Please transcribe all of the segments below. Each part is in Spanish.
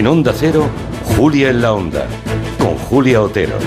En Onda Cero, Julia en la Onda, con Julia Otero.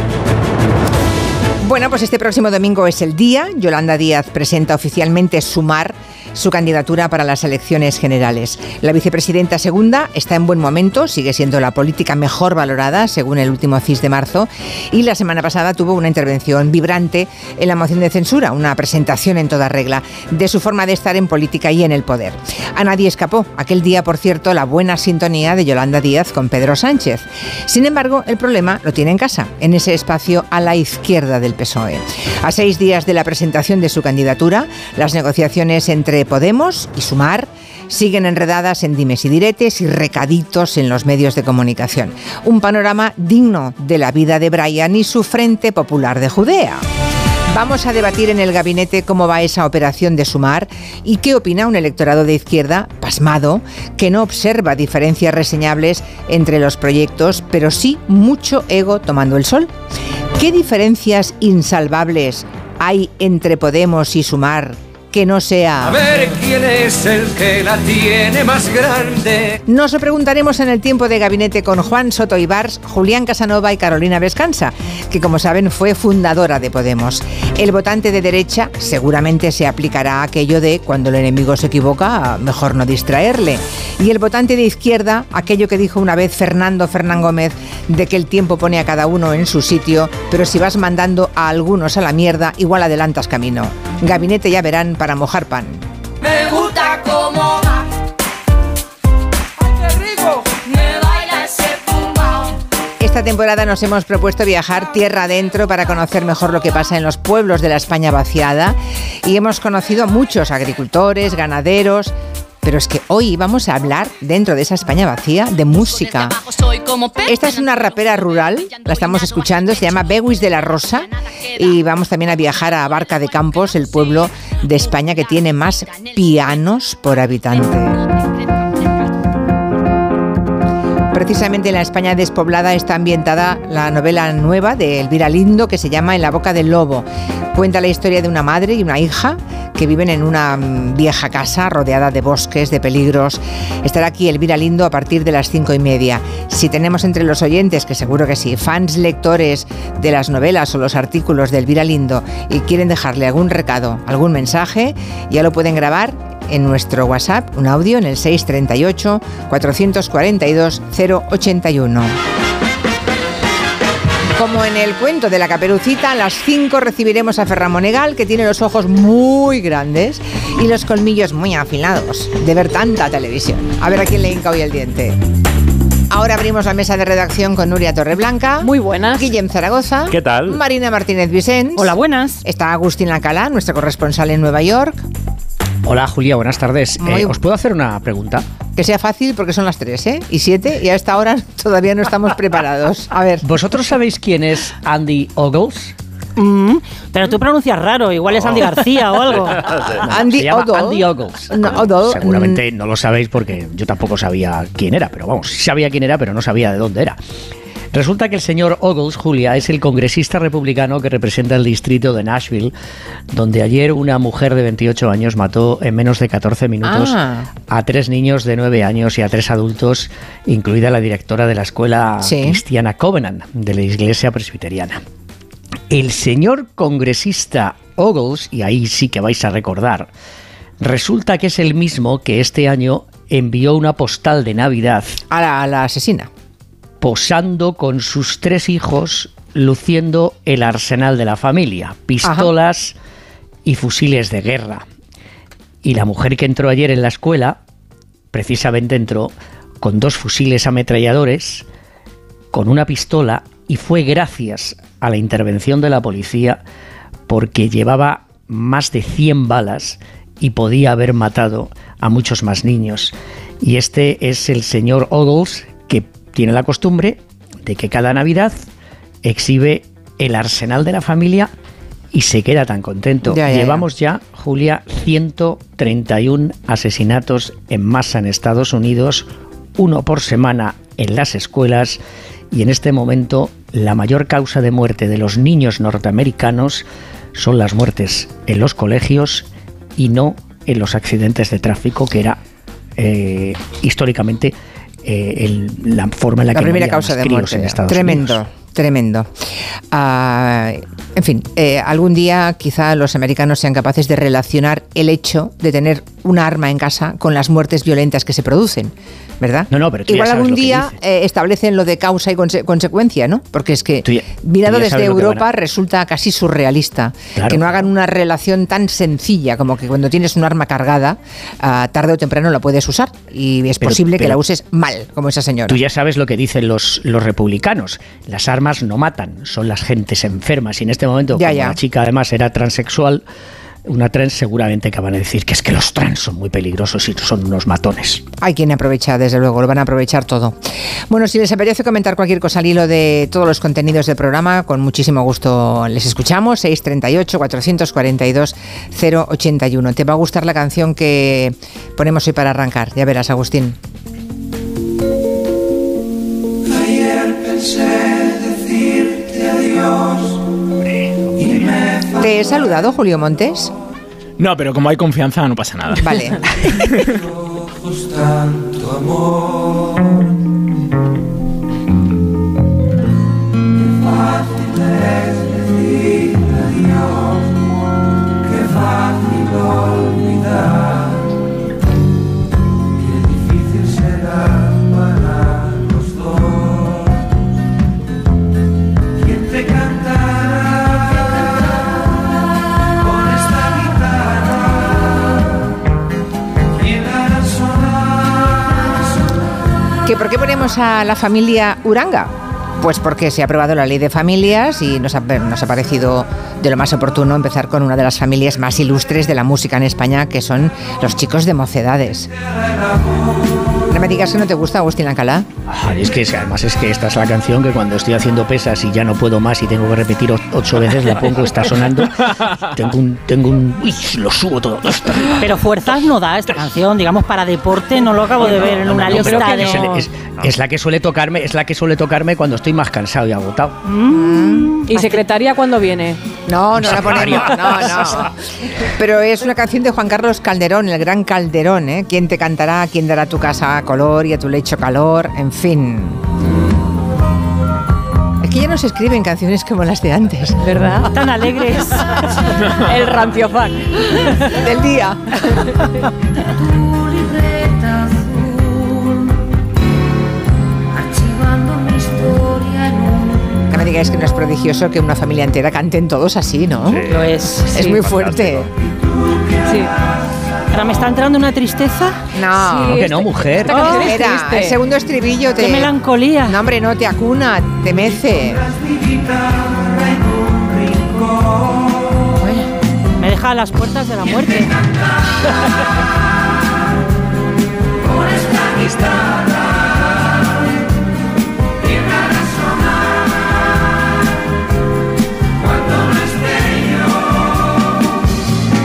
Bueno, pues este próximo domingo es el día. Yolanda Díaz presenta oficialmente Sumar su candidatura para las elecciones generales. La vicepresidenta segunda está en buen momento, sigue siendo la política mejor valorada según el último CIS de marzo y la semana pasada tuvo una intervención vibrante en la moción de censura, una presentación en toda regla de su forma de estar en política y en el poder. A nadie escapó aquel día, por cierto, la buena sintonía de Yolanda Díaz con Pedro Sánchez. Sin embargo, el problema lo tiene en casa, en ese espacio a la izquierda del PSOE. A seis días de la presentación de su candidatura, las negociaciones entre Podemos y Sumar siguen enredadas en dimes y diretes y recaditos en los medios de comunicación. Un panorama digno de la vida de Brian y su Frente Popular de Judea. Vamos a debatir en el gabinete cómo va esa operación de sumar y qué opina un electorado de izquierda pasmado que no observa diferencias reseñables entre los proyectos, pero sí mucho ego tomando el sol. ¿Qué diferencias insalvables hay entre Podemos y Sumar que no sea... A ver quién es el que la tiene más grande. Nos preguntaremos en el tiempo de gabinete con Juan Soto Ibars, Julián Casanova y Carolina Vescanza, que como saben fue fundadora de Podemos. El votante de derecha seguramente se aplicará aquello de cuando el enemigo se equivoca, mejor no distraerle. Y el votante de izquierda, aquello que dijo una vez Fernando Fernán Gómez, de que el tiempo pone a cada uno en su sitio, pero si vas mandando a algunos a la mierda, igual adelantas camino. Gabinete ya verán para mojar pan. Me gusta como Esta temporada nos hemos propuesto viajar tierra adentro para conocer mejor lo que pasa en los pueblos de la España vaciada y hemos conocido a muchos agricultores, ganaderos, pero es que hoy vamos a hablar, dentro de esa España vacía, de música. Esta es una rapera rural, la estamos escuchando, se llama Bewis de la Rosa y vamos también a viajar a Barca de Campos, el pueblo de España que tiene más pianos por habitante. Precisamente en la España despoblada está ambientada la novela nueva de Elvira Lindo que se llama En la boca del lobo. Cuenta la historia de una madre y una hija que viven en una mm, vieja casa rodeada de bosques, de peligros. Estará aquí Elvira Lindo a partir de las cinco y media. Si tenemos entre los oyentes, que seguro que sí, fans lectores de las novelas o los artículos de Elvira Lindo y quieren dejarle algún recado, algún mensaje, ya lo pueden grabar en nuestro WhatsApp, un audio en el 638 442 081. Como en el cuento de la caperucita, a las 5 recibiremos a Ferran Monegal, que tiene los ojos muy grandes y los colmillos muy afilados de ver tanta televisión. A ver a quién le hinca hoy el diente. Ahora abrimos la mesa de redacción con Nuria Torreblanca. Muy buenas. Guillem Zaragoza. ¿Qué tal? Marina Martínez Vicens. Hola, buenas. Está Agustín Alcalá, nuestro corresponsal en Nueva York. Hola Julia, buenas tardes. Muy- Eh, ¿Os puedo hacer una pregunta? Que sea fácil porque son las 3, ¿eh? Y 7 y a esta hora todavía no estamos preparados. A ver. ¿Vosotros sabéis quién es Andy Ogles? Mm, pero tú pronuncias raro, igual es Andy García o algo. Andy Se llama. Andy Ogles. No, Seguramente no lo sabéis porque yo tampoco sabía quién era, pero vamos, sí sabía quién era, pero no sabía de dónde era. Resulta que el señor Ogles, Julia, es el congresista republicano que representa el distrito de Nashville, donde ayer una mujer de 28 años mató en menos de 14 minutos Ah. a tres niños de 9 años y a tres adultos, incluida la directora de la escuela Sí. cristiana Covenant de la iglesia presbiteriana. El señor congresista Ogles, y ahí sí que vais a recordar, resulta que es el mismo que este año envió una postal de Navidad A la, a la asesina. Posando con sus tres hijos, luciendo el arsenal de la familia, pistolas y fusiles de guerra. Y la mujer que entró ayer en la escuela, precisamente entró con dos fusiles ametralladores, con una pistola, y fue gracias a la intervención de la policía porque llevaba más de 100 balas y podía haber matado a muchos más niños. Y este es el señor Ogles que tiene la costumbre de que cada Navidad exhibe el arsenal de la familia y se queda tan contento. Ya. Llevamos ya, Julia, 131 asesinatos en masa en Estados Unidos, uno por semana en las escuelas y en este momento la mayor causa de muerte de los niños norteamericanos son las muertes en los colegios y no en los accidentes de tráfico, que era eh, históricamente eh, la forma en la, la que primera causa de muerte. en Estados Tremendo. Unidos. Tremendo. Ah, en fin, eh, algún día quizá los americanos sean capaces de relacionar el hecho de tener una arma en casa con las muertes violentas que se producen, ¿verdad? No, no, pero tú ya Igual sabes algún lo que día eh, establecen lo de causa y conse- consecuencia, ¿no? Porque es que Tú ya- mirado tú desde Europa a- resulta casi surrealista Claro. que no hagan una relación tan sencilla como que cuando tienes un arma cargada, ah, tarde o temprano la puedes usar y es Pero- posible que la uses mal, como esa señora. Tú ya sabes lo que dicen los, los republicanos. Las armas no matan, son las gentes enfermas. Y en este momento, Ya, como ya. la chica además era transexual, una trans seguramente que van a decir que es que los trans son muy peligrosos y son unos matones. Hay quien aprovecha, desde luego, lo van a aprovechar todo. Bueno, si les apetece comentar cualquier cosa al hilo de todos los contenidos del programa, con muchísimo gusto les escuchamos. 638-442-081. Te va a gustar la canción que ponemos hoy para arrancar. Ya verás, Agustín. ¿Te he saludado, Julio Montes? No, pero como hay confianza no pasa nada. Vale. ¿Que ¿Por qué ponemos a la familia Uranga? Pues porque se ha aprobado la ley de familias y nos ha parecido de lo más oportuno empezar con una de las familias más ilustres de la música en España, que son los chicos de mocedades. Me digas que no te gusta Agustín Alcalá. Ah, es que además es que esta es la canción que cuando estoy haciendo pesas y ya no puedo más y tengo que repetir ocho veces la pongo, está sonando. Tengo un, tengo un, uy, lo subo todo. Pero fuerzas no da esta canción, digamos, para deporte, no lo acabo de ver en una lista de... es, la que suele tocarme, es la que suele tocarme cuando estoy más cansado y agotado. ¿Y secretaria cuándo viene? No, no la ponemos. No, no. Pero es una canción de Juan Carlos Calderón, el gran Calderón, ¿eh? ¿Quién te cantará? ¿Quién dará tu casa color y a tu lecho calor? En fin. Es que ya no se escriben canciones como las de antes. ¿Verdad? Tan alegres. El ranciofán. Del día. un Que me digáis que no es prodigioso que una familia entera canten todos así, ¿no? Lo es. Es muy fuerte. Sí. Ahora me está entrando una tristeza. No. Que este- no, mujer. esta canción es Espera, triste. el segundo estribillo te. Qué melancolía. No, hombre, no, te acuna, te mece. Me deja a las puertas de la muerte.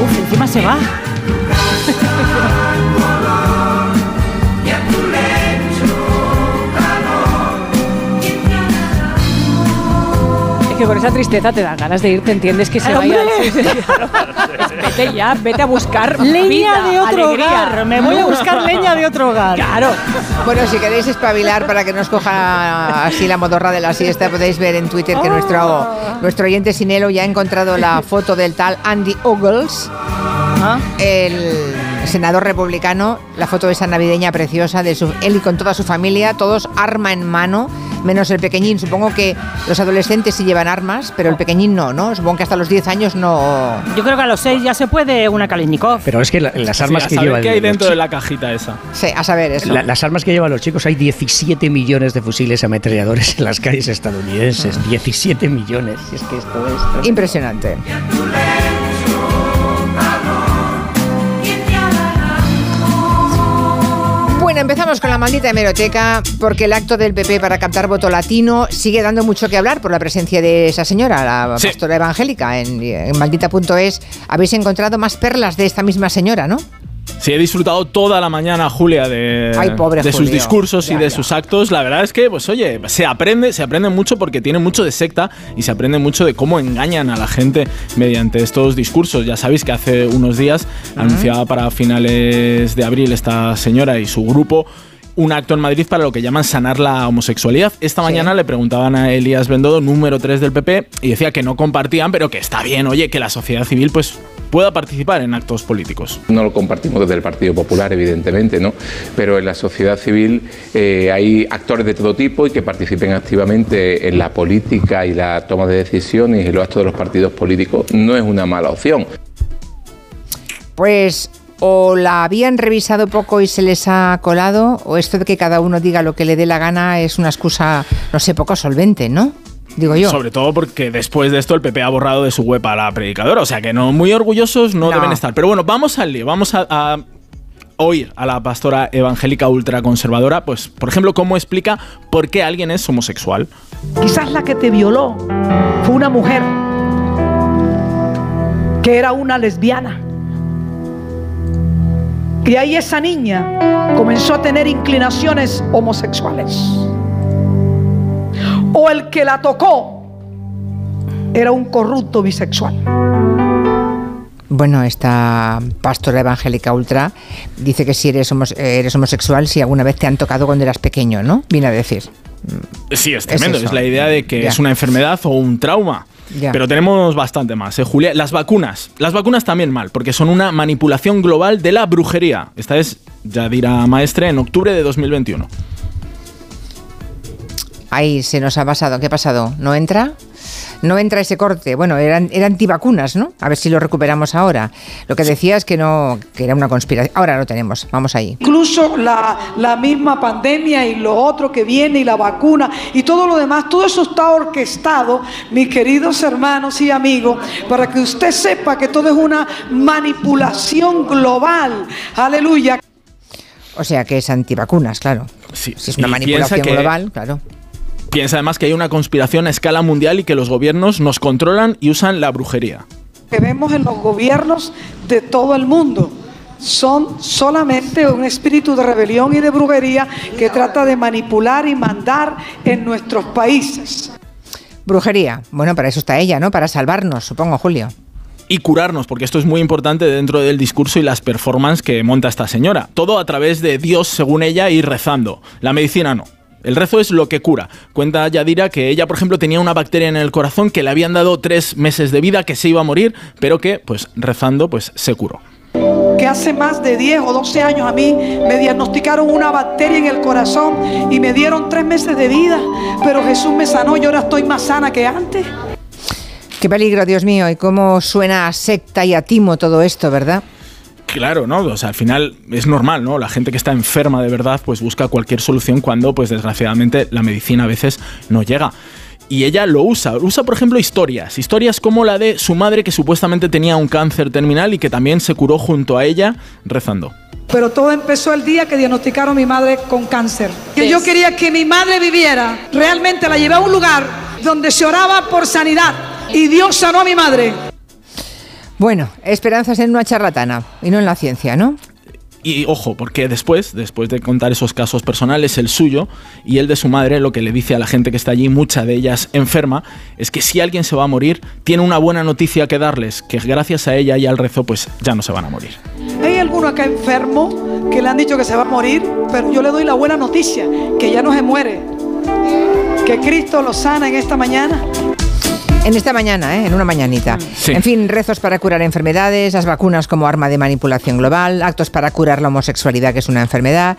Uf, encima se va. Que con esa tristeza te dan ganas de irte, entiendes que se ¡Ay, vaya. Vete ya, vete a buscar Leña vida, de otro alegría. hogar. Me voy a buscar leña de otro hogar. Claro. Bueno, si queréis espabilar para que nos coja así la modorra de la siesta, podéis ver en Twitter que nuestro, nuestro oyente Sinelo ya ha encontrado la foto del tal Andy Ogles, Ah, el senador republicano, la foto esa navideña preciosa de su, él y con toda su familia, todos arma en mano, menos el pequeñín. Supongo que los adolescentes sí llevan armas, pero el pequeñín no, ¿no? Supongo que hasta los 10 años no... Yo creo que a los seis ya se puede una Kalashnikov. Pero es que la- las armas Sí, a que saber llevan qué hay los dentro de la cajita esa. Sí, a saber eso. la- las armas que llevan los chicos, hay 17 millones de fusiles ametralladores en las calles estadounidenses. 17 millones. Es que esto es. Impresionante. Bueno, empezamos con la maldita hemeroteca porque el acto del PP para captar voto latino sigue dando mucho que hablar por la presencia de esa señora, la Sí. pastora evangélica. En, en maldita.es habéis encontrado más perlas de esta misma señora, ¿no? Sí, he disfrutado toda la mañana, Julia, de, Ay, pobre de sus discursos Ya, y de ya. sus actos. La verdad es que, pues oye, se aprende, se aprende mucho porque tiene mucho de secta y se aprende mucho de cómo engañan a la gente mediante estos discursos. Ya sabéis que hace unos días anunciaba para finales de abril esta señora y su grupo un acto en Madrid para lo que llaman sanar la homosexualidad. Esta mañana le preguntaban a Elías Bendodo, número 3 del PP, y decía que no compartían, pero que está bien, oye, que la sociedad civil pues pueda participar en actos políticos. No lo compartimos desde el Partido Popular, evidentemente, ¿no? Pero en la sociedad civil eh, hay actores de todo tipo y que participen activamente en la política y la toma de decisiones y los actos de los partidos políticos no es una mala opción. Pues o la habían revisado poco y se les ha colado, o esto de que cada uno diga lo que le dé la gana es una excusa, no sé, poco solvente, ¿no? Digo yo. Sobre todo porque después de esto el PP ha borrado de su web a la predicadora, o sea que no muy orgullosos no, No. deben estar. Pero bueno, vamos al lío, vamos a, a oír a la pastora evangélica ultraconservadora, pues por ejemplo, cómo explica por qué alguien es homosexual. Quizás la que te violó fue una mujer que era una lesbiana. Y ahí esa niña comenzó a tener inclinaciones homosexuales. O el que la tocó era un corrupto bisexual. Bueno, esta pastora evangélica ultra dice que si eres, homos- eres homosexual, si alguna vez te han tocado cuando eras pequeño, ¿no? Viene a decir. Sí, es tremendo, es, la idea de que Ya. es una enfermedad o un trauma. Ya. Pero tenemos bastante más, ¿eh, Julia? Las vacunas. Las vacunas también mal, porque son una manipulación global de la brujería. Esta es Yadira Maestre en octubre de 2021. Ahí se nos ha pasado. ¿Qué ha pasado? ¿No entra? No entra ese corte. Bueno, eran, eran antivacunas, ¿no? A ver si lo recuperamos ahora. Lo que decía es que no, que era una conspiración. Ahora lo tenemos. Vamos ahí. Incluso la, la misma pandemia y lo otro que viene y la vacuna y todo lo demás, todo eso está orquestado, mis queridos hermanos y amigos, para que usted sepa que todo es una manipulación global. Aleluya. O sea que es antivacunas, claro. Sí, Si es una manipulación global, claro. Piensa además que hay una conspiración a escala mundial y que los gobiernos nos controlan y usan la brujería. Que vemos en los gobiernos de todo el mundo. Son solamente un espíritu de rebelión y de brujería que trata de manipular y mandar en nuestros países. Brujería. Bueno, para eso está ella, ¿no? Para salvarnos, supongo, Julio. y curarnos, porque esto es muy importante dentro del discurso y las performances que monta esta señora. Todo a través de Dios, según ella, y rezando. La medicina no. El rezo es lo que cura. Cuenta Yadira que ella, por ejemplo, tenía una bacteria en el corazón que le habían dado tres meses de vida, que se iba a morir, pero que, pues, rezando, pues, se curó. que hace más de 10 o 12 años a mí me diagnosticaron una bacteria en el corazón y me dieron tres meses de vida, pero Jesús me sanó y ahora estoy más sana que antes. Qué peligro, Dios mío. Y cómo suena a secta y a timo todo esto, ¿verdad? Claro, ¿no? O sea, al final es normal, ¿no? La gente que está enferma de verdad, pues busca cualquier solución cuando, pues desgraciadamente, la medicina a veces no llega. Y ella lo usa. Usa, por ejemplo, historias. Historias como la de su madre que supuestamente tenía un cáncer terminal y que también se curó junto a ella rezando. Pero todo empezó el día que diagnosticaron a mi madre con cáncer. Que yo quería que mi madre viviera. Realmente la llevé a un lugar donde se oraba por sanidad. Y Dios sanó a mi madre. Bueno, esperanzas en una charlatana y no en la ciencia, ¿no? Y ojo, porque después, después de contar esos casos personales, el suyo y el de su madre, lo que le dice a la gente que está allí, mucha de ellas enferma, es que si alguien se va a morir, tiene una buena noticia que darles, que gracias a ella y al rezo, pues ya no se van a morir. Hay alguno acá enfermo que le han dicho que se va a morir, pero yo le doy la buena noticia, que ya no se muere. Que Cristo lo sana en esta mañana. En esta mañana, ¿eh? en una mañanita. Sí. En fin, rezos para curar enfermedades, las vacunas como arma de manipulación global, actos para curar la homosexualidad, que es una enfermedad.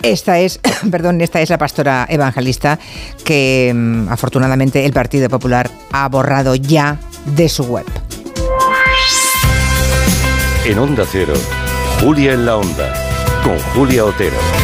Esta es, perdón, esta es la pastora evangelista que mm, afortunadamente el Partido Popular ha borrado ya de su web. En Onda Cero, Julia en la Onda, con Julia Otero.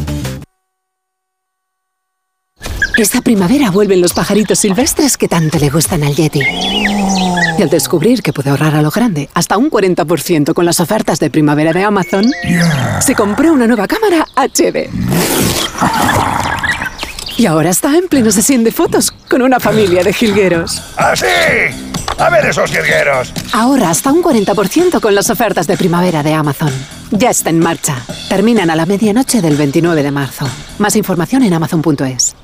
Esta primavera vuelven los pajaritos silvestres que tanto le gustan al Yeti. Y al descubrir que puede ahorrar a lo grande hasta un 40% con las ofertas de primavera de Amazon, se compró una nueva cámara HD. Y ahora está en pleno sesión de fotos con una familia de jilgueros. ¡Ah, sí! A ver esos jilgueros. Ahora hasta un 40% con las ofertas de primavera de Amazon. Ya está en marcha. Terminan a la medianoche del 29 de marzo. Más información en amazon.es.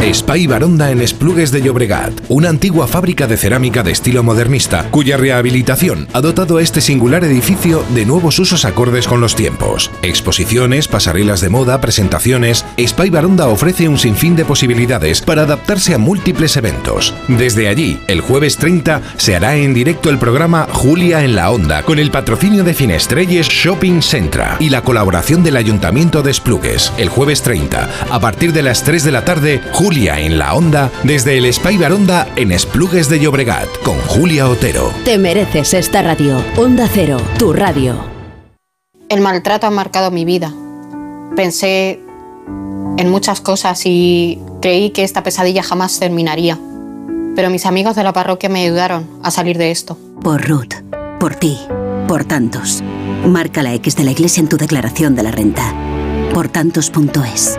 Spy Baronda en Esplugues de Llobregat, una antigua fábrica de cerámica de estilo modernista, cuya rehabilitación ha dotado este singular edificio de nuevos usos acordes con los tiempos. Exposiciones, pasarelas de moda, presentaciones. Spy Baronda ofrece un sinfín de posibilidades para adaptarse a múltiples eventos. Desde allí, el jueves 30 se hará en directo el programa Julia en la Onda, con el patrocinio de Finestrelles Shopping Centra y la colaboración del Ayuntamiento de Esplugues. El jueves 30, a partir de las 3 de la tarde, Julia en la Onda, desde el Spy Baronda en Esplugues de Llobregat, con Julia Otero. Te mereces esta radio. Onda Cero, tu radio. El maltrato ha marcado mi vida. Pensé en muchas cosas y creí que esta pesadilla jamás terminaría. Pero mis amigos de la parroquia me ayudaron a salir de esto. Por Ruth, por ti, por tantos. Marca la X de la iglesia en tu declaración de la renta. Por tantos.es.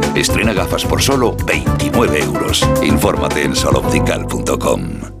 Estrena gafas por solo 29 euros. Infórmate en soloptical.com.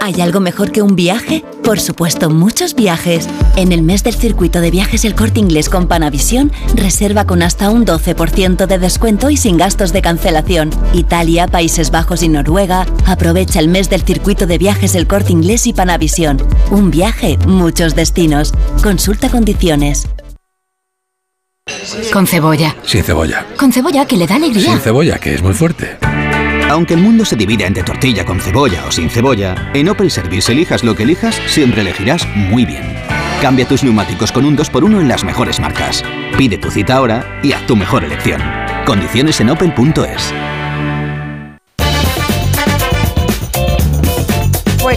¿Hay algo mejor que un viaje? Por supuesto, muchos viajes. En el mes del circuito de viajes El Corte Inglés con Panavisión, reserva con hasta un 12% de descuento y sin gastos de cancelación. Italia, Países Bajos y Noruega. Aprovecha el mes del circuito de viajes El Corte Inglés y Panavisión. Un viaje, muchos destinos. Consulta condiciones. Con cebolla. Sin cebolla. Con cebolla que le da alegría. Sin cebolla, que es muy fuerte. Aunque el mundo se divida entre tortilla con cebolla o sin cebolla, en Opel Service elijas lo que elijas, siempre elegirás muy bien. Cambia tus neumáticos con un 2x1 en las mejores marcas. Pide tu cita ahora y haz tu mejor elección. Condiciones en opel.es.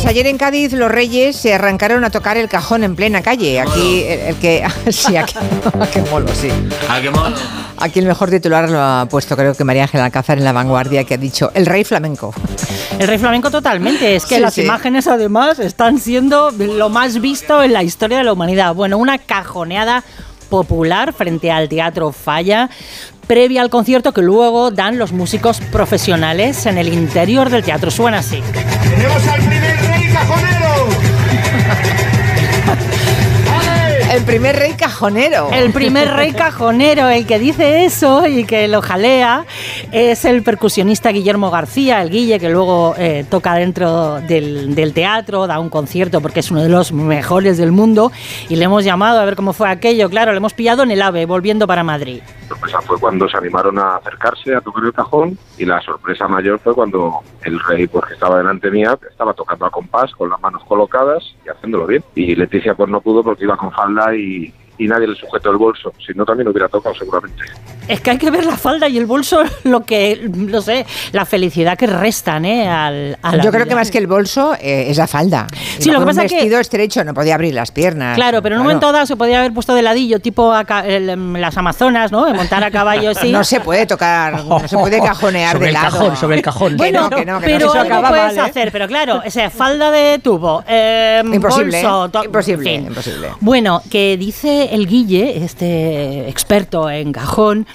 Pues ayer en Cádiz los reyes se arrancaron a tocar el cajón en plena calle. Aquí el, el que... sí, aquí... qué molo, sí. ¿A qué mono? Aquí el mejor titular lo ha puesto creo que María Ángela Alcázar en La Vanguardia, que ha dicho el rey flamenco. El rey flamenco totalmente. Es que Sí, las sí. imágenes además están siendo lo más visto en la historia de la humanidad. Bueno, una cajoneada popular frente al Teatro Falla, previa al concierto que luego dan los músicos profesionales en el interior del teatro. Suena así. ¡Tenemos al primer El primer rey cajonero. El primer rey cajonero, el que dice eso y que lo jalea, es el percusionista Guillermo García, el Guille, que luego eh, toca dentro del, del teatro, da un concierto porque es uno de los mejores del mundo. Y le hemos llamado a ver cómo fue aquello. Claro, le hemos pillado en el AVE, volviendo para Madrid. sorpresa fue cuando se animaron a acercarse a tocar el cajón y la sorpresa mayor fue cuando el rey pues, que estaba delante mía estaba tocando a compás con las manos colocadas y haciéndolo bien. Y Leticia pues no pudo porque iba con falda y, y nadie le sujetó el bolso, si no también hubiera tocado seguramente. es que hay que ver la falda y el bolso, lo que, no sé, la felicidad que restan, ¿eh? Al, a la Yo creo vida. que más que el bolso eh, es la falda. Sí, lo que pasa un es que- vestido estrecho no podía abrir las piernas. Claro, pero en un momento dado se podía haber puesto de ladillo, tipo a ca- el, em, las Amazonas, ¿no? De montar a caballo, sí. No se puede tocar, no se puede cajonear Sobre de el lado. cajón, sobre el cajón. Que Bueno, no, que no, que pero no, eso algo acaba puedes mal, ¿eh? hacer, pero claro, o sea, falda de tubo, eh, Imposible, bolso, to- imposible, en fin. imposible. Bueno, que dice el Guille, este experto en cajón,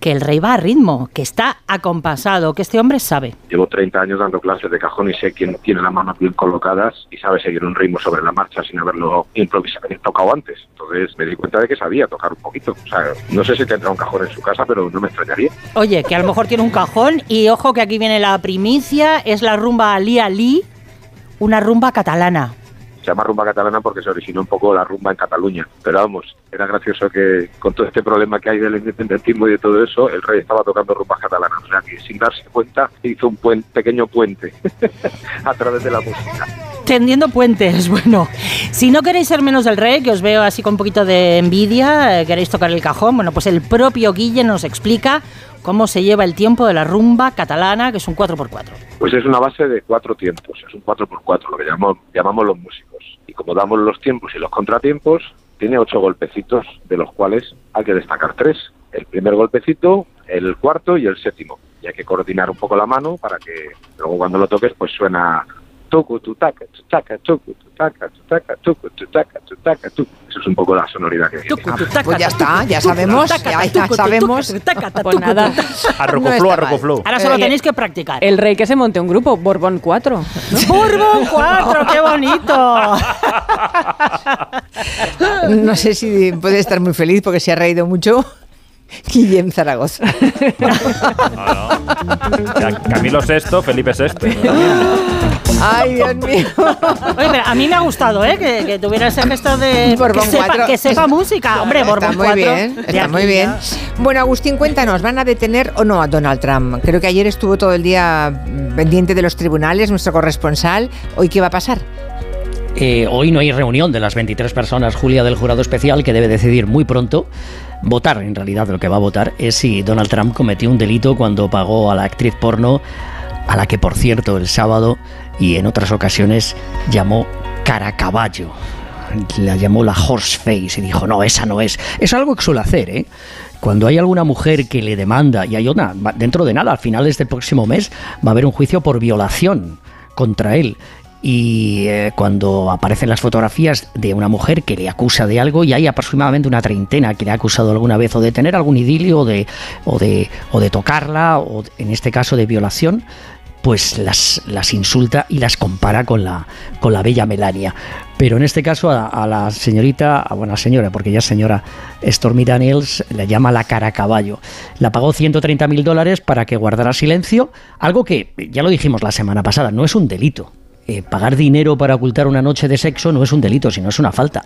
que el rey va a ritmo, que está acompasado, que este hombre sabe. Llevo 30 años dando clases de cajón y sé quién tiene las manos bien colocadas y sabe seguir un ritmo sobre la marcha sin haberlo improvisado, tocado antes. Entonces me di cuenta de que sabía tocar un poquito. O sea, no sé si tendrá un cajón en su casa, pero no me extrañaría. Oye, que a lo mejor tiene un cajón y ojo que aquí viene la primicia, es la rumba Ali Ali, una rumba catalana. Se llama rumba catalana porque se originó un poco la rumba en Cataluña. Pero vamos, era gracioso que con todo este problema que hay del independentismo y de todo eso, el rey estaba tocando rumbas catalanas. O sea que sin darse cuenta hizo un puen- pequeño puente a través de la música. Tendiendo puentes, bueno. Si no queréis ser menos del rey, que os veo así con un poquito de envidia, eh, queréis tocar el cajón, bueno, pues el propio Guille nos explica cómo se lleva el tiempo de la rumba catalana, que es un 4x4. Pues es una base de cuatro tiempos, es un 4x4, lo que llamamos, llamamos los músicos. Y como damos los tiempos y los contratiempos, tiene ocho golpecitos, de los cuales hay que destacar tres. El primer golpecito, el cuarto y el séptimo. Y hay que coordinar un poco la mano para que luego cuando lo toques pues suena tucu, tu taca, tu taca, tucu, tu taca, tu taca, tucu, tu taca, tu taca, tu. Eso es un poco la sonoridad que tiene. Pues ya está, ya sabemos, ya, ya sabemos. Pues nada. Arrocoflú, arrocoflú. Ahora solo Eh, tenéis que practicar. El rey que se monte un grupo, Borbón 4. ¡Bourbon 4! ¡Qué bonito! No sé si puede estar muy feliz porque se ha reído mucho. Guillem Zaragoza. Camilo VI, Felipe VI. Ay, Dios mío. Oye, pero a mí me ha gustado, ¿eh? Que, que tuviera ese gesto de Borbón que, sepa, 4. que sepa música. Hombre, Borbón Está muy 4. bien, está muy bien. ya. Bueno, Agustín, cuéntanos, ¿van a detener o no a Donald Trump? Creo que ayer estuvo todo el día pendiente de los tribunales, nuestro corresponsal. ¿Hoy qué va a pasar? Eh, hoy no hay reunión de las 23 personas, Julia, del jurado especial, que debe decidir muy pronto. Votar, en realidad, lo que va a votar es si Donald Trump cometió un delito cuando pagó a la actriz porno, a la que, por cierto, el sábado y en otras ocasiones llamó cara caballo. La llamó la horse face y dijo, no, esa no es. Es algo que suele hacer, ¿eh? Cuando hay alguna mujer que le demanda, y hay una, dentro de nada, a finales del próximo mes, va a haber un juicio por violación contra él. Y eh, cuando aparecen las fotografías de una mujer que le acusa de algo, y hay aproximadamente una treintena que le ha acusado alguna vez o de tener algún idilio o de, o de, o de tocarla, o en este caso de violación, pues las, insulta y las compara con la, con la bella Melania. Pero en este caso a, la señorita, a buena señora, porque ya señora Stormy Daniels, la llama la cara caballo. La pagó 130 mil dólares para que guardara silencio, algo que, ya lo dijimos la semana pasada, no es un delito. Eh, pagar dinero para ocultar una noche de sexo no es un delito, sino es una falta.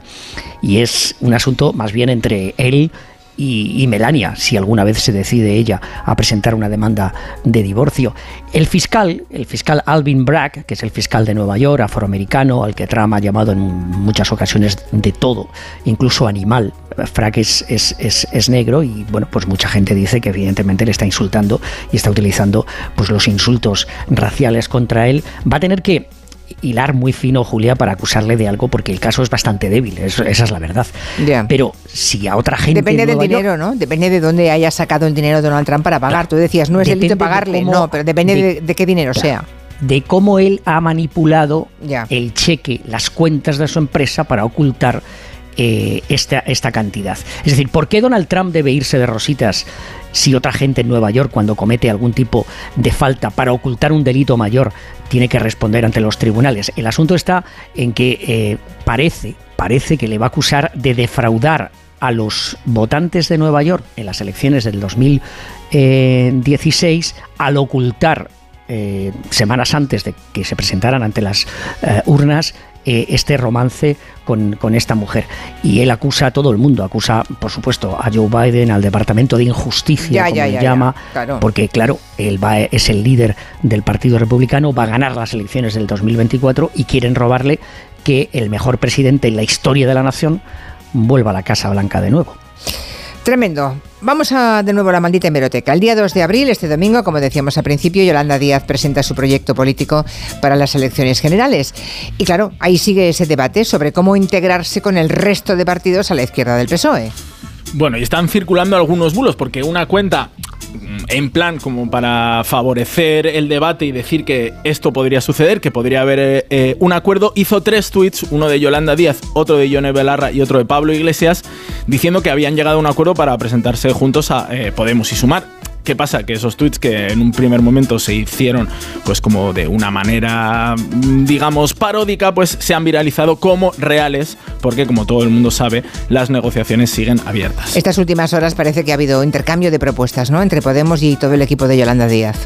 Y es un asunto más bien entre él y, Melania, si alguna vez se decide ella a presentar una demanda de divorcio. El fiscal, el fiscal Alvin Bragg, que es el fiscal de Nueva York, afroamericano, al que Trump ha llamado en muchas ocasiones de todo, incluso animal. Bragg es, es, es, es negro y bueno, pues mucha gente dice que evidentemente le está insultando y está utilizando pues los insultos raciales contra él. Va a tener que hilar muy fino, Julia, para acusarle de algo, porque el caso es bastante débil, es- esa es la verdad. Pero si a otra gente. Depende en del York- dinero, ¿no? Depende de dónde haya sacado el dinero Donald Trump para pagar. Tú decías, no es delito de pagarle, cómo- no, pero depende de, de- de qué dinero sea. de cómo él ha manipulado Ya. el cheque, las cuentas de su empresa para ocultar eh, esta, esta cantidad. Es decir, ¿por qué Donald Trump debe irse de rositas si otra gente en Nueva York, cuando comete algún tipo de falta para ocultar un delito mayor, tiene que responder ante los tribunales? El asunto está en que eh, parece, parece que le va a acusar de defraudar a los votantes de Nueva York en las elecciones del 2016 al ocultar eh, semanas antes de que se presentaran ante las eh, urnas eh, este romance con, con esta mujer. Y él acusa a todo el mundo, acusa, por supuesto, a Joe Biden, al Departamento de Injusticia, Ya, como ya, llama, claro. porque claro, él va, es el líder del Partido Republicano, va a ganar las elecciones del 2024 y quieren robarle que el mejor presidente en la historia de la nación vuelva a la Casa Blanca de nuevo. Tremendo. Vamos a de nuevo a la maldita hemeroteca. El día 2 de abril, este domingo, como decíamos al principio, Yolanda Díaz presenta su proyecto político para las elecciones generales. Y claro, ahí sigue ese debate sobre cómo integrarse con el resto de partidos a la izquierda del PSOE. Bueno, y están circulando algunos bulos, porque una cuenta en plan como para favorecer el debate y decir que esto podría suceder, que podría haber eh, eh, un acuerdo, hizo tres tweets, uno de Yolanda Díaz, otro de Yone Belarra y otro de Pablo Iglesias, diciendo que habían llegado a un acuerdo para presentarse juntos a eh, Podemos y Sumar. ¿Qué pasa? Que esos tweets que en un primer momento se hicieron pues como de una manera digamos paródica, pues se han viralizado como reales, porque como todo el mundo sabe, las negociaciones siguen abiertas. Estas últimas horas parece que ha habido intercambio de propuestas, ¿no? Entre Podemos y todo el equipo de Yolanda Díaz.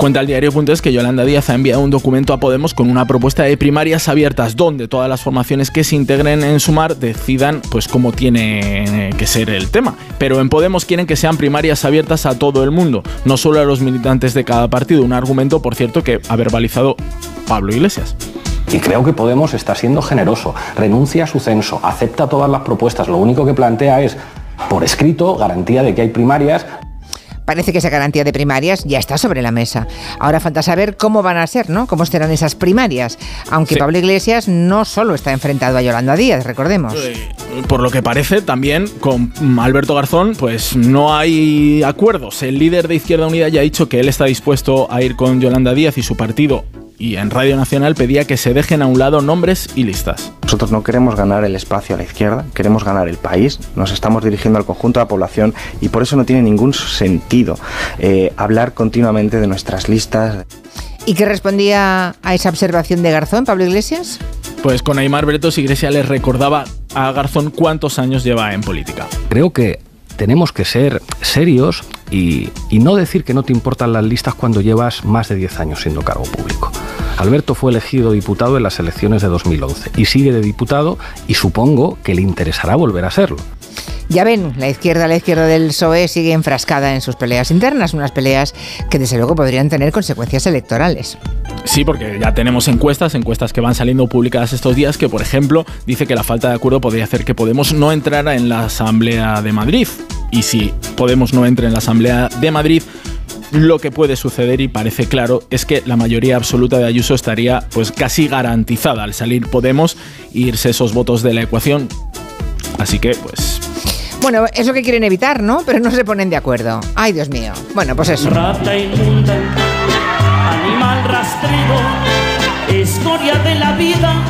Cuenta el diario.es que Yolanda Díaz ha enviado un documento a Podemos con una propuesta de primarias abiertas donde todas las formaciones que se integren en Sumar decidan pues cómo tiene que ser el tema. Pero en Podemos quieren que sean primarias abiertas a todo el mundo, no solo a los militantes de cada partido. Un argumento, por cierto, que ha verbalizado Pablo Iglesias. Y creo que Podemos está siendo generoso, renuncia a su censo, acepta todas las propuestas, lo único que plantea es, por escrito, garantía de que hay primarias, parece que esa garantía de primarias ya está sobre la mesa. Ahora falta saber cómo van a ser, ¿no? Cómo serán esas primarias. Aunque Pablo Iglesias no solo está enfrentado a Yolanda Díaz, recordemos. Por lo que parece, también con Alberto Garzón, pues no hay acuerdos. El líder de Izquierda Unida ya ha dicho que él está dispuesto a ir con Yolanda Díaz y su partido y en Radio Nacional pedía que se dejen a un lado nombres y listas. Nosotros no queremos ganar el espacio a la izquierda, queremos ganar el país, nos estamos dirigiendo al conjunto de la población y por eso no tiene ningún sentido eh, hablar continuamente de nuestras listas. ¿Y qué respondía a esa observación de Garzón, Pablo Iglesias? Pues con Aymar Bretos Iglesias les recordaba a Garzón cuántos años lleva en política. Creo que tenemos que ser serios y, no decir que no te importan las listas cuando llevas más de 10 años siendo cargo público. Alberto fue elegido diputado en las elecciones de 2011 y sigue de diputado y supongo que le interesará volver a serlo. Ya ven, la izquierda, la izquierda del PSOE sigue enfrascada en sus peleas internas, unas peleas que desde luego podrían tener consecuencias electorales. Sí, porque ya tenemos encuestas, encuestas que van saliendo publicadas estos días, que por ejemplo dice que la falta de acuerdo podría hacer que Podemos no entrara en la Asamblea de Madrid. Y si Podemos no entra en la Asamblea de Madrid, lo que puede suceder y parece claro es que la mayoría absoluta de Ayuso estaría pues casi garantizada al salir Podemos e irse esos votos de la ecuación. Así que pues bueno, es lo que quieren evitar, ¿no? Pero no se ponen de acuerdo. Ay, Dios mío. Bueno, pues eso. Rata inmunda, animal rastrido, historia de la vida,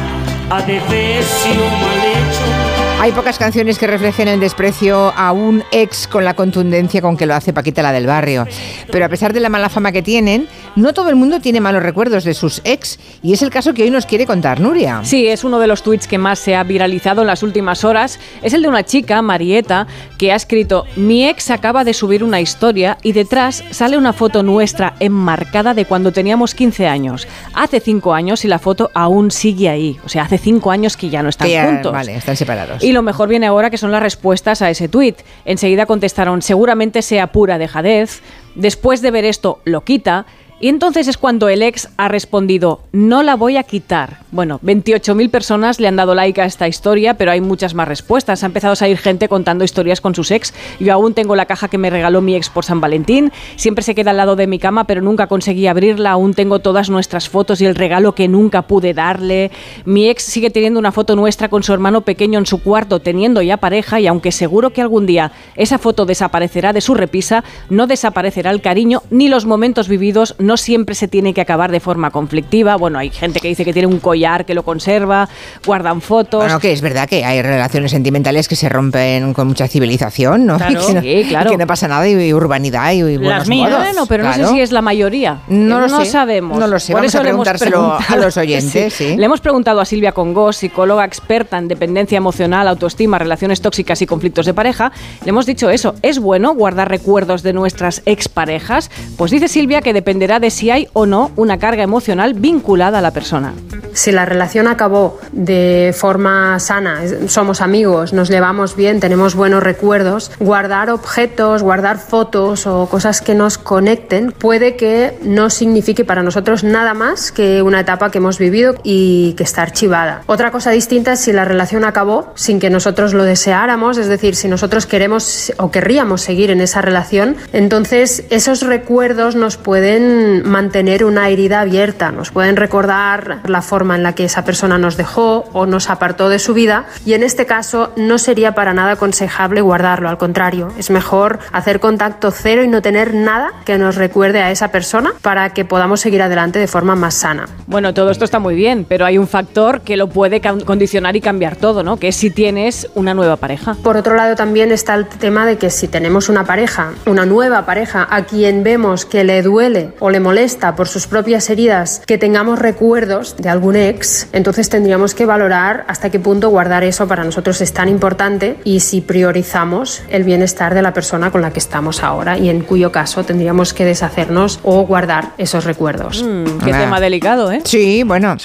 adefesio mal hecho hay pocas canciones que reflejen el desprecio a un ex con la contundencia con que lo hace Paquita la del barrio. Pero a pesar de la mala fama que tienen, no todo el mundo tiene malos recuerdos de sus ex y es el caso que hoy nos quiere contar Nuria. Sí, es uno de los tweets que más se ha viralizado en las últimas horas. Es el de una chica, Marieta, que ha escrito: Mi ex acaba de subir una historia y detrás sale una foto nuestra enmarcada de cuando teníamos 15 años. Hace 5 años y la foto aún sigue ahí. O sea, hace 5 años que ya no están juntos. Vale, están separados. Y lo mejor viene ahora que son las respuestas a ese tuit. Enseguida contestaron, seguramente sea pura dejadez. Después de ver esto, lo quita. Y entonces es cuando el ex ha respondido, no la voy a quitar. Bueno, 28.000 personas le han dado like a esta historia, pero hay muchas más respuestas. Ha empezado a salir gente contando historias con sus ex. Yo aún tengo la caja que me regaló mi ex por San Valentín. Siempre se queda al lado de mi cama, pero nunca conseguí abrirla. Aún tengo todas nuestras fotos y el regalo que nunca pude darle. Mi ex sigue teniendo una foto nuestra con su hermano pequeño en su cuarto, teniendo ya pareja, y aunque seguro que algún día esa foto desaparecerá de su repisa, no desaparecerá el cariño ni los momentos vividos siempre se tiene que acabar de forma conflictiva. Bueno, hay gente que dice que tiene un collar que lo conserva, guardan fotos. Bueno, que es verdad que hay relaciones sentimentales que se rompen con mucha civilización, ¿no? Claro, que, no sí, claro. que no pasa nada y urbanidad y, buenos Las mías, modos. Bueno, pero no sé si es la mayoría. No lo sé. sabemos. No lo sé. Por Vamos eso a preguntárselo a preguntado- los oyentes, sí. Le hemos preguntado a Silvia Congos, psicóloga experta en dependencia emocional, autoestima, relaciones tóxicas y conflictos de pareja. Le hemos dicho eso. ¿Es bueno guardar recuerdos de nuestras exparejas? Pues dice Silvia que dependerá de si hay o no una carga emocional vinculada a la persona. Si la relación acabó de forma sana, somos amigos, nos llevamos bien, tenemos buenos recuerdos, guardar objetos, guardar fotos o cosas que nos conecten puede que no signifique para nosotros nada más que una etapa que hemos vivido y que está archivada. Otra cosa distinta es si la relación acabó sin que nosotros lo deseáramos, es decir, si nosotros queremos o querríamos seguir en esa relación, entonces esos recuerdos nos pueden mantener una herida abierta, nos pueden recordar la forma en la que esa persona nos dejó o nos apartó de su vida y en este caso no sería para nada aconsejable guardarlo, al contrario, es mejor hacer contacto cero y no tener nada que nos recuerde a esa persona para que podamos seguir adelante de forma más sana. Bueno, todo esto está muy bien, pero hay un factor que lo puede condicionar y cambiar todo, ¿no? Que es si tienes una nueva pareja. Por otro lado, también está el tema de que si tenemos una pareja, una nueva pareja, a quien vemos que le duele o le molesta por sus propias heridas que tengamos recuerdos de algún ex, entonces tendríamos que valorar hasta qué punto guardar eso para nosotros es tan importante y si priorizamos el bienestar de la persona con la que estamos ahora y en cuyo caso tendríamos que deshacernos o guardar esos recuerdos. qué tema delicado, ¿eh? Sí, bueno.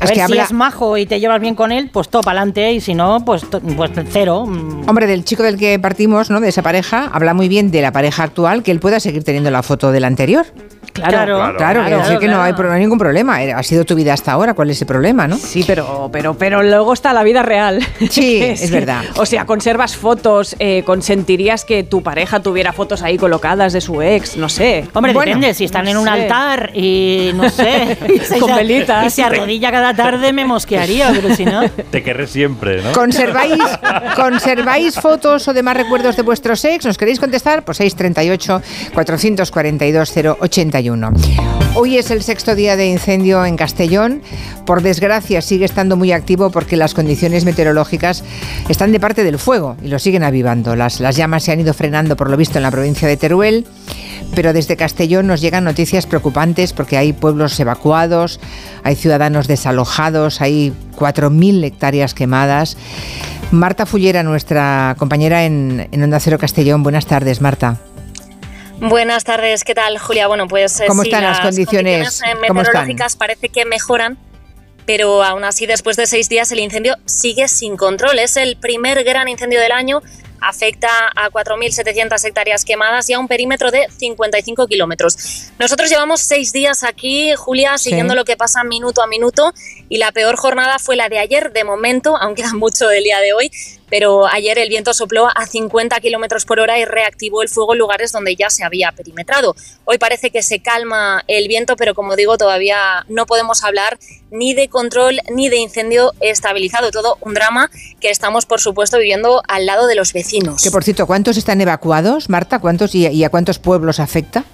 A ver, si es majo y te llevas bien con él, pues todo para adelante y si no, pues, pues cero. Mm. Hombre, del chico del que partimos, ¿no? De esa pareja, habla muy bien de la pareja actual, que él pueda seguir teniendo la foto del anterior. Claro, claro, claro, claro, decir que no hay, no hay ningún problema. Eh, Ha sido tu vida hasta ahora, ¿cuál es el problema, no? Sí, pero, pero, pero luego está la vida real. Sí, Que es verdad. O sea, conservas fotos, eh, consentirías que tu pareja tuviera fotos ahí colocadas de su ex, no sé. Hombre, Bueno, depende, si están no en un sé. altar y no sé, y se- Con velitas. Y se arrodilla cada tarde, me mosquearía, pero si no. Te querré siempre, ¿no? ¿Conserváis, ¿Conserváis fotos o demás recuerdos de vuestros ex? ¿Nos queréis contestar? Pues 638 442 081. Hoy es el sexto día de incendio en Castellón. Por desgracia sigue estando muy activo porque las condiciones meteorológicas están de parte del fuego y lo siguen avivando. Las, las llamas se han ido frenando por lo visto en la provincia de Teruel, pero desde Castellón nos llegan noticias preocupantes porque hay pueblos evacuados, hay ciudadanos desalojados, hay 4.000 hectáreas quemadas. Marta Fullera, nuestra compañera en, en Onda Cero Castellón. Buenas tardes, Marta. Buenas tardes, ¿qué tal, Julia? Bueno, pues eh, ¿Cómo sí, están las condiciones? eh, ¿Cómo están? meteorológicas parece que mejoran, pero aún así, después de seis días, el incendio sigue sin control. Es el primer gran incendio del año. Afecta a 4.700 hectáreas quemadas y a un perímetro de 55 kilómetros. Nosotros llevamos seis días aquí, Julia, Sí. siguiendo lo que pasa minuto a minuto y la peor jornada fue la de ayer. De momento, aún queda mucho del día de hoy, pero ayer el viento sopló a 50 kilómetros por hora y reactivó el fuego en lugares donde ya se había perimetrado. Hoy parece que se calma el viento, pero como digo, todavía no podemos hablar ni de control ni de incendio estabilizado. Todo un drama que estamos, por supuesto, viviendo al lado de los vecinos. Que por cierto, ¿cuántos están evacuados, Marta? ¿Cuántos y, y a cuántos pueblos afecta?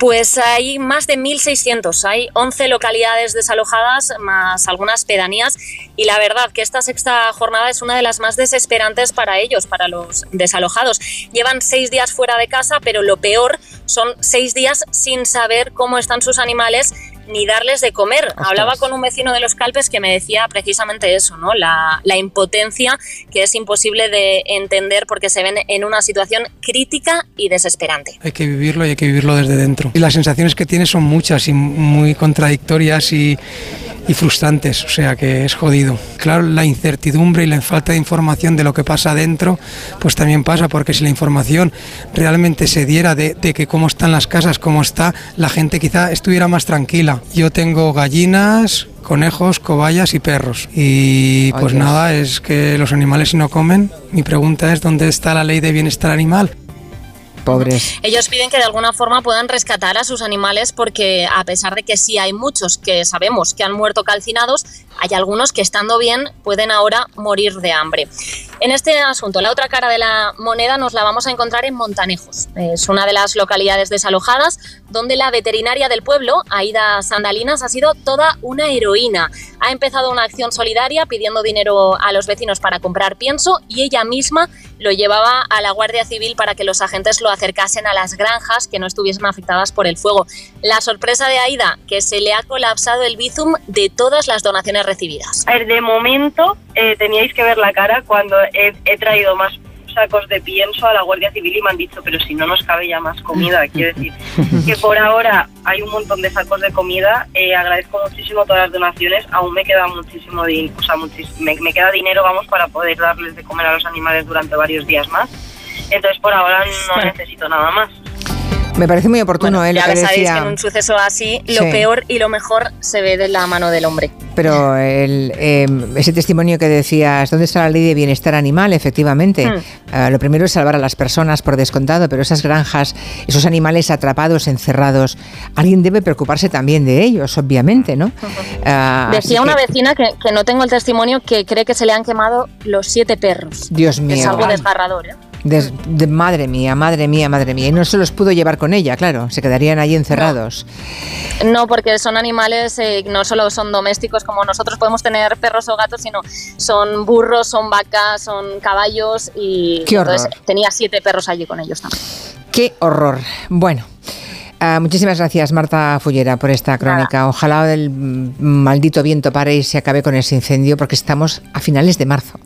Pues hay más de 1.600, hay 11 localidades desalojadas más algunas pedanías y la verdad que esta sexta jornada es una de las más desesperantes para ellos, para los desalojados. Llevan seis días fuera de casa, pero lo peor son seis días sin saber cómo están sus animales ni darles de comer. Hablaba con un vecino de los Calpes que me decía precisamente eso, ¿no? La, la impotencia que es imposible de entender porque se ven en una situación crítica y desesperante. Hay que vivirlo y hay que vivirlo desde dentro. Y las sensaciones que tienes son muchas y muy contradictorias y, y frustrantes, o sea que es jodido. Claro, la incertidumbre y la falta de información de lo que pasa dentro, pues también pasa, porque si la información realmente se diera de, de que cómo están las casas, cómo está, la gente quizá estuviera más tranquila. Yo tengo gallinas, conejos, cobayas y perros. Y pues nada, es que los animales si no comen, mi pregunta es, ¿dónde está la ley de bienestar animal? Pobres. Ellos piden que de alguna forma puedan rescatar a sus animales porque a pesar de que sí hay muchos que sabemos que han muerto calcinados, hay algunos que estando bien pueden ahora morir de hambre. En este asunto, la otra cara de la moneda nos la vamos a encontrar en Montanejos. Es una de las localidades desalojadas donde la veterinaria del pueblo, Aida Sandalinas, ha sido toda una heroína. Ha empezado una acción solidaria pidiendo dinero a los vecinos para comprar pienso y ella misma lo llevaba a la Guardia Civil para que los agentes lo acercasen a las granjas que no estuviesen afectadas por el fuego. La sorpresa de Aida, que se le ha colapsado el bizum de todas las donaciones recibidas. A ver, de momento eh, teníais que ver la cara cuando he, he traído más sacos de pienso a la Guardia Civil y me han dicho, pero si no nos cabe ya más comida. Quiero decir que por ahora hay un montón de sacos de comida. Eh, agradezco muchísimo todas las donaciones. Aún me queda muchísimo dinero, o sea, me, me queda dinero, vamos, para poder darles de comer a los animales durante varios días más. Entonces, por ahora no necesito nada más. Me parece muy oportuno ¿eh? ya que sabéis decía. que en un suceso así, lo Sí. peor y lo mejor se ve de la mano del hombre. Pero el, eh, ese testimonio que decías, ¿dónde está la ley de bienestar animal? Efectivamente, Hmm. Eh, lo primero es salvar a las personas por descontado, pero esas granjas, esos animales atrapados, encerrados, alguien debe preocuparse también de ellos, obviamente, ¿no? Ah, Decía una que- vecina que, que no tengo el testimonio que cree que se le han quemado los siete perros. Dios mío. Es algo desgarrador, ¿eh? De- madre mía, madre mía, madre mía. Y no se los pudo llevar con ella, claro. Se quedarían allí encerrados. No, porque son animales, eh, no solo son domésticos como nosotros podemos tener perros o gatos, sino son burros, son vacas, son caballos y Qué entonces tenía siete perros allí con ellos también. Qué horror. Bueno. Ah, muchísimas gracias, Marta Fullera, por esta crónica. Ojalá el mm, maldito viento pare y se acabe con ese incendio, porque estamos a finales de marzo.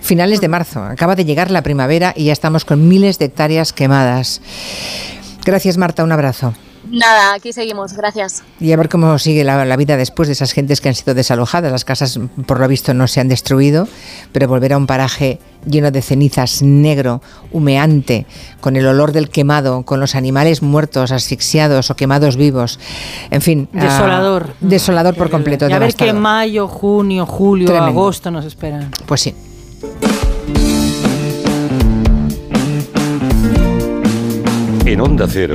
Finales de marzo. Acaba de llegar la primavera y ya estamos con miles de hectáreas quemadas. Gracias, Marta. Un abrazo. Nada, aquí seguimos, gracias. Y a ver cómo sigue la, la vida después de esas gentes que han sido desalojadas. Las casas, por lo visto, no se han destruido, pero volver a un paraje lleno de cenizas, negro, humeante, con el olor del quemado, con los animales muertos, asfixiados o quemados vivos. En fin. ah, Desolador. desolador por completo. Y a ver qué mayo, junio, julio, Tremendo. agosto nos esperan. Pues sí. En Onda Cero.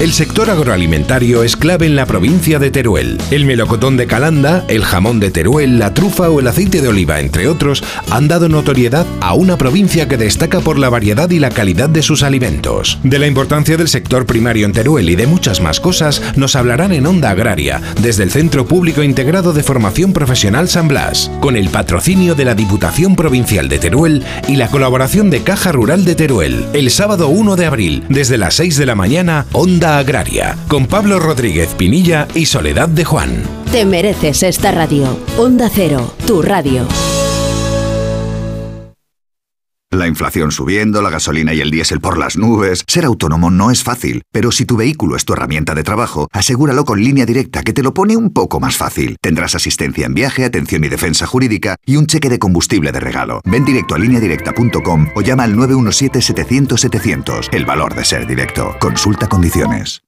El sector agroalimentario es clave en la provincia de Teruel. El melocotón de Calanda, el jamón de Teruel, la trufa o el aceite de oliva, entre otros, han dado notoriedad a una provincia que destaca por la variedad y la calidad de sus alimentos. De la importancia del sector primario en Teruel y de muchas más cosas nos hablarán en Onda Agraria, desde el Centro Público Integrado de Formación Profesional San Blas, con el patrocinio de la Diputación Provincial de Teruel y la colaboración de Caja Rural de Teruel. El sábado 1 de abril, desde las 6 de la mañana, Onda Agraria, con Pablo Rodríguez Pinilla y Soledad de Juan. Te mereces esta radio. Onda Cero, tu radio. La inflación subiendo, la gasolina y el diésel por las nubes. Ser autónomo no es fácil, pero si tu vehículo es tu herramienta de trabajo, asegúralo con línea directa que te lo pone un poco más fácil. Tendrás asistencia en viaje, atención y defensa jurídica y un cheque de combustible de regalo. Ven directo a lineadirecta.com o llama al 917-700-700. El valor de ser directo. Consulta condiciones.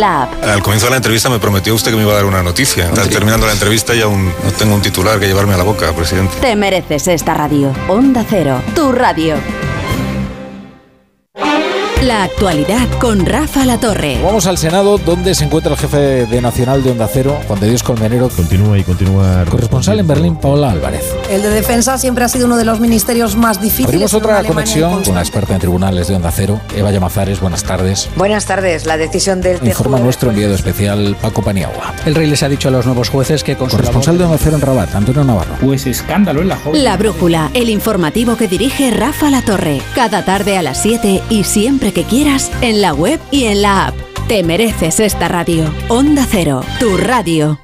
la app. Al comienzo de la entrevista me prometió usted que me iba a dar una noticia. Está terminando la entrevista y aún no tengo un titular que llevarme a la boca, presidente. Te mereces esta radio. Onda Cero, tu radio. La actualidad con Rafa La Torre. Vamos al Senado, donde se encuentra el jefe de Nacional de Onda Cero, Juan de Dios Colmenero. Continúa y continúa. Corresponsal en Berlín, Paola Álvarez. El de defensa siempre ha sido uno de los ministerios más difíciles. Abrimos otra Alemania conexión con la experta en tribunales de Onda Cero, Eva Llamazares. Buenas tardes. Buenas tardes. La decisión del Informa TJUE nuestro enviado especial, Paco Paniagua. El rey les ha dicho a los nuevos jueces que con su Corresponsal de Onda Cero en Rabat, Antonio Navarro. Pues escándalo en la joven. La Brújula, el informativo que dirige Rafa La Torre. Cada tarde a las 7 y siempre que quieras en la web y en la app. Te mereces esta radio. Onda Cero, tu radio.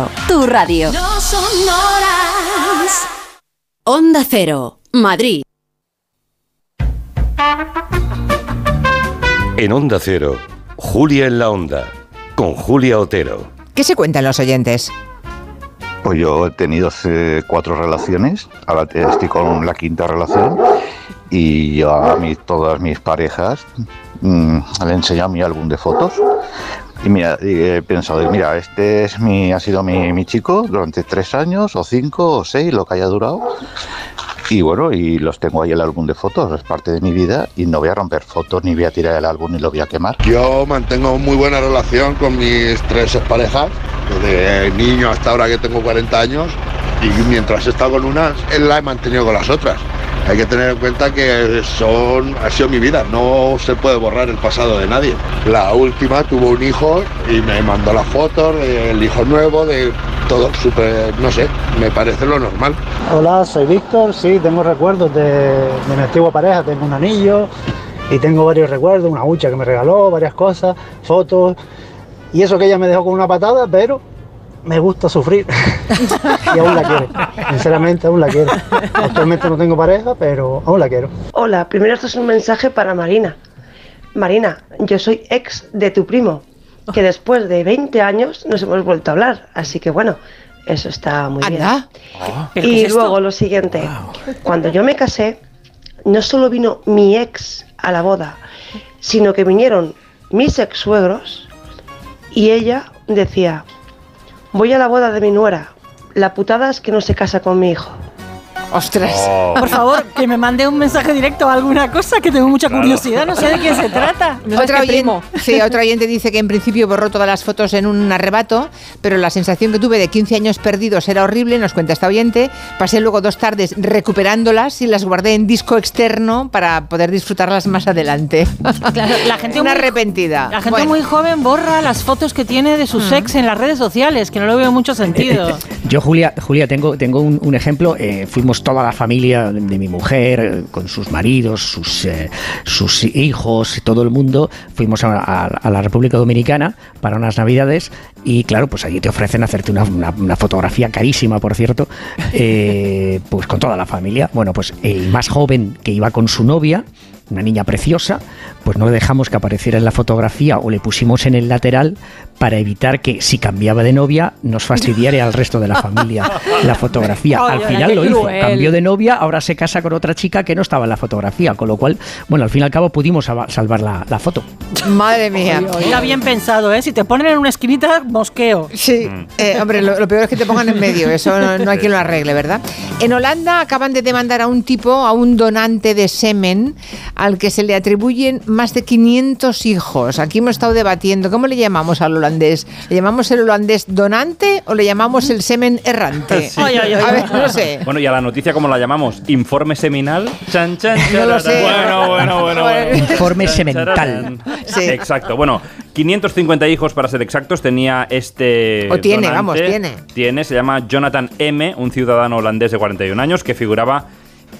tu radio. No son horas. Onda Cero, Madrid. En Onda Cero, Julia en la Onda, con Julia Otero. ¿Qué se cuentan los oyentes? Pues yo he tenido eh, cuatro relaciones, ahora estoy con la quinta relación y yo a mí, todas mis parejas mm, le he enseñado mi álbum de fotos y mira, y he pensado, mira, este es mi, ha sido mi, mi chico durante tres años o cinco o seis, lo que haya durado y bueno, y los tengo ahí el álbum de fotos, es parte de mi vida y no voy a romper fotos ni voy a tirar el álbum ni lo voy a quemar. Yo mantengo muy buena relación con mis tres parejas, desde niño hasta ahora que tengo 40 años, y mientras he estado con unas, él la he mantenido con las otras. Hay que tener en cuenta que son, ha sido mi vida, no se puede borrar el pasado de nadie. La última tuvo un hijo y me mandó las fotos del hijo nuevo, de todo súper, no sé, me parece lo normal. Hola, soy Víctor, sí, tengo recuerdos de, de mi antigua pareja, tengo un anillo y tengo varios recuerdos, una hucha que me regaló, varias cosas, fotos, y eso que ella me dejó con una patada, pero me gusta sufrir y aún la quiero, sinceramente aún la quiero. Actualmente no tengo pareja, pero aún la quiero. Hola, primero esto es un mensaje para Marina. Marina, yo soy ex de tu primo, que después de 20 años nos hemos vuelto a hablar, así que bueno, eso está muy bien. ¿Pero qué Y es esto? luego lo siguiente, cuando yo me casé, no solo vino mi ex a la boda, sino que vinieron mis ex suegros y ella decía, voy a la boda de mi nuera, la putada es que no se casa con mi hijo. Ostras. Oh. Por favor, que me mande un mensaje directo a alguna cosa que tengo mucha Claro. curiosidad, no sé de quién se trata. Otra oyente, sí, otra oyente dice que en principio borró todas las fotos en un arrebato, pero la sensación que tuve de 15 años perdidos era horrible, nos cuenta esta oyente. Pasé luego dos tardes recuperándolas y las guardé en disco externo para poder disfrutarlas más adelante. Claro, la gente Una muy- arrepentida. La gente Bueno. muy joven borra las fotos que tiene de sus ex en las redes sociales, que no le veo mucho sentido. Yo, Julia, Julia tengo, tengo un, un ejemplo. eh, fuimos pues toda la familia de, mi mujer, con sus maridos, sus, eh, sus hijos, todo el mundo, fuimos a, la República Dominicana para unas navidades y claro, pues allí te ofrecen hacerte una, una, fotografía carísima, por cierto, eh, pues con toda la familia. Bueno, pues el más joven que iba con su novia, una niña preciosa, pues no le dejamos que apareciera en la fotografía o le pusimos en el lateral para evitar que si cambiaba de novia nos fastidiara al resto de la familia la fotografía. al final lo hizo, cambió de novia, ahora se casa con otra chica que no estaba en la fotografía, con lo cual, bueno, al fin y al cabo pudimos salvar la, foto. Madre mía. Está bien pensado, ¿eh? Si te ponen en una esquinita, mosqueo. Sí, mm. eh, hombre, lo, peor es que te pongan en medio, eso no, hay quien lo arregle, ¿verdad? En Holanda acaban de demandar a un tipo, a un donante de semen, al que se le atribuyen más de 500 hijos. Aquí hemos estado debatiendo, ¿cómo le llamamos al holandés? ¿Le llamamos el holandés donante o le llamamos el semen errante? A ver, no sé. Bueno, y a la noticia, ¿cómo la llamamos? ¿Informe seminal? Chan, chan, no lo sé. Bueno, bueno, bueno. Informe semental. Sí. Exacto. Bueno, 550 hijos para ser exactos tenía este. O tiene, vamos, tiene. Tiene, se llama Jonathan M., un ciudadano holandés de 41 años que figuraba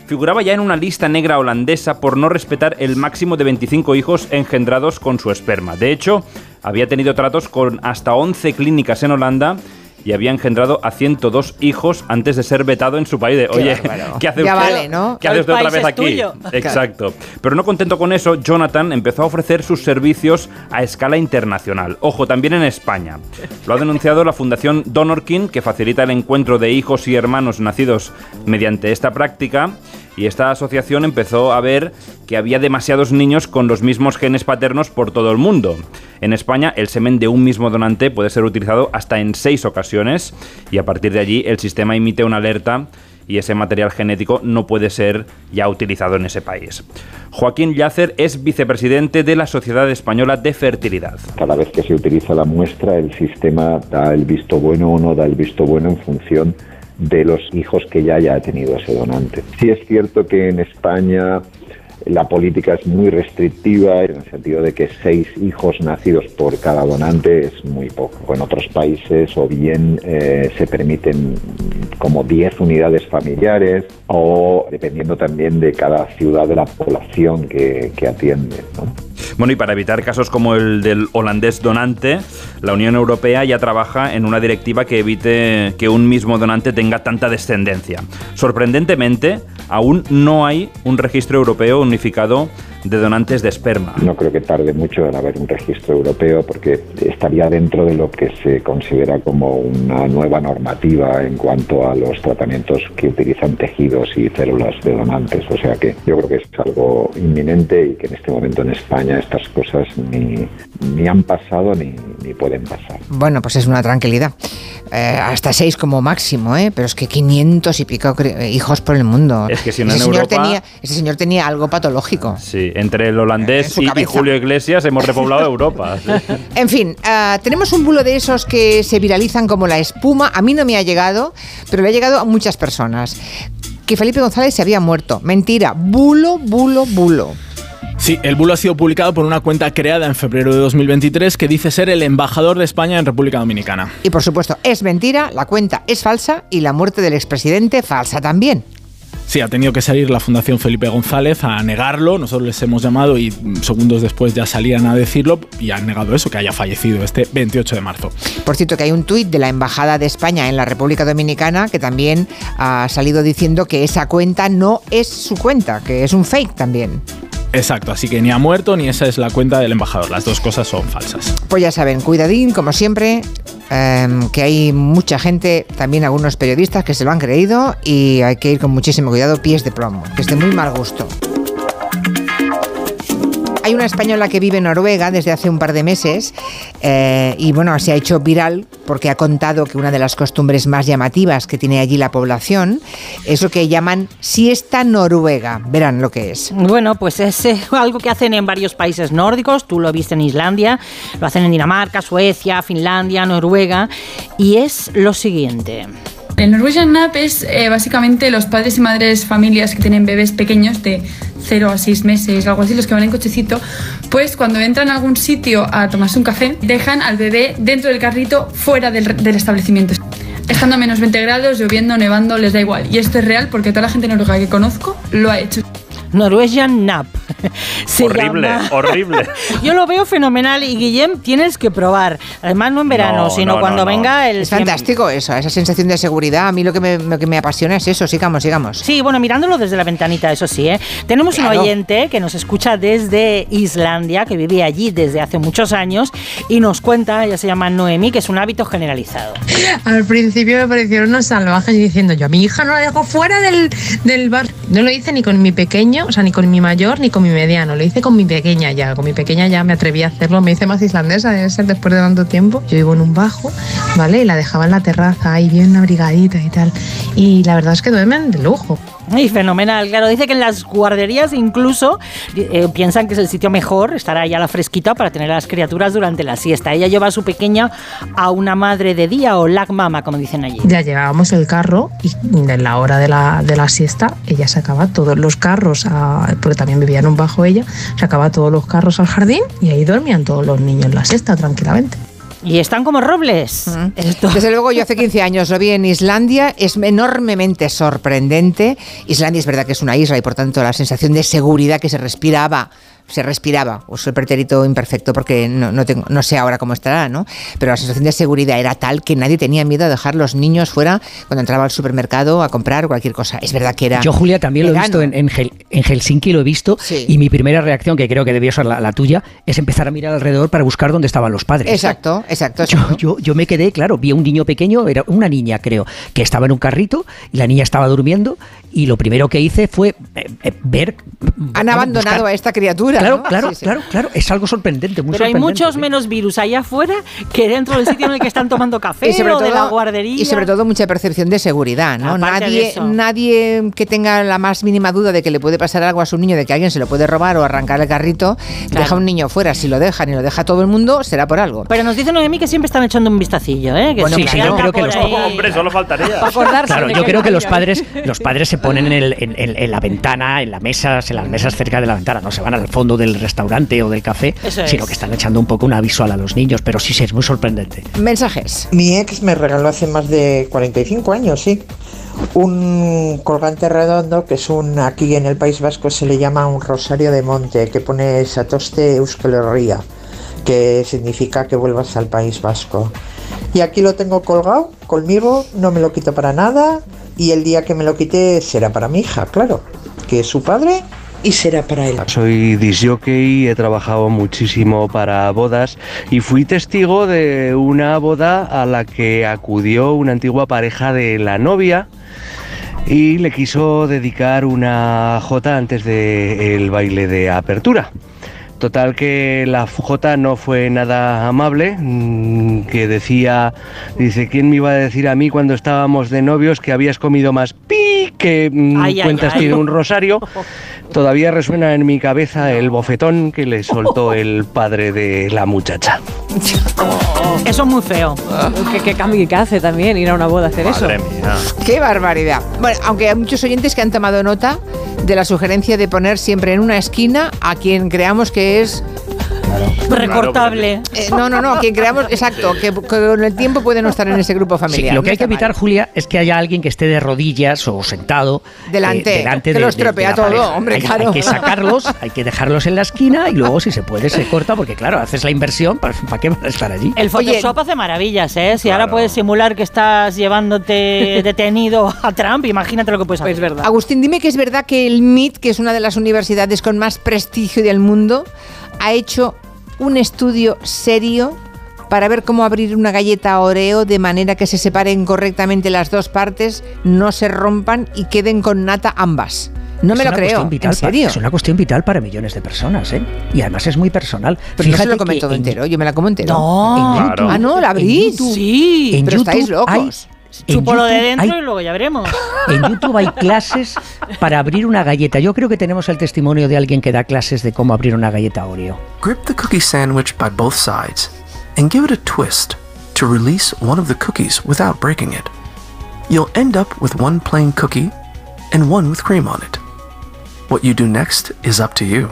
figuraba ya en una lista negra holandesa por no respetar el máximo de 25 hijos engendrados con su esperma. De hecho, había tenido tratos con hasta 11 clínicas en Holanda y había engendrado a 102 hijos antes de ser vetado en su país. De, Oye, ¿qué hace usted, ¿qué hace usted otra vez aquí? Exacto. Pero no contento con eso, Jonathan empezó a ofrecer sus servicios a escala internacional. Ojo, también en España. Lo ha denunciado la Fundación Donorkin, que facilita el encuentro de hijos y hermanos nacidos mediante esta práctica y esta asociación empezó a ver que había demasiados niños con los mismos genes paternos por todo el mundo. En España, el semen de un mismo donante puede ser utilizado hasta en seis ocasiones y a partir de allí el sistema emite una alerta y ese material genético no puede ser ya utilizado en ese país. Joaquín Yacer es vicepresidente de la Sociedad Española de Fertilidad. Cada vez que se utiliza la muestra, el sistema da el visto bueno o no da el visto bueno en función los hijos que ya haya tenido ese donante. Sí es cierto que en España la política es muy restrictiva en el sentido de que seis hijos nacidos por cada donante es muy poco. En otros países o bien eh, se permiten como 10 unidades familiares o dependiendo también de cada ciudad de la población que, que atiende. Bueno, y para evitar casos como el del holandés donante, la Unión Europea ya trabaja en una directiva que evite que un mismo donante tenga tanta descendencia. Sorprendentemente, aún no hay un registro europeo unificado de donantes de esperma. No creo que tarde mucho en haber un registro europeo porque estaría dentro de lo que se considera como una nueva normativa en cuanto a los tratamientos que utilizan tejidos y células de donantes. O sea que yo creo que es algo inminente y que en este momento en España estas cosas ni, ni han pasado ni, ni pueden pasar. Bueno, pues es una tranquilidad. Eh, hasta seis como máximo, ¿eh? pero es que 500 y pico hijos por el mundo. Es que si no ese, señor tenía, ese señor tenía algo patológico. Sí, entre el holandés y, Julio Iglesias hemos repoblado Europa. En fin, ah, tenemos un bulo de esos que se viralizan como la espuma. A mí no me ha llegado, pero le ha llegado a muchas personas. Que Felipe González se había muerto. Mentira, bulo, bulo, bulo. Sí, el bulo ha sido publicado por una cuenta creada en febrero de 2023 que dice ser el embajador de España en República Dominicana. Y por supuesto, es mentira, la cuenta es falsa y la muerte del expresidente falsa también. Sí, ha tenido que salir la Fundación Felipe González a negarlo. Nosotros les hemos llamado y segundos después ya salían a decirlo y han negado eso, que haya fallecido este 28 de marzo. Por cierto, que hay un tuit de la Embajada de España en la República Dominicana que también ha salido diciendo que esa cuenta no es su cuenta, que es un fake también. Exacto, así que ni ha muerto ni esa es la cuenta del embajador. Las dos cosas son falsas. Pues ya saben, cuidadín, como siempre, em, que hay mucha gente, también algunos periodistas que se lo han creído y hay que ir con muchísimo cuidado, pies de plomo, que es de muy mal gusto. Hay una española que vive en Noruega desde hace un par de meses eh, y bueno, se ha hecho viral porque ha contado que una de las costumbres más llamativas que tiene allí la población es lo que llaman siesta noruega. Verán lo que es. Bueno, pues es eh, algo que hacen en varios países nórdicos, tú lo viste en Islandia, lo hacen en Dinamarca, Suecia, Finlandia, Noruega y es lo siguiente. El Norwegian Nap es eh, básicamente los padres y madres, familias que tienen bebés pequeños de 0 a 6 meses, algo así, los que van en cochecito, pues cuando entran a algún sitio a tomarse un café, dejan al bebé dentro del carrito fuera del, establecimiento. estando a menos 20 grados, lloviendo, nevando, les da igual. Y esto es real porque toda la gente noruega que conozco lo ha hecho. Norwegian Nap. Se horrible, llama- horrible. Yo lo veo fenomenal y Guillem tienes que probar. Además no en verano, No, sino no, cuando no, no. venga el Es fantástico eso, esa sensación de seguridad. A mí lo que me, lo que me apasiona es eso. Sigamos, sigamos. Sí, bueno, mirándolo desde la ventanita, eso sí. ¿eh? Tenemos un oyente que nos escucha desde Islandia, que vivía allí desde hace muchos años, y nos cuenta, ella se llama Noemi, que es un hábito generalizado. Al principio me parecieron unos salvajes diciendo yo a mi hija no la dejo fuera del, del bar. No lo hice ni con mi pequeño, o sea, ni con mi mayor ni con mi mediano, lo hice con mi pequeña ya. Con mi pequeña ya me atreví a hacerlo, me hice más islandesa, debe ser después de tanto tiempo. Yo vivo en un bajo, ¿vale? Y la dejaba en la terraza ahí bien abrigadita y tal. Y la verdad es que duermen de lujo. Y fenomenal, claro. Dice que en las guarderías incluso eh, piensan que es el sitio mejor, estará ya la fresquita para tener a las criaturas durante la siesta. Ella lleva a su pequeña a una madre de día o lag mama, como dicen allí. Ya llevábamos el carro y en la hora de la, de la siesta ella sacaba todos los carros, a- porque también vivía en un bajo ella, sacaba todos los carros al jardín y ahí dormían todos los niños la siesta tranquilamente. Y están como robles. Esto. Desde luego, yo hace 15 años lo vi en Islandia, es enormemente sorprendente. Islandia es verdad que es una isla y por tanto la sensación de seguridad que se respiraba, se respiraba, uso el pretérito imperfecto porque no, no, tengo, no sé ahora cómo estará, ¿no? Pero la sensación de seguridad era tal que nadie tenía miedo a dejar los niños fuera cuando entraba al supermercado a comprar cualquier cosa. Es verdad que era. Yo, Julia, también lo he visto en, en Hel- en Helsinki, lo he visto, Sí. y mi primera reacción, que creo que debió ser la, la tuya, es empezar a mirar alrededor para buscar dónde estaban los padres. Exacto, exacto. Yo, yo, yo me quedé, claro, vi a un niño pequeño, era una niña creo, que estaba en un carrito y la niña estaba durmiendo y lo primero que hice fue eh, eh, ver... Han abandonado buscar- a esta criatura. Claro, ¿no? claro, Sí, sí. claro, claro, es algo sorprendente, muy Pero hay muchos menos virus allá afuera que dentro del sitio en el que están tomando café Y sobre, o de la todo, guardería. y sobre todo mucha percepción de seguridad, ¿no? Aparte Nadie, nadie que tenga la más mínima duda de que le puede pasar algo a su niño, de que alguien se lo puede robar o arrancar el carrito, deja a un niño fuera. Si lo dejan y lo deja todo el mundo, será por algo. Pero nos dicen Noemí que siempre están echando un vistacillo, ¿eh? Que Bueno, si sí, yo creo que los- ahí- Hombre, solo faltaría. Claro, yo creo que los padres, los padres se ponen en, el- en- en- en la ventana, en las mesas, en las mesas cerca de la ventana, no se van al fondo del restaurante o del café, Eso sino es. que están echando un poco una visual a los niños, pero sí, sí, es muy sorprendente. Mensajes. Mi ex me regaló hace más de 45 años, sí, un colgante redondo que es un, aquí en el País Vasco se le llama un rosario de monte, que pone Satoste Euskal Herria, que significa que vuelvas al País Vasco. Y aquí lo tengo colgado conmigo, no me lo quito para nada, y el día que me lo quite será para mi hija, claro, que es su padre y será para él. Soy disjockey, he trabajado muchísimo para bodas y fui testigo de una boda a la que acudió una antigua pareja de la novia y le quiso dedicar una jota antes del baile de apertura. Total que la Jota no fue nada amable, mm, que decía, dice, ¿quién me iba a decir a mí cuando estábamos de novios que habías comido más pi que mm, Ay, ay, cuentas ay. tiene un rosario? Todavía resuena en mi cabeza el bofetón que le soltó el padre de la muchacha. Eso es muy feo. ¿Qué, qué cambio que hace también ir a una boda a hacer eso? mía. ¡Qué barbaridad! Bueno, aunque hay muchos oyentes que han tomado nota de la sugerencia de poner siempre en una esquina a quien creamos que es Recortable. Eh, no, no, no, quien creamos, exacto, que, que con el tiempo puede no estar en ese grupo Sí, familiar. lo que No hay que evitar, Julia, es que haya alguien que esté de rodillas o sentado Delante, eh, delante que de, lo de- de estropea todo, pareja. hombre, hay, claro. hay que sacarlos, hay que dejarlos en la esquina y luego, si se puede, se corta, porque claro, haces la inversión, ¿para, para qué van a estar allí? El Photoshop hace maravillas, ¿eh? Si ahora puedes simular que estás llevándote detenido a Trump, imagínate lo que puedes hacer. Es verdad. Agustín, dime que es verdad que el MIT, que es una de las universidades con más prestigio del mundo, ha hecho un estudio serio para ver cómo abrir una galleta Oreo de manera que se separen correctamente las dos partes, no se rompan y queden con nata ambas. No me lo creo, en serio. es una cuestión vital para millones de personas, ¿eh? Y además es muy personal. Pero no se lo Fíjate comen todo en- entero, yo me la como entero. No. en Claro. YouTube- Ah, no, la en abrís. YouTube- Sí. en pero estáis YouTube locos. Chúpalo de dentro hay- y luego ya veremos. En YouTube hay clases para abrir una galleta. Yo creo que tenemos el testimonio de alguien que da clases de cómo abrir una galleta Oreo. Grip the cookie sandwich by both sides and give it a twist to release one of the cookies without breaking it. You'll end up with one plain cookie and one with cream on it. What you do next is up to you.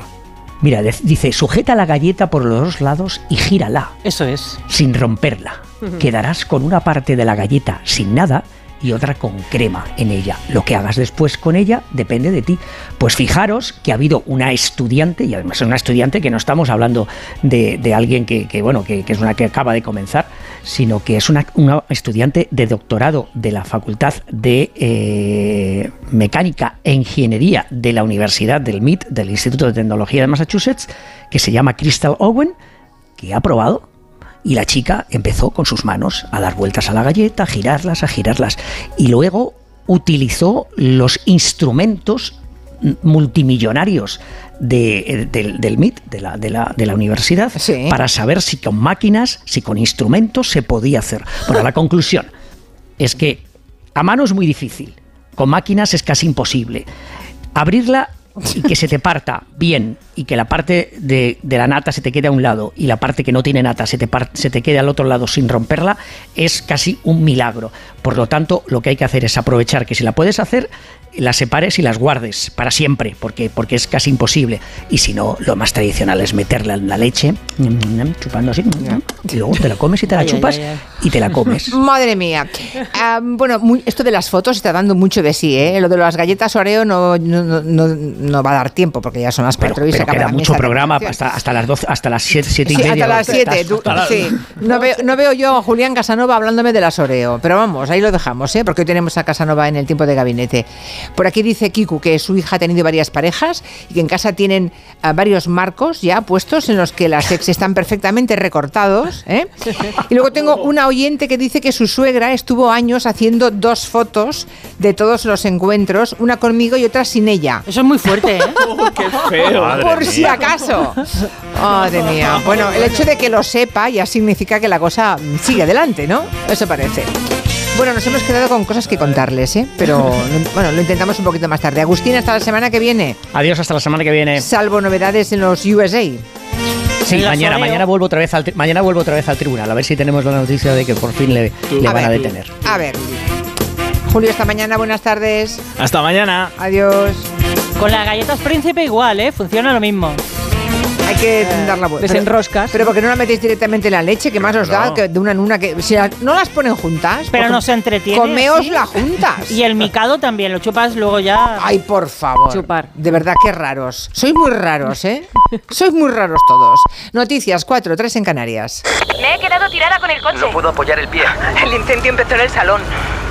Mira, dice, sujeta la galleta por los dos lados y gírala, Eso es. sin romperla. Quedarás con una parte de la galleta sin nada y otra con crema en ella. Lo que hagas después con ella depende de ti. Pues fijaros que ha habido una estudiante, y además es una estudiante que no estamos hablando de, alguien que, bueno, que, es una que acaba de comenzar, sino que es una, una estudiante de doctorado de la Facultad de eh, Mecánica e Ingeniería de la Universidad del MIT, del Instituto de Tecnología de Massachusetts, que se llama Crystal Owen, que ha probado y la chica empezó con sus manos a dar vueltas a la galleta, a girarlas, a girarlas. Y luego utilizó los instrumentos multimillonarios de, de, del MIT, de la, de la, de la universidad, sí. para saber si con máquinas, si con instrumentos se podía hacer. Bueno, la conclusión es que a mano es muy difícil, con máquinas es casi imposible. Abrirla y que se te parta bien y que la parte de, de, la nata se te quede a un lado y la parte que no tiene nata se te, se te quede al otro lado sin romperla, es casi un milagro. Por lo tanto, lo que hay que hacer es aprovechar que si la puedes hacer, las separes y las guardes para siempre, porque, porque es casi imposible. Y si no, lo más tradicional es meterla en la leche, chupando así, y luego te la comes y te la chupas y te la comes. Madre mía. Um, bueno, muy, esto de las fotos está dando mucho de sí, ¿eh? Lo de las galletas Oreo no, no, no, no va a dar tiempo, porque ya son las 4 y se queda mucho programa hasta, hasta las 12, hasta las 7, 7 y sí, media. hasta las 7, tú, sí. No veo, no veo yo a Julián Casanova hablándome de las Oreo, pero vamos, ahí lo dejamos, ¿eh? Porque hoy tenemos a Casanova en el tiempo de gabinete. Por aquí dice Kiku que su hija ha tenido varias parejas y que en casa tienen uh, varios marcos ya puestos en los que las ex están perfectamente recortados. ¿eh? Y luego tengo una oyente que dice que su suegra estuvo años haciendo dos fotos de todos los encuentros, una conmigo y otra sin ella. Eso es muy fuerte, ¿eh? oh, ¡Qué feo! Madre Por si acaso. Madre mía. Bueno, el hecho de que lo sepa ya significa que la cosa sigue adelante, ¿no? Eso parece. Bueno, nos hemos quedado con cosas que contarles, ¿eh? Pero bueno, lo intentamos un poquito más tarde. Agustín, hasta la semana que viene. Adiós, hasta la semana que viene. Salvo novedades en los USA. Sí, mañana, mañana vuelvo otra vez al mañana vuelvo otra vez al tribunal a ver si tenemos la noticia de que por fin le, le a van ver, a detener. A ver. Julio, hasta mañana, buenas tardes. Hasta mañana. Adiós. Con las galletas príncipe igual, ¿eh? Funciona lo mismo. Hay que dar la vuelta. Desenroscas. Pero porque no la metéis directamente en la leche, que más os da que de una en una que si la, no las ponen juntas. Pero no se entretiene. Comeosla juntas. Y el micado también, lo chupas luego ya. Ay, por favor. Chupar. De verdad qué raros. Sois muy raros, ¿eh? Sois muy raros todos. Noticias 4, 3 en Canarias. Me he quedado tirada con el coche. No puedo apoyar el pie. El incendio empezó en el salón.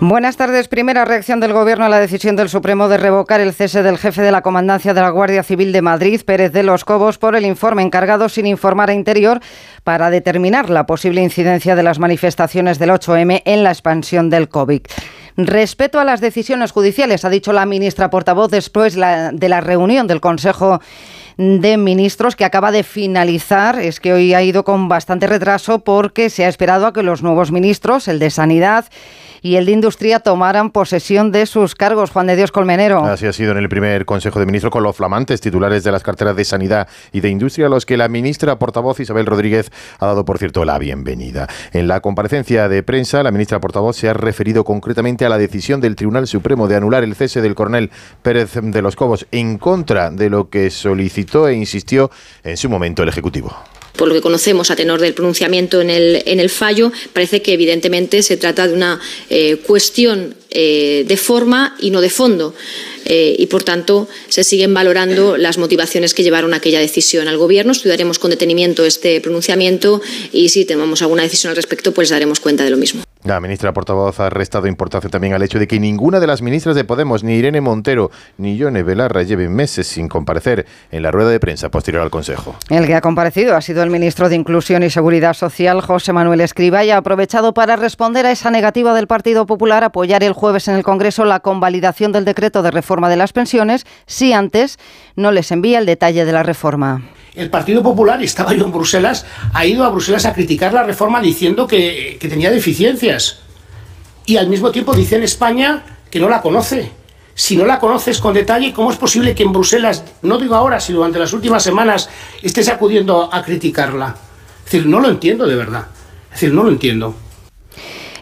Buenas tardes. Primera reacción del Gobierno a la decisión del Supremo de revocar el cese del jefe de la Comandancia de la Guardia Civil de Madrid, Pérez de los Cobos, por el informe encargado sin informar a Interior para determinar la posible incidencia de las manifestaciones del 8M en la expansión del COVID. Respeto a las decisiones judiciales, ha dicho la ministra portavoz después de la reunión del Consejo de Ministros que acaba de finalizar. Es que hoy ha ido con bastante retraso porque se ha esperado a que los nuevos ministros, el de Sanidad, y el de Industria tomaran posesión de sus cargos. Juan de Dios Colmenero. Así ha sido en el primer Consejo de Ministros con los flamantes titulares de las carteras de Sanidad y de Industria, a los que la ministra portavoz Isabel Rodríguez ha dado, por cierto, la bienvenida. En la comparecencia de prensa, la ministra portavoz se ha referido concretamente a la decisión del Tribunal Supremo de anular el cese del coronel Pérez de los Cobos en contra de lo que solicitó e insistió en su momento el Ejecutivo por lo que conocemos a tenor del pronunciamiento en el, en el fallo, parece que evidentemente se trata de una eh, cuestión eh, de forma y no de fondo. Eh, y, por tanto, se siguen valorando las motivaciones que llevaron a aquella decisión al Gobierno. Estudiaremos con detenimiento este pronunciamiento y si tomamos alguna decisión al respecto, pues daremos cuenta de lo mismo. La ministra portavoz ha restado importancia también al hecho de que ninguna de las ministras de Podemos, ni Irene Montero ni Yone Belarra, lleven meses sin comparecer en la rueda de prensa posterior al Consejo. El que ha comparecido ha sido el ministro de Inclusión y Seguridad Social, José Manuel Escriba, y ha aprovechado para responder a esa negativa del Partido Popular a apoyar el jueves en el Congreso la convalidación del decreto de reforma de las pensiones si antes no les envía el detalle de la reforma. El Partido Popular, estaba yo en Bruselas, ha ido a Bruselas a criticar la reforma diciendo que, que tenía deficiencias. Y al mismo tiempo dice en España que no la conoce. si no la conoces con detalle, ¿cómo es posible que en Bruselas, no digo ahora, sino durante las últimas semanas, estés acudiendo a criticarla? Es decir, no lo entiendo de verdad. Es decir, no lo entiendo.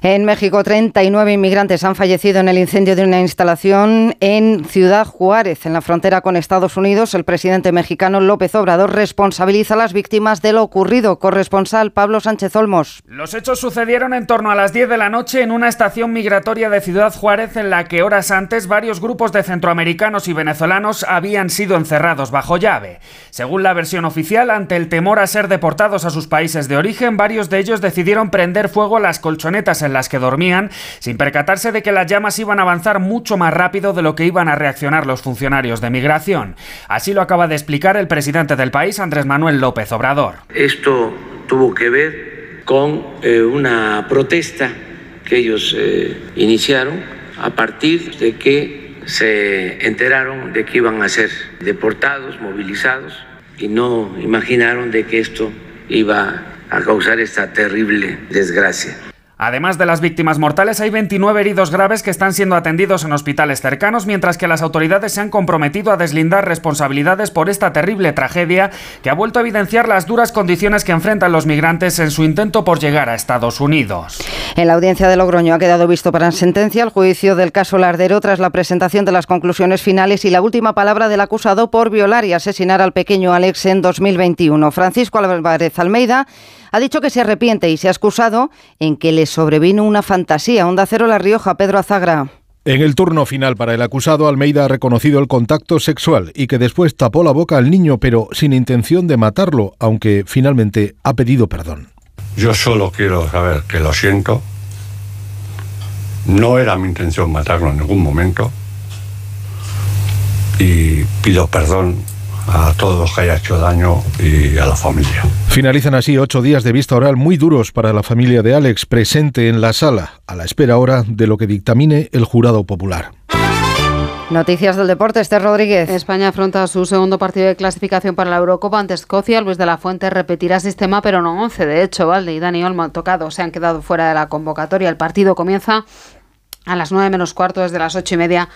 En México, 39 inmigrantes han fallecido en el incendio de una instalación en Ciudad Juárez, en la frontera con Estados Unidos. El presidente mexicano López Obrador responsabiliza a las víctimas de lo ocurrido. Corresponsal Pablo Sánchez Olmos. Los hechos sucedieron en torno a las 10 de la noche en una estación migratoria de Ciudad Juárez en la que horas antes varios grupos de centroamericanos y venezolanos habían sido encerrados bajo llave. Según la versión oficial, ante el temor a ser deportados a sus países de origen, varios de ellos decidieron prender fuego a las colchonetas en las que dormían, sin percatarse de que las llamas iban a avanzar mucho más rápido de lo que iban a reaccionar los funcionarios de migración. Así lo acaba de explicar el presidente del país, Andrés Manuel López Obrador. Esto tuvo que ver con eh, una protesta que ellos eh, iniciaron a partir de que se enteraron de que iban a ser deportados, movilizados, y no imaginaron de que esto iba a causar esta terrible desgracia. Además de las víctimas mortales, hay 29 heridos graves que están siendo atendidos en hospitales cercanos, mientras que las autoridades se han comprometido a deslindar responsabilidades por esta terrible tragedia que ha vuelto a evidenciar las duras condiciones que enfrentan los migrantes en su intento por llegar a Estados Unidos. En la audiencia de Logroño ha quedado visto para sentencia el juicio del caso Lardero tras la presentación de las conclusiones finales y la última palabra del acusado por violar y asesinar al pequeño Alex en 2021. Francisco Álvarez Almeida ha dicho que se arrepiente y se ha excusado en que le sobrevino una fantasía. Onda Cero La Rioja, Pedro Azagra. En el turno final para el acusado, Almeida ha reconocido el contacto sexual y que después tapó la boca al niño, pero sin intención de matarlo, aunque finalmente ha pedido perdón. Yo solo quiero saber que lo siento. No era mi intención matarlo en ningún momento. Y pido perdón a todos los que haya hecho daño y a la familia. Finalizan así ocho días de vista oral muy duros para la familia de Alex presente en la sala, a la espera ahora de lo que dictamine el jurado popular. Noticias del deporte, Esther Rodríguez. España afronta su segundo partido de clasificación para la Eurocopa ante Escocia. Luis de la Fuente repetirá sistema, pero no 11. De hecho, Valde y Dani Olmo tocado se han quedado fuera de la convocatoria. El partido comienza a las 9 menos cuarto desde las ocho y media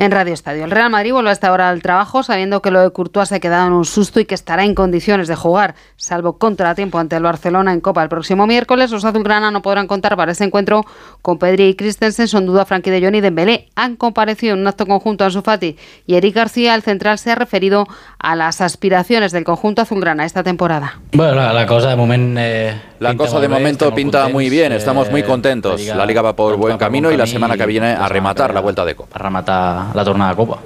en Radio Estadio. El Real Madrid vuelve a esta hora al trabajo sabiendo que lo de Courtois se ha quedado en un susto y que estará en condiciones de jugar, salvo contratiempo ante el Barcelona en Copa el próximo miércoles. Los azulgrana no podrán contar para ese encuentro con Pedri y Christensen, son duda Frankie de Jong y Dembélé. Han comparecido en un acto conjunto Ansu Fati y Eric García, el central, se ha referido a las aspiraciones del conjunto azulgrana esta temporada. Bueno, la, cosa de momento... Eh, la cosa de momento pinta muy bien, estamos muy eh, contentos. La Liga va por buen camino y la semana que viene a rematar la vuelta de Copa. A rematar la tornada Copa.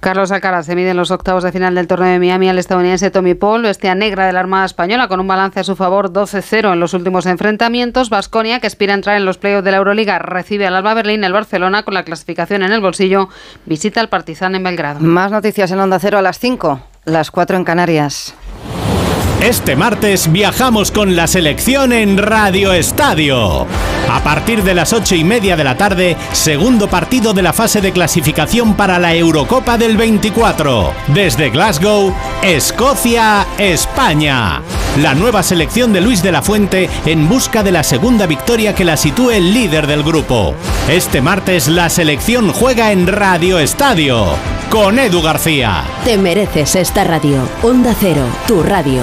Carlos Alcaraz se mide en los octavos de final del torneo de Miami al estadounidense Tommy Paul, bestia negra de la Armada Española, con un balance a su favor 12-0 en los últimos enfrentamientos. Vasconia, que aspira a entrar en los playoffs de la Euroliga, recibe al Alba Berlín. El Barcelona, con la clasificación en el bolsillo, visita al Partizan en Belgrado. Más noticias en Onda Cero a las 5, las 4 en Canarias. Este martes viajamos con la selección en Radio Estadio. A partir de las ocho y media de la tarde, segundo partido de la fase de clasificación para la Eurocopa del 24. Desde Glasgow, Escocia, España. La nueva selección de Luis de la Fuente en busca de la segunda victoria que la sitúe líder del grupo. Este martes la selección juega en Radio Estadio con Edu García. Te mereces esta radio. Onda Cero, tu radio.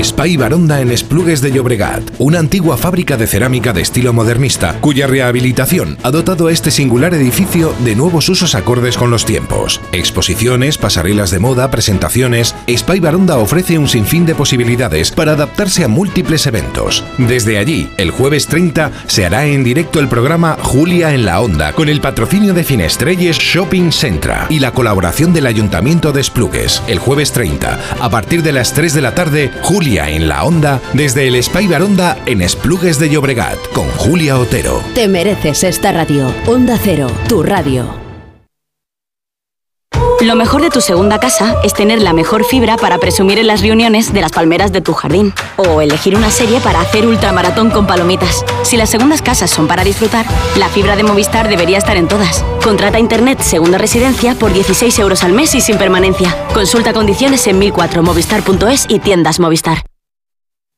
Spy Baronda en Esplugues de Llobregat, una antigua fábrica de cerámica de estilo modernista, cuya rehabilitación ha dotado a este singular edificio de nuevos usos acordes con los tiempos. Exposiciones, pasarelas de moda, presentaciones. Spy Baronda ofrece un sinfín de posibilidades para adaptarse a múltiples eventos. Desde allí, el jueves 30 se hará en directo el programa Julia en la Onda, con el patrocinio de Finestrelles Shopping Centra y la colaboración del Ayuntamiento de Esplugues. El jueves 30, a partir de las 3 de la tarde, Julia Julia en la Onda desde el Spy Baronda en Esplugues de Llobregat con Julia Otero. Te mereces esta radio. Onda Cero, tu radio. Lo mejor de tu segunda casa es tener la mejor fibra para presumir en las reuniones de las palmeras de tu jardín. O elegir una serie para hacer ultramaratón con palomitas. Si las segundas casas son para disfrutar, la fibra de Movistar debería estar en todas. Contrata Internet Segunda Residencia por 16 euros al mes y sin permanencia. Consulta condiciones en 1004movistar.es y tiendas Movistar.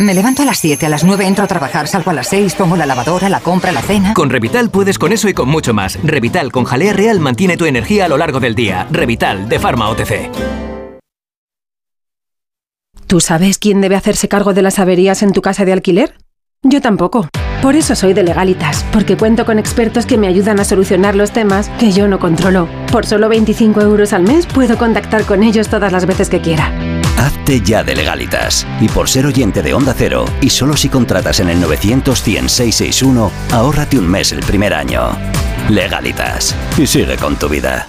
Me levanto a las 7, a las 9 entro a trabajar, salgo a las 6, pongo la lavadora, la compra, la cena. Con Revital puedes con eso y con mucho más. Revital con jalea real mantiene tu energía a lo largo del día. Revital de Pharma OTC. ¿Tú sabes quién debe hacerse cargo de las averías en tu casa de alquiler? Yo tampoco. Por eso soy de legalitas, porque cuento con expertos que me ayudan a solucionar los temas que yo no controlo. Por solo 25 euros al mes puedo contactar con ellos todas las veces que quiera. Hazte ya de legalitas. Y por ser oyente de Onda Cero, y solo si contratas en el 900 100 ahórrate un mes el primer año. Legalitas. Y sigue con tu vida.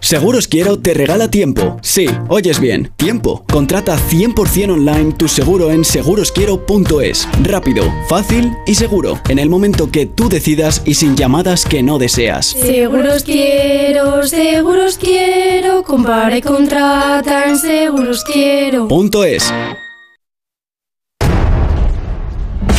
Seguros Quiero te regala tiempo. Sí, oyes bien, tiempo. Contrata 100% online tu seguro en segurosquiero.es. Rápido, fácil y seguro. En el momento que tú decidas y sin llamadas que no deseas. Seguros quiero, seguros quiero, compara y contrata en seguros quiero. Punto es.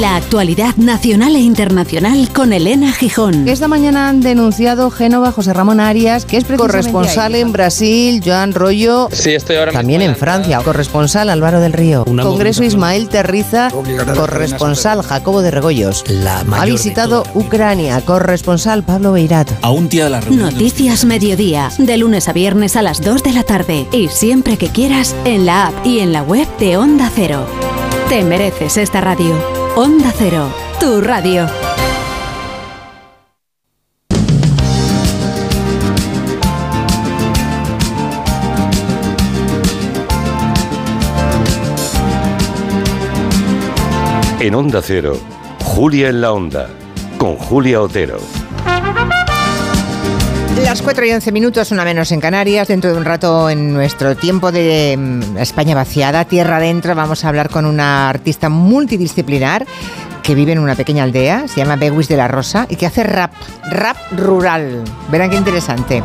La actualidad nacional e internacional con Elena Gijón. Esta mañana han denunciado Génova José Ramón Arias, que es corresponsal en Brasil, Joan Rollo. Sí, estoy ahora También en Francia, corresponsal Álvaro del Río. Congreso Ismael Terriza, corresponsal Jacobo de Regoyos. ha visitado Ucrania, corresponsal Pablo Beirat. A un día de la reunión. Noticias Mediodía, de lunes a viernes a las 2 de la tarde. Y siempre que quieras, en la app y en la web de Onda Cero. Te mereces esta radio. Onda Cero, tu radio. En Onda Cero, Julia en la Onda, con Julia Otero. Las 4 y 11 minutos, una menos en Canarias. Dentro de un rato, en nuestro tiempo de mm, España vaciada, tierra adentro, vamos a hablar con una artista multidisciplinar que vive en una pequeña aldea, se llama Bewis de la Rosa, y que hace rap, rap rural. Verán qué interesante.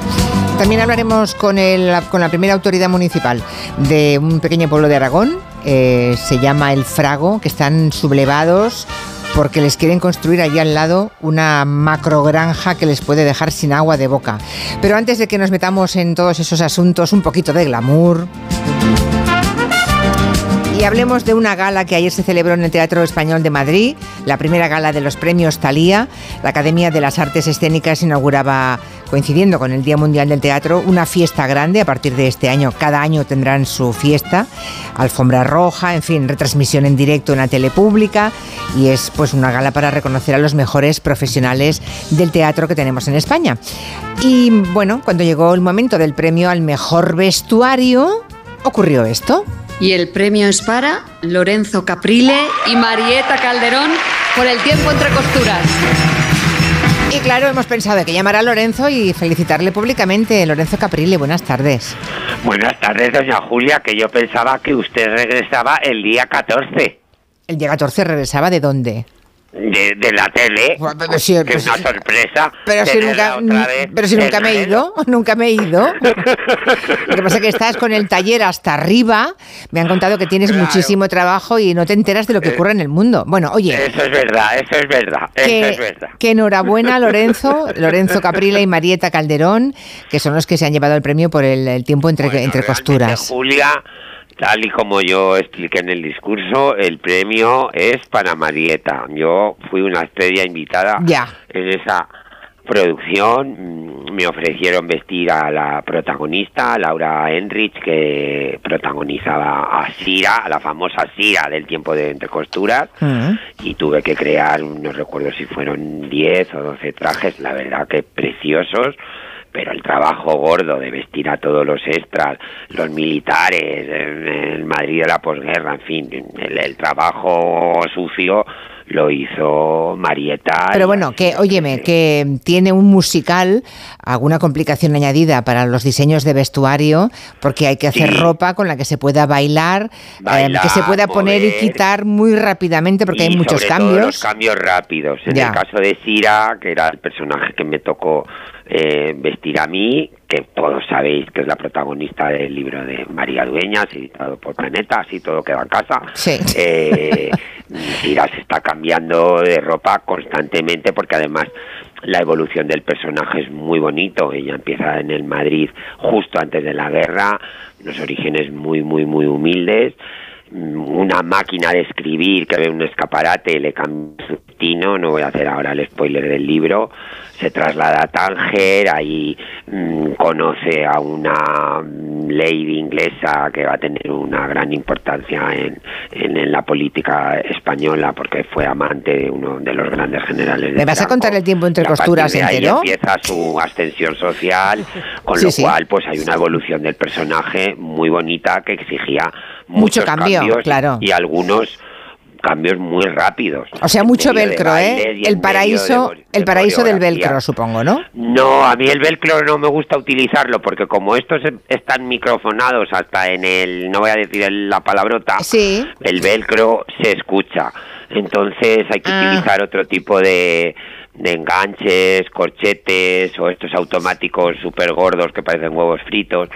También hablaremos con, el, con la primera autoridad municipal de un pequeño pueblo de Aragón, eh, se llama El Frago, que están sublevados porque les quieren construir allí al lado una macrogranja que les puede dejar sin agua de boca. Pero antes de que nos metamos en todos esos asuntos, un poquito de glamour. Y hablemos de una gala que ayer se celebró en el Teatro Español de Madrid, la primera gala de los premios Talía. La Academia de las Artes Escénicas inauguraba, coincidiendo con el Día Mundial del Teatro, una fiesta grande a partir de este año. Cada año tendrán su fiesta, alfombra roja, en fin, retransmisión en directo en la tele pública y es pues una gala para reconocer a los mejores profesionales del teatro que tenemos en España. Y bueno, cuando llegó el momento del premio al mejor vestuario, ocurrió esto. Y el premio es para Lorenzo Caprile y Marieta Calderón por el tiempo entre costuras. Y claro, hemos pensado que llamar a Lorenzo y felicitarle públicamente. Lorenzo Caprile, buenas tardes. Buenas tardes, doña Julia, que yo pensaba que usted regresaba el día 14. ¿El día 14 regresaba de dónde? De, de la tele, pero que pues- es una sorpresa. Pero si nunca, vez pero si nunca me he ido, nunca me he ido. Lo que pasa es que estás con el taller hasta arriba. Me han contado que tienes muchísimo trabajo y no te enteras de lo que ocurre en el mundo. Bueno, oye, Eso es verdad, eso es verdad, eso que, es verdad. que enhorabuena Lorenzo, Lorenzo Caprile y Marieta Calderón, que son los que se han llevado el premio por el, el tiempo entre, entre costuras. Julia, tal y como yo expliqué en el discurso, el premio es para Marieta. Yo fui una estrella invitada Ya. en esa producción. Mm, Me ofrecieron vestir a la protagonista, Laura Enrich, que protagonizaba a Sira, a la famosa Sira del tiempo de Entre Costuras y tuve que crear, no recuerdo si fueron 10 o 12 trajes, la verdad que preciosos, pero el trabajo gordo de vestir a todos los extras, los militares, en el Madrid de la posguerra, en fin, el, el trabajo sucio lo hizo Marieta. Pero bueno, que óyeme, que tiene un musical, alguna complicación añadida para los diseños de vestuario, porque hay que hacer Sí. ropa con la que se pueda bailar, eh, Bailar, que se pueda poner y quitar muy rápidamente, porque hay muchos sobre todo cambios. los cambios rápidos. En Ya. el caso de Sira, que era el personaje que me tocó eh, vestir a mí, que todos sabéis que es la protagonista del libro de María Dueñas, editado por Planeta, así todo queda en casa. Sí. Eh, se está cambiando de ropa constantemente porque además la evolución del personaje es muy bonito. Ella empieza en el Madrid justo antes de la guerra, unos orígenes muy, muy, muy humildes una máquina de escribir que ve un escaparate le cambia su destino, no voy a hacer ahora el spoiler del libro, se traslada a Tánger, ahí mm, conoce a una mm, lady inglesa que va a tener una gran importancia en, en, en la política española porque fue amante de uno de los grandes generales de ¿Me vas a contar el tiempo entre Y costuras de ahí entero? empieza su ascensión social, con Sí, lo sí. cual pues hay una evolución del personaje muy bonita que exigía Mucho muchos cambio, cambios claro. y algunos cambios muy rápidos. O sea, mucho velcro, ¿eh? El paraíso, de- el paraíso del velcro, supongo, ¿no? No, a mí el velcro no me gusta utilizarlo porque como estos e- están microfonados hasta en el, no voy a decir la palabrota, el velcro se escucha. Entonces hay que Ah. utilizar otro tipo de, de enganches, corchetes o estos automáticos súper gordos que parecen huevos fritos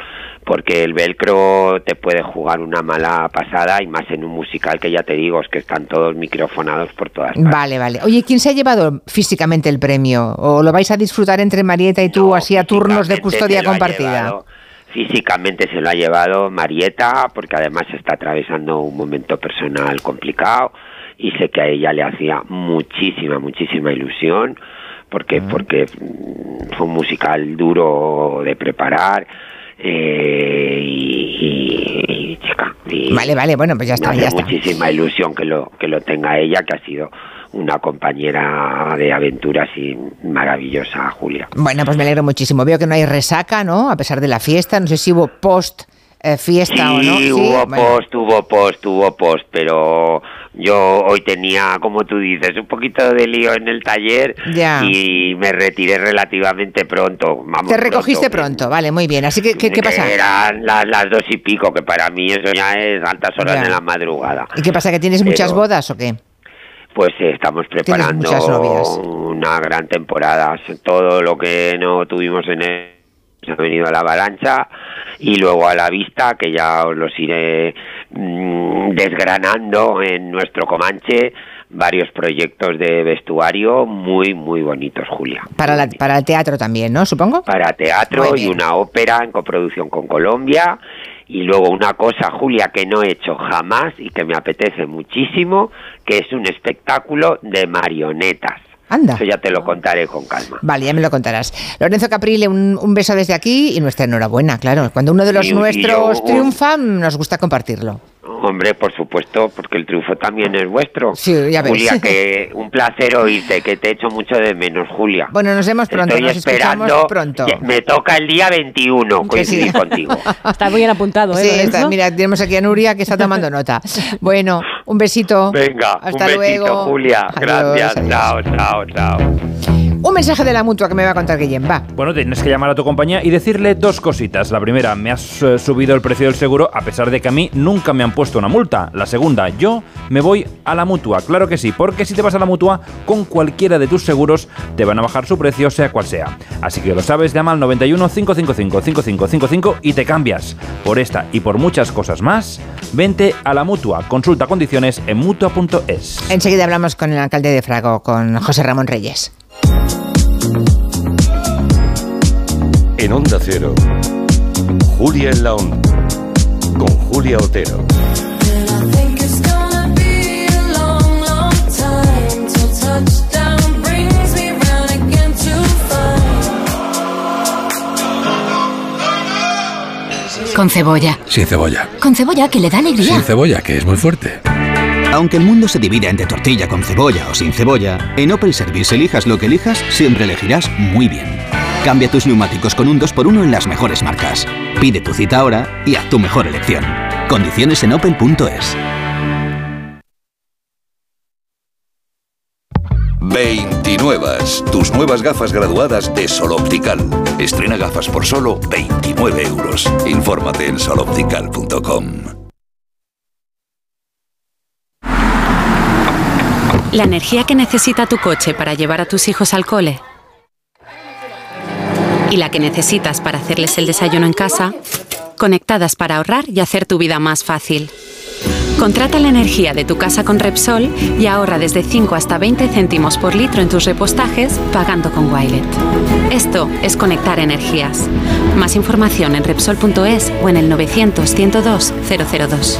porque el velcro te puede jugar una mala pasada y más en un musical que ya te digo, es que están todos microfonados por todas partes. Vale, vale. Oye, ¿quién se ha llevado físicamente el premio? ¿O lo vais a disfrutar entre Marieta y tú así a turnos de custodia compartida? físicamente se lo ha llevado Marieta, porque además está atravesando un momento personal complicado y sé que a ella le hacía muchísima, muchísima ilusión, porque, porque mm, fue un musical duro de preparar. Eh, y, chica, y Vale, vale, bueno, pues ya está, me ya hace está. muchísima ilusión que lo que lo tenga ella, que ha sido una compañera de aventuras y maravillosa, Julia. Bueno, pues me alegro muchísimo. Veo que no hay resaca, ¿no? A pesar de la fiesta. No sé si hubo post eh, fiesta o no. Sí, hubo bueno. post, hubo post, hubo post, pero yo hoy tenía, como tú dices, un poquito de lío en el taller Ya. y me retiré relativamente pronto. Vamos, Te recogiste pronto, vale, muy bien. Así que, ¿qué, qué pasa? Eran las, las dos y pico, que para mí eso ya es altas horas Ya. de la madrugada. ¿Y qué pasa? ¿Que tienes muchas Pero- bodas o qué? pues estamos preparando muchas una gran temporada. Todo lo que no tuvimos en el se ha venido a la avalancha y luego a la vista que ya os los iré mm, desgranando en nuestro Comanche varios proyectos de vestuario muy muy bonitos Julia Para, la- para el teatro también, ¿no? Supongo. para teatro y una ópera en coproducción con Colombia y luego una cosa Julia que no he hecho jamás y que me apetece muchísimo que es un espectáculo de marionetas Anda. eso ya te lo contaré con calma Vale, ya me lo contarás. Lorenzo Caprile, un, un beso desde aquí y nuestra enhorabuena, claro. Cuando uno de los Y- y nuestros yo- triunfa, nos gusta compartirlo. Hombre, por supuesto, porque el triunfo también es vuestro. Sí, ya ves. Julia, que un placer oírte, que te echo mucho de menos, Julia. Bueno, nos vemos pronto, Estoy nos esperando. pronto. Me toca el día 21 Que sí. coincidir contigo. Está muy bien apuntado, ¿eh? Sí, está- mira, tenemos aquí a Nuria que está tomando nota. Bueno, un besito. Venga, Hasta un besito, luego. Julia. Adiós, Gracias. adiós. Chao, chao, chao. Un mensaje de la mutua que me va a contar Guillem, va. Bueno, tienes que llamar a tu compañía y decirle dos cositas. La primera, me has eh, subido el precio del seguro a pesar de que a mí nunca me han puesto una multa. La segunda, yo me voy a la mutua. Claro que sí, porque si te vas a la mutua con cualquiera de tus seguros te van a bajar su precio sea cual sea. Así que lo sabes, llama al 91 555 5555 y te cambias. Por esta y por muchas cosas más, vente a la mutua. Consulta condiciones en mutua.es. Enseguida hablamos con el alcalde de Frago, con José Ramón Reyes. En Onda Cero, Julia en la Onda, con Julia Otero. Con cebolla. Sin cebolla. Con cebolla que le da alegría. Sin cebolla, que es muy fuerte. Aunque el mundo se divida entre tortilla con cebolla o sin cebolla, en Opel Service elijas lo que elijas, siempre elegirás muy bien. Cambia tus neumáticos con un 2x1 en las mejores marcas. Pide tu cita ahora y haz tu mejor elección. Condiciones en opel.es. 29. Tus nuevas gafas graduadas de Sol Optical. Estrena gafas por solo 29 euros. Infórmate en soloptical.com. La energía que necesita tu coche para llevar a tus hijos al cole y la que necesitas para hacerles el desayuno en casa, conectadas para ahorrar y hacer tu vida más fácil. Contrata la energía de tu casa con Repsol y ahorra desde 5 hasta 20 céntimos por litro en tus repostajes pagando con Wilet. Esto es conectar energías. Más información en Repsol.es o en el 900 102 002.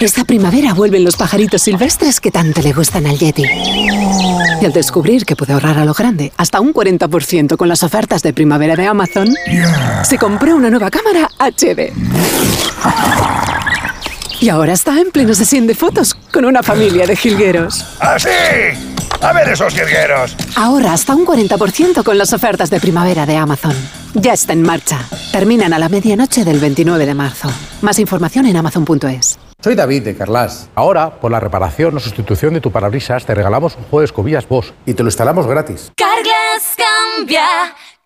Esta primavera vuelven los pajaritos silvestres que tanto le gustan al Yeti. Y al descubrir que puede ahorrar a lo grande hasta un 40% con las ofertas de primavera de Amazon, se compró una nueva cámara HD. Y ahora está en pleno sesión de fotos con una familia de jilgueros. ¡Así! ¡A ver esos jilgueros! Ahora hasta un 40% con las ofertas de primavera de Amazon. Ya está en marcha. Terminan a la medianoche del 29 de marzo. Más información en amazon.es. Soy David de Carlas. Ahora, por la reparación o sustitución de tu parabrisas, te regalamos un juego de escobillas Bosch y te lo instalamos gratis. Carglass cambia,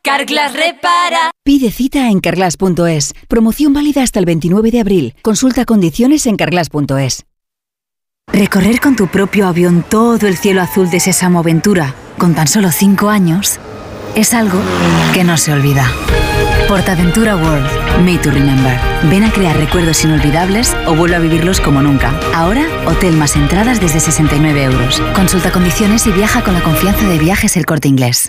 Carglass repara. Pide cita en carglass.es. Promoción válida hasta el 29 de abril. Consulta condiciones en carglass.es. Recorrer con tu propio avión todo el cielo azul de Sésamo Aventura con tan solo 5 años es algo que no se olvida. Portaventura World, Made to Remember. Ven a crear recuerdos inolvidables o vuelve a vivirlos como nunca. Ahora, hotel más entradas desde 69 euros. Consulta condiciones y viaja con la confianza de viajes el corte inglés.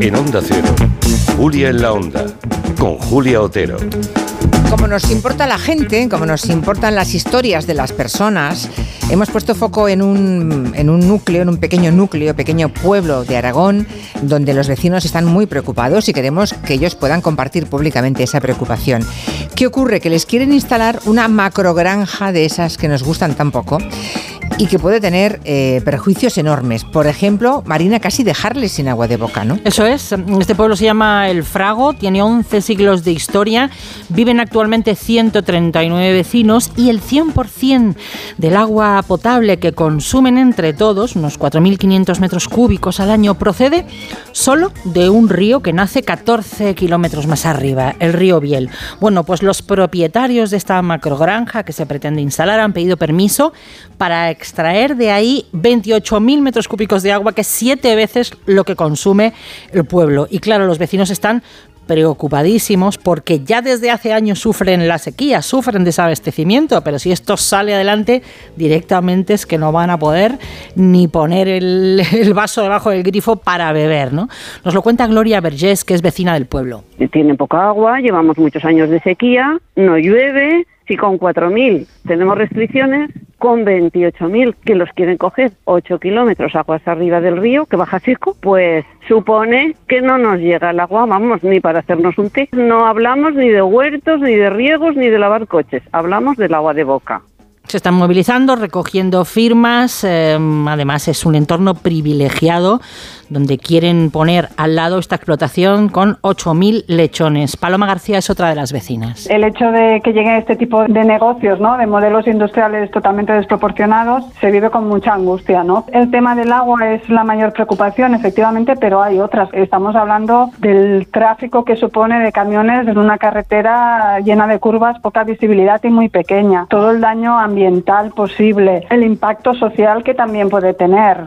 En Onda Cero, Julia en la Onda, con Julia Otero. Como nos importa la gente, como nos importan las historias de las personas, hemos puesto foco en un, en un núcleo, en un pequeño núcleo, pequeño pueblo de Aragón, donde los vecinos están muy preocupados y queremos que ellos puedan compartir públicamente esa preocupación. ¿Qué ocurre? Que les quieren instalar una macrogranja de esas que nos gustan tan poco y que puede tener eh, perjuicios enormes. Por ejemplo, Marina, casi dejarles sin agua de boca, ¿no? Eso es. Este pueblo se llama El Frago, tiene 11 siglos de historia, viven actualmente 139 vecinos y el 100% del agua potable que consumen entre todos, unos 4.500 metros cúbicos al año, procede solo de un río que nace 14 kilómetros más arriba, el río Biel. Bueno, pues los propietarios de esta macrogranja que se pretende instalar han pedido permiso para extraer de ahí 28.000 metros cúbicos de agua, que es siete veces lo que consume el pueblo. Y claro, los vecinos están preocupadísimos porque ya desde hace años sufren la sequía, sufren desabastecimiento, pero si esto sale adelante directamente es que no van a poder ni poner el, vaso debajo del grifo para beber, ¿no? Nos lo cuenta Gloria Vergés, que es vecina del pueblo. Tienen poca agua, llevamos muchos años de sequía, no llueve, si con 4.000 tenemos restricciones, con 28.000 que los quieren coger 8 kilómetros aguas arriba del río, que baja seco, pues supone que no nos llega el agua, vamos, ni para hacernos un té. No hablamos ni de huertos, ni de riegos, ni de lavar coches, hablamos del agua de boca. Se están movilizando, recogiendo firmas. Em, además, es un entorno privilegiado donde quieren poner al lado esta explotación con 8.000 lechones. Paloma García es otra de las vecinas. El hecho de que lleguen este tipo de negocios, ¿no? de modelos industriales totalmente desproporcionados, se vive con mucha angustia. ¿no? El tema del agua es la mayor preocupación, efectivamente, pero hay otras. Estamos hablando del tráfico que supone de camiones en una carretera llena de curvas, poca visibilidad y muy pequeña. Todo el daño ambiental posible, el impacto social que también puede tener.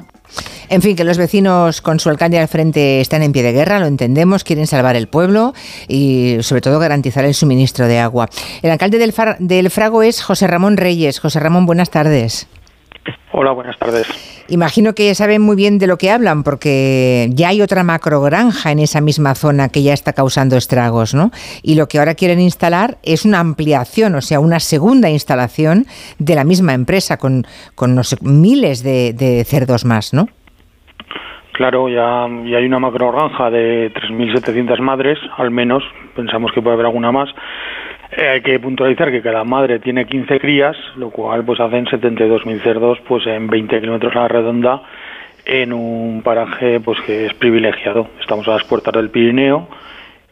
En fin, que los vecinos con su alcalde al frente están en pie de guerra, lo entendemos, quieren salvar el pueblo y sobre todo garantizar el suministro de agua. El alcalde del, del Frago es José Ramón Reyes. José Ramón, buenas tardes. Hola, buenas tardes. Imagino que saben muy bien de lo que hablan, porque ya hay otra macrogranja en esa misma zona que ya está causando estragos, ¿no? Y lo que ahora quieren instalar es una ampliación, o sea, una segunda instalación de la misma empresa, con, con miles de, de cerdos más, ¿no? Claro, ya, ya hay una macrogranja de 3.700 madres, al menos, pensamos que puede haber alguna más, eh, hay que puntualizar que cada madre tiene 15 crías, lo cual pues hacen 72.000 cerdos pues en 20 kilómetros a la redonda en un paraje pues que es privilegiado. Estamos a las puertas del Pirineo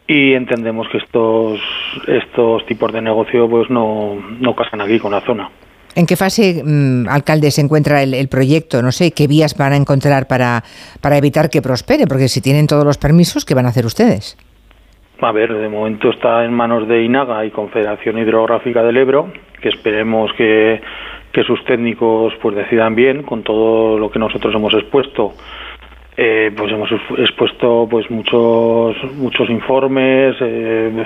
y entendemos que estos estos tipos de negocio pues no, no casan aquí con la zona. ¿En qué fase, mm, alcalde, se encuentra el, el, proyecto? No sé, ¿qué vías van a encontrar para, para evitar que prospere? Porque si tienen todos los permisos, ¿qué van a hacer ustedes? A ver, de momento está en manos de INAGA y Confederación Hidrográfica del Ebro, que esperemos que, sus técnicos pues decidan bien con todo lo que nosotros hemos expuesto. Eh, pues hemos expuesto pues muchos muchos informes, eh,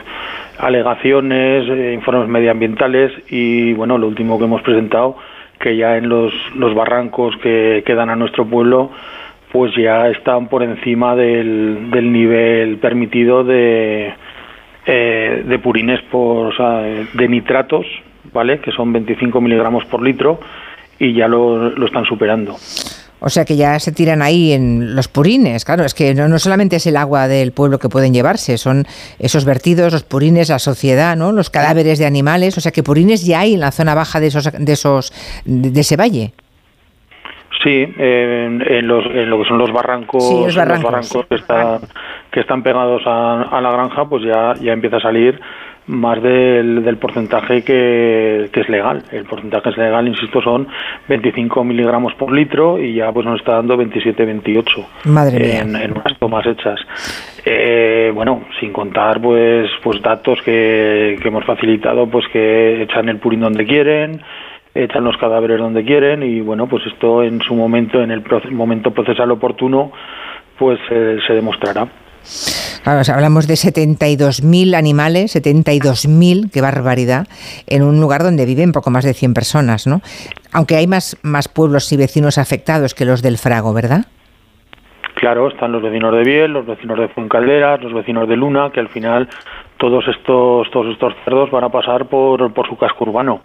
alegaciones, eh, informes medioambientales y bueno lo último que hemos presentado que ya en los, los barrancos que quedan a nuestro pueblo pues ya están por encima del, del nivel permitido de, eh, de purines por, de nitratos, ¿vale? Que son 25 miligramos por litro y ya lo, lo, están superando. O sea que ya se tiran ahí en los purines, claro, es que no, no, solamente es el agua del pueblo que pueden llevarse, son esos vertidos, los purines, la sociedad, ¿no? Los cadáveres de animales, o sea que purines ya hay en la zona baja de esos de esos de ese valle. Sí, en, los, en lo que son los barrancos, los barrancos, que, están, que están pegados a, la granja, pues ya, ya empieza a salir más del, del porcentaje que, que, es legal. El porcentaje es legal, insisto, son 25 miligramos por litro y ya pues nos está dando 27-28 en, en, unas tomas hechas. Eh, bueno, sin contar pues pues datos que, que hemos facilitado, pues que echan el purín donde quieren, echan los cadáveres donde quieren y bueno, pues esto en su momento, en el momento procesal oportuno, pues eh, se demostrará. Hablamos de 72.000 animales, 72.000, qué barbaridad, en un lugar donde viven poco más de 100 personas, ¿no? Aunque hay más, más pueblos y vecinos afectados que los del Frago, ¿verdad? Claro, están los vecinos de Biel, los vecinos de Fuencalderas, los vecinos de Luna, que al final todos estos todos estos cerdos van a pasar por, por su casco urbano.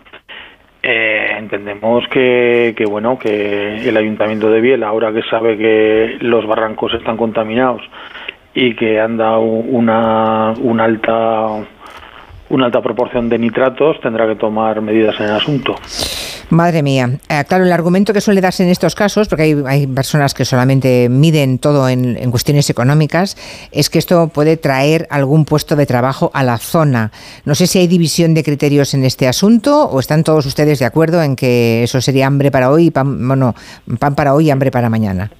Eh, entendemos que, que bueno que el ayuntamiento de Biel ahora que sabe que los barrancos están contaminados y que anda una, una alta una alta proporción de nitratos tendrá que tomar medidas en el asunto. Madre mía. Eh, claro, el argumento que suele darse en estos casos, porque hay, hay personas que solamente miden todo en, en, cuestiones económicas, es que esto puede traer algún puesto de trabajo a la zona. No sé si hay división de criterios en este asunto o están todos ustedes de acuerdo en que eso sería hambre para hoy, pan, bueno, pan para hoy y hambre para mañana.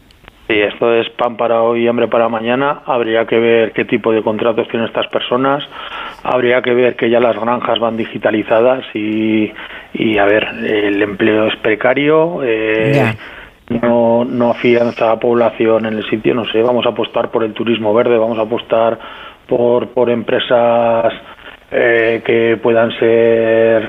Sí, esto es pan para hoy y hambre para mañana. Habría que ver qué tipo de contratos tienen estas personas. Habría que ver que ya las granjas van digitalizadas y, y a ver, el empleo es precario. Eh, no, no afianza a población en el sitio. No sé, vamos a apostar por el turismo verde, vamos a apostar por, por empresas eh, que puedan ser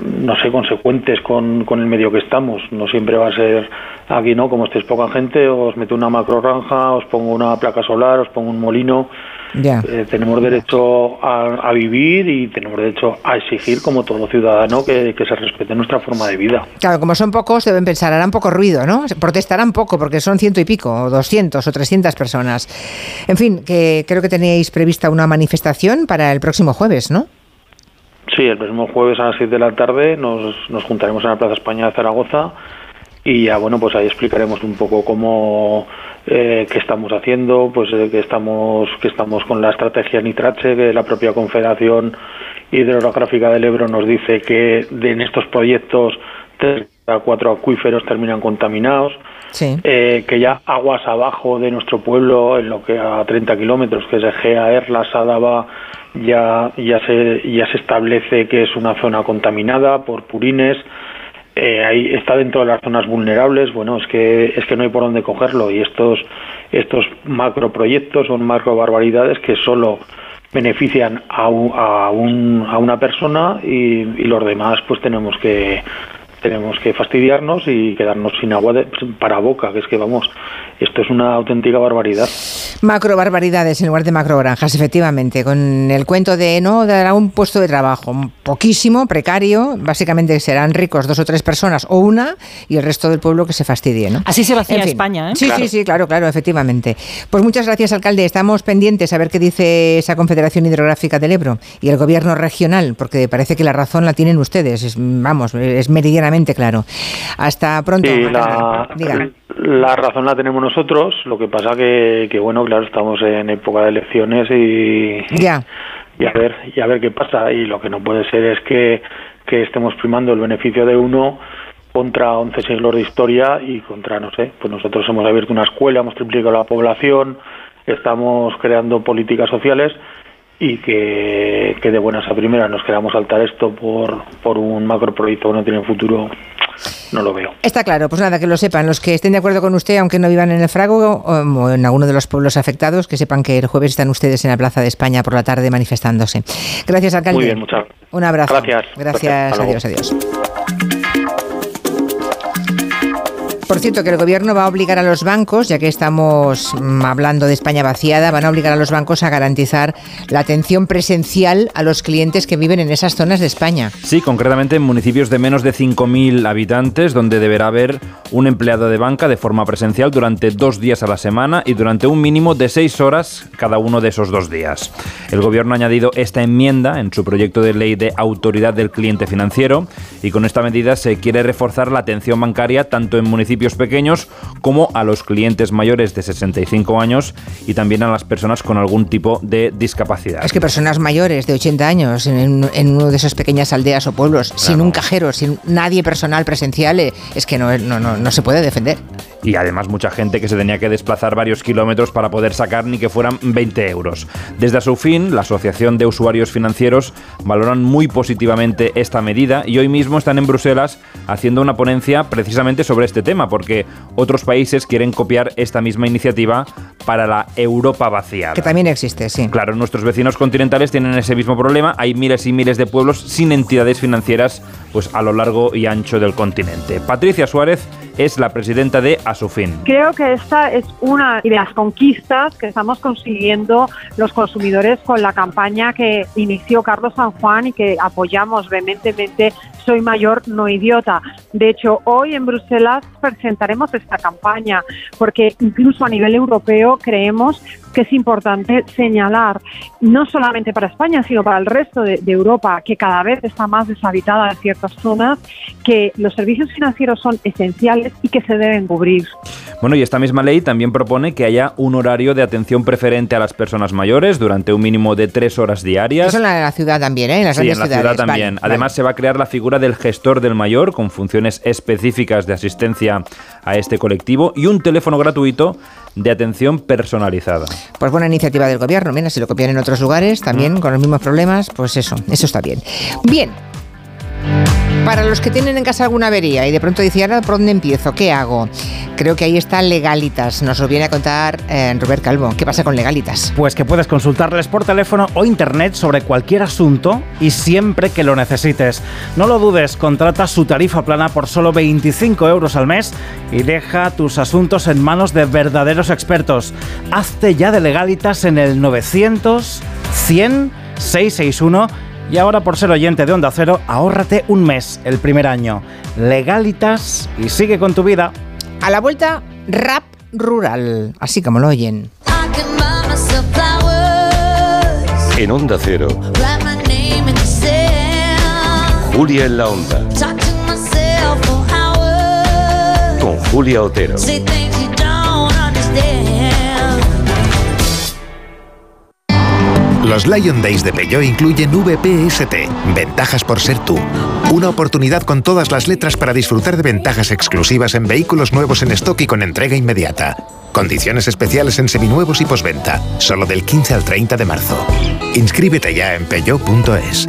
no sé, consecuentes con, con el medio que estamos. No siempre va a ser aquí, ¿no? Como estéis poca gente, os meto una macro granja, os pongo una placa solar, os pongo un molino. Ya. Eh, tenemos derecho a, a, vivir y tenemos derecho a exigir, como todo ciudadano, que, que, se respete nuestra forma de vida. Claro, como son pocos, deben pensar, harán poco ruido, ¿no? Protestarán poco, porque son ciento y pico, o doscientos, o trescientas personas. En fin, que creo que tenéis prevista una manifestación para el próximo jueves, ¿no? Sí, el próximo jueves a las 7 de la tarde nos, nos juntaremos en la Plaza España de Zaragoza y ya bueno pues ahí explicaremos un poco cómo eh, qué estamos haciendo pues eh, que estamos que estamos con la estrategia Nitrache que la propia Confederación Hidrográfica del Ebro nos dice que en estos proyectos tres a cuatro acuíferos terminan contaminados eh, que ya aguas abajo de nuestro pueblo en lo que a 30 kilómetros que es Egea Erla Sadaba ya ya se ya se establece que es una zona contaminada por purines. Eh, ahí está dentro de las zonas vulnerables. Bueno es que es que no hay por dónde cogerlo. Y estos estos macroproyectos son macro barbaridades que solo benefician a, un, a, un, a una persona y, y los demás pues tenemos que tenemos que fastidiarnos y quedarnos sin agua de, para boca, que es que vamos, esto es una auténtica barbaridad. Macro barbaridades en lugar de macro granjas, efectivamente, con el cuento de no dará un puesto de trabajo poquísimo, precario, básicamente serán ricos dos o tres personas o una y el resto del pueblo que se fastidie, ¿no? Así se vacía en fin. España, ¿eh? Sí, claro. sí, sí, claro, claro, efectivamente. Pues muchas gracias, alcalde. Estamos pendientes a ver qué dice esa Confederación Hidrográfica del Ebro y el gobierno regional, porque parece que la razón la tienen ustedes, es, vamos, es meridianamente claro. Hasta pronto. Sí, la, la, razón la tenemos nosotros, lo que pasa que, que, bueno, claro, estamos en época de elecciones y, ya. y a ver y a ver qué pasa y lo que no puede ser es que, que estemos primando el beneficio de uno contra 11 siglos de historia y contra, no sé, pues nosotros hemos abierto una escuela, hemos triplicado la población, estamos creando políticas sociales y que, que, de buenas a primeras nos queramos saltar esto por, por un macroproyecto que no tiene futuro, no lo veo. Está claro, pues nada, que lo sepan. Los que estén de acuerdo con usted, aunque no vivan en el Frago o en alguno de los pueblos afectados, que sepan que el jueves están ustedes en la Plaza de España por la tarde manifestándose. Gracias, alcalde. Muy bien, muchas Un abrazo. Gracias. Gracias, adiós, adiós. Por cierto, que el gobierno va a obligar a los bancos, ya que estamos hablando de España vaciada, van a obligar a los bancos a garantizar la atención presencial a los clientes que viven en esas zonas de España. Sí, concretamente en municipios de menos de 5.000 habitantes, donde deberá haber un empleado de banca de forma presencial durante dos días a la semana y durante un mínimo de seis horas cada uno de esos dos días. El gobierno ha añadido esta enmienda en su proyecto de ley de autoridad del cliente financiero y con esta medida se quiere reforzar la atención bancaria tanto en municipios pequeños como a los clientes mayores de 65 años y también a las personas con algún tipo de discapacidad. Es que personas mayores de 80 años en, en una de esas pequeñas aldeas o pueblos, claro. sin un cajero, sin nadie personal presencial, eh, es que no, no, no, no se puede defender. Y además mucha gente que se tenía que desplazar varios kilómetros para poder sacar ni que fueran 20 euros. Desde su fin, la Asociación de Usuarios Financieros valoran muy positivamente esta medida y hoy mismo están en Bruselas haciendo una ponencia precisamente sobre este tema, porque otros países quieren copiar esta misma iniciativa para la Europa vaciada. Que también existe, sí. Claro, nuestros vecinos continentales tienen ese mismo problema. Hay miles y miles de pueblos sin entidades financieras pues, a lo largo y ancho del continente. Patricia Suárez es la presidenta de Asufin. Creo que esta es una de las conquistas que estamos consiguiendo los consumidores con la campaña que inició Carlos San Juan y que apoyamos vehementemente soy mayor, no idiota. De hecho, hoy en Bruselas presentaremos esta campaña porque incluso a nivel europeo creemos que es importante señalar, no solamente para España, sino para el resto de, Europa, que cada vez está más deshabitada en ciertas zonas, que los servicios financieros son esenciales y que se deben cubrir. Bueno, y esta misma ley también propone que haya un horario de atención preferente a las personas mayores durante un mínimo de tres horas diarias. Eso en la, ciudad también, ¿eh? En las sí, en la ciudad también. Además, se va a crear la figura del gestor del mayor con funciones específicas de asistencia a este colectivo y un teléfono gratuito de atención personalizada. Pues buena iniciativa del gobierno. Mira, si lo copian en otros lugares también con los mismos problemas, pues eso, eso está bien. Bien. Para los que tienen en casa alguna avería y de pronto dicen, ahora por dónde empiezo? ¿Qué hago? Creo que ahí está Legalitas. Nos lo viene a contar eh, Robert Calvo. ¿Qué pasa con Legalitas? Pues que puedes consultarles por teléfono o internet sobre cualquier asunto y siempre que lo necesites. No lo dudes, contrata su tarifa plana por solo 25 euros al mes y deja tus asuntos en manos de verdaderos expertos. Hazte ya de Legalitas en el 900 100 661 y ahora por ser oyente de Onda Cero, ahórrate un mes el primer año. Legalitas y sigue con tu vida. A la vuelta, rap rural, así como lo oyen. En Onda Cero. Julia en la Onda. Con Julia Otero. Los Lion Days de Peugeot incluyen VPST, ventajas por ser tú. Una oportunidad con todas las letras para disfrutar de ventajas exclusivas en vehículos nuevos en stock y con entrega inmediata. Condiciones especiales en seminuevos y posventa, solo del 15 al 30 de marzo. Inscríbete ya en peugeot.es.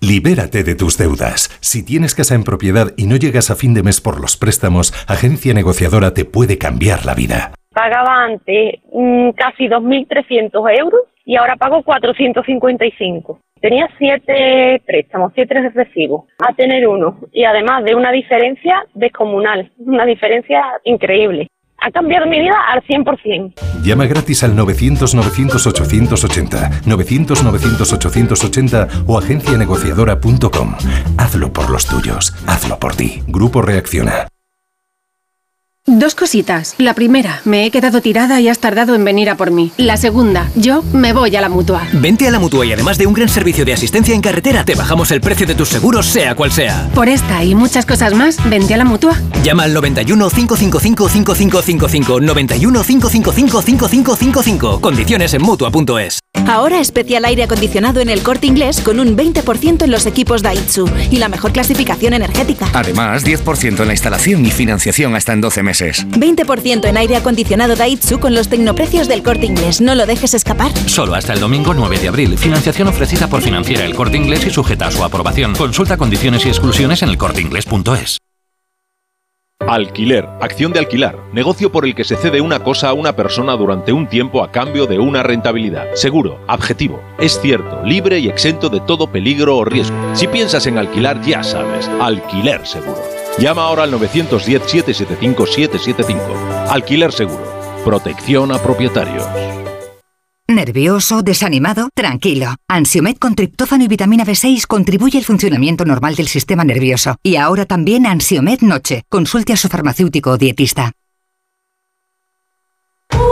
Libérate de tus deudas. Si tienes casa en propiedad y no llegas a fin de mes por los préstamos, Agencia Negociadora te puede cambiar la vida pagaba antes mm, casi 2.300 euros y ahora pago 455. Tenía siete préstamos, siete recibos, a tener uno y además de una diferencia descomunal, una diferencia increíble. Ha cambiado mi vida al 100%. Llama gratis al 900-900-880, 900-900-880 o agencianegociadora.com. Hazlo por los tuyos, hazlo por ti. Grupo Reacciona. Dos cositas. La primera, me he quedado tirada y has tardado en venir a por mí. La segunda, yo me voy a la mutua. Vente a la mutua y además de un gran servicio de asistencia en carretera, te bajamos el precio de tus seguros, sea cual sea. Por esta y muchas cosas más, vente a la mutua. Llama al 91 555 5555. 91 555 5555. Condiciones en mutua.es. Ahora especial aire acondicionado en el corte inglés con un 20% en los equipos Daitsu y la mejor clasificación energética. Además, 10% en la instalación y financiación hasta en 12 meses. 20% en aire acondicionado Daitsu con los tecnoprecios del corte inglés. No lo dejes escapar. Solo hasta el domingo 9 de abril. Financiación ofrecida por Financiera el corte inglés y sujeta a su aprobación. Consulta condiciones y exclusiones en elcorteinglés.es. Alquiler, acción de alquilar, negocio por el que se cede una cosa a una persona durante un tiempo a cambio de una rentabilidad. Seguro, objetivo, es cierto, libre y exento de todo peligro o riesgo. Si piensas en alquilar, ya sabes, alquiler seguro. Llama ahora al 910-775-775. Alquiler seguro. Protección a propietarios. ¿Nervioso? ¿Desanimado? Tranquilo. Ansiomed con triptófano y vitamina B6 contribuye al funcionamiento normal del sistema nervioso. Y ahora también Ansiomed Noche. Consulte a su farmacéutico o dietista.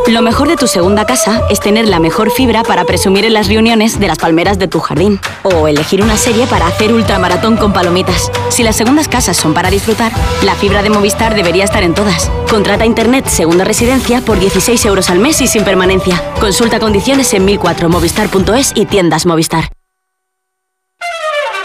Lo mejor de tu segunda casa es tener la mejor fibra para presumir en las reuniones de las palmeras de tu jardín. O elegir una serie para hacer ultramaratón con palomitas. Si las segundas casas son para disfrutar, la fibra de Movistar debería estar en todas. Contrata Internet Segunda Residencia por 16 euros al mes y sin permanencia. Consulta condiciones en 1004movistar.es y tiendas Movistar.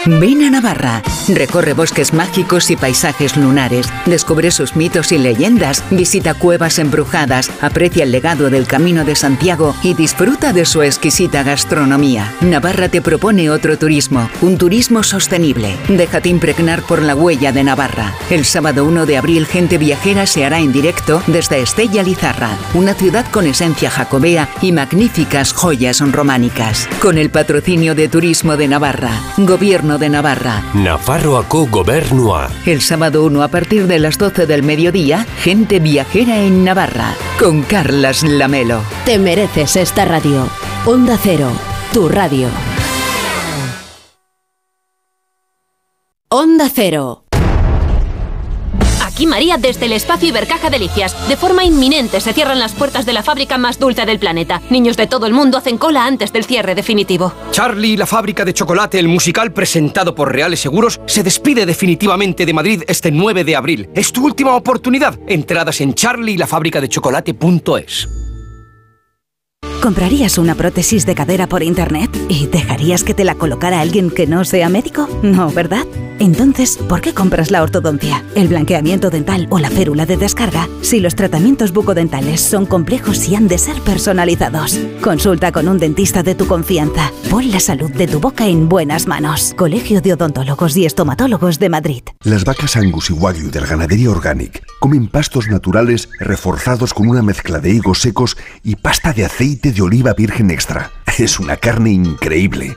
Ven a Navarra, recorre bosques mágicos y paisajes lunares, descubre sus mitos y leyendas, visita cuevas embrujadas, aprecia el legado del Camino de Santiago y disfruta de su exquisita gastronomía. Navarra te propone otro turismo, un turismo sostenible. Déjate impregnar por la huella de Navarra. El sábado 1 de abril Gente Viajera se hará en directo desde Estella Lizarra, una ciudad con esencia jacobea y magníficas joyas románicas. Con el patrocinio de Turismo de Navarra, Gobierno Gobierno de Navarra. Nafarroako Gobernua. El sábado 1 a partir de las 12 del mediodía, gente viajera en Navarra, con Carlas Lamelo. Te mereces esta radio. Onda Cero, tu radio. Onda Cero. Aquí María desde el espacio Ibercaja Delicias. De forma inminente se cierran las puertas de la fábrica más dulce del planeta. Niños de todo el mundo hacen cola antes del cierre definitivo. Charlie, la fábrica de chocolate, el musical presentado por Reales Seguros, se despide definitivamente de Madrid este 9 de abril. Es tu última oportunidad. Entradas en charlielafabricadechocolate.es. ¿Comprarías una prótesis de cadera por internet y dejarías que te la colocara alguien que no sea médico? No, ¿verdad? Entonces, ¿por qué compras la ortodoncia, el blanqueamiento dental o la férula de descarga si los tratamientos bucodentales son complejos y han de ser personalizados? Consulta con un dentista de tu confianza. Pon la salud de tu boca en buenas manos. Colegio de Odontólogos y Estomatólogos de Madrid. Las vacas Angus y Wagyu del Ganadería Organic comen pastos naturales reforzados con una mezcla de higos secos y pasta de aceite de oliva virgen extra. Es una carne increíble.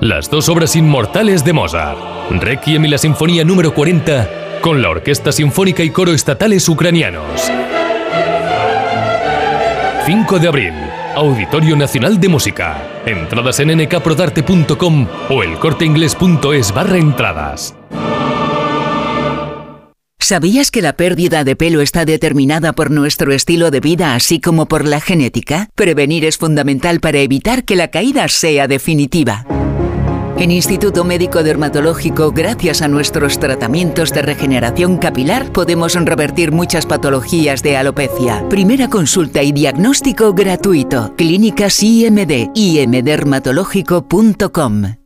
Las dos obras inmortales de Mozart, Requiem y la Sinfonía número 40, con la Orquesta Sinfónica y Coro Estatales Ucranianos. 5 de abril, Auditorio Nacional de Música. Entradas en nkprodarte.com o elcorteingles.es barra entradas. ¿Sabías que la pérdida de pelo está determinada por nuestro estilo de vida así como por la genética? Prevenir es fundamental para evitar que la caída sea definitiva. En Instituto Médico Dermatológico, gracias a nuestros tratamientos de regeneración capilar, podemos revertir muchas patologías de alopecia. Primera consulta y diagnóstico gratuito. Clínicas IMD, imdermatológico.com.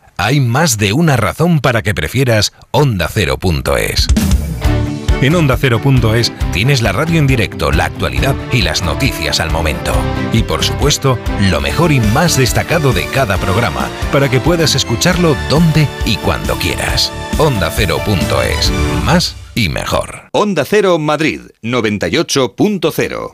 Hay más de una razón para que prefieras ondacero.es. En ondacero.es tienes la radio en directo, la actualidad y las noticias al momento. Y por supuesto, lo mejor y más destacado de cada programa, para que puedas escucharlo donde y cuando quieras. Ondacero.es. Más y mejor. Onda Cero Madrid 98.0.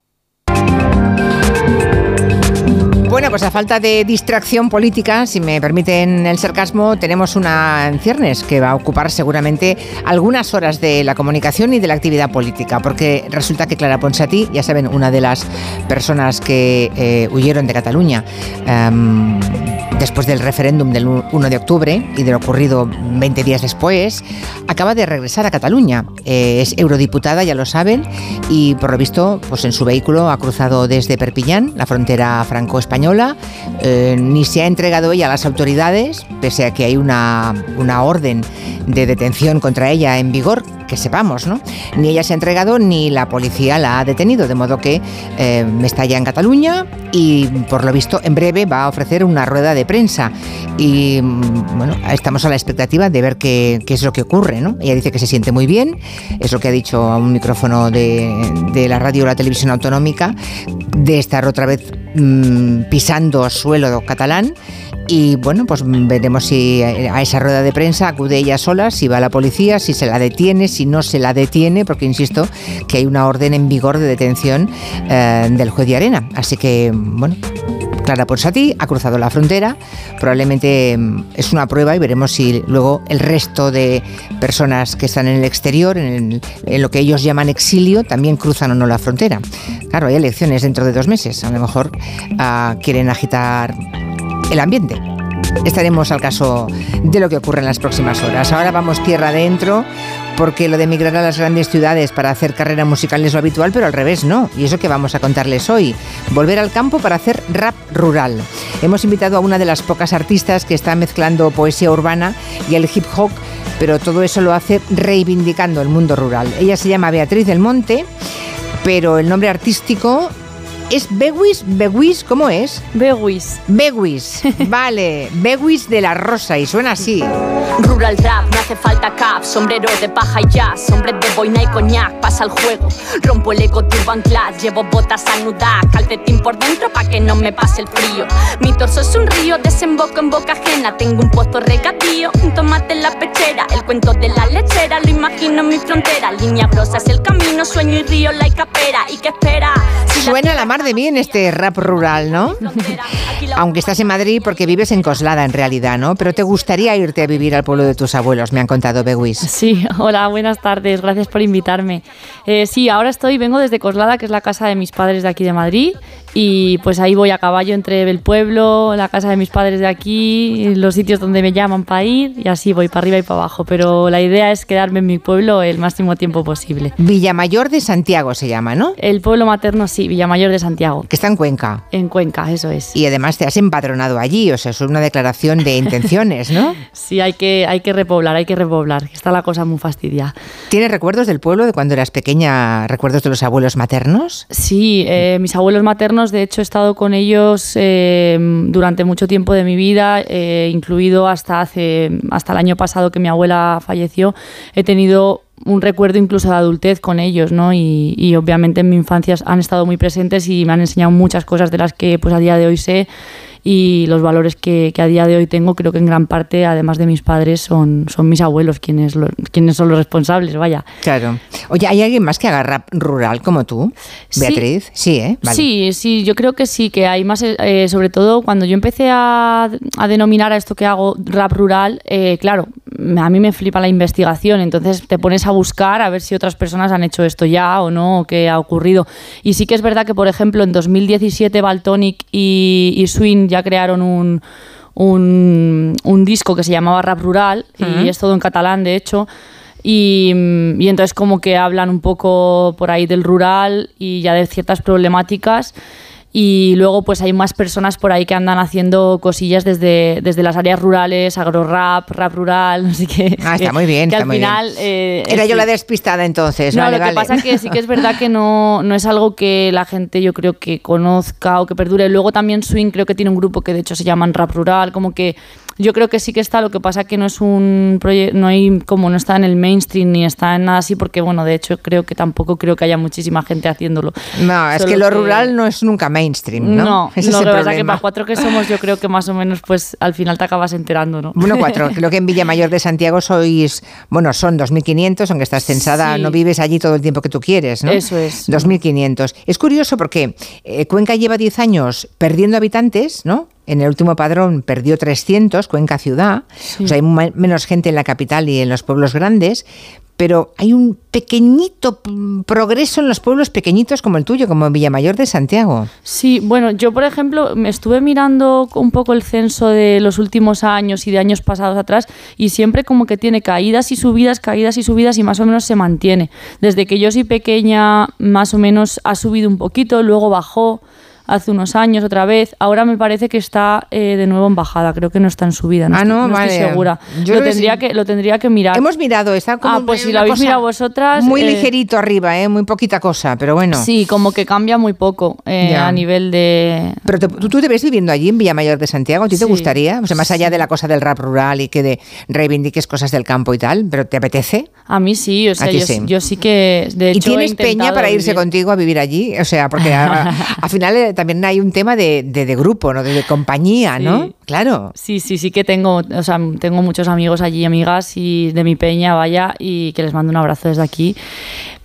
Bueno, pues a falta de distracción política, si me permiten el sarcasmo, tenemos una en ciernes que va a ocupar seguramente algunas horas de la comunicación y de la actividad política, porque resulta que Clara Ponsatí, ya saben, una de las personas que eh, huyeron de Cataluña em, después del referéndum del 1 de octubre y de lo ocurrido 20 días después, acaba de regresar a Cataluña. Eh, es eurodiputada, ya lo saben, y por lo visto, pues en su vehículo ha cruzado desde Perpiñán, la frontera franco-española, eh, ni se ha entregado ella a las autoridades, pese a que hay una, una orden de detención contra ella en vigor, que sepamos, ¿no? Ni ella se ha entregado ni la policía la ha detenido, de modo que eh, está ya en Cataluña y por lo visto en breve va a ofrecer una rueda de prensa y mm, bueno, estamos a la expectativa de ver qué, qué es lo que ocurre, ¿no? Ella dice que se siente muy bien, es lo que ha dicho a un micrófono de, de la radio o la televisión autonómica, de estar otra vez mm, pisando suelo catalán y bueno, pues veremos si a esa rueda de prensa acude ella sola, si va la policía, si se la detiene, si no se la detiene, porque insisto que hay una orden en vigor de detención eh, del juez de arena. Así que, bueno, Clara Ponsati ha cruzado la frontera, probablemente mm, es una prueba y veremos si luego el resto de personas que están en el exterior, en, lo que ellos llaman exilio, también cruzan o no la frontera. Claro, hay elecciones dentro de dos meses, a lo mejor uh, quieren agitar el ambiente. Estaremos al caso de lo que ocurre en las próximas horas. Ahora vamos tierra adentro porque lo de emigrar a las grandes ciudades para hacer carrera musical es lo habitual, pero al revés no. Y eso que vamos a contarles hoy. Volver al campo para hacer rap rural. Hemos invitado a una de las pocas artistas que está mezclando poesía urbana y el hip hop, pero todo eso lo hace reivindicando el mundo rural. Ella se llama Beatriz del Monte, pero el nombre artístico ¿Es Bewis? ¿Bewis? ¿Cómo es? Bewis. Bewis. Vale. Bewis de la Rosa y suena así. Rural rap, no hace falta cap, sombrero de paja y jazz, hombre de boina y coñac, pasa el juego. Rompo el ego de Urban Class, llevo botas anudadas, calcetín por dentro pa' que no me pase el frío. Mi torso es un río, desemboco en boca ajena, tengo un puesto regatío, un tomate en la pechera, el cuento de la lechera, lo imagino en mi frontera, línea grosa es el camino, sueño y río, la capera, ¿y qué espera? Suena la mar de bien este rap rural, ¿no? Aunque estás en Madrid porque vives en Coslada en realidad, ¿no? Pero te gustaría irte a vivir al pueblo de tus abuelos, me han contado Bewis. Sí, hola, buenas tardes, gracias por invitarme. Eh, sí, ahora estoy, vengo desde Coslada, que es la casa de mis padres de aquí de Madrid, y pues ahí voy a caballo entre el pueblo, la casa de mis padres de aquí, los sitios donde me llaman para ir, y así voy para arriba y para abajo. Pero la idea es quedarme en mi pueblo el máximo tiempo posible. Villamayor de Santiago se llama, ¿no? El pueblo materno, sí, Villamayor de Santiago. Que está en Cuenca. En Cuenca, eso es. Y además te has empadronado allí, o sea, es una declaración de intenciones, ¿no? sí, hay que, hay que repoblar, hay que repoblar, está la cosa muy fastidiada. ¿Tienes recuerdos del pueblo de cuando eras pequeña, recuerdos de los abuelos maternos? Sí, eh, mis abuelos maternos, de hecho he estado con ellos eh, durante mucho tiempo de mi vida, eh, incluido hasta, hace, hasta el año pasado que mi abuela falleció, he tenido un recuerdo incluso de adultez con ellos, ¿no? Y, y, obviamente en mi infancia han estado muy presentes y me han enseñado muchas cosas de las que pues a día de hoy sé y los valores que, que, a día de hoy tengo creo que en gran parte, además de mis padres, son, son mis abuelos quienes, lo, quienes son los responsables, vaya. Claro. Oye, ¿hay alguien más que haga rap rural como tú, Beatriz? Sí, sí ¿eh? Vale. Sí, sí, yo creo que sí, que hay más, eh, sobre todo cuando yo empecé a, a, denominar a esto que hago rap rural, eh, claro, a mí me flipa la investigación, entonces te pones a buscar a ver si otras personas han hecho esto ya o no, o qué ha ocurrido. Y sí que es verdad que, por ejemplo, en 2017 Baltonic y, y Swing ya crearon un, un, un, disco que se llamaba Rap Rural, uh -huh. y es todo en catalán, de hecho. Y, y, entonces como que hablan un poco por ahí del rural y ya de ciertas problemáticas y luego pues hay más personas por ahí que andan haciendo cosillas desde, desde las áreas rurales, agrorap, rap rural, no sé qué. Ah, está muy bien, que está al muy final, bien. Eh, Era yo la despistada entonces. No, vale, lo que vale. pasa que sí que es verdad que no, no es algo que la gente yo creo que conozca o que perdure. Luego también Swing creo que tiene un grupo que de hecho se llaman Rap Rural, como que yo creo que sí que está, lo que pasa que no es un proyecto, no hay como no está en el mainstream ni está en nada así, porque bueno, de hecho creo que tampoco creo que haya muchísima gente haciéndolo. No, es Solo que lo rural no es nunca mainstream, ¿no? No, Ese lo es que el que para cuatro que somos yo creo que más o menos pues al final te acabas enterando, ¿no? Bueno, cuatro. Creo que en Villamayor de Santiago sois, bueno, son 2.500, aunque estás censada, Sí. no vives allí todo el tiempo que tú quieres, ¿no? Eso es. 2.500. Es curioso porque eh, Cuenca lleva 10 años perdiendo habitantes, ¿no? En el último padrón perdió 300, Cuenca ciudad. O sea, hay menos gente en la capital y en los pueblos grandes, pero hay un pequeñito progreso en los pueblos pequeñitos como el tuyo, como Villamayor de Santiago. Sí, bueno, yo por ejemplo me estuve mirando un poco el censo de los últimos años y de años pasados atrás y siempre como que tiene caídas y subidas, caídas y subidas y más o menos se mantiene. Desde que yo soy pequeña más o menos ha subido un poquito, luego bajó hace unos años otra vez. Ahora me parece que está eh, de nuevo en bajada, creo que no está en subida, no, Ah, estoy, no, no estoy segura. Yo lo, tendría que, lo tendría que mirar. Hemos mirado, está como Ah, pues si una lo habéis cosa mirado vosotras... Muy eh, ligerito arriba, ¿eh? muy poquita cosa, pero bueno. Sí, como que cambia muy poco eh, a nivel de... Pero te- ¿tú, tú te ves viviendo allí en Villamayor de Santiago, ¿a ti te gustaría? O sea, más allá de la cosa del rap rural y que de reivindiques cosas del campo y tal, ¿pero te apetece? A mí sí, o sea, yo sí. yo sí que de hecho ¿Y tienes he peña para irse vivir- contigo a vivir allí? O sea, porque al final también hay un tema de, de- de grupo, ¿no? De, de compañía, ¿no? Claro. Sí, sí, sí que tengo, o sea, tengo muchos amigos allí, amigas y de mi peña, vaya, y que les mando un abrazo desde aquí.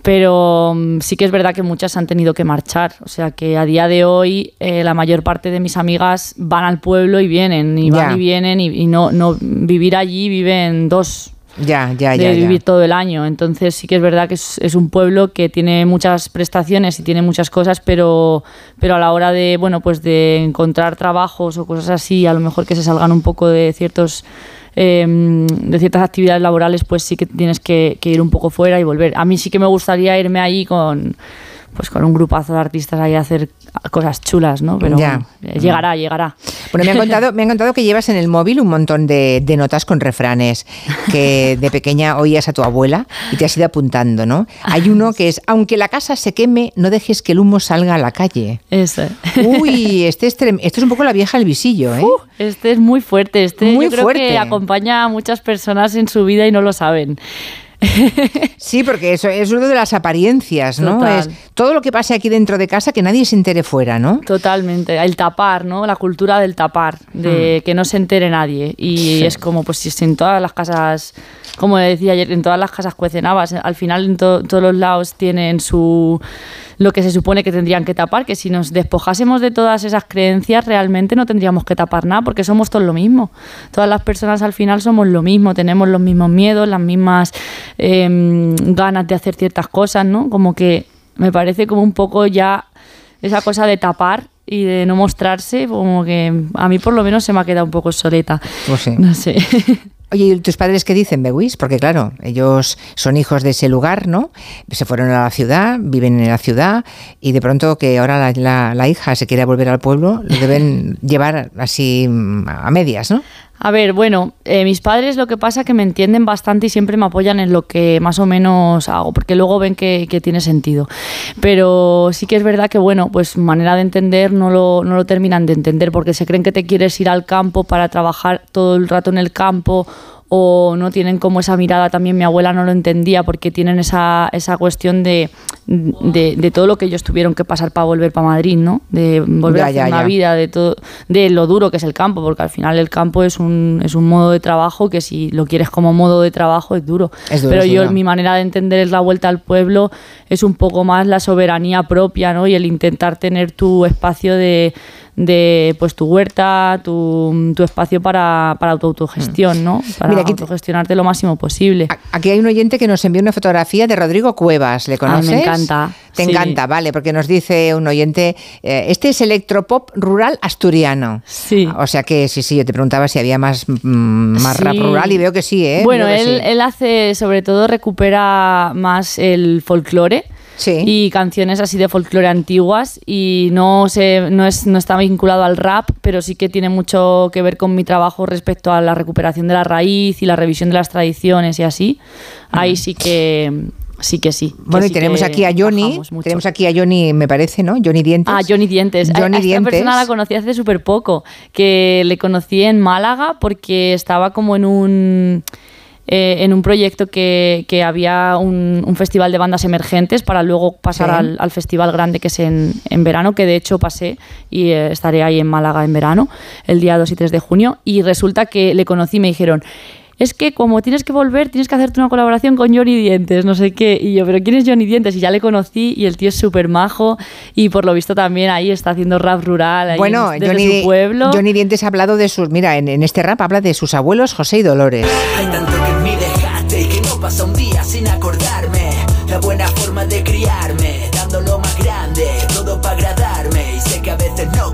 Pero mm, sí que es verdad que muchas han tenido que marchar. O sea que a día de hoy eh, la mayor parte de mis amigas van al pueblo y vienen, y van y vienen, y, y no, no vivir allí viven dos Ya, ya, de ya. ya. vivir todo el año. Entonces sí que es verdad que es, es un pueblo que tiene muchas prestaciones y tiene muchas cosas, pero, pero a la hora de, bueno, pues de encontrar trabajos o cosas así, a lo mejor que se salgan un poco de ciertos em, de ciertas actividades laborales, pues sí que tienes que, que ir un poco fuera y volver. A mí sí que me gustaría irme ahí con pues con un grupazo de artistas ahí a hacer cosas chulas, ¿no? Pero Ya. bueno, llegará, llegará. Bueno, me han contado, me han contado que llevas en el móvil un montón de, de notas con refranes que de pequeña oías a tu abuela y te has ido apuntando, ¿no? Hay uno que es, aunque la casa se queme, no dejes que el humo salga a la calle. Ese. Uy, este es, trem- esto es un poco la vieja el visillo, ¿eh? Este es muy fuerte, este Muy yo creo fuerte. que acompaña a muchas personas en su vida y no lo saben. Sí, porque eso es uno de las apariencias, ¿no? Total. Es todo lo que pase aquí dentro de casa que nadie se entere fuera, ¿no? Totalmente, el tapar, ¿no? La cultura del tapar, de que no se entere nadie. Y Sí. es como, pues si en todas las casas, como decía ayer, en todas las casas cuecen habas, al final en to- todos los lados tienen su lo que se supone que tendrían que tapar, que si nos despojásemos de todas esas creencias realmente no tendríamos que tapar nada porque somos todos lo mismo. Todas las personas al final somos lo mismo, tenemos los mismos miedos, las mismas em, ganas de hacer ciertas cosas, ¿no? Como que me parece como un poco ya esa cosa de tapar y de no mostrarse, como que a mí por lo menos se me ha quedado un poco soleta. Pues sí. No sé. Oye, ¿y tus padres qué dicen, Bewis? Porque claro, ellos son hijos de ese lugar, ¿no? Se fueron a la ciudad, viven en la ciudad y de pronto que ahora la, la- la hija se quiere volver al pueblo, lo deben llevar así mm, a medias, ¿no? A ver, bueno, eh, mis padres lo que pasa es que me entienden bastante y siempre me apoyan en lo que más o menos hago, porque luego ven que, que tiene sentido. Pero sí que es verdad que, bueno, pues manera de entender no lo, no lo terminan de entender, porque se creen que te quieres ir al campo para trabajar todo el rato en el campo o no tienen como esa mirada, también mi abuela no lo entendía porque tienen esa, esa cuestión de, de, de todo lo que ellos tuvieron que pasar para volver para Madrid, ¿no? De volver Ya, a hacer ya, una ya. vida, de todo, de lo duro que es el campo, porque al final el campo es un, es un modo de trabajo que si lo quieres como modo de trabajo es duro. Es duro, Pero es yo, duro. mi manera de entender es la vuelta al pueblo, es un poco más la soberanía propia, ¿no? Y el intentar tener tu espacio de, de pues tu huerta, tu, tu espacio para, para tu autogestión, ¿no? Para Mira, aquí te- autogestionarte lo máximo posible. Aquí hay un oyente que nos envió una fotografía de Rodrigo Cuevas, ¿le conoces? me encanta, Te sí. encanta, vale, porque nos dice un oyente, eh, este es electropop rural asturiano. Sí. O sea que sí, sí, yo te preguntaba si había más, mm, más rap rural y veo que sí, ¿eh? Bueno, él, sí. él hace, sobre todo, recupera más el folclore. Y canciones así de folclore antiguas y no se, no, es, no está vinculado al rap, pero sí que tiene mucho que ver con mi trabajo respecto a la recuperación de la raíz y la revisión de las tradiciones y así. Ahí sí que sí que sí. que Bueno, y tenemos aquí a Johnny, tenemos aquí a Johnny, me parece, ¿no? Johnny Dientes. Ah, Johnny Dientes. Johnny a esta Dientes. persona la conocí hace súper poco, que le conocí en Málaga porque estaba como en un... eh, en un proyecto que, que había un, un festival de bandas emergentes para luego pasar Sí. al, al festival grande que es en, en verano, que de hecho pasé y eh, estaré ahí en Málaga en verano, el día 2 y 3 de junio. Y resulta que le conocí y me dijeron, es que como tienes que volver, tienes que hacerte una colaboración con Johnny Dientes, no sé qué. Y yo, ¿pero quién es Johnny Dientes? Y ya le conocí y el tío es súper majo y por lo visto también ahí está haciendo rap rural, ahí Bueno, desde Johnny, su pueblo. Johnny Dientes ha hablado de sus, mira, en, en este rap habla de sus abuelos José y Dolores. Hay tanto pasa un día sin acordarme. La buena forma de criarme, dando lo más grande, todo para agradarme. Y sé que a veces no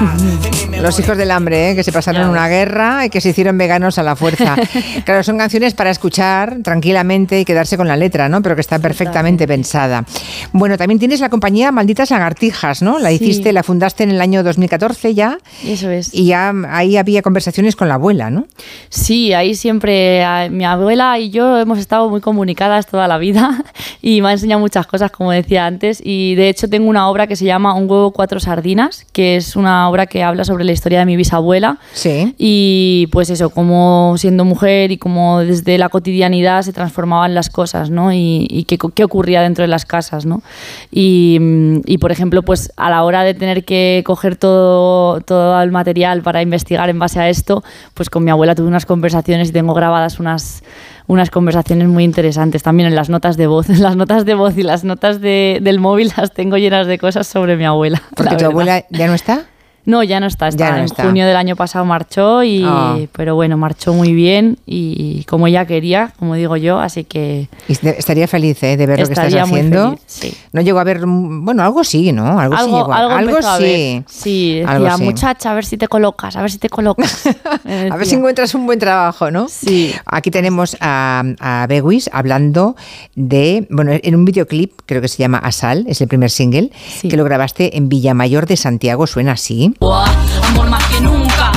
Los hijos del hambre, ¿eh? que se pasaron una guerra y que se hicieron veganos a la fuerza. claro, son canciones para escuchar tranquilamente y quedarse con la letra, ¿no? Pero que está perfectamente pensada. Bueno, también tienes la compañía Malditas Lagartijas, ¿no? La Sí. hiciste, la fundaste en el año 2014 ya. Eso es. Y ya ahí había conversaciones con la abuela, ¿no? Sí, ahí siempre mi abuela y yo hemos estado muy comunicadas toda la vida y me ha enseñado muchas cosas, como decía antes. Y de hecho tengo una obra que se llama Un huevo, cuatro sardinas, que es una obra que habla sobre la historia de mi bisabuela. Sí. Y pues eso, como siendo mujer y como desde la cotidianidad se transformaban las cosas, ¿no? Y, y qué, qué ocurría dentro de las casas, ¿no? Y, y, por ejemplo, pues a la hora de tener que coger todo, todo el material para investigar en base a esto, pues con mi abuela tuve unas conversaciones y tengo grabadas unas, unas conversaciones muy interesantes también en las notas de voz. Las notas de voz y las notas de- del móvil las tengo llenas de cosas sobre mi abuela. Porque tu verdad. abuela ya no está. No, ya no está. está Ya no en está. junio del año pasado marchó, y, Ah. pero bueno, marchó muy bien y como ella quería, como digo yo, así que Y est- estaría feliz ¿eh? de ver lo que estás haciendo. feliz, sí. No llegó a ver, mm, bueno, algo sí, ¿no? Algo, sí llegó a- algo algo empezó a sí. ver. Sí, decía, Algo sí. muchacha, a ver si te colocas, a ver si te colocas. A ver si encuentras un buen trabajo, ¿no? Sí. Aquí tenemos a, a Bewis hablando de, bueno, en un videoclip, creo que se llama Asal, es el primer single, que lo grabaste en Villamayor de Santiago, suena así. Amor más que nunca.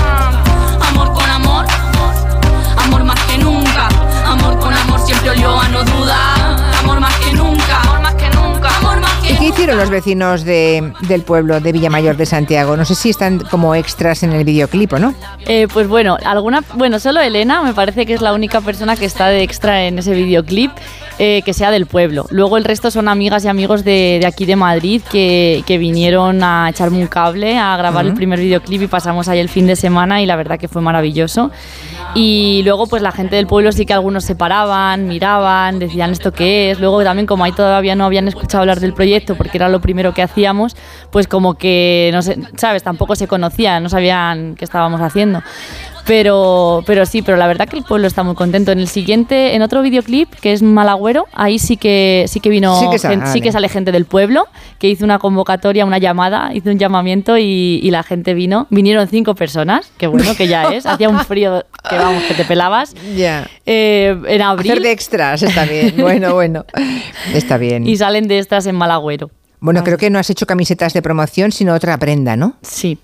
Amor con amor. Amor más que nunca. Amor con amor siempre olió a no duda. Amor más que nunca. Amor más que nunca. Amor más que ¿Y qué hicieron los vecinos de- del pueblo de Villamayor de Santiago? No sé si están como extras en el videoclip o no. Eh, pues bueno, alguna, bueno, solo Elena me parece que es la única persona que está de extra en ese videoclip eh, que sea del pueblo. Luego el resto son amigas y amigos de, de aquí de Madrid que, que vinieron a echarme un cable a grabar el primer videoclip y pasamos ahí el fin de semana y la verdad que fue maravilloso. Y luego pues la gente del pueblo sí que algunos se paraban, miraban, decían esto qué es. Luego también como ahí todavía no habían escuchado hablar del proyecto porque era lo primero que hacíamos, pues como que, no sé, ¿sabes? Tampoco se conocían, no sabían qué estábamos haciendo. Pero, pero sí, pero la verdad que el pueblo está muy contento. En el siguiente, en otro videoclip, que es Malagüero, ahí sí que sí que vino, Sí que sale, gen- sí que vale. sale gente del pueblo, que hizo una convocatoria, una llamada, hizo un llamamiento y, y la gente vino. Vinieron cinco personas, que bueno que ya es. Hacía un frío que vamos, que te pelabas. Ya. Eh, en abril. Hacer de extras está bien. Bueno, bueno. Está bien. Y salen de estas en Malagüero. Bueno, creo que no has hecho camisetas de promoción, sino otra prenda, ¿no? Sí.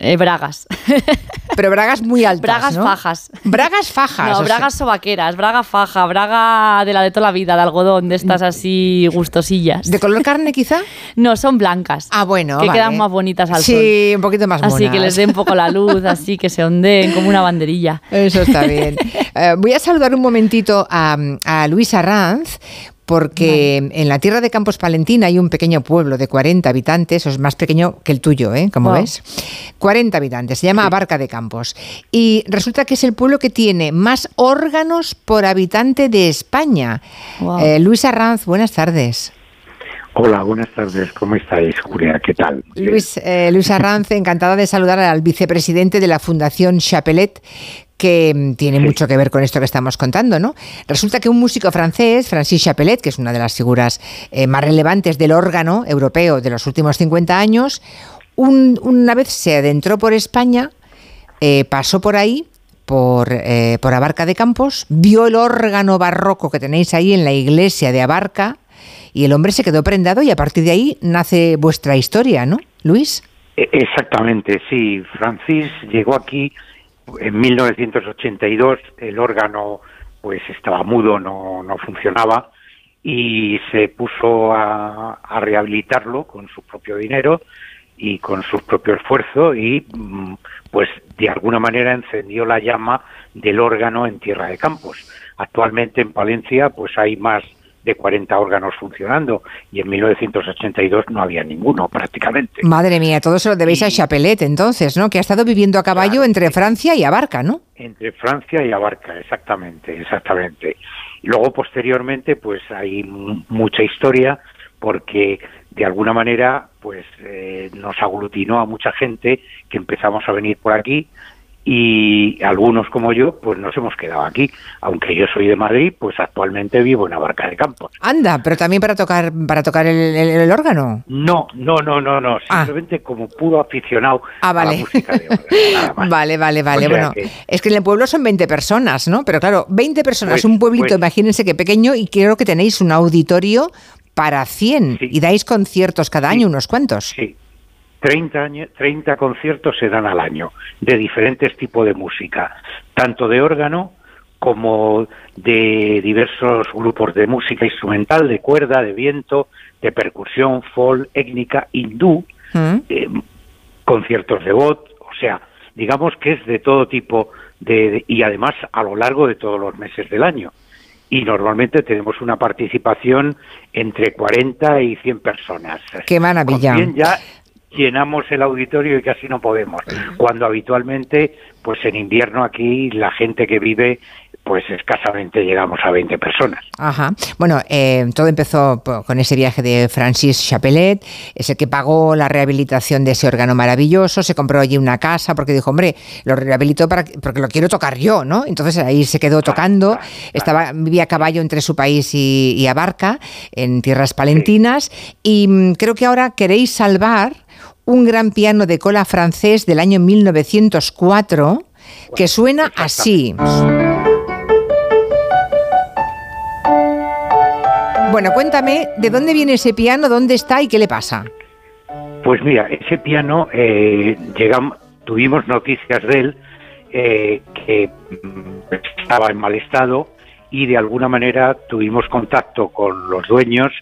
Eh, bragas. Pero bragas muy altas, Bragas ¿no? fajas. Bragas fajas. No, o sea- bragas sobaqueras, braga faja, braga de la de toda la vida, de algodón, de estas así gustosillas. ¿De color carne quizá? No, son blancas. Ah, bueno, Que vale. quedan más bonitas al sol. Sí, un poquito más Así que monas. les dé un poco la luz, así que se ondeen como una banderilla. Eso está bien. Eh, voy a saludar un momentito a, a Luis Arranz. Porque en la tierra de Campos Palentina hay un pequeño pueblo de 40 habitantes, o es más pequeño que el tuyo, ¿eh? Como Wow. ves. 40 habitantes, se llama Abarca de Campos. Y resulta que es el pueblo que tiene más órganos por habitante de España. Wow. Eh, Luis Arranz, buenas tardes. Hola, buenas tardes. ¿Cómo estáis, Julia? ¿Qué tal? Luis, eh, Luis Arranz, encantada de saludar al vicepresidente de la Fundación Chapelet, que mm, tiene mucho que ver con esto que estamos contando, ¿no? Resulta que un músico francés, Francis Chapelet, que es una de las figuras eh, más relevantes del órgano europeo de los últimos 50 años, un- una vez se adentró por España, eh, pasó por ahí, por, eh, por Abarca de Campos, vio el órgano barroco que tenéis ahí en la iglesia de Abarca, y el hombre se quedó prendado y a partir de ahí nace vuestra historia, ¿no, Luis? E- Exactamente, sí. Francis llegó aquí en 1982. El órgano, pues, estaba mudo, no, no funcionaba y se puso a, a rehabilitarlo con su propio dinero y con su propio esfuerzo y, mm, pues, de alguna manera encendió la llama del órgano en Tierra de Campos. Actualmente en Palencia, pues, hay más de 40 órganos funcionando y en 1982 no había ninguno prácticamente. Madre mía, todo se lo debéis a Chapelet entonces, ¿no? Que ha estado viviendo a caballo entre Francia y Abarca, ¿no? Entre Francia y Abarca, exactamente, exactamente. Y luego posteriormente, pues hay mu- mucha historia porque de alguna manera, pues eh, nos aglutinó a mucha gente que empezamos a venir por aquí y algunos como yo, pues nos hemos quedado aquí. Aunque yo soy de Madrid, pues actualmente vivo en Abarca de Campos. Anda, pero también para tocar, para tocar el, el- el órgano. No, no, no, no, no, simplemente como puro aficionado Ah, a la vale. música de órgano. Vale, vale, vale. O sea bueno, que- es que en el pueblo son 20 personas, ¿no? Pero claro, 20 personas, Pues- un pueblito, pues- imagínense que pequeño, y creo que tenéis un auditorio para 100 y dais conciertos cada año, unos cuantos. Sí. 30, años, 30 conciertos se dan al año de diferentes tipos de música, tanto de órgano como de diversos grupos de música instrumental, de cuerda, de viento, de percusión, folk, étnica, hindú, eh, conciertos de voz, o sea, digamos que es de todo tipo de, de- y además a lo largo de todos los meses del año. Y normalmente tenemos una participación entre 40 y 100 personas. ¡Qué maravilla! Con 100 ya llenamos el auditorio y casi no podemos. Cuando habitualmente, pues en invierno aquí la gente que vive pues escasamente llegamos a 20 personas. Ajá. Bueno, eh, todo empezó con ese viaje de Francis Chapelet, es el que pagó la rehabilitación de ese órgano maravilloso, se compró allí una casa porque dijo, hombre, lo rehabilitó para, porque lo quiero tocar yo, ¿no? Entonces ahí se quedó tocando, estaba vivía a caballo entre su país y, Abarca, en tierras palentinas, y mm, creo que ahora queréis salvar un gran piano de cola francés del año 1904 que suena así. Bueno, cuéntame, ¿de dónde viene ese piano? ¿Dónde está y qué le pasa? Pues mira, ese piano, eh, llegamos, tuvimos noticias de él eh, que mm, estaba en mal estado y de alguna manera tuvimos contacto con los dueños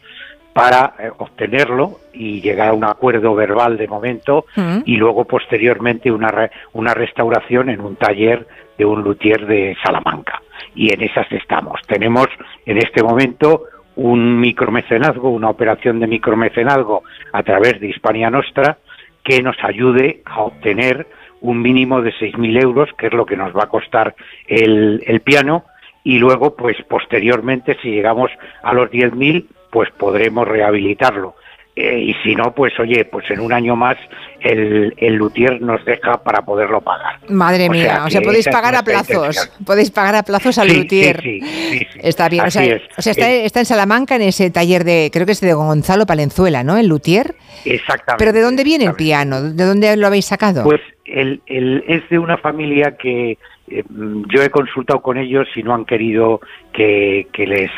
para eh, obtenerlo y llegar a un acuerdo verbal de momento mm. y luego posteriormente una, una restauración en un taller de un luthier de Salamanca. Y en esas estamos. Tenemos en este momento un micromecenazgo, una operación de micromecenazgo a través de Hispania Nostra que nos ayude a obtener un mínimo de 6.000 euros, que es lo que nos va a costar el, el piano, y luego, pues posteriormente, si llegamos a los 10.000, pues podremos rehabilitarlo. Eh, y si no, pues oye, pues en un año más el, el luthier nos deja para poderlo pagar. Madre mía, o sea, podéis pagar a plazos, podéis pagar a plazos al luthier. Sí, sí, está bien, o sea, está, está, en Salamanca en ese taller de, creo que es de Gonzalo Palenzuela, ¿no? El luthier. Exactamente. Pero ¿de dónde viene el piano? ¿De dónde lo habéis sacado? Pues el, el, es de una familia que eh, yo he consultado con ellos y no han querido que, les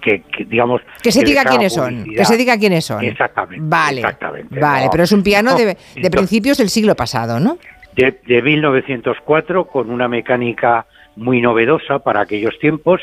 que, digamos que se diga quiénes son que se diga quiénes son. Exactamente vale vale pero es un piano de, principios del siglo pasado no de, de 1904 con una mecánica muy novedosa para aquellos tiempos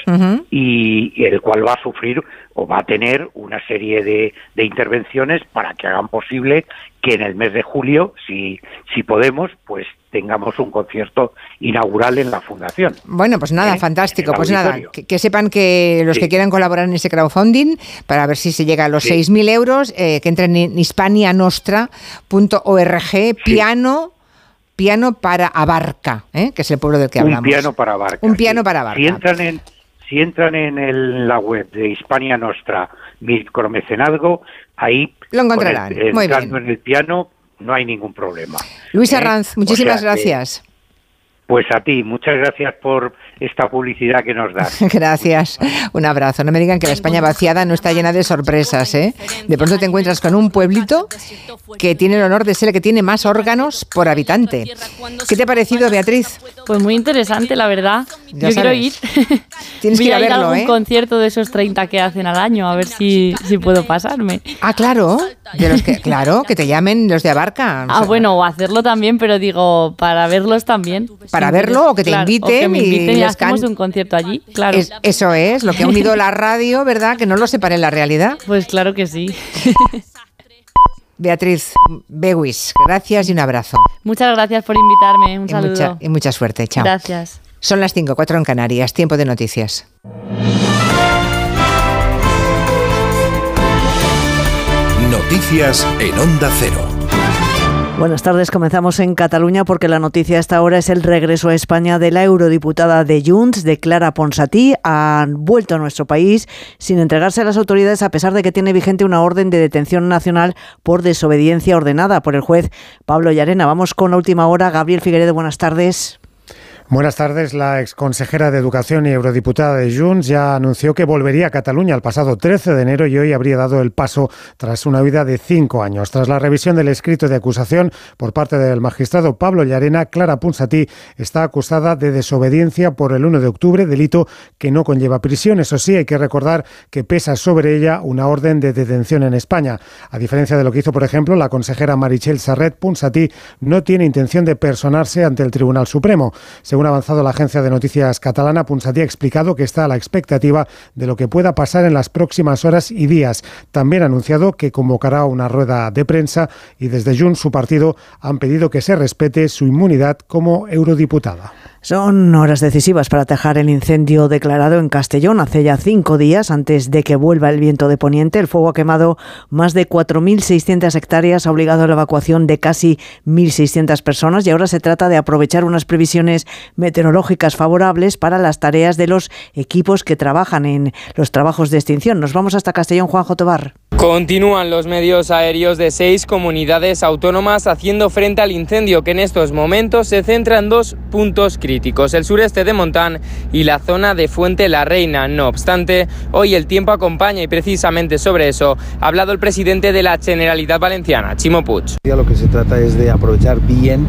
y, el cual va a sufrir o va a tener una serie de, de, intervenciones para que hagan posible que en el mes de julio, si, si podemos, pues tengamos un concierto inaugural en la fundación. Bueno, pues nada, ¿Eh? fantástico. Pues nada, que, sepan que los que quieran colaborar en ese crowdfunding, para ver si se llega a los 6.000 euros, eh, que entren en hispanianostra.org, piano piano para Abarca, ¿eh? que es el pueblo del que hablamos. Un piano para Abarca. Un piano para Abarca. Si entran en, si entran en la web de Hispania Nostra Micromecenazgo, ahí lo encontrarán. Muy bien. en el piano no hay ningún problema. Luis ¿Eh? Arranz, muchísimas gracias. Pues a ti, muchas gracias por esta publicidad que nos das. Gracias, un abrazo. No me digan que la España vaciada no está llena de sorpresas, ¿eh? De pronto te encuentras con un pueblito que tiene el honor de ser el que tiene más órganos por habitante. ¿Qué te ha parecido, Beatriz? Pues muy interesante, la verdad. Yo quiero ir. Tienes que ir a, verlo, a ¿eh? concierto de esos 30 que hacen al año, a ver si, si puedo pasarme. Ah, claro. De los que, claro, que te llamen los de Abarca. ah, bueno, o hacerlo también, pero digo, para verlos también. Para verlo o que te inviten, que me inviten y, hacemos un concierto allí, claro. eso es, lo que ha unido la radio, ¿verdad? Que no lo separe en la realidad. Pues claro que sí. Beatriz Bewis, gracias y un abrazo. Muchas gracias por invitarme. Un saludo. y mucha suerte. Chao. Gracias. Son las 5, 4 en Canarias. Tiempo de noticias. Noticias en Onda Cero. Buenas tardes, comenzamos en Cataluña porque la noticia hasta ahora es el regreso a España de la eurodiputada de Junts, de Clara Ponsatí. Ha vuelto a nuestro país sin entregarse a las autoridades a pesar de que tiene vigente una orden de detención nacional por desobediencia ordenada por el juez Pablo Llarena. Vamos con la última hora. Gabriel Figueredo, buenas tardes. Buenas tardes. La exconsejera de Educación y eurodiputada de Junts ya anunció que volvería a Cataluña el pasado 13 de enero y hoy habría dado el paso tras una vida de cinco años. Tras la revisión del escrito de acusación por parte del magistrado Pablo Llarena, Clara Punsatí está acusada de desobediencia por el 1 de octubre, delito que no conlleva prisión. Eso sí, hay que recordar que pesa sobre ella una orden de detención en España. A diferencia de lo que hizo, por ejemplo, la consejera Marichel Sarret, Punsatí no tiene intención de personarse ante el Tribunal Supremo. Según avanzado la agencia de noticias catalana, Ponsatí ha explicado que está a la expectativa de lo que pueda pasar en las próximas horas y días. También ha anunciado que convocará una rueda de prensa y desde Junts, su partido, han pedido que se respete su inmunidad como eurodiputada. Son horas decisivas para atajar el incendio declarado en Castellón hace ya cinco días antes de que vuelva el viento de poniente. El fuego ha quemado más de 4.600 hectáreas, ha obligado a la evacuación de casi 1.600 personas y ahora se trata de aprovechar unas previsiones meteorológicas favorables para las tareas de los equipos que trabajan en los trabajos de extinción. Nos vamos hasta Castellón, Juanjo Tobar. Continúan los medios aéreos de seis comunidades autónomas haciendo frente al incendio que en estos momentos se centra en dos puntos críticos, el sureste de Montán y la zona de Fuente la Reina. No obstante, hoy el tiempo acompaña y precisamente sobre eso ha hablado el presidente de la Generalitat Valenciana, Chimo Puig. Lo que se trata es de aprovechar bien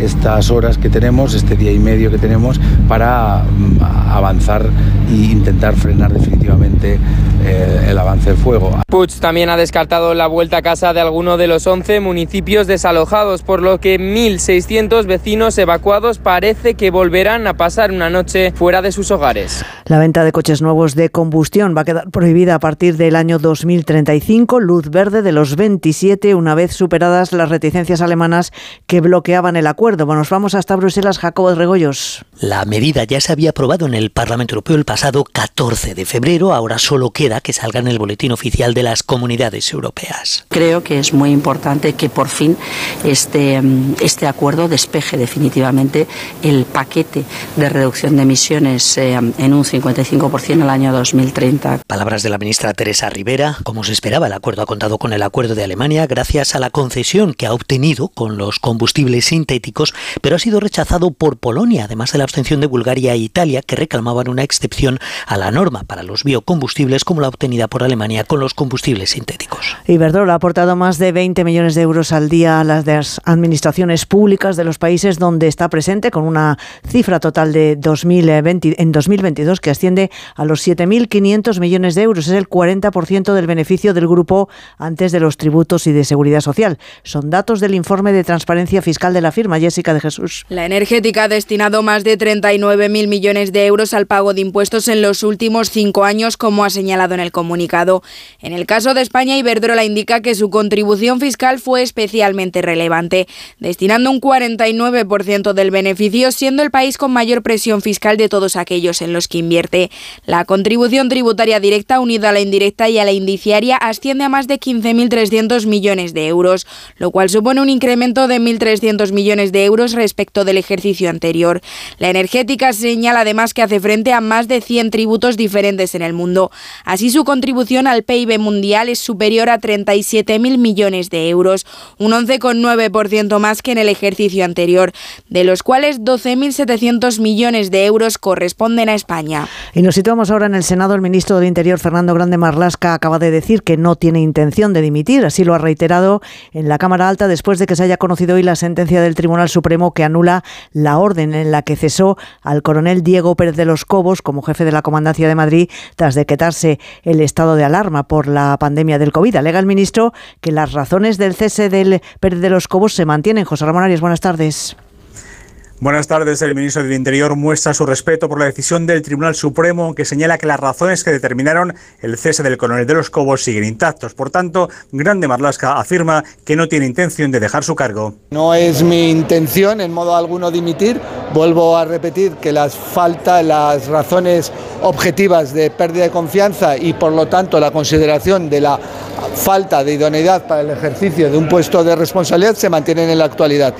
estas horas que tenemos, este día y medio que tenemos, para mm, avanzar e intentar frenar definitivamente eh, el avance del fuego. Puig también ha descartado la vuelta a casa de alguno de los 11 municipios desalojados, por lo que 1.600 vecinos evacuados parece que volverán a pasar una noche fuera de sus hogares. La venta de coches nuevos de combustión va a quedar prohibida a partir del año 2035, luz verde de los 27, una vez superadas las reticencias alemanas que bloqueaban el acuerdo. Bueno, nos vamos hasta Bruselas, Jacobo Regoyos. La medida ya se había aprobado en el Parlamento Europeo el pasado 14 de febrero, ahora solo queda que salga en el boletín oficial de las comunidades europeas. Creo que es muy importante que por fin este, este acuerdo despeje definitivamente el paquete de reducción de emisiones eh, en un 55% al año 2030. Palabras de la ministra Teresa Rivera. Como se esperaba, el acuerdo ha contado con el acuerdo de Alemania gracias a la concesión que ha obtenido con los combustibles sintéticos, pero ha sido rechazado por Polonia, además de la abstención de Bulgaria e Italia, que reclamaban una excepción a la norma para los biocombustibles como la obtenida por Alemania con los combustibles sintéticos. Iberdrola ha aportado más de 20 millones de euros al día a las administraciones públicas de los países donde está presente, con una cifra total de 2020, en 2022 que asciende a los 7.500 millones de euros. Es el 40% del beneficio del grupo antes de los tributos y de seguridad social. Son datos del informe de transparencia fiscal de la firma Jessica de Jesús. La energética ha destinado más de 39.000 millones de euros al pago de impuestos en los últimos cinco años, como ha señalado en el comunicado. En el caso de España, Iberdrola indica que su contribución fiscal fue especialmente relevante, destinando un 49% del beneficio, siendo el país con mayor presión fiscal de todos aquellos en los que invierte. La contribución tributaria directa unida a la indirecta y a la indiciaria asciende a más de 15.300 millones de euros, lo cual supone un incremento de 1.300 millones de euros respecto del ejercicio anterior. La energética señala además que hace frente a más de 100 tributos diferentes en el mundo. Así su contribución al PIB mundial es superior a 37.000 millones de euros, un 11,9% más que en el ejercicio anterior, de los cuales 12.700 millones de euros corresponden a España. Y nos situamos ahora en el Senado. El ministro del Interior, Fernando Grande Marlasca, acaba de decir que no tiene intención de dimitir. Así lo ha reiterado en la Cámara Alta después de que se haya conocido hoy la sentencia del Tribunal Supremo que anula la orden en la que cesó al coronel Diego Pérez de los Cobos como jefe de la Comandancia de Madrid tras decretarse el estado de alarma por la pandemia del COVID. Alega el ministro que las razones del cese del Pérez de los Cobos se mantienen. José Ramón Arias, buenas tardes. Buenas tardes. El ministro del Interior muestra su respeto por la decisión del Tribunal Supremo que señala que las razones que determinaron el cese del coronel de los Cobos siguen intactos. Por tanto, Grande Marlasca afirma que no tiene intención de dejar su cargo. No es mi intención en modo alguno dimitir. Vuelvo a repetir que las falta, las razones objetivas de pérdida de confianza y por lo tanto la consideración de la falta de idoneidad para el ejercicio de un puesto de responsabilidad se mantienen en la actualidad.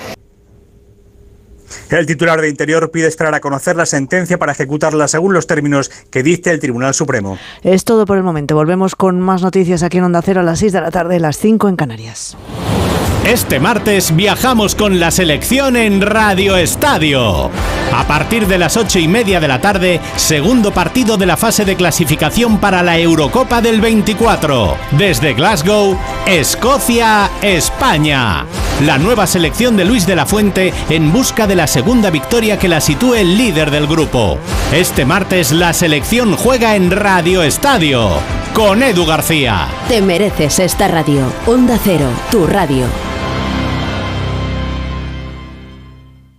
El titular de Interior pide esperar a conocer la sentencia para ejecutarla según los términos que dicte el Tribunal Supremo. Es todo por el momento. Volvemos con más noticias aquí en Onda Cero a las 6 de la tarde, las 5 en Canarias. Este martes viajamos con la selección en Radio Estadio. A partir de las ocho y media de la tarde, segundo partido de la fase de clasificación para la Eurocopa del 24. Desde Glasgow, Escocia, España. La nueva selección de Luis de la Fuente en busca de la segunda victoria que la sitúe el líder del grupo. Este martes la selección juega en Radio Estadio con Edu García. Te mereces esta radio. Onda Cero, tu radio.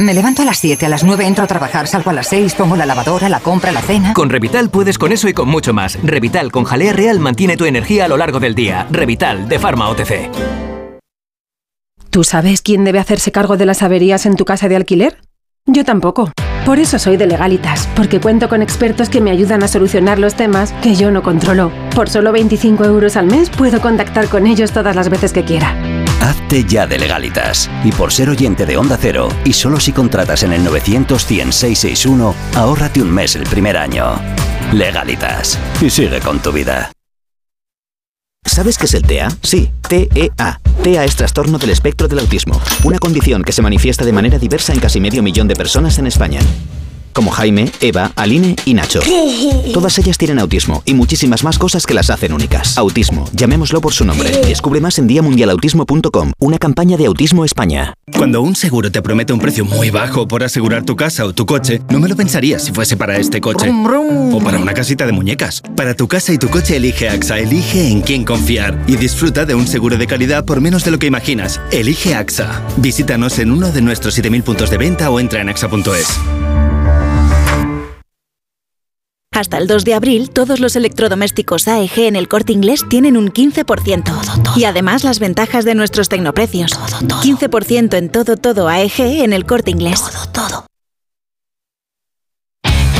Me levanto a las 7, a las 9 entro a trabajar, salgo a las 6, pongo la lavadora, la compra, la cena. Con Revital puedes con eso y con mucho más. Revital con jalea real mantiene tu energía a lo largo del día. Revital de Pharma OTC. ¿Tú sabes quién debe hacerse cargo de las averías en tu casa de alquiler? Yo tampoco. Por eso soy de Legalitas, porque cuento con expertos que me ayudan a solucionar los temas que yo no controlo. Por solo 25 euros al mes puedo contactar con ellos todas las veces que quiera. Hazte ya de legalitas. Y por ser oyente de Onda Cero, y solo si contratas en el 900 100 661, ahórrate un mes el primer año. Legalitas. Y sigue con tu vida. ¿Sabes qué es el TEA? Sí, TEA. TEA es trastorno del espectro del autismo, una condición que se manifiesta de manera diversa en casi medio millón de personas en España como Jaime, Eva, Aline y Nacho. Todas ellas tienen autismo y muchísimas más cosas que las hacen únicas. Autismo, llamémoslo por su nombre. Descubre más en diamundialautismo.com, una campaña de Autismo España. Cuando un seguro te promete un precio muy bajo por asegurar tu casa o tu coche, no me lo pensaría si fuese para este coche. O para una casita de muñecas. Para tu casa y tu coche elige AXA, elige en quién confiar y disfruta de un seguro de calidad por menos de lo que imaginas. Elige AXA. Visítanos en uno de nuestros 7.000 puntos de venta o entra en axa.es. Hasta el 2 de abril, todos los electrodomésticos AEG en el corte inglés tienen un 15%. Y además las ventajas de nuestros tecnoprecios. 15% en todo, todo AEG en el corte inglés. Todo,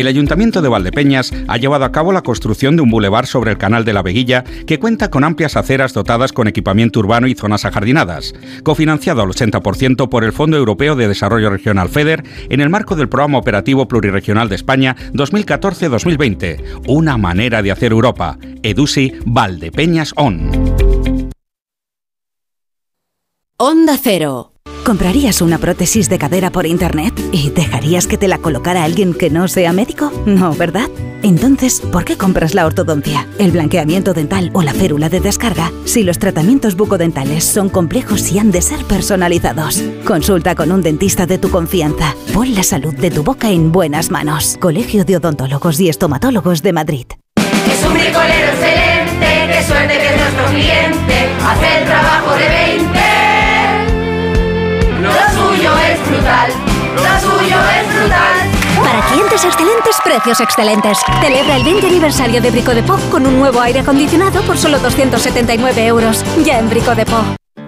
El Ayuntamiento de Valdepeñas ha llevado a cabo la construcción de un bulevar sobre el Canal de la Veguilla que cuenta con amplias aceras dotadas con equipamiento urbano y zonas ajardinadas, cofinanciado al 80% por el Fondo Europeo de Desarrollo Regional FEDER en el marco del Programa Operativo Pluriregional de España 2014-2020. Una manera de hacer Europa. EDUSI Valdepeñas ON. Onda Cero. ¿Comprarías una prótesis de cadera por internet y dejarías que te la colocara alguien que no sea médico? No, ¿verdad? Entonces, ¿por qué compras la ortodoncia, el blanqueamiento dental o la férula de descarga si los tratamientos bucodentales son complejos y han de ser personalizados? Consulta con un dentista de tu confianza. Pon la salud de tu boca en buenas manos. Colegio de Odontólogos y Estomatólogos de Madrid. Es un bricolero excelente, qué suerte que es nuestro cliente, hace el trabajo de 20. Para clientes excelentes, precios excelentes. Celebra el 20 aniversario de Brico de Po con un nuevo aire acondicionado por solo 279 euros. Ya en Brico de Po.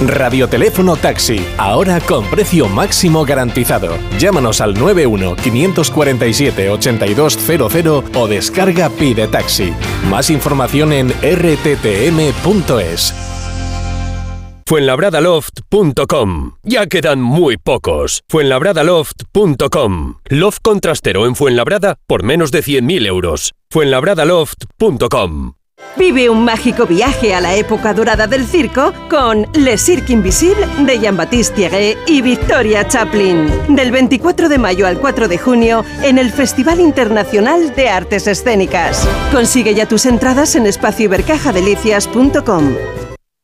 Radioteléfono Taxi, ahora con precio máximo garantizado. Llámanos al 91 547 8200 o descarga Pide Taxi. Más información en rttm.es. Fuenlabradaloft.com. Ya quedan muy pocos. Fuenlabradaloft.com. Loft contrastero en Fuenlabrada por menos de 100.000 euros. Fuenlabradaloft.com. Vive un mágico viaje a la época dorada del circo con Le Cirque Invisible de Jean-Baptiste Thierry y Victoria Chaplin. Del 24 de mayo al 4 de junio en el Festival Internacional de Artes Escénicas. Consigue ya tus entradas en espacioibercajadelicias.com.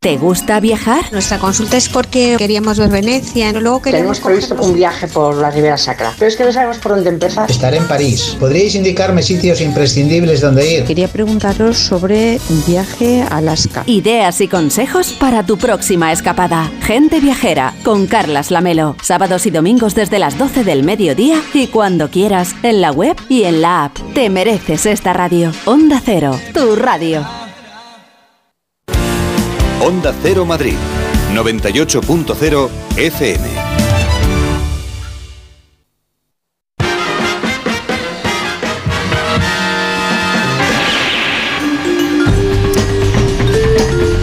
¿Te gusta viajar? Nuestra consulta es porque queríamos ver Venecia, luego Tenemos previsto un viaje por la Ribera Sacra, pero es que no sabemos por dónde empezar. Estaré en París. ¿Podríais indicarme sitios imprescindibles donde ir? Quería preguntaros sobre un viaje a Alaska. Ideas y consejos para tu próxima escapada. Gente viajera con Carlas Lamelo. Sábados y domingos desde las 12 del mediodía y cuando quieras en la web y en la app. Te mereces esta radio. Onda Cero, tu radio. Onda Cero Madrid, 98.0 FM.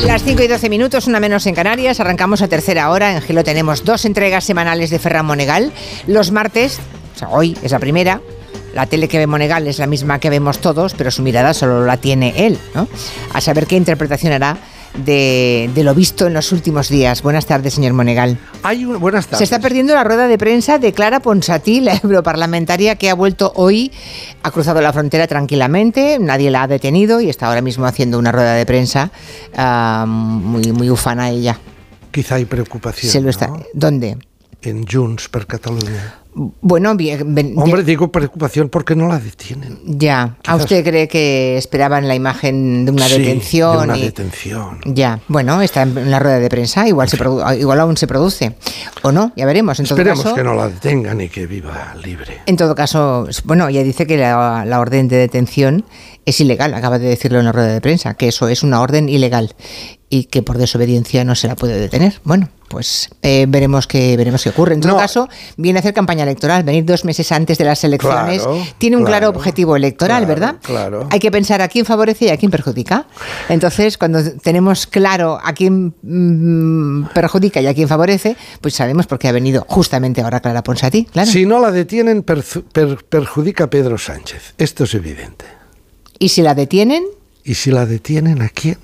Las 5 y 12 minutos, una menos en Canarias. Arrancamos a tercera hora. En Gilo tenemos dos entregas semanales de Ferran Monegal. Los martes, o sea, hoy es la primera. La tele que ve Monegal es la misma que vemos todos, pero su mirada solo la tiene él. A saber qué interpretación hará de, de, lo visto en los últimos días. Buenas tardes, señor Monegal. Hay un, buenas tardes. Se está perdiendo la rueda de prensa de Clara Ponsatí, la europarlamentaria que ha vuelto hoy, ha cruzado la frontera tranquilamente, nadie la ha detenido y está ahora mismo haciendo una rueda de prensa uh, muy, muy ufana ella. Quizá hay preocupación. Se lo está, ¿no? ¿Dónde? En Junts per Cataluña. Bueno, bien, bien, Hombre, digo preocupación porque no la detienen. Ya. Quizás... ¿A usted cree que esperaban la imagen de una sí, detención? De una y... detención. Ya. Bueno, está en la rueda de prensa, igual, se igual aún se produce. O no, ya veremos. En todo Esperemos caso, que no la detengan y que viva libre. En todo caso, bueno, ella dice que la, la orden de detención es ilegal, acaba de decirlo en la rueda de prensa, que eso es una orden ilegal y que por desobediencia no se la puede detener. Bueno, pues eh, veremos qué veremos qué ocurre. En todo no. caso, viene a hacer campaña electoral, venir dos meses antes de las elecciones, claro, tiene un claro, claro objetivo electoral, claro, ¿verdad? Claro. Hay que pensar a quién favorece y a quién perjudica. Entonces, cuando tenemos claro a quién mmm, perjudica y a quién favorece, pues sabemos por qué ha venido justamente ahora Clara Ponsatí. Claro. Si no la detienen, per, per, perjudica a Pedro Sánchez. Esto es evidente. ¿Y si la detienen? ¿Y si la detienen a quién?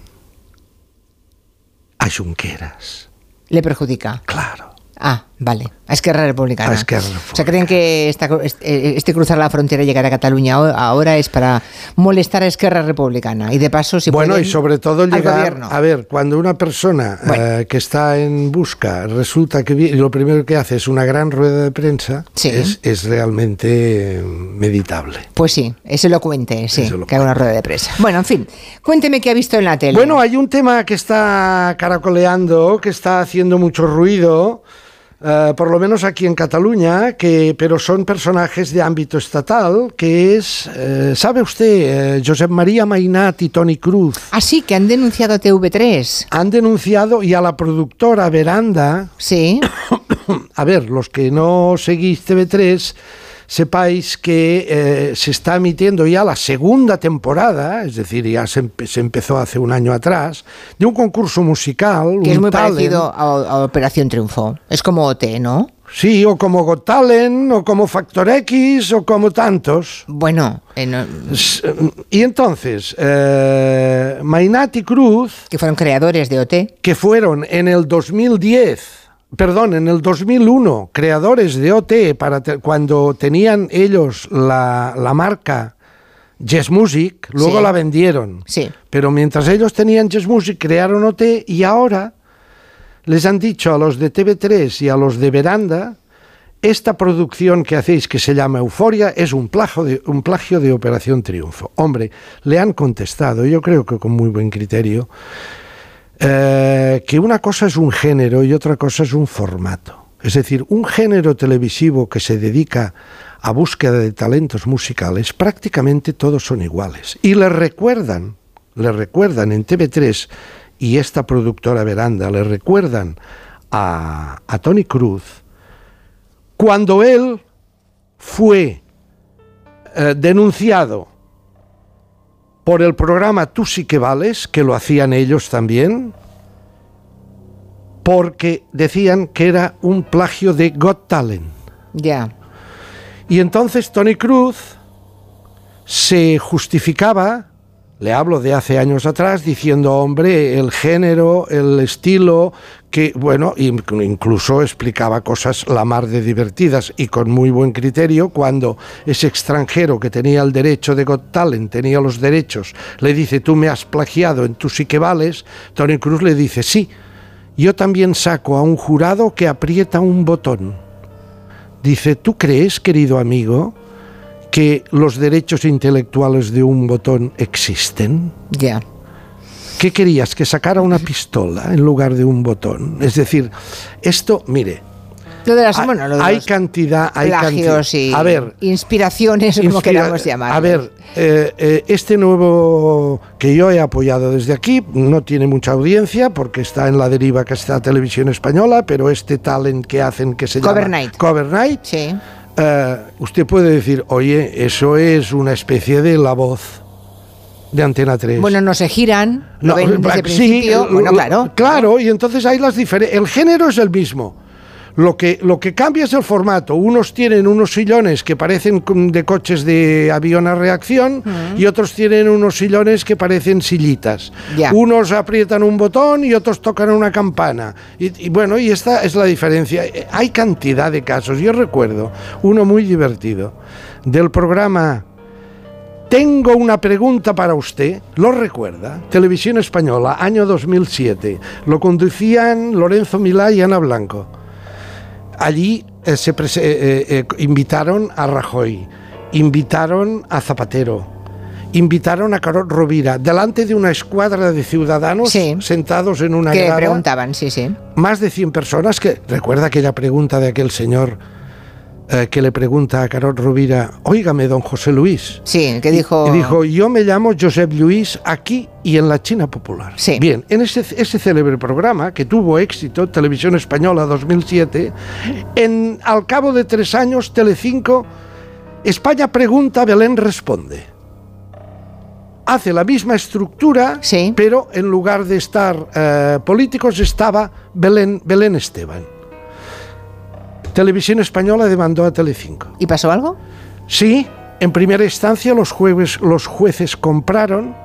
A Junqueras. ¿Le perjudica? Claro. Ah, vale. A Esquerra Republicana. A Esquerra Republicana. O sea, ¿creen que esta, este cruzar la frontera y llegar a Cataluña ahora es para molestar a Esquerra Republicana? Y de paso, si Bueno, pueden, y sobre todo llegar... gobierno. A ver, cuando una persona bueno. eh, que está en busca resulta que lo primero que hace es una gran rueda de prensa, sí. es, es, realmente meditable. Pues sí, es elocuente, sí, es que haga una rueda de prensa. Bueno, en fin, cuénteme qué ha visto en la tele. Bueno, hay un tema que está caracoleando, que está haciendo mucho ruido... Uh, por lo menos aquí en Cataluña, que, pero son personajes de ámbito estatal, que es, uh, ¿sabe usted, uh, Josep María Mainat y Tony Cruz? Ah, sí, que han denunciado a TV3. Han denunciado y a la productora Veranda. Sí. a ver, los que no seguís TV3 sepáis que eh, se está emitiendo ya la segunda temporada, es decir, ya se, empe se, empezó hace un año atrás, de un concurso musical. Que es muy talent. parecido a, a, Operación Triunfo. Es como OT, ¿no? Sí, o como Got Talent, o como Factor X, o como tantos. Bueno, eh, no... y entonces, eh, Mainat y Cruz. Que fueron creadores de OT. Que fueron en el 2010 perdón, en el 2001, creadores de OT, para te, cuando tenían ellos la, la marca Jazz Music, luego sí. la vendieron. Sí. Pero mientras ellos tenían Jazz Music, crearon OT y ahora les han dicho a los de TV3 y a los de Veranda, esta producción que hacéis que se llama Euforia es un plagio, de, un plagio de Operación Triunfo. Hombre, le han contestado, yo creo que con muy buen criterio, eh, que una cosa es un género y otra cosa es un formato. es decir, un género televisivo que se dedica a búsqueda de talentos musicales, prácticamente todos son iguales. Y le recuerdan, le recuerdan en TV3 y esta productora Veranda, le recuerdan a, a Tony Cruz cuando él fue eh, denunciado por el programa Tú sí que vales, que lo hacían ellos también, porque decían que era un plagio de Got Talent. Ya. Y entonces Tony Cruz se justificaba, le hablo de hace años atrás, diciendo, hombre, el género, el estilo, que, bueno, in- incluso explicaba cosas la mar de divertidas y con muy buen criterio cuando ese extranjero que tenía el derecho de Got Talent, tenía los derechos, le dice, tú me has plagiado, en tú sí que vales, Tony Cruz le dice, sí, yo también saco a un jurado que aprieta un botón. Dice, ¿tú crees, querido amigo, que los derechos intelectuales de un botón existen? Ya. ¿Qué querías? ¿Que sacara una pistola en lugar de un botón? Es decir, esto, mire, Lo de las, hay, bueno, lo de hay los cantidad, hay plagios cantidad. y A ver, inspiraciones, o como Inspira- queramos llamar. A ver, eh, eh, este nuevo que yo he apoyado desde aquí no tiene mucha audiencia porque está en la deriva que está Televisión Española, pero este talent que hacen que se Cover llama Night. Cover Night, Sí. Eh, usted puede decir, oye, eso es una especie de la voz de Antena 3. Bueno, no se giran, lo No, ven desde sí, principio. bueno, claro. Claro, y entonces hay las diferencias. El género es el mismo. Lo que, lo que cambia es el formato. Unos tienen unos sillones que parecen de coches de avión a reacción y otros tienen unos sillones que parecen sillitas. Unos aprietan un botón y otros tocan una campana. Y, y bueno, y esta es la diferencia. Eh, Hay cantidad de casos. Yo recuerdo uno muy divertido del programa tengo una pregunta para usted. ¿Lo recuerda? Televisión Española, año 2007. Lo conducían Lorenzo Milá y Ana Blanco. Allí eh, se eh, eh, invitaron a Rajoy, invitaron a Zapatero, invitaron a Carol Rovira, delante de una escuadra de ciudadanos sentados en una que grada preguntaban, sí, sí. más de 100 personas que recuerda aquella pregunta de aquel señor eh, que le pregunta a Carol Rovira, óigame, don José Luis. Sí, que dijo... Y dijo, yo me llamo Josep Luis aquí y en la China Popular. Bien, en ese, ese célebre programa que tuvo éxito, Televisión Española 2007, en, al cabo de tres años, Telecinco, España pregunta, Belén responde. Hace la misma estructura, pero en lugar de estar eh, políticos estaba Belén, Belén Esteban. Televisión Española demandó a Telecinco. ¿Y pasó algo? Sí, en primera instancia los, jueves, los jueces compraron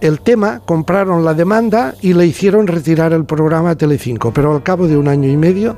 el tema, compraron la demanda y le hicieron retirar el programa a Telecinco, pero al cabo de un año y medio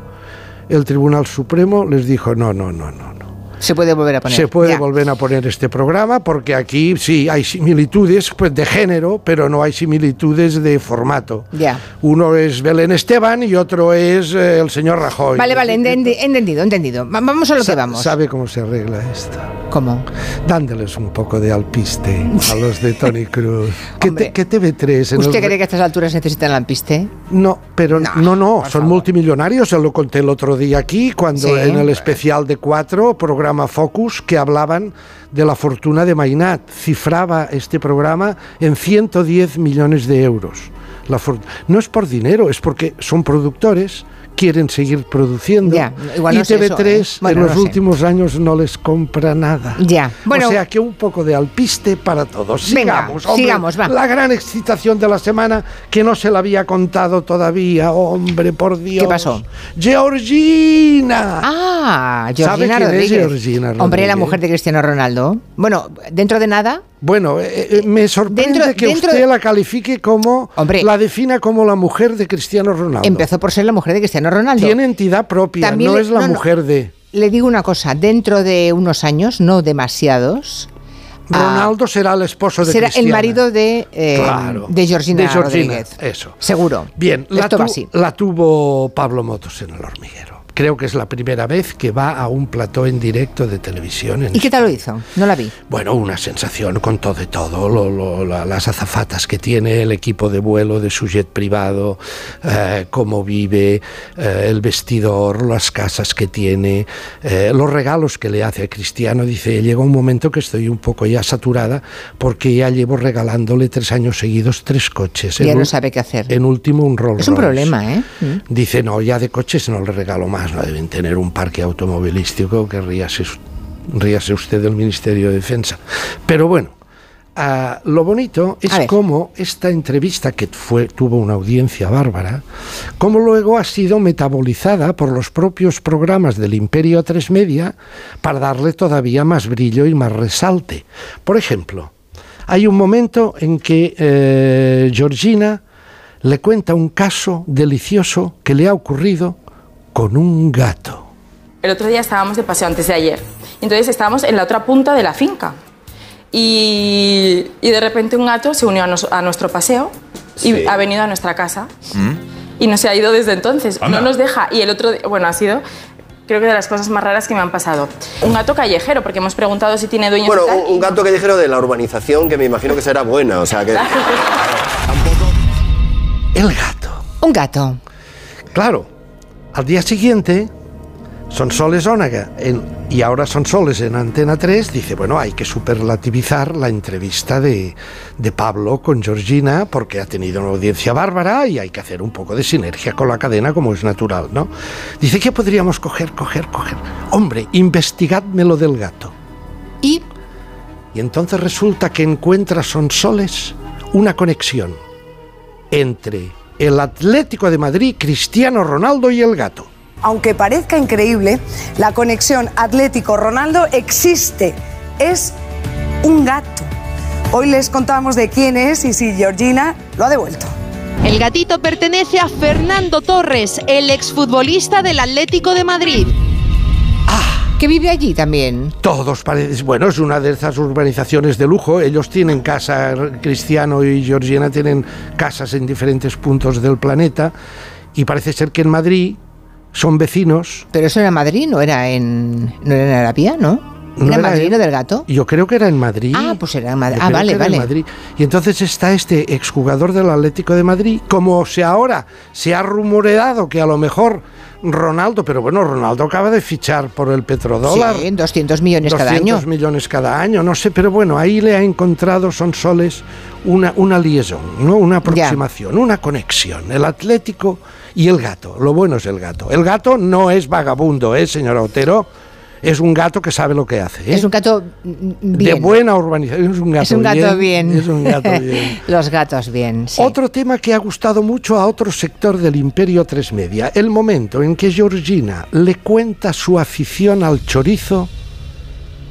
el Tribunal Supremo les dijo no, no, no, no. Se puede volver a poner. Se puede Ya. volver a poner este programa porque aquí sí hay similitudes pues, de género, pero no hay similitudes de formato. Ya. Uno es Belén Esteban y otro es eh, el señor Rajoy. Vale, vale, entendi- entendido, entendido. Va- Vamos a lo que Sa- vamos. ¿Sabe cómo se arregla esto? ¿Cómo? Dándoles un poco de alpiste a los de Tony Cruz. que, te- que TV3 en ¿Usted el- cree que a estas alturas necesitan lampiste? No, pero no, no, son multimillonarios, se lo conté el otro día aquí, cuando Sí. en el especial de cuatro, programa Focus, que hablaban de la fortuna de Mainat. Cifraba este programa en 110 millones de euros. No es por dinero, es porque son productores, quieren seguir produciendo. Ya, igual y no es eso, TV3 ¿eh? Bueno, en los no sé. últimos años no les compra nada. Ya. Bueno, o sea que un poco de alpiste para todos. Venga, Sigamos, hombre. sigamos, va. La gran excitación de la semana que no se la había contado todavía, hombre, por Dios. ¿Qué pasó? Georgina. Ah, ¿Sabe Georgina quién es Rodríguez. Georgina Hombre, la Rodríguez? mujer de Cristiano Ronaldo. Bueno, dentro de nada. Bueno, eh, eh, me sorprende Dentro- que dentro usted de- la califique como, la defina como la mujer de Cristiano Ronaldo. Empezó por ser la mujer de Cristiano Ronaldo. Tiene entidad propia, También no le- es la no, no. mujer de... Le digo una cosa, dentro de unos años, no demasiados, ah, Ronaldo será el esposo de será el marido de, eh, Claro. de Georgina, De Georgina, Rodríguez. eso. Seguro. Bien, la, tu- así. la tuvo Pablo Motos en el hormiguero. Creo que es la primera vez que va a un plató en directo de televisión. En ¿Y qué tal lo hizo? No la vi. Bueno, una sensación con todo y todo, lo- lo- la- las azafatas que tiene, el equipo de vuelo de su jet privado, eh, cómo vive, eh, el vestidor, las casas que tiene, eh, los regalos que le hace a Cristiano. Dice, llega un momento que estoy un poco ya saturada porque ya llevo regalándole tres años seguidos tres coches. Ya En no sabe qué hacer. En último un Rolls Es un problema, ¿eh? Mm. Dice, no, ya de coches no le regalo más, no deben tener un parque automovilístico, que ríase, ríase usted del Ministerio de Defensa. Pero bueno, ah, lo bonito es cómo esta entrevista, que fue, tuvo una audiencia bárbara, cómo luego ha sido metabolizada por los propios programas del Imperio A3 Media para darle todavía más brillo y más resalte. Por ejemplo, hay un momento en que eh, Georgina le cuenta un caso delicioso que le ha ocurrido con un gato. El otro día estábamos de paseo antes de ayer. Entonces estábamos en la otra punta de la finca. Y, y de repente un gato se unió a, nos- a nuestro paseo y Sí. ha venido a nuestra casa. Y no se ha ido desde entonces. Anda. No nos deja. Y el otro día, bueno, ha sido creo que de las cosas más raras que me han pasado. Un gato callejero, porque hemos preguntado si tiene dueños Bueno, un, un gato callejero de la urbanización que me imagino que será buena, o sea que... El gato. Un gato. Claro, al día siguiente, Sonsoles Ónaga en- y ahora Sonsoles en Antena 3 dice, bueno, hay que superlativizar la entrevista de, de Pablo con Georgina porque ha tenido una audiencia bárbara y hay que hacer un poco de sinergia con la cadena como es natural, ¿no? Dice que podríamos coger, coger, coger. Hombre, investigadme lo del gato. ¿Y? Y entonces resulta que encuentra Sonsoles una conexión entre el Atlético de Madrid, Cristiano Ronaldo y el gato. Aunque parezca increíble, la conexión Atlético-Ronaldo existe. Es un gato. Hoy les contamos de quién es y si Georgina lo ha devuelto. El gatito pertenece a Fernando Torres, el exfutbolista del Atlético de Madrid. Que vive allí también. Todos parecen, bueno, es una de esas urbanizaciones de lujo. Ellos tienen casa, Cristiano y Georgina tienen casas en diferentes puntos del planeta. Y parece ser que en Madrid son vecinos. Pero eso era en Madrid, no era en, no era en Arabia, ¿no? No ¿Era en era Madrid lo del gato? Yo creo que era en Madrid. Ah, pues era en Madrid. Ah, vale, era en vale. Madrid. Y entonces está este exjugador del Atlético de Madrid, como se ahora se ha rumoreado que a lo mejor Ronaldo, pero bueno, Ronaldo acaba de fichar por el petrodólar. Sí, 200 millones cada 200 año. millones cada año, no sé, pero bueno, ahí le ha encontrado Sonsoles una, una liaison, ¿no? una aproximación, una conexión. El Atlético y el gato. Lo bueno es el gato. El gato no es vagabundo, ¿eh, señora Otero? Es un gato que sabe lo que hace. ¿eh? Es un gato mm, De bien. buena urbanización. Es un gato es un gato bien. Es un gato bien. Los gatos bien, sí. Otro tema que ha gustado mucho a otro sector del Imperio Tres Media, el momento en que Georgina le cuenta su afición al chorizo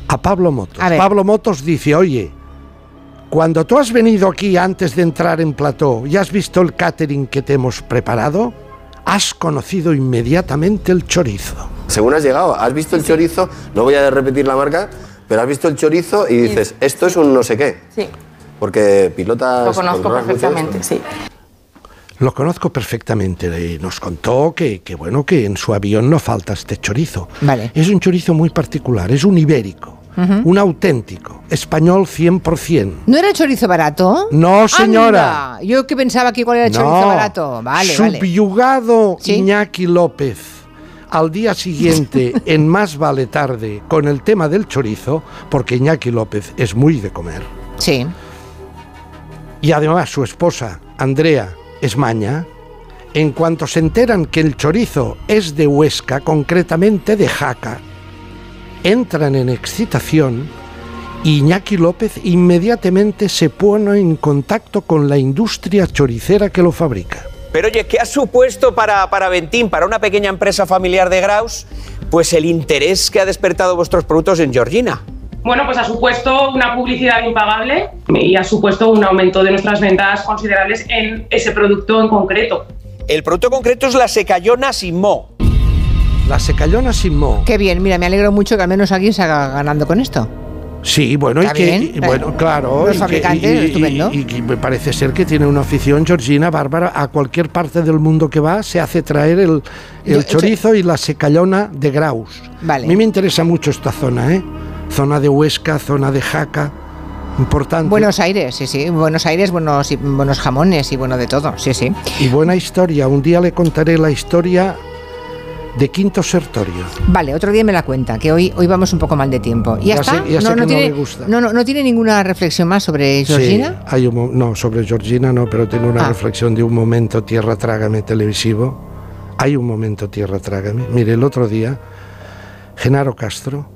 a Pablo Motos. A. Pablo Motos dice, oye, cuando tú has venido aquí antes de entrar en plató y has visto el catering que te hemos preparado, has conocido inmediatamente el chorizo. Según has llegado, has visto el chorizo, no voy a repetir la marca, pero has visto el chorizo y dices, esto es un no sé qué. Sí, Porque pilotas... lo conozco perfectamente, sí. Lo conozco perfectamente nos contó que, que, bueno que en su avión no falta este chorizo. Vale. Es un chorizo muy particular, es un ibérico, Un auténtico, español 100%. ¿No era chorizo barato? No, señora. Anda, Yo que pensaba que igual era chorizo barato. Vale, vale. Subyugado Iñaki López al día siguiente en Más vale tarde con el tema del chorizo, porque Iñaki López es muy de comer. Sí. Y además su esposa, Andrea, es maña. En cuanto se enteran que el chorizo es de Huesca, concretamente de Jaca, entran en excitación y Iñaki López inmediatamente se pone en contacto con la industria choricera que lo fabrica. Pero oye, ¿qué ha supuesto para, para Ventín, para una pequeña empresa familiar de Graus, pues el interés que ha despertado vuestros productos en Georgina? Bueno, pues ha supuesto una publicidad impagable y ha supuesto un aumento de nuestras ventas considerables en ese producto en concreto. El producto concreto es la secayona sin mo. La secayona sin mo. Qué bien, mira, me alegro mucho que al menos alguien se haga ganando con esto. Sí, bueno, y que, y eh, bueno, claro, los y fabricantes, y- y- estupendo. y me parece ser que tiene una afición Georgina bárbara. A cualquier parte del mundo que va se hace traer el, el Yo- chorizo y la secallona de Graus. Vale. A mí me interesa mucho esta zona, ¿eh? Zona de Huesca, zona de Jaca, importante. Buenos Aires, sí, sí. Buenos Aires, buenos, y- buenos jamones y bueno de todo, sí, sí. Y buena historia. Un día le contaré la historia de Quinto Sertorio. Vale, otro día me la cuenta, que hoy, hoy vamos un poco mal de tiempo. ¿Y ya, Ya está? sé- ya sé que no tiene, le gusta. No, no, no tiene ninguna reflexión más sobre Georgina. Sí, hay un no, sobre Georgina no, pero tengo una Ah. reflexión de un momento Tierra Trágame televisivo. Hay un momento Tierra Trágame. Mire, el otro día, Genaro Castro,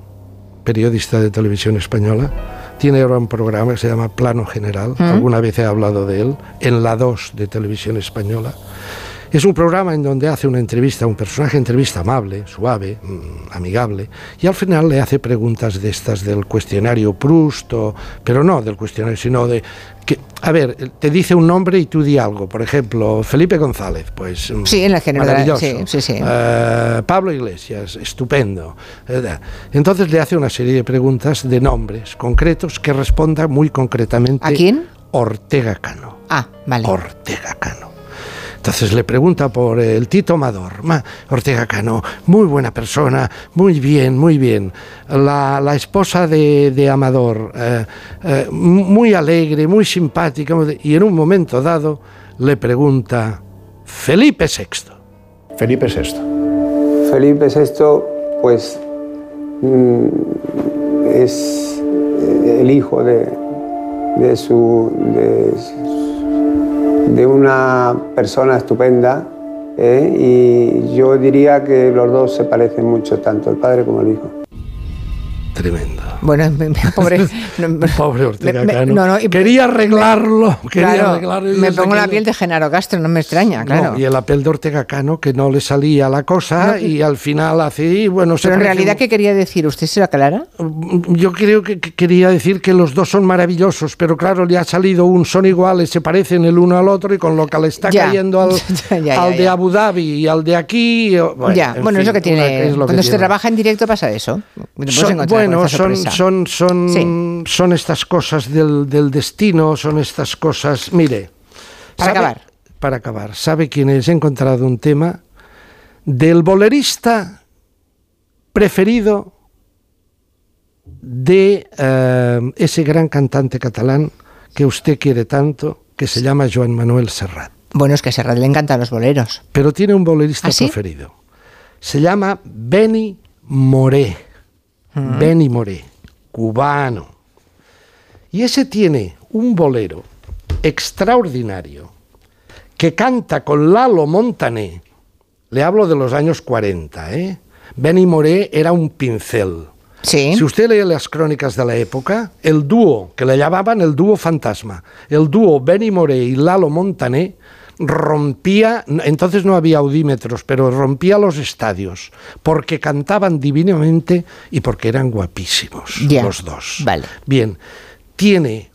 periodista de televisión española, tiene ahora un programa que se llama Plano General. ¿Mm? Alguna vez he hablado de él, en la 2 de televisión española. Es un programa en donde hace una entrevista un personaje, entrevista amable, suave, mm, amigable, y al final le hace preguntas de estas del cuestionario Proust, o- pero no del cuestionario, sino de que, a ver, te dice un nombre y tú di algo. Por ejemplo, Felipe González, pues mm, Sí, en la- maravilloso. sí, sí, sí. Eh, Pablo Iglesias, estupendo. Eh, Entonces le hace una serie de preguntas de nombres concretos que responda muy concretamente. ¿A quién? Ortega Cano. Ah, vale. Ortega Cano. Entonces le pregunta por el Tito Amador. Ma, Ortega Cano, muy buena persona, muy bien, muy bien. La, la esposa de, de Amador, eh, eh, muy alegre, muy simpática. Y en un momento dado le pregunta, Felipe VI. Felipe VI. Felipe VI, pues, mm, es eh, el hijo de, de su, de, de una persona estupenda ¿eh? y yo diría que los dos se parecen mucho, tanto el padre como el hijo. Tremendo. Bueno, me- me- pobre. no, Pobre Ortega me- Cano. no, no, y- quería arreglarlo. Quería Claro, arreglarlo me pongo la piel de Genaro Castro, no me extraña, claro. Y el apel de Ortega Cano que no le salía la cosa y al final y bueno se Pero en realidad, ¿qué quería decir? ¿Usted se lo aclara? Yo creo que, que quería decir que los dos son maravillosos, pero claro, le ha salido un son iguales, se parecen el uno al otro y con lo que le está Ya. cayendo al, Ya, ya, al de. Abu Dhabi y al de aquí. Bueno, ya, en bueno, fin, es lo que una- tiene. es lo que cuando se tiene. trabaja en directo pasa eso. Son- bueno, son, son, son, Sí. son estas cosas del, del destino, son estas cosas. Mire. Para ¿sabe- acabar. Para acabar. ¿Sabe quién es? He encontrado un tema del bolerista preferido de eh, ese gran cantante catalán que usted quiere tanto, que se llama Joan Manuel Serrat. Bueno, es que a Serrat le encantan los boleros. Pero tiene un bolerista ¿Ah, sí? preferido. Se llama Benny Moré. Benny Moré, cubano. Y ese tiene un bolero extraordinario que canta con Lalo Montané. Le hablo de los años 40, ¿eh? Benny Moré era un pincel. Sí. Si usted lee las crónicas de la época, el dúo, que le llamaban el dúo fantasma, el dúo Benny Moré y Lalo Montané, rompía, entonces no había audímetros, pero rompía los estadios, porque cantaban divinamente y porque eran guapísimos los dos. vale. Bien, tiene,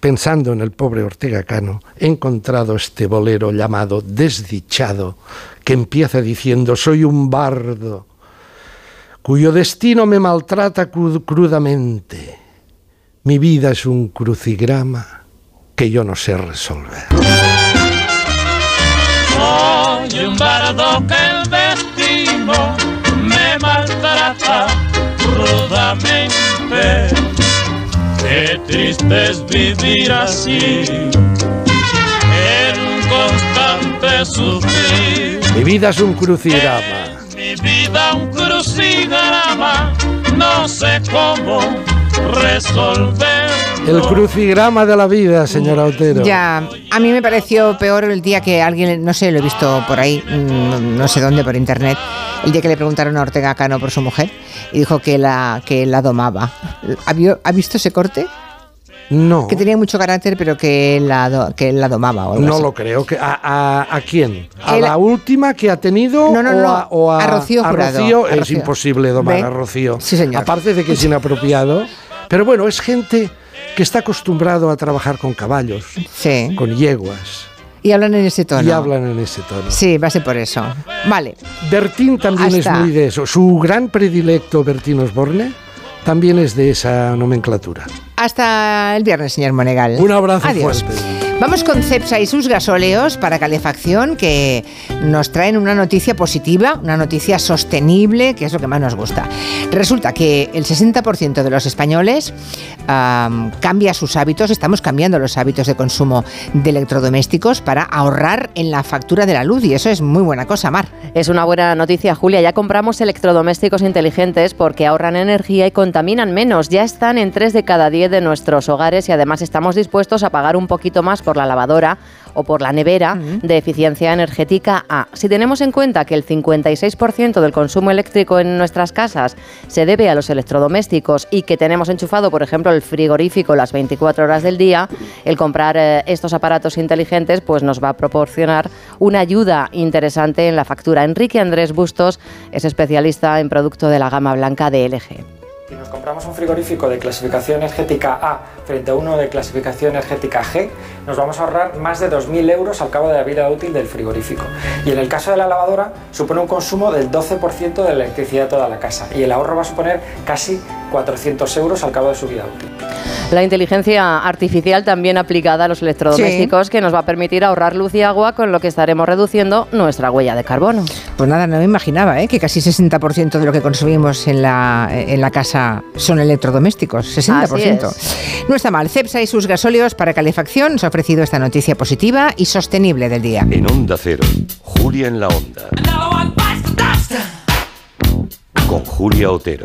pensando en el pobre Ortega Cano, he encontrado este bolero llamado Desdichado, que empieza diciendo, soy un bardo, cuyo destino me maltrata cru- crudamente. Mi vida es un crucigrama que yo no sé resolver. Soy un bardo que el destino me maltrata rudamente. Qué triste es vivir así, en un constante sufrir. Mi vida es un crucigrama. Mi vida un crucigrama, no sé cómo resolver. El crucigrama de la vida, señora Otero. Ya, a mí me pareció peor el día que alguien, no sé, lo he visto por ahí, no sé dónde, por internet, el día que le preguntaron a Ortega Cano por su mujer y dijo que la, que la domaba. ¿Ha, vio- ha visto ese corte? No. Que tenía mucho carácter, pero que la, do- que la domaba. O algo No así. lo creo. que ¿A, a, a quién? ¿A la última que ha tenido? No, no, o no, a, o a Rocío a Jurado, Rocío? a Es Rocío. imposible domar ¿Ve? a Rocío. Sí, señor. Aparte de que es inapropiado. Pero bueno, es gente que está acostumbrado a trabajar con caballos, Sí. con yeguas. Y hablan en ese tono. Y hablan en ese tono. Sí, va a ser por eso. Vale. Bertín también es muy de eso. Su gran predilecto, Bertín Osborne, también es de esa nomenclatura. Hasta el viernes, señor Monegal. Un abrazo Adiós. fuerte. Vamos con Cepsa y sus gasóleos para calefacción que nos traen una noticia positiva, una noticia sostenible, que es lo que más nos gusta. Resulta que el 60% de los españoles am, cambia sus hábitos, estamos cambiando los hábitos de consumo de electrodomésticos para ahorrar en la factura de la luz y eso es muy buena cosa, Mar. Es una buena noticia, Julia. Ya compramos electrodomésticos inteligentes porque ahorran energía y contaminan menos. Ya están en 3 de cada 10 de nuestros hogares y además estamos dispuestos a pagar un poquito más por la lavadora o por la nevera de eficiencia energética A. Si tenemos en cuenta que el 56% del consumo eléctrico en nuestras casas se debe a los electrodomésticos y que tenemos enchufado, por ejemplo, el frigorífico las 24 horas del día, el comprar eh, estos aparatos inteligentes pues nos va a proporcionar una ayuda interesante en la factura. Enrique Andrés Bustos es especialista en producto de la gama blanca de LG. Si nos compramos un frigorífico de clasificación energética A frente a uno de clasificación energética G, nos vamos a ahorrar más de 2.000 euros al cabo de la vida útil del frigorífico. Y en el caso de la lavadora, supone un consumo del 12% de la electricidad de toda la casa. Y el ahorro va a suponer casi 400 euros al cabo de su vida útil. La inteligencia artificial también aplicada a los electrodomésticos que nos va a permitir ahorrar luz y agua con lo que estaremos reduciendo nuestra huella de carbono. Pues nada, no me imaginaba ¿eh? que casi 60% de lo que consumimos en la, en la casa son electrodomésticos. 60%. No está mal. Cepsa y sus gasóleos para calefacción nos ha ofrecido esta noticia positiva y sostenible del día. En Onda Cero, Julia en la Onda. Con Julia Otero.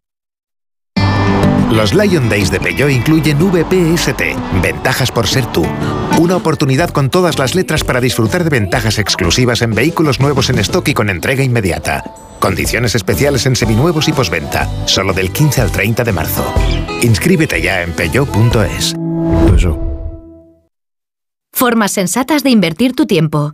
Los Lion Days de Peugeot incluyen VPST, ventajas por ser tú. Una oportunidad con todas las letras para disfrutar de ventajas exclusivas en vehículos nuevos en stock y con entrega inmediata. Condiciones especiales en seminuevos y posventa, solo del 15 al 30 de marzo. Inscríbete ya en peugeot.es. Formas sensatas de invertir tu tiempo.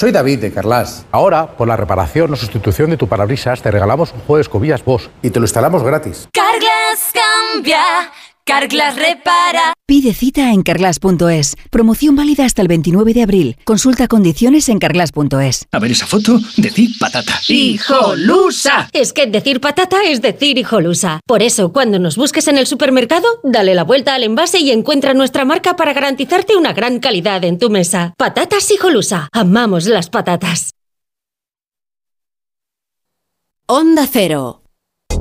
Soy David de Carlas. Ahora, por la reparación o sustitución de tu parabrisas, te regalamos un juego de escobillas Bosch y te lo instalamos gratis. Carglass cambia, Carglass repara. Pide cita en carglass.es. Promoción válida hasta el 29 de abril. Consulta condiciones en carglass.es. A ver esa foto, decir patata. ¡Hijolusa! Es que decir patata es decir hijolusa. Por eso, cuando nos busques en el supermercado, dale la vuelta al envase y encuentra nuestra marca para garantizarte una gran calidad en tu mesa. Patatas hijolusa. Amamos las patatas. Onda Cero.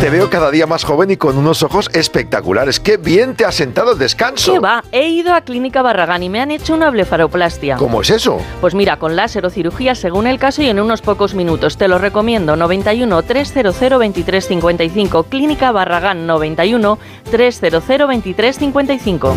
Te veo cada día más joven y con unos ojos espectaculares. ¡Qué bien te ha sentado el descanso! ¿Qué va? He ido a Clínica Barragán y me han hecho una blefaroplastia. ¿Cómo es eso? Pues mira, con láser o cirugía según el caso y en unos pocos minutos. Te lo recomiendo. 91 300 2355. Clínica Barragán 91 300 2355.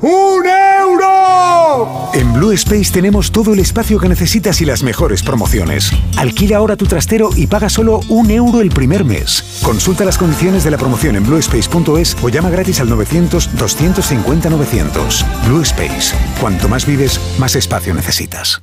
¡Un euro! En Blue Space tenemos todo el espacio que necesitas y las mejores promociones. Alquila ahora tu trastero y paga solo un euro el primer mes. Consulta las condiciones de la promoción en bluespace.es o llama gratis al 900-250-900. Blue Space. Cuanto más vives, más espacio necesitas.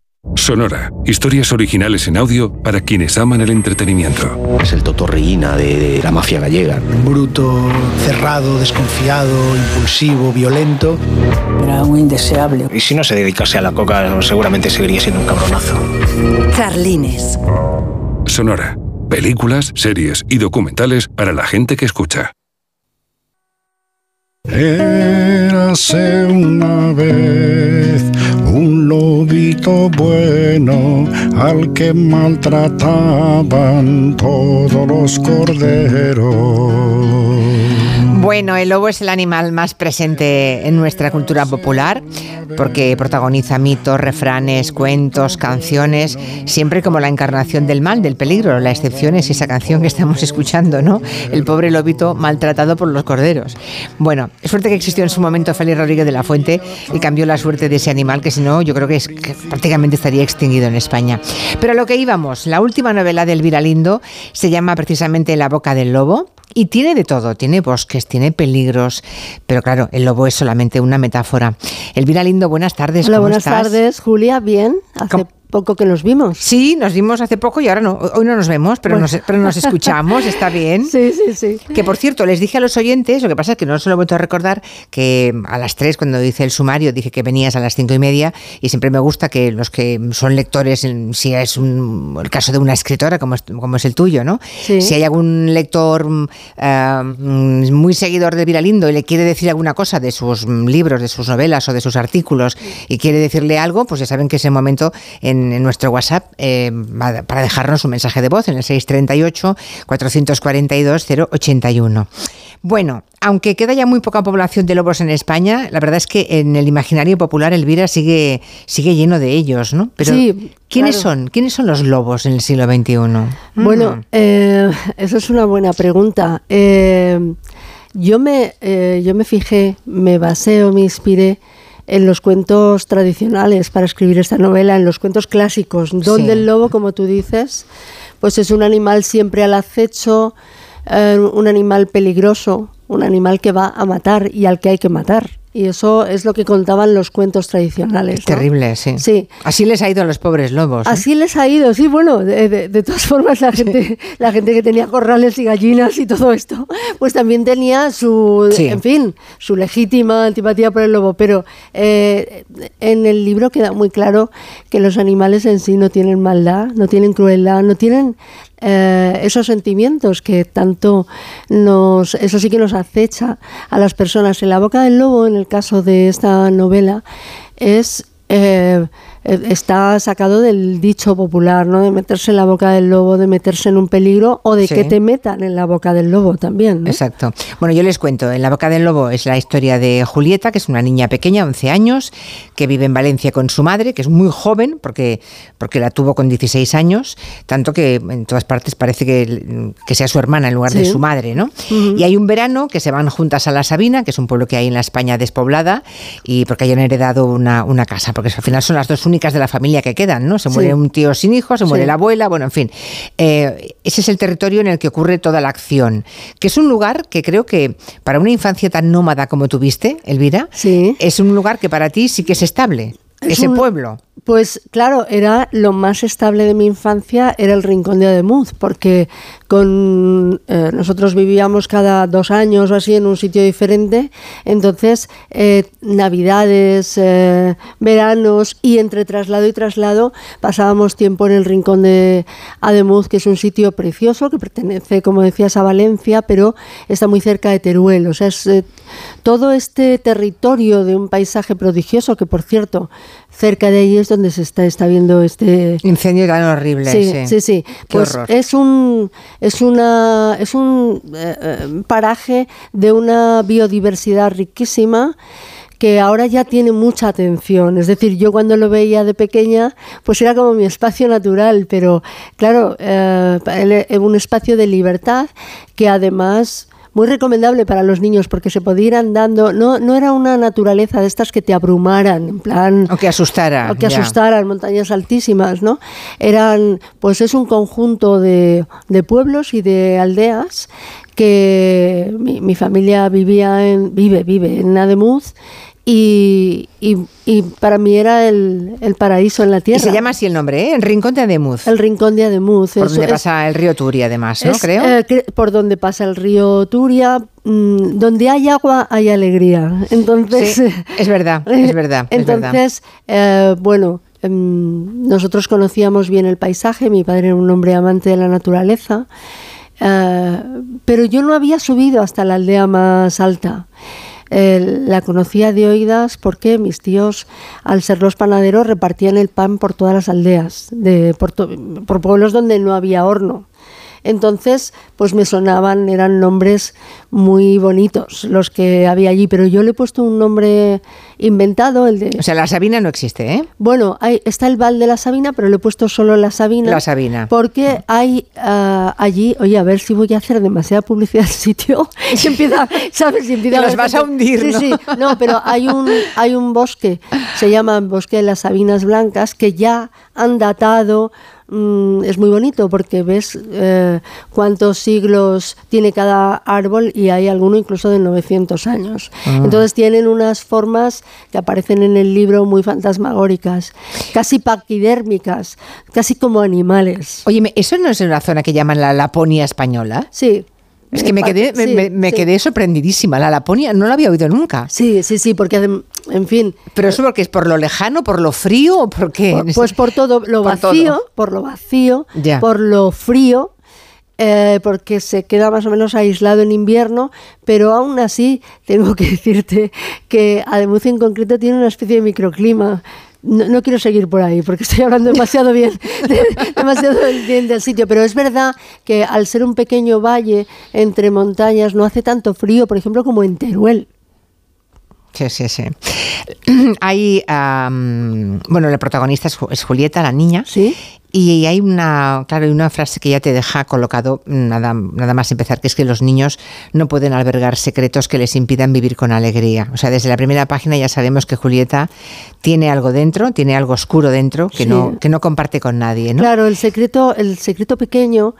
Sonora. Historias originales en audio para quienes aman el entretenimiento. Es el totorreína de, de la mafia gallega. Bruto, cerrado, desconfiado, impulsivo, violento. Era muy indeseable. Y si no se dedicase a la coca, seguramente seguiría siendo un cabronazo. Carlines. Sonora. Películas, series y documentales para la gente que escucha. Érase una vez un lobito bueno al que maltrataban todos los corderos. Bueno, el lobo es el animal más presente en nuestra cultura popular porque protagoniza mitos, refranes, cuentos, canciones, siempre como la encarnación del mal, del peligro. La excepción es esa canción que estamos escuchando, ¿no? El pobre lobito maltratado por los corderos. Bueno, suerte que existió en su momento Félix Rodríguez de la Fuente y cambió la suerte de ese animal que si no, yo creo que, es, que prácticamente estaría extinguido en España. Pero a lo que íbamos, la última novela de Elvira Lindo se llama precisamente La boca del lobo y tiene de todo, tiene bosques, tiene peligros, pero claro, el lobo es solamente una metáfora. Elvira Lindo, buenas tardes. Hola, ¿cómo buenas estás? tardes, Julia, bien. Hace poco que nos vimos. Sí, nos vimos hace poco y ahora no. Hoy no nos vemos, pero, Bueno. nos, pero nos escuchamos, está bien. Sí, sí, sí. Que por cierto, les dije a los oyentes, lo que pasa es que no se lo he vuelto a recordar, que a las 3 cuando hice el sumario dije que venías a las cinco y media y siempre me gusta que los que son lectores, si es un- el caso de una escritora como es, como es el tuyo, ¿no? Sí. Si hay algún lector mm, muy seguidor de Viralindo y le quiere decir alguna cosa de sus libros, de sus novelas o de sus artículos y quiere decirle algo, pues ya saben que es el momento en, en nuestro WhatsApp eh, para dejarnos un mensaje de voz en el 638 442 081. Bueno, aunque queda ya muy poca población de lobos en España, la verdad es que en el imaginario popular Elvira sigue, sigue lleno de ellos, ¿no? Pero Sí, ¿quiénes claro. son? ¿Quiénes son los lobos en el siglo XXI? Bueno, Mm. eh, eso es una buena pregunta. Eh, yo, me, eh, yo me fijé, me basé o me inspiré en los cuentos tradicionales para escribir esta novela, en los cuentos clásicos, donde Sí. el lobo, como tú dices, pues es un animal siempre al acecho, eh, un animal peligroso, un animal que va a matar y al que hay que matar. Y eso es lo que contaban los cuentos tradicionales. ¿no? Terrible, sí. Sí. Así les ha ido a los pobres lobos. ¿no? Así les ha ido, sí, bueno, de, de- de todas formas la gente, la gente que tenía corrales y gallinas y todo esto, pues también tenía su, Sí. en fin, su legítima antipatía por el lobo, pero eh, en el libro queda muy claro que los animales en sí no tienen maldad, no tienen crueldad, no tienen eh, esos sentimientos que tanto nos, eso sí que nos acecha a las personas. En la boca del lobo, en el caso de esta novela, es eh, está sacado del dicho popular, ¿no? De meterse en la boca del lobo, de meterse en un peligro o de Sí. que te metan en la boca del lobo también. ¿no? Exacto. Bueno, yo les cuento, En la boca del lobo es la historia de Julieta, que es una niña pequeña, 11 años, que vive en Valencia con su madre, que es muy joven, porque, porque la tuvo con 16 años, tanto que en todas partes parece que, que sea su hermana en lugar de Sí. su madre, ¿no? Y hay un verano que se van juntas a La Sabina, que es un pueblo que hay en la España despoblada, y porque hayan heredado una, una casa, porque al final son las dos únicas de la familia que quedan, ¿no? Se Sí. muere un tío sin hijos, se muere Sí. la abuela, bueno, en fin. Eh, ese es el territorio en el que ocurre toda la acción, que es un lugar que creo que para una infancia tan nómada como tuviste, Elvira, es un lugar que para ti sí que es estable, Es ese un- pueblo. Pues claro, era lo más estable de mi infancia, era el rincón de Ademuz, porque con eh, nosotros vivíamos cada dos años o así en un sitio diferente, entonces eh, navidades, eh, veranos y entre traslado y traslado pasábamos tiempo en el rincón de Ademuz, que es un sitio precioso que pertenece, como decías, a Valencia, pero está muy cerca de Teruel, o sea, es todo este territorio de un paisaje prodigioso que, por cierto, cerca de ahí es donde se está, está viendo este incendio tan horrible. Sí, sí. sí, Pues horror. es un es una es un eh, eh, paraje de una biodiversidad riquísima que ahora ya tiene mucha atención. Es decir, yo cuando lo veía de pequeña, pues era como mi espacio natural, pero claro, eh, el- un espacio de libertad que además muy recomendable para los niños porque se podía ir andando, no, no era una naturaleza de estas que te abrumaran, en plan... O que asustara. O que ya. asustaran, montañas altísimas, ¿no? Eran, pues es un conjunto de, de pueblos y de aldeas que mi, mi familia vivía en, vive, vive en Ademuz y, y, y para mí era el, el paraíso en la Y tierra. se llama así el nombre, ¿eh? El Rincón de Ademuz. El Rincón de Ademuz. Por es- donde es- pasa el río Turi, además, ¿no? es, Creo. eh, por donde pasa el río Turia, mm, donde hay agua hay alegría. Entonces, Sí, es verdad, es verdad, es verdad. Entonces, eh, bueno, em, nosotros conocíamos bien el paisaje. Mi padre era un hombre amante de la naturaleza, eh, pero yo no había subido hasta la aldea más alta. Eh, la conocía de oídas porque mis tíos, al ser los panaderos, repartían el pan por todas las aldeas, de, por, por pueblos donde no había horno. Entonces, pues me sonaban, eran nombres muy bonitos los que había allí, pero yo le he puesto un nombre inventado, el de... O sea, la Sabina no existe, ¿eh? Bueno, hay, está el Val de la Sabina, pero le he puesto solo la Sabina. La Sabina. Porque hay ah, allí, oye, a ver si voy a hacer demasiada publicidad al sitio. Y empieza, ¿sabes? Y empieza Te los vas a hundir, Sí, ¿no? sí. No, pero hay un, hay un bosque, se llama Bosque de las Sabinas Blancas, que ya han datado. Mm, es muy bonito porque ves eh, cuántos siglos tiene cada árbol y hay alguno incluso de 900 años. Ah. Entonces tienen unas formas que aparecen en el libro muy fantasmagóricas, casi paquidérmicas, casi como animales. Oye, ¿eso no es una zona que llaman la Laponia española? Sí. Es que me quedé, me, Sí, me- me sí. quedé sorprendidísima. La Laponia no la había oído nunca. Sí, sí, sí, porque en fin. Pero eso porque es por lo lejano, por lo frío o por qué? Pues por todo lo Por vacío, todo. por lo vacío, Ya. por lo frío, eh, porque se queda más o menos aislado en invierno, pero aún así tengo que decirte que Ademuz en concreto tiene una especie de microclima. No, no quiero seguir por ahí porque estoy hablando demasiado bien, de- demasiado bien del sitio, pero es verdad que al ser un pequeño valle entre montañas no hace tanto frío, por ejemplo, como en Teruel. Sí, sí, sí. Hay, am, bueno, la protagonista es Julieta, la niña. Sí. Y hay una, claro, una frase que ya te deja colocado nada, nada más empezar, que es que los niños no pueden albergar secretos que les impidan vivir con alegría. O sea, desde la primera página ya sabemos que Julieta tiene algo dentro, tiene algo oscuro dentro que Sí. no que no comparte con nadie, ¿no? Claro, el secreto, el secreto pequeño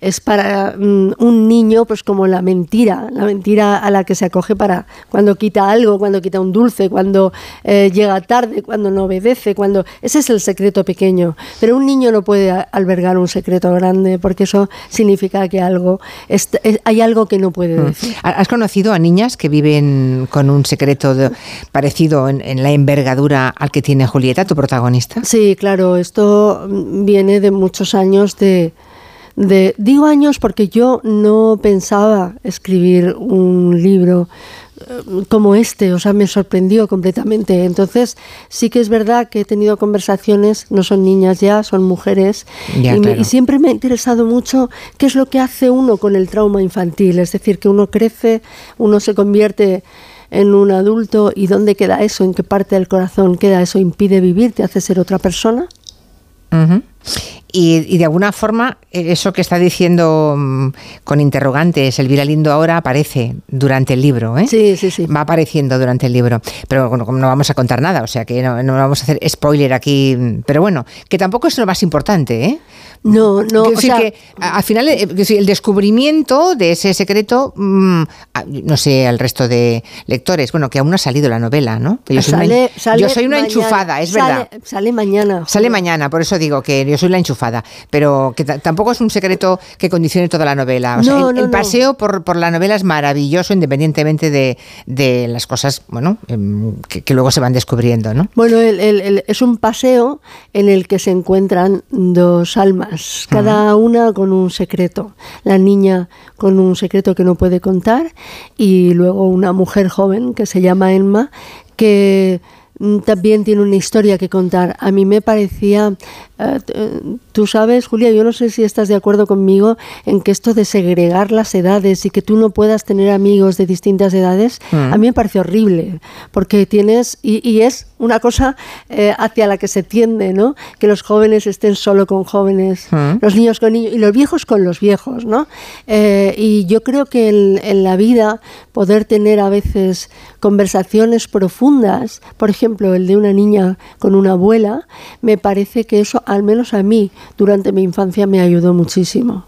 es para mm, un niño, pues como la mentira, la mentira a la que se acoge para cuando quita algo, cuando quita un dulce, cuando eh, llega tarde, cuando no obedece, cuando ese es el secreto pequeño. Pero un niño no puede a- albergar un secreto grande porque eso significa que algo es- hay algo que no puede Mm. decir. ¿Has conocido a niñas que viven con un secreto de- parecido en, en la envergadura al que tiene Julieta, tu protagonista? Sí, claro, esto viene de muchos años de, de digo años porque yo no pensaba escribir un libro como este, o sea, me sorprendió completamente. Entonces, sí que es verdad que he tenido conversaciones, no son niñas ya, son mujeres, Ya, y, me- claro. y siempre me ha interesado mucho qué es lo que hace uno con el trauma infantil, es decir, que uno crece, uno se convierte en un adulto y dónde queda eso, en qué parte del corazón queda eso, impide vivir, te hace ser otra persona. Y, y de alguna forma, eh, eso que está diciendo mm, con interrogantes Elvira Lindo ahora aparece durante el libro, ¿eh? Sí, sí, sí. Va apareciendo durante el libro. Pero bueno, no vamos a contar nada, o sea que no, no vamos a hacer spoiler aquí. Pero bueno, que tampoco es lo más importante, ¿eh? No, no, o sea- que al final eh, el descubrimiento de ese secreto, mm, a- no sé, al resto de lectores, bueno, que aún no ha salido la novela, ¿no? Yo, soy Sale- una, sale yo soy una mañana, enchufada, es sale- verdad. Sale mañana. Sale mañana, por eso digo que yo soy la enchufada, pero que ta- tampoco es un secreto que condicione toda la novela. O sea, No, el, no, el no. paseo por, por la novela es maravilloso independientemente de, de las cosas, bueno, em, que, que luego se van descubriendo, ¿no? Bueno, el- es un paseo en el que se encuentran dos almas, cada una con un secreto. La niña con un secreto que no puede contar y luego una mujer joven que se llama Emma que también tiene una historia que contar. A mí me parecía, eh, eh, tú sabes, Julia, yo no sé si estás de acuerdo conmigo en que esto de segregar las edades y que tú no puedas tener amigos de distintas edades, Mm. a mí me parece horrible, porque tienes, y, y es una cosa eh, hacia la que se tiende, ¿no? Que los jóvenes estén solo con jóvenes, Mm. los niños con niños y los viejos con los viejos, ¿no? Eh, y yo creo que en, en la vida poder tener a veces conversaciones profundas, por ejemplo, el de una niña con una abuela, me parece que eso, al menos a mí, durante mi infancia me ayudó muchísimo.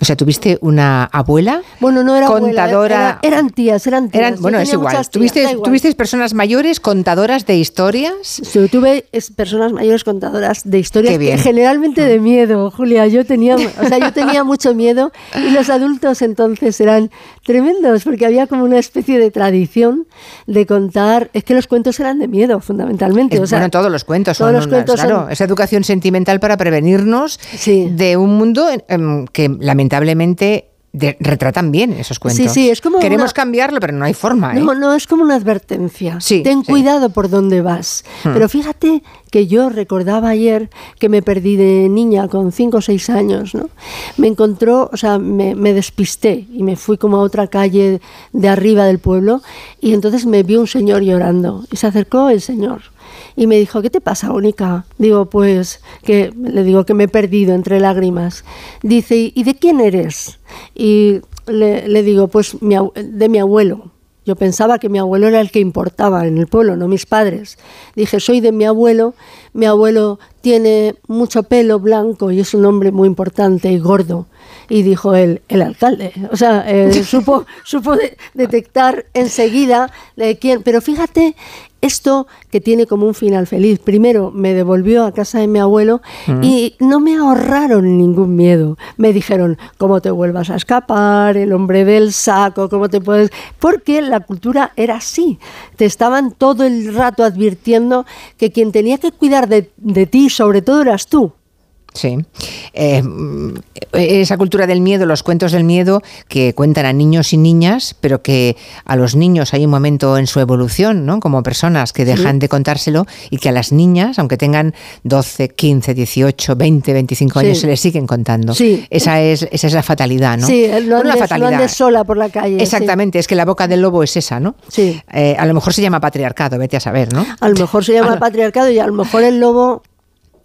O sea, tuviste una abuela Bueno, no era abuela, contadora. era- eran tías, eran tías. Eran- bueno, es igual. tías, ¿Tuviste, igual. ¿Tuviste personas mayores contadoras de historias? Sí, tuve personas mayores contadoras de historias Qué bien. que generalmente de miedo, Julia. Yo tenía, o sea, yo tenía mucho miedo y los adultos entonces eran tremendos porque había como una especie de tradición de contar. Es que los cuentos eran de miedo, fundamentalmente. Es- o sea, bueno, todos los cuentos todos son los unas- cuentos claro, son- esa educación sentimental para prevenirnos de un mundo em, que lamentablemente de- retratan bien esos cuentos. Sí, sí, es como Queremos una- cambiarlo, pero no hay forma. ¿eh? No, no, es como una advertencia. Sí, Ten sí. cuidado por dónde vas. Hmm. Pero fíjate que yo recordaba ayer que me perdí de niña con 5 o 6 años, ¿no? Me encontró, o sea, me, me despisté y me fui como a otra calle de arriba del pueblo y entonces me vio un señor llorando y se acercó el señor. Y me dijo, ¿qué te pasa, Única? Digo, pues, que le digo que me he perdido entre lágrimas. Dice, ¿y de quién eres? Y le, le digo, pues mi de mi abuelo. Yo pensaba que mi abuelo era el que importaba en el pueblo, no mis padres. Dije, soy de mi abuelo. Mi abuelo tiene mucho pelo blanco y es un hombre muy importante y gordo. Y dijo él, el alcalde. O sea, eh, supo, supo de- detectar enseguida de quién. Pero fíjate, esto que tiene como un final feliz. Primero me devolvió a casa de mi abuelo y no me ahorraron ningún miedo. Me dijeron, ¿cómo te vuelvas a escapar? El hombre del saco, ¿cómo te puedes...? Porque la cultura era así. Te estaban todo el rato advirtiendo que quien tenía que cuidar de, de ti, sobre todo, eras tú. Sí. Eh, mm, esa cultura del miedo, los cuentos del miedo que cuentan a niños y niñas, pero que a los niños hay un momento en su evolución, ¿no? Como personas que dejan Sí. de contárselo y que a las niñas, aunque tengan 12, 15, 18, 20, 25 Sí. años, se les siguen contando. Sí. Esa es, esa es la fatalidad, ¿no? Sí, Bueno, la andes, no fatalidad. andes sola por la calle. Exactamente, es que la boca del lobo es esa, ¿no? Sí. Eh, a lo mejor se llama patriarcado, vete a saber, ¿no? A lo mejor se llama patriarcado y a lo mejor el lobo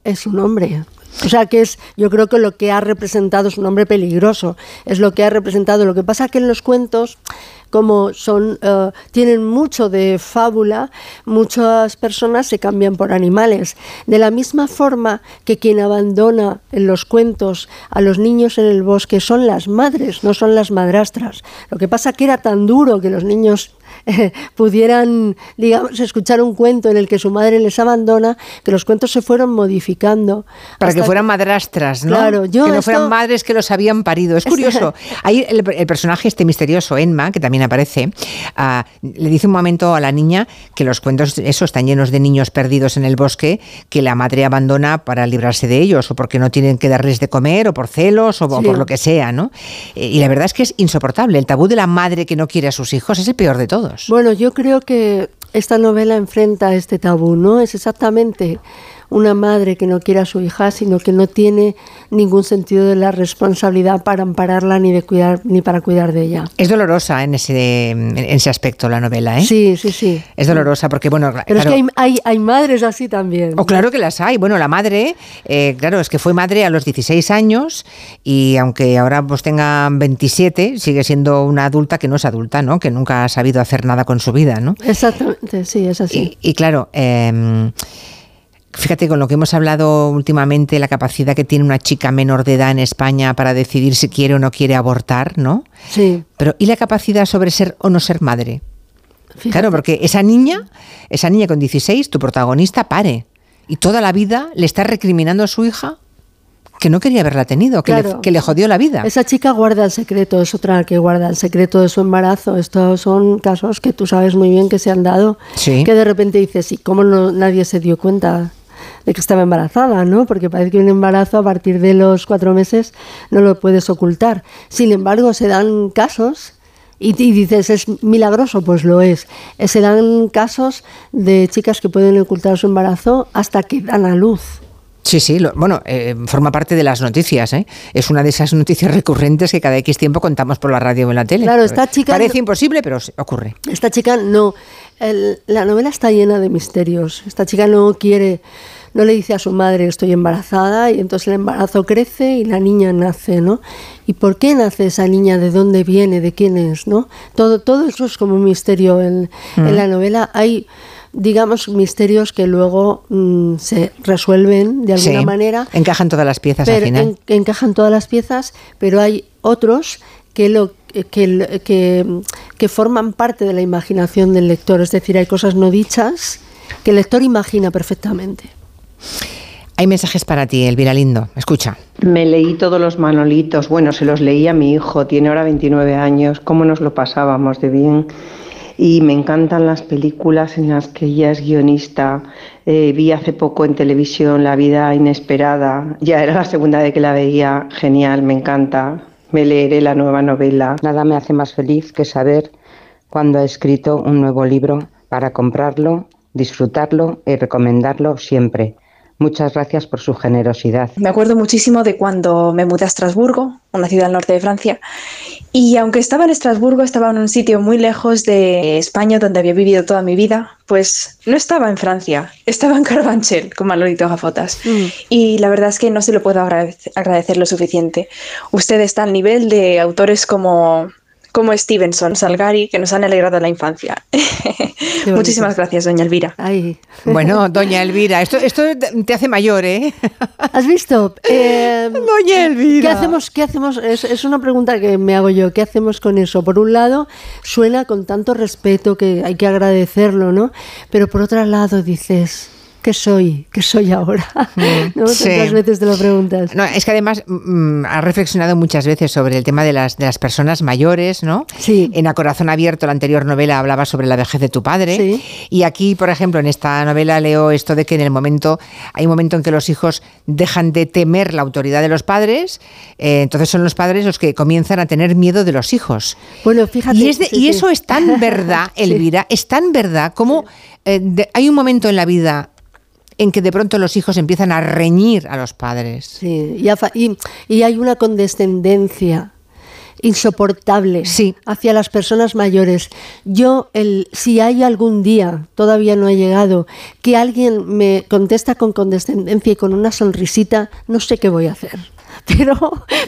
es un hombre. O sea que es, yo creo que lo que ha representado es un hombre peligroso, es lo que ha representado. Lo que pasa que en los cuentos, como son, eh, tienen mucho de fábula, muchas personas se cambian por animales. De la misma forma que quien abandona en los cuentos a los niños en el bosque son las madres, no son las madrastras. Lo que pasa que era tan duro que los niños eh, pudieran, digamos, escuchar un cuento en el que su madre les abandona, que los cuentos se fueron modificando. Para que fueran madrastras, ¿no? Claro, yo que no esto- fueran madres que los habían parido. Es curioso. Hay el, el personaje este misterioso, Enma, que también también aparece, le dice un momento a la niña que los cuentos, eso, están llenos de niños perdidos en el bosque que la madre abandona para librarse de ellos, o porque no tienen que darles de comer, o por celos, o, o por lo que sea, ¿no? Eh, Y la verdad es que es insoportable. El tabú de la madre que no quiere a sus hijos es el peor de todos. Bueno, yo creo que esta novela enfrenta este tabú, ¿no? Es exactamente una madre que no quiere a su hija, sino que no tiene ningún sentido de la responsabilidad para ampararla ni de cuidar ni para cuidar de ella. Es dolorosa en ese, en ese aspecto la novela, ¿eh? Sí, sí, sí. Es dolorosa porque, bueno, Pero claro, es que hay, hay, hay madres así también. Oh, claro que las hay. Bueno, la madre, eh, claro, es que fue madre a los 16 años y aunque ahora pues tenga 27, sigue siendo una adulta que no es adulta, ¿no? Que nunca ha sabido hacer nada con su vida, ¿no? Exactamente, sí, es así. Y, y claro, eh, fíjate con lo que hemos hablado últimamente, la capacidad que tiene una chica menor de edad en España para decidir si quiere o no quiere abortar, ¿no? Sí. Pero ¿y la capacidad sobre ser o no ser madre? Claro, porque esa niña, esa niña con 16, tu protagonista, pare. Y toda la vida le está recriminando a su hija que no quería haberla tenido, que, Claro. le, que le jodió la vida. Esa chica guarda el secreto, es otra que guarda el secreto de su embarazo. Estos son casos que tú sabes muy bien que se han dado, Sí. que de repente dices, ¿y cómo no, nadie se dio cuenta de que estaba embarazada? ¿no? Porque parece que un embarazo a partir de los cuatro meses no lo puedes ocultar. Sin embargo, se dan casos y, y dices, ¿es milagroso? Pues lo es. Eh, Se dan casos de chicas que pueden ocultar su embarazo hasta que dan a luz. Sí, sí, lo- bueno, eh, forma parte de las noticias, ¿eh? Es una de esas noticias recurrentes que cada X tiempo contamos por la radio o en la tele. Claro, esta chica- Parece imposible, pero ocurre. Esta chica no. el- la novela está llena de misterios. Esta chica no quiere, no le dice a su madre estoy embarazada y entonces el embarazo crece y la niña nace, ¿no? ¿Y por qué nace esa niña? ¿De dónde viene? ¿De quién es? ¿no? Todo, todo eso es como un misterio en, Mm. en la novela. Hay digamos misterios que luego mm, se resuelven de alguna Sí, manera Encajan todas las piezas al pero final. en- encajan todas las piezas, pero hay otros que lo que, que, que forman parte de la imaginación del lector, es decir, hay cosas no dichas que el lector imagina perfectamente. Hay mensajes para ti, Elvira Lindo. Escucha. Me leí todos los manolitos. Bueno, se los leí a mi hijo, tiene ahora 29 años. ¿Cómo nos lo pasábamos de bien? Y me encantan las películas en las que ella es guionista. Eh, vi hace poco en televisión La vida inesperada. Ya era la segunda vez que la veía. Genial, me encanta. Me leeré la nueva novela. Nada me hace más feliz que saber cuando ha escrito un nuevo libro para comprarlo, disfrutarlo y recomendarlo siempre. Muchas gracias por su generosidad. Me acuerdo muchísimo de cuando me mudé a Estrasburgo, una ciudad al norte de Francia, y aunque estaba en Estrasburgo, estaba en un sitio muy lejos de España, donde había vivido toda mi vida, pues no estaba en Francia, estaba en Carabanchel con Manolito Gafotas. Y la verdad es que no se lo puedo agradec- agradecer lo suficiente. Usted está al nivel de autores como, como Stevenson, Salgari, que nos han alegrado la infancia. Muchísimas gracias, doña Elvira. Bueno, doña Elvira, esto, esto te hace mayor, ¿eh? ¿Has visto? Eh, Doña Elvira. ¿Qué hacemos? ¿Qué hacemos? Es, es una pregunta que me hago yo. ¿Qué hacemos con eso? Por un lado, suena con tanto respeto que hay que agradecerlo, ¿no? Pero por otro lado dices, ¿qué soy? ¿Qué soy ahora? ¿No? Mm, Sí. Tantas veces te lo preguntas. No, es que además mm, ha reflexionado muchas veces sobre el tema de las, de las personas mayores, ¿no? Sí. En A Corazón Abierto, la anterior novela hablaba sobre la vejez de tu padre. Y aquí, por ejemplo, en esta novela leo esto de que en el momento, hay un momento en que los hijos dejan de temer la autoridad de los padres, eh, entonces son los padres los que comienzan a tener miedo de los hijos. Bueno, fíjate. Y, es de- sí, y sí. eso es tan verdad, Sí. Elvira, es tan verdad como eh, de- hay un momento en la vida en que de pronto los hijos empiezan a reñir a los padres. Sí, y, afa- y- y hay una condescendencia insoportable hacia las personas mayores. Yo, el, si hay algún día, todavía no ha llegado, que alguien me contesta con condescendencia y con una sonrisita, no sé qué voy a hacer. Pero,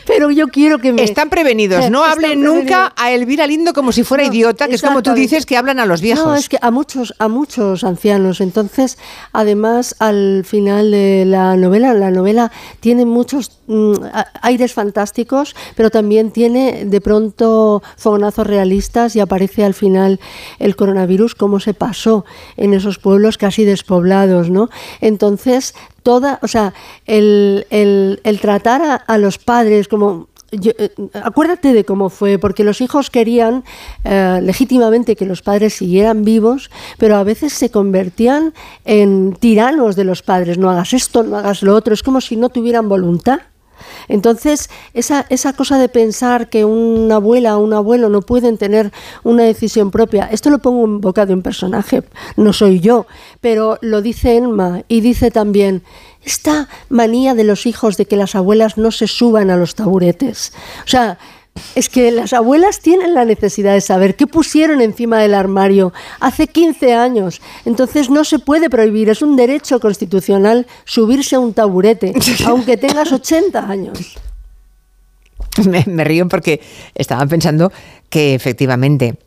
pero yo quiero que me... Están prevenidos, no Están hablen prevenidos. nunca a Elvira Lindo como si fuera idiota, que es como tú dices que hablan a los viejos. No, es que a muchos, a muchos ancianos. Entonces, además, al final de la novela, la novela tiene muchos mm, aires fantásticos, pero también tiene de pronto fogonazos realistas y aparece al final el coronavirus, cómo se pasó en esos pueblos casi despoblados, ¿no? Entonces, toda, o sea, el, el- el tratar a, los padres como yo, eh, acuérdate de cómo fue, porque los hijos querían eh, legítimamente que los padres siguieran vivos, pero a veces se convertían en tiranos de los padres. No hagas esto, no hagas lo otro. Es como si no tuvieran voluntad. Entonces, esa, esa cosa de pensar que una abuela o un abuelo no pueden tener una decisión propia, esto lo pongo en boca de un personaje, no soy yo, pero lo dice Enma y dice también, esta manía de los hijos de que las abuelas no se suban a los taburetes. O sea, es que las abuelas tienen la necesidad de saber qué pusieron encima del armario hace 15 años. Entonces no se puede prohibir, es un derecho constitucional subirse a un taburete, aunque tengas 80 años. Me, me río porque estaban pensando que efectivamente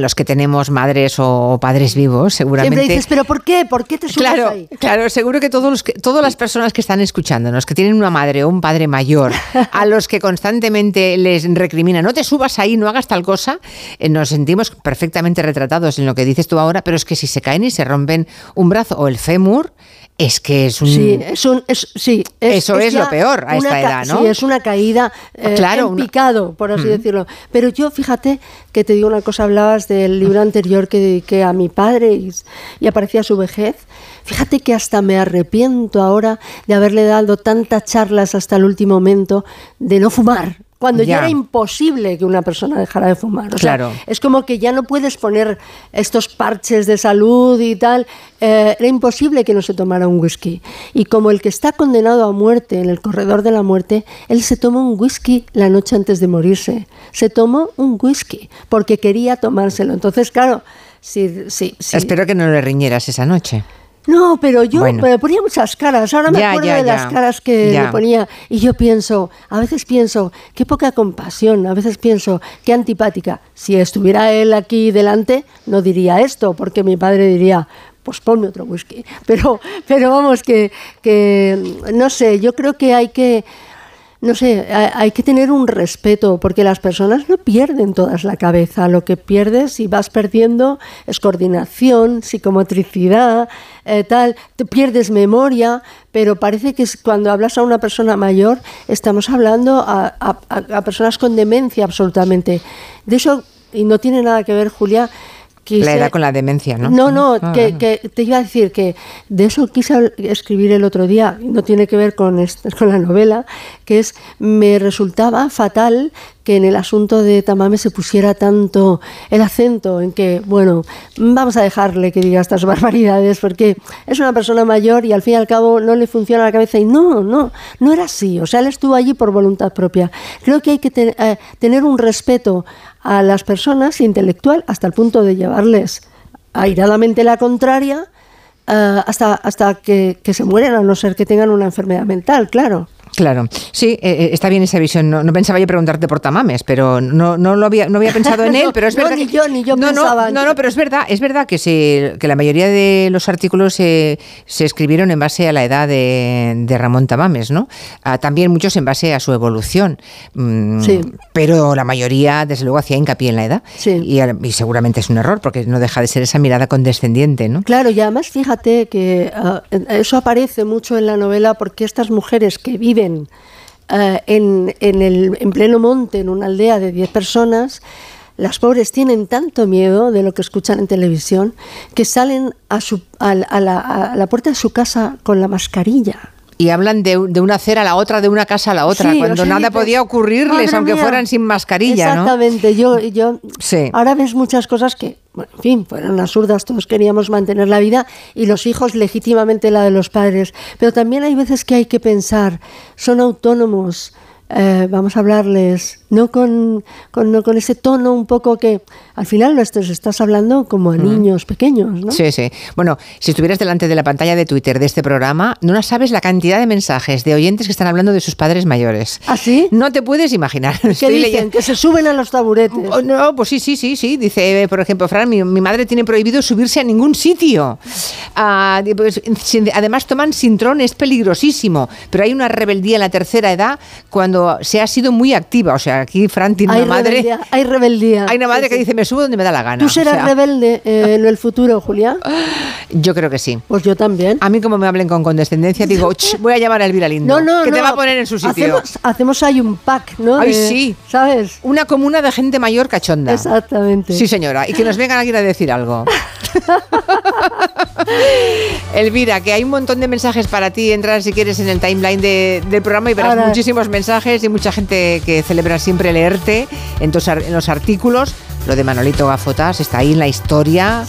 los que tenemos madres o padres vivos, seguramente. Siempre dices, ¿pero por qué? ¿Por qué te subes Claro, ahí? claro, seguro que, todos los que todas las personas que están escuchándonos, que tienen una madre o un padre mayor, a los que constantemente les recrimina, no te subas ahí, no hagas tal cosa, eh, nos sentimos perfectamente retratados en lo que dices tú ahora, pero es que si se caen y se rompen un brazo o el fémur, es que es un... Sí, es un, es- sí, es- Eso es lo peor a esta edad, ¿no? Sí, es una caída eh, Claro, en picado, por así Mm. decirlo. Pero yo, fíjate que te digo una cosa, hablabas del libro anterior que dediqué a mi padre y, y aparecía su vejez. Fíjate que hasta me arrepiento ahora de haberle dado tantas charlas hasta el último momento de no fumar. Cuando ya, Ya. era imposible que una persona dejara de fumar. O sea, Claro. es como que ya no puedes poner estos parches de salud y tal. Eh, era imposible que no se tomara un whisky. Y como el que está condenado a muerte en el corredor de la muerte, él se tomó un whisky la noche antes de morirse. Se tomó un whisky porque quería tomárselo. Entonces, claro, sí, sí, sí. Espero que no le riñeras esa noche. No, pero yo Bueno. me ponía muchas caras. Ahora me Ya, acuerdo ya, de ya. las caras que le ponía. Y yo pienso, a veces pienso, qué poca compasión. A veces pienso, qué antipática. Si estuviera él aquí delante, no diría esto, porque mi padre diría, pues ponme otro whisky. Pero, pero vamos, que, que no sé, yo creo que hay que. No sé, hay que tener un respeto, porque las personas no pierden todas la cabeza. Lo que pierdes y vas perdiendo es coordinación, psicomotricidad, eh, tal. Te pierdes memoria, pero parece que cuando hablas a una persona mayor, estamos hablando a- a personas con demencia absolutamente. De eso, y no tiene nada que ver, Julia. La edad con la demencia, ¿no? no, no, Ah, que, que te iba a decir que de eso quise escribir el otro día, no tiene que ver con, con la novela, que es, me resultaba fatal que en el asunto de Tamame se pusiera tanto el acento en que, bueno, vamos a dejarle que diga estas barbaridades, porque es una persona mayor y al fin y al cabo no le funciona la cabeza y no, no, no era así, o sea, él estuvo allí por voluntad propia. Creo que hay que eh, tener un respeto a las personas intelectual hasta el punto de llevarles airadamente la contraria eh, hasta, hasta que, que se mueren, a no ser que tengan una enfermedad mental, claro. Claro, sí, eh, eh, está bien esa visión. No, no pensaba yo preguntarte por Tamames, pero no, no lo había, no había pensado en él, No, pero es no, verdad. ni que- yo, ni yo no, no, pensaba. No, no, pero es verdad, es verdad que, se, que la mayoría de los artículos eh, se escribieron en base a la edad de, de Ramón Tamames, ¿no? Ah, también muchos en base a su evolución. Mm, Sí. Pero la mayoría, desde luego, hacía hincapié en la edad. Y, al- y seguramente es un error, porque no deja de ser esa mirada condescendiente, ¿no? Claro, y además fíjate que ah, eso aparece mucho en la novela porque estas mujeres que viven ah, en, en el, en pleno monte, en una aldea de 10 personas, las pobres tienen tanto miedo de lo que escuchan en televisión que salen a, su, a la puerta de su casa con la mascarilla. Y hablan de, de una acera a la otra, de una casa a la otra, Sí, cuando nada podía ocurrirles, "Madre aunque mía". fueran sin mascarilla, ¿no? Exactamente, yo, yo Sí. ahora ves muchas cosas que, bueno, en fin, fueron absurdas, todos queríamos mantener la vida y los hijos legítimamente la de los padres, pero también hay veces que hay que pensar, son autónomos, eh, vamos a hablarles, no con, con, no con ese tono un poco que al final nuestros estás hablando como a niños pequeños, ¿no? Sí, sí. Bueno, si estuvieras delante de la pantalla de Twitter de este programa, no sabes la cantidad de mensajes de oyentes que están hablando de sus padres mayores. ¿Ah, sí? No te puedes imaginar. ¿Qué Estoy dicen? leyendo- Que se suben a los taburetes. Oh, no, pues sí, sí, sí, sí. Dice, eh, por ejemplo, Fran, mi, mi madre tiene prohibido subirse a ningún sitio. Ah, pues, sin- además, toman sintrón, es peligrosísimo. Pero hay una rebeldía en la tercera edad cuando cuando se ha sido muy activa. O sea, aquí Fran tiene Hay una madre. rebeldía, hay rebeldía. Hay una madre Sí, que sí. dice, me subo donde me da la gana. ¿Tú serás O sea, rebelde eh, en el futuro, Julia? Yo creo que sí. Pues yo también. A mí, como me hablen con condescendencia, digo, "Ch, voy a llamar a Elvira Lindo. No, no, que te no. va a poner en su sitio. Hacemos, hacemos ahí un pack, ¿no? Ay, De- sí. ¿Sabes? Una comuna de gente mayor cachonda. Exactamente. Sí, señora. Y que nos vengan aquí a decir algo. Elvira, que hay un montón de mensajes para ti. Entrar si quieres en el timeline de- del programa y verás Ahora- muchísimos mensajes y mucha gente que celebra siempre leerte en, tus en los artículos. Lo de Manolito Gafotas está ahí en la historia.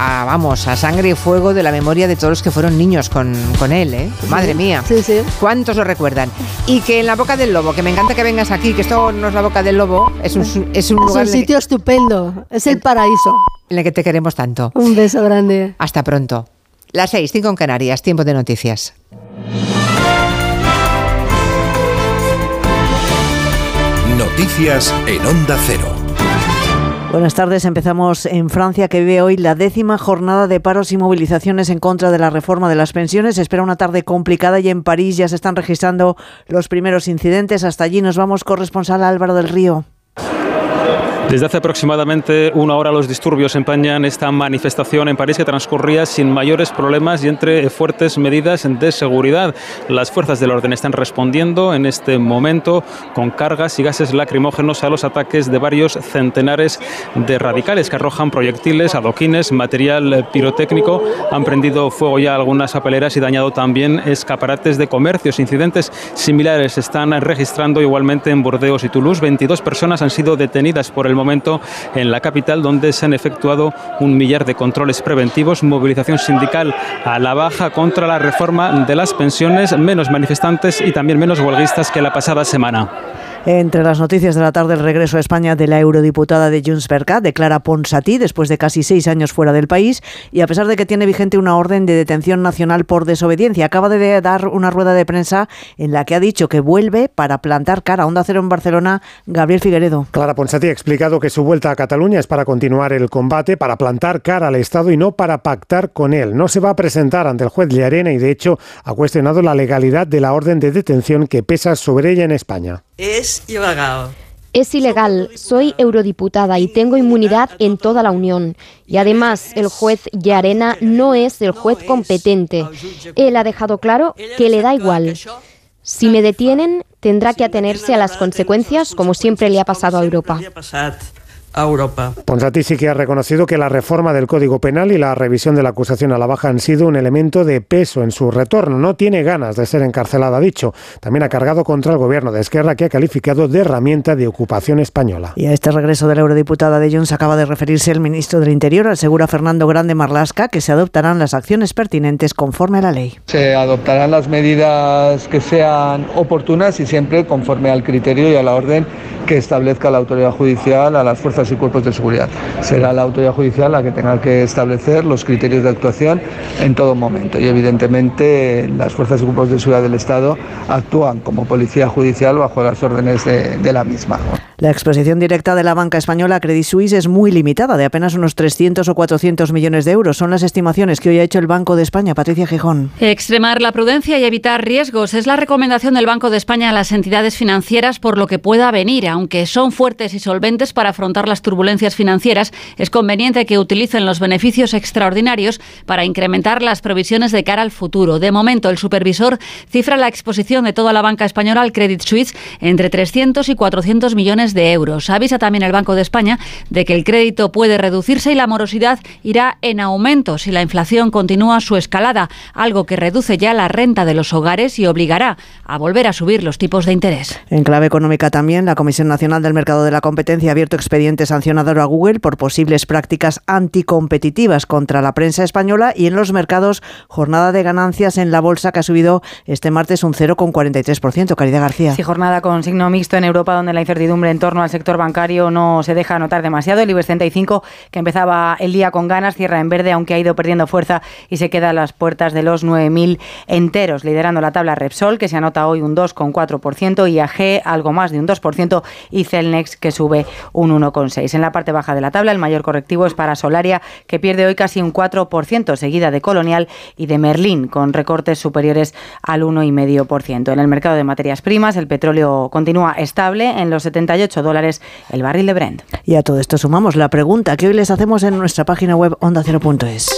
A, vamos, a sangre y fuego de la memoria de todos los que fueron niños con, con él, ¿eh? Madre mía. Sí, sí. ¿Cuántos lo recuerdan? Y que en la boca del lobo, que me encanta que vengas aquí, que esto no es la boca del lobo, es un, es un Es lugar un que- sitio estupendo. Es el paraíso. en el que te queremos tanto. Un beso grande. Hasta pronto. Las seis, cinco en Canarias, tiempo de noticias. Noticias en Onda Cero. Buenas tardes. Empezamos en Francia, que vive hoy la décima jornada de paros y movilizaciones en contra de la reforma de las pensiones. Se espera una tarde complicada y en París ya se están registrando los primeros incidentes. Hasta allí nos vamos, corresponsal Álvaro del Río. Desde hace aproximadamente una hora los disturbios empañan esta manifestación en París que transcurría sin mayores problemas y entre fuertes medidas de seguridad. Las fuerzas del orden están respondiendo en este momento con cargas y gases lacrimógenos a los ataques de varios centenares de radicales que arrojan proyectiles, adoquines, material pirotécnico. Han prendido fuego ya algunas papeleras y dañado también escaparates de comercios. Incidentes similares están registrando igualmente en Burdeos y Toulouse. 22 personas han sido detenidas por el momento en la capital, donde se han efectuado un millar de controles preventivos, movilización sindical a la baja contra la reforma de las pensiones, menos manifestantes y también menos huelguistas que la pasada semana. Entre las noticias de la tarde, el regreso a España de la eurodiputada de Junts per Cat, declara Ponsatí, después de casi seis años fuera del país, y a pesar de que tiene vigente una orden de detención nacional por desobediencia, acaba de dar una rueda de prensa en la que ha dicho que vuelve para plantar cara a Onda Cero en Barcelona, Gabriel Figueredo. Clara Ponsatí ha explicado que su vuelta a Cataluña es para continuar el combate, para plantar cara al Estado y no para pactar con él. No se va a presentar ante el juez Llarena y, de hecho, ha cuestionado la legalidad de la orden de detención que pesa sobre ella en España. Es ilegal. Es ilegal, soy eurodiputada y tengo inmunidad en toda la Unión. Y además, el juez Llarena no es el juez competente. Él ha dejado claro que le da igual. Si me detienen, tendrá que atenerse a las consecuencias como siempre le ha pasado a Europa. A Europa. Ponsatí sí que ha reconocido que la reforma del Código Penal y la revisión de la acusación a la baja han sido un elemento de peso en su retorno. No tiene ganas de ser encarcelada, ha dicho. También ha cargado contra el gobierno de Esquerra, que ha calificado de herramienta de ocupación española. Y a este regreso de la eurodiputada de Junts acaba de referirse el ministro del Interior, asegura Fernando Grande Marlasca, que se adoptarán las acciones pertinentes conforme a la ley. Se adoptarán las medidas que sean oportunas y siempre conforme al criterio y a la orden que establezca la autoridad judicial a las fuerzas y cuerpos de seguridad. Será la autoridad judicial la que tenga que establecer los criterios de actuación en todo momento y evidentemente las fuerzas y cuerpos de seguridad del Estado actúan como policía judicial bajo las órdenes de, de la misma. La exposición directa de la banca española a Credit Suisse es muy limitada, de apenas unos 300 o 400 millones de euros. Son las estimaciones que hoy ha hecho el Banco de España. Patricia Gijón. Extremar la prudencia y evitar riesgos es la recomendación del Banco de España a las entidades financieras por lo que pueda venir. Aunque son fuertes y solventes para afrontar las turbulencias financieras, es conveniente que utilicen los beneficios extraordinarios para incrementar las provisiones de cara al futuro. De momento, el supervisor cifra la exposición de toda la banca española al Credit Suisse entre 300 y 400 millones de euros. Avisa también el Banco de España de que el crédito puede reducirse y la morosidad irá en aumento si la inflación continúa su escalada, algo que reduce ya la renta de los hogares y obligará a volver a subir los tipos de interés. En clave económica también, la Comisión Nacional del Mercado de la Competencia ha abierto expediente sancionador a Google por posibles prácticas anticompetitivas contra la prensa española y en los mercados jornada de ganancias en la bolsa que ha subido este martes un 0,43%. Caridad García. Sí, jornada con signo mixto en Europa donde la incertidumbre en torno al sector bancario no se deja notar demasiado. El IBEX 35 que empezaba el día con ganas cierra en verde aunque ha ido perdiendo fuerza y se queda a las puertas de los 9.000 enteros. Liderando la tabla Repsol que se anota hoy un 2,4% y AG algo más de un 2% y Celnex que sube un 1,6. En la parte baja de la tabla el mayor correctivo es para Solaria que pierde hoy casi un 4%, seguida de Colonial y de Merlín con recortes superiores al 1,5%. En el mercado de materias primas el petróleo continúa estable en los 78 dólares el barril de Brent. Y a todo esto sumamos la pregunta que hoy les hacemos en nuestra página web ondacero.es.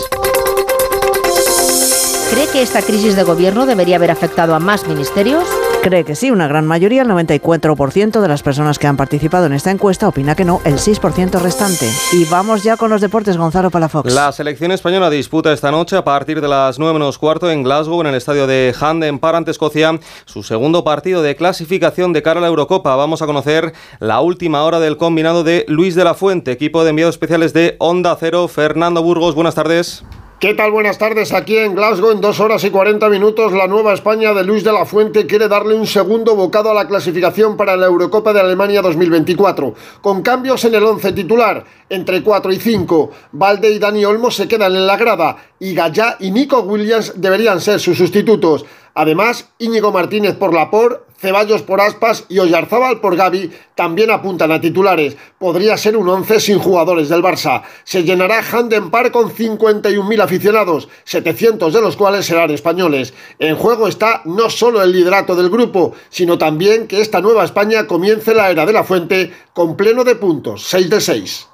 ¿Cree que esta crisis de gobierno debería haber afectado a más ministerios? Cree que sí, una gran mayoría, el 94% de las personas que han participado en esta encuesta opina que no, el 6% restante. Y vamos ya con los deportes, Gonzalo Palafox. La selección española disputa esta noche a partir de las 9 menos cuarto en Glasgow, en el estadio de Handen Park ante Escocia, su segundo partido de clasificación de cara a la Eurocopa. Vamos a conocer la última hora del combinado de Luis de la Fuente, equipo de enviados especiales de Onda Cero. Fernando Burgos, buenas tardes. ¿Qué tal? Buenas tardes. Aquí en Glasgow, en dos horas y 40 minutos, la nueva España de Luis de la Fuente quiere darle un segundo bocado a la clasificación para la Eurocopa de Alemania 2024. Con cambios en el once titular, entre 4 y 5, Valde y Dani Olmo se quedan en la grada y Gallá y Nico Williams deberían ser sus sustitutos. Además, Íñigo Martínez por Lapor, Ceballos por Aspas y Oyarzábal por Gaby también apuntan a titulares. Podría ser un once sin jugadores del Barça. Se llenará Handen Park con 51.000 aficionados, 700 de los cuales serán españoles. En juego está no solo el liderato del grupo, sino también que esta nueva España comience la era de la fuente con pleno de puntos, 6 de 6.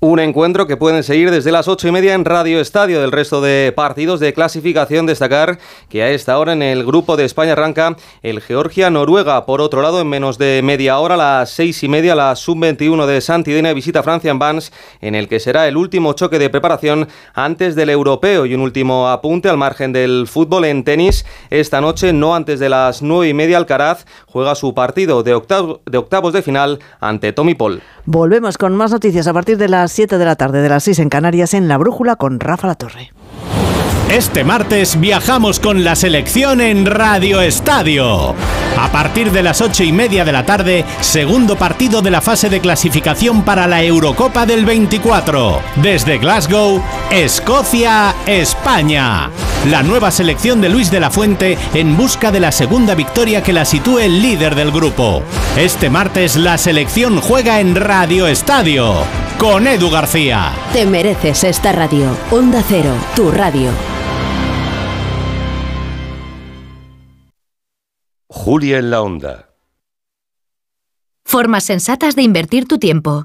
Un encuentro que pueden seguir desde las ocho y media en Radio Estadio. Del resto de partidos de clasificación, destacar que a esta hora en el grupo de España arranca el Georgia-Noruega. Por otro lado, en menos de media hora, las seis y media, la sub-21 de Santidenia visita Francia en Vans, en el que será el último choque de preparación antes del europeo. Y un último apunte al margen del fútbol en tenis. Esta noche, no antes de las nueve y media, Alcaraz juega su partido de, de octavos de final ante Tommy Paul. Volvemos con más noticias a partir de las 7 de la tarde de las 6 en Canarias en La Brújula con Rafa La Torre. Este martes viajamos con la selección en Radio Estadio. A partir de las ocho y media de la tarde, segundo partido de la fase de clasificación para la Eurocopa del 24. Desde Glasgow, Escocia, España. La nueva selección de Luis de la Fuente en busca de la segunda victoria que la sitúe el líder del grupo. Este martes la selección juega en Radio Estadio con Edu García. Te mereces esta radio. Onda Cero, tu radio. Julia en la Onda. Formas sensatas de invertir tu tiempo.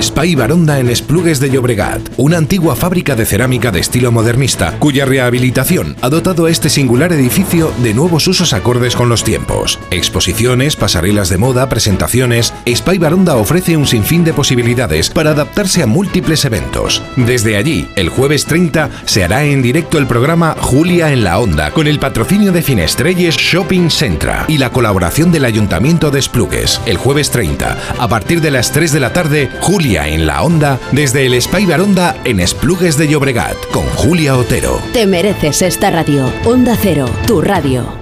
Spy Baronda en Esplugues de Llobregat, una antigua fábrica de cerámica de estilo modernista, cuya rehabilitación ha dotado a este singular edificio de nuevos usos acordes con los tiempos. Exposiciones, pasarelas de moda, presentaciones. Spy Baronda ofrece un sinfín de posibilidades para adaptarse a múltiples eventos. Desde allí, el jueves 30 se hará en directo el programa Julia en la Onda, con el patrocinio de Finestrelles Shopping Centra y la colaboración del Ayuntamiento de Esplugues. El jueves 30, a partir de las 3 de la tarde, Julia en la Onda desde el Spy Baronda en Esplugues de Llobregat con Julia Otero. Te mereces esta radio. Onda Cero, tu radio.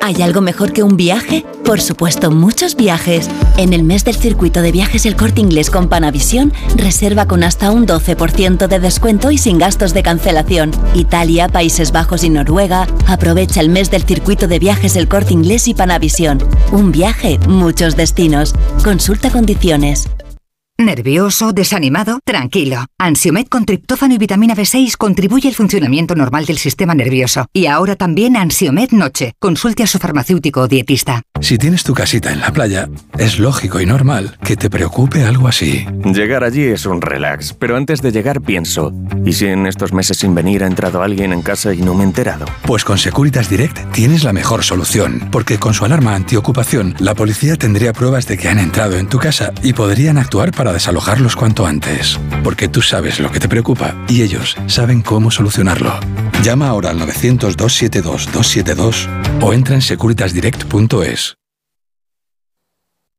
¿Hay algo mejor que un viaje? Por supuesto, muchos viajes. En el mes del circuito de viajes El Corte Inglés con Panavisión, reserva con hasta un 12% de descuento y sin gastos de cancelación. Italia, Países Bajos y Noruega. Aprovecha el mes del circuito de viajes El Corte Inglés y Panavisión. Un viaje, muchos destinos. Consulta condiciones. ¿Nervioso? ¿Desanimado? Tranquilo. Ansiomed con triptófano y vitamina B6 contribuye al funcionamiento normal del sistema nervioso. Y ahora también Ansiomed Noche. Consulte a su farmacéutico o dietista. Si tienes tu casita en la playa, es lógico y normal que te preocupe algo así. Llegar allí es un relax, pero antes de llegar pienso, ¿y si en estos meses sin venir ha entrado alguien en casa y no me he enterado? Pues con Securitas Direct tienes la mejor solución, porque con su alarma antiocupación, la policía tendría pruebas de que han entrado en tu casa y podrían actuar para desalojarlos cuanto antes. Porque tú sabes lo que te preocupa y ellos saben cómo solucionarlo. Llama ahora al 900-272-272 o entra en securitasdirect.es.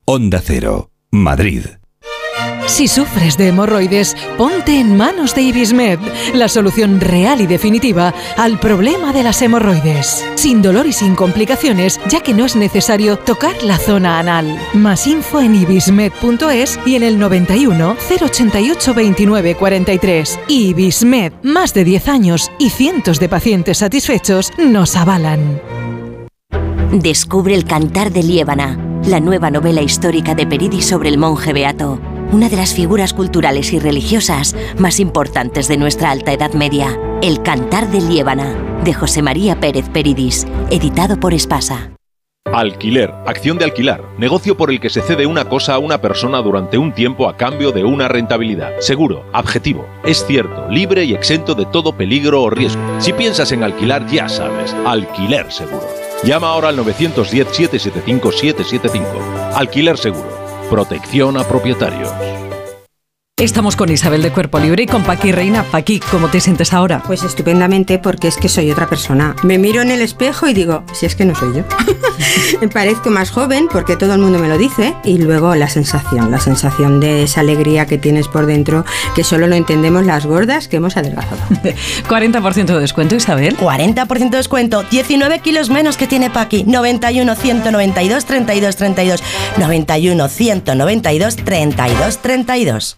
Onda Cero, Madrid. Si sufres de hemorroides, ponte en manos de Ibismed, la solución real y definitiva al problema de las hemorroides. Sin dolor y sin complicaciones, ya que no es necesario tocar la zona anal. Más info en ibismed.es y en el 91 088 29 43. Ibismed, más de 10 años y cientos de pacientes satisfechos nos avalan. Descubre el Cantar de Liébana, la nueva novela histórica de Peridis sobre el monje beato una de las figuras culturales y religiosas más importantes de nuestra Alta Edad Media, El Cantar de Liébana, de José María Pérez Peridis, editado por Espasa. Alquiler, acción de alquilar, negocio por el que se cede una cosa a una persona durante un tiempo a cambio de una rentabilidad. Seguro, objetivo, es cierto, libre y exento de todo peligro o riesgo. Si piensas en alquilar, ya sabes, alquiler seguro. Llama ahora al 910-775-775. Alquiler seguro. Protección a propietarios. Estamos con Isabel de Cuerpo Libre y con Paqui Reina. Paqui, ¿cómo te sientes ahora? Pues estupendamente porque es que soy otra persona. Me miro en el espejo y digo, si es que no soy yo. me parezco más joven porque todo el mundo me lo dice y luego la sensación, la sensación de esa alegría que tienes por dentro que solo lo entendemos las gordas que hemos adelgazado. 40% de descuento, Isabel. 40% de descuento, 19 kilos menos que tiene Paqui. 91 192 32 32. 91 192 32 32.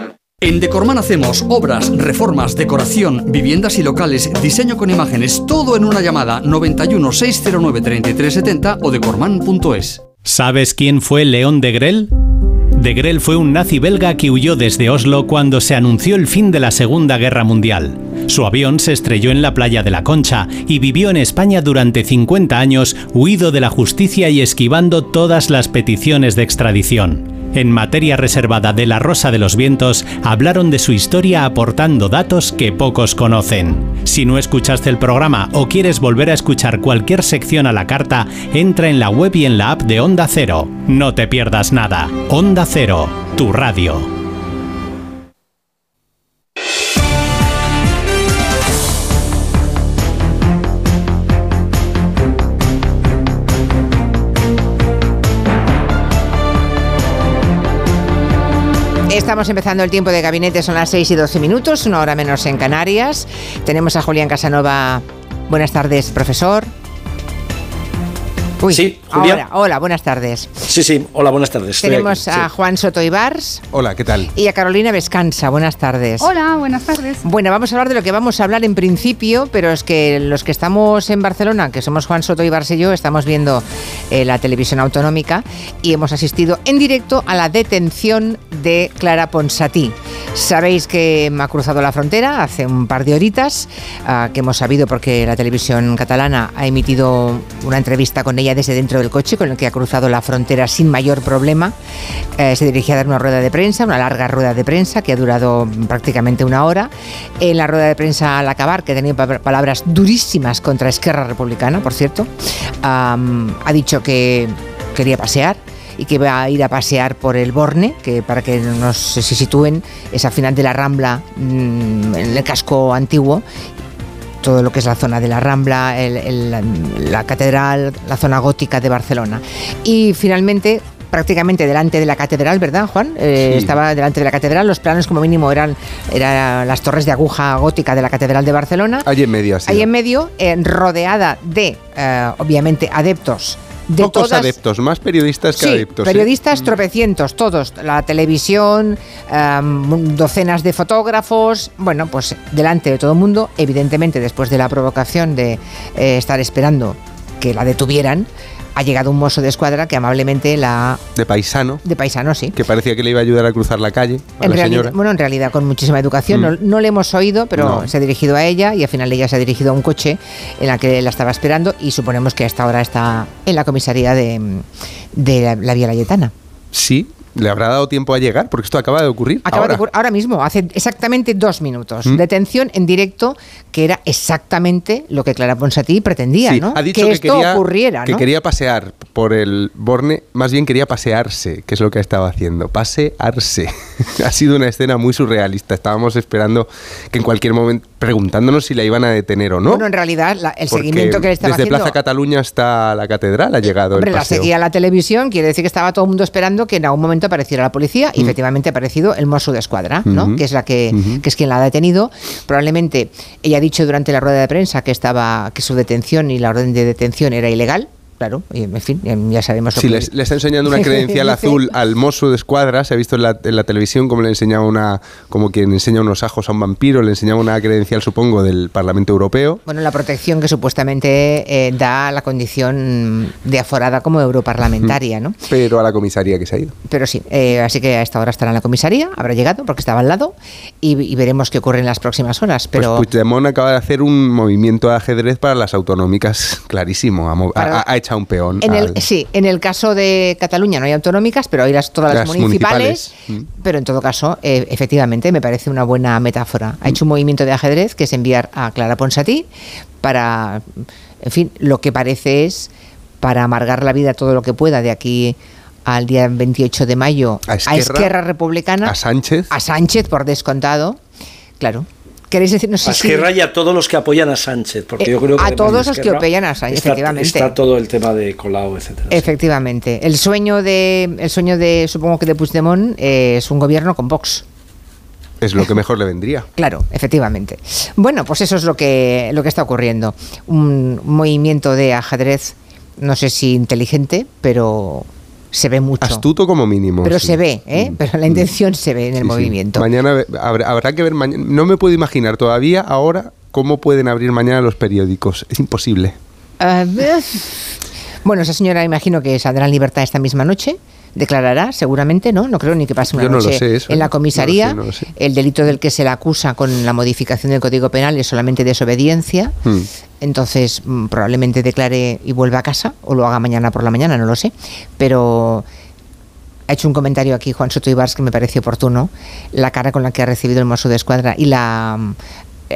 En Decorman hacemos obras, reformas, decoración, viviendas y locales, diseño con imágenes, todo en una llamada 91 609 3370 o decorman.es. ¿Sabes quién fue León de Grel? De Grel fue un nazi belga que huyó desde Oslo cuando se anunció el fin de la Segunda Guerra Mundial. Su avión se estrelló en la playa de la Concha y vivió en España durante 50 años, huido de la justicia y esquivando todas las peticiones de extradición. En materia reservada de La Rosa de los Vientos, hablaron de su historia aportando datos que pocos conocen. Si no escuchaste el programa o quieres volver a escuchar cualquier sección a la carta, entra en la web y en la app de Onda Cero. No te pierdas nada. Onda Cero, tu radio. Estamos empezando el tiempo de gabinete, son las 6 y 12 minutos, una hora menos en Canarias. Tenemos a Julián Casanova. Buenas tardes, profesor. Uy, sí. Ahora, hola, buenas tardes. Sí, sí, hola, buenas tardes. Tenemos aquí, a sí. Juan Soto Ibars. Hola, ¿qué tal? Y a Carolina Vescanza. Buenas tardes. Hola, buenas tardes. Bueno, vamos a hablar de lo que vamos a hablar en principio, pero es que los que estamos en Barcelona, que somos Juan Soto Ibars y yo, estamos viendo eh, la televisión autonómica y hemos asistido en directo a la detención de Clara Ponsatí. Sabéis que me ha cruzado la frontera hace un par de horitas, ah, que hemos sabido porque la televisión catalana ha emitido una entrevista con ella desde dentro del coche, con el que ha cruzado la frontera sin mayor problema. Eh, se dirigía a dar una rueda de prensa, una larga rueda de prensa que ha durado prácticamente una hora. En la rueda de prensa al acabar, que pa- palabras durísimas contra Esquerra Republicana, por cierto, ha dicho que quería pasear y que va a ir a pasear por el Borne, que para que nos se sitúen es al final de la Rambla, mm, en el casco antiguo, todo lo que es la zona de la Rambla, el- el- la catedral, la zona gótica de Barcelona. Y finalmente prácticamente delante de la catedral, ¿verdad, Juan? Eh, Sí. Estaba delante de la catedral, los planos como mínimo eran, eran las torres de aguja gótica de la catedral de Barcelona. Allí en medio, así. Ahí en medio, eh, rodeada de, eh, obviamente, adeptos de Pocos todas, adeptos, más periodistas que Sí, adeptos. ¿eh? periodistas tropecientos, todos, la televisión, docenas de fotógrafos, bueno, pues delante de todo el mundo, evidentemente después de la provocación de eh, estar esperando que la detuvieran, ha llegado un mozo de escuadra que amablemente la... De paisano. De paisano, sí. Que parecía que le iba a ayudar a cruzar la calle a En la realidad, señora. bueno, en realidad con muchísima educación. Mm. No, no le hemos oído, pero No. se ha dirigido a ella y al final ella se ha dirigido a un coche en la que la estaba esperando y suponemos que hasta ahora está en la comisaría de, de la, la Vía Layetana. Sí, le habrá dado tiempo a llegar, porque esto acaba de ocurrir. Acaba ahora. de ocurrir ahora mismo, hace exactamente dos minutos. Mm. Detención en directo, que era exactamente lo que Clara Ponsatí pretendía, Sí, ¿no? ha dicho que, esto quería, ocurriera, que ¿no? quería pasear por el Borne, más bien quería pasearse, que es lo que estaba haciendo, pasearse. ha sido una escena muy surrealista. Estábamos esperando que en cualquier momento, preguntándonos si la iban a detener o no. Bueno, en realidad, la- el porque seguimiento que le estaba desde haciendo... Plaza Cataluña hasta la catedral ha llegado Hombre, el la paseo. seguía la televisión, quiere decir que estaba todo el mundo esperando que en algún momento apareciera la policía y Mm. efectivamente ha aparecido el Mosso de Escuadra, ¿no? Que es la que es quien la ha detenido. Probablemente ella ha dicho durante la rueda de prensa que estaba que su detención y la orden de detención era ilegal. Claro, y en fin, ya sabemos Sí, le, le está enseñando una credencial azul al mozo de escuadra. Se ha visto en la, en la televisión como le enseñaba una, como quien enseña unos ajos a un vampiro. Le enseñaba una credencial, supongo, del Parlamento Europeo. Bueno, la protección que supuestamente eh, da la condición de aforada como europarlamentaria, ¿no? Pero a la comisaría que se ha ido. Pero sí, eh, así que a esta hora estará en la comisaría, habrá llegado porque estaba al lado y, y veremos qué ocurre en las próximas horas. Pero Pues Puigdemont acaba de hacer un movimiento de ajedrez para las autonómicas clarísimo. Ha, Para- un peón. en el, al- sí, en el caso de Cataluña no hay autonómicas, pero hay las, todas las, Las municipales. municipales. Pero en todo caso, eh, efectivamente, me parece una buena metáfora. Ha hecho un movimiento de ajedrez que es enviar a Clara Ponsatí para, en fin, lo que parece es para amargar la vida todo lo que pueda de aquí al día 28 de mayo A Esquerra, Republicana, a Sánchez. a Sánchez por descontado. Claro. ¿Queréis decir? No sé a si- Esquerra y a todos los que apoyan a Sánchez, porque Eh, yo creo que a todos los que apoyan a Sánchez, está, efectivamente. está todo el tema de Colau, etcétera. Efectivamente. El sueño de, el sueño de, supongo que de Puigdemont eh, es un gobierno con Vox. Es lo que mejor le vendría. Claro, efectivamente. Bueno, pues eso es lo que, lo que está ocurriendo. Un movimiento de ajedrez, no sé si inteligente, pero se ve mucho. Astuto como mínimo. pero sí. se ve, ¿eh? Pero la intención se ve en el Sí, sí. movimiento. Mañana habrá, habrá que ver mañana. No me puedo imaginar todavía ahora cómo pueden abrir mañana los periódicos. Es imposible. Bueno, esa señora imagino que saldrá en libertad esta misma noche. Declarará, seguramente, ¿no? No creo ni que pase una Yo no lo noche sé eso, en la comisaría. No lo sé, no lo. El delito del que se le acusa con la modificación del Código Penal es solamente desobediencia. Hmm. Entonces, mm, probablemente declare y vuelva a casa, o lo haga mañana por la mañana, no lo sé. Pero ha hecho un comentario aquí Juan Soto Ibars que me parece oportuno. La cara con la que ha recibido el mozo de escuadra y la, mm,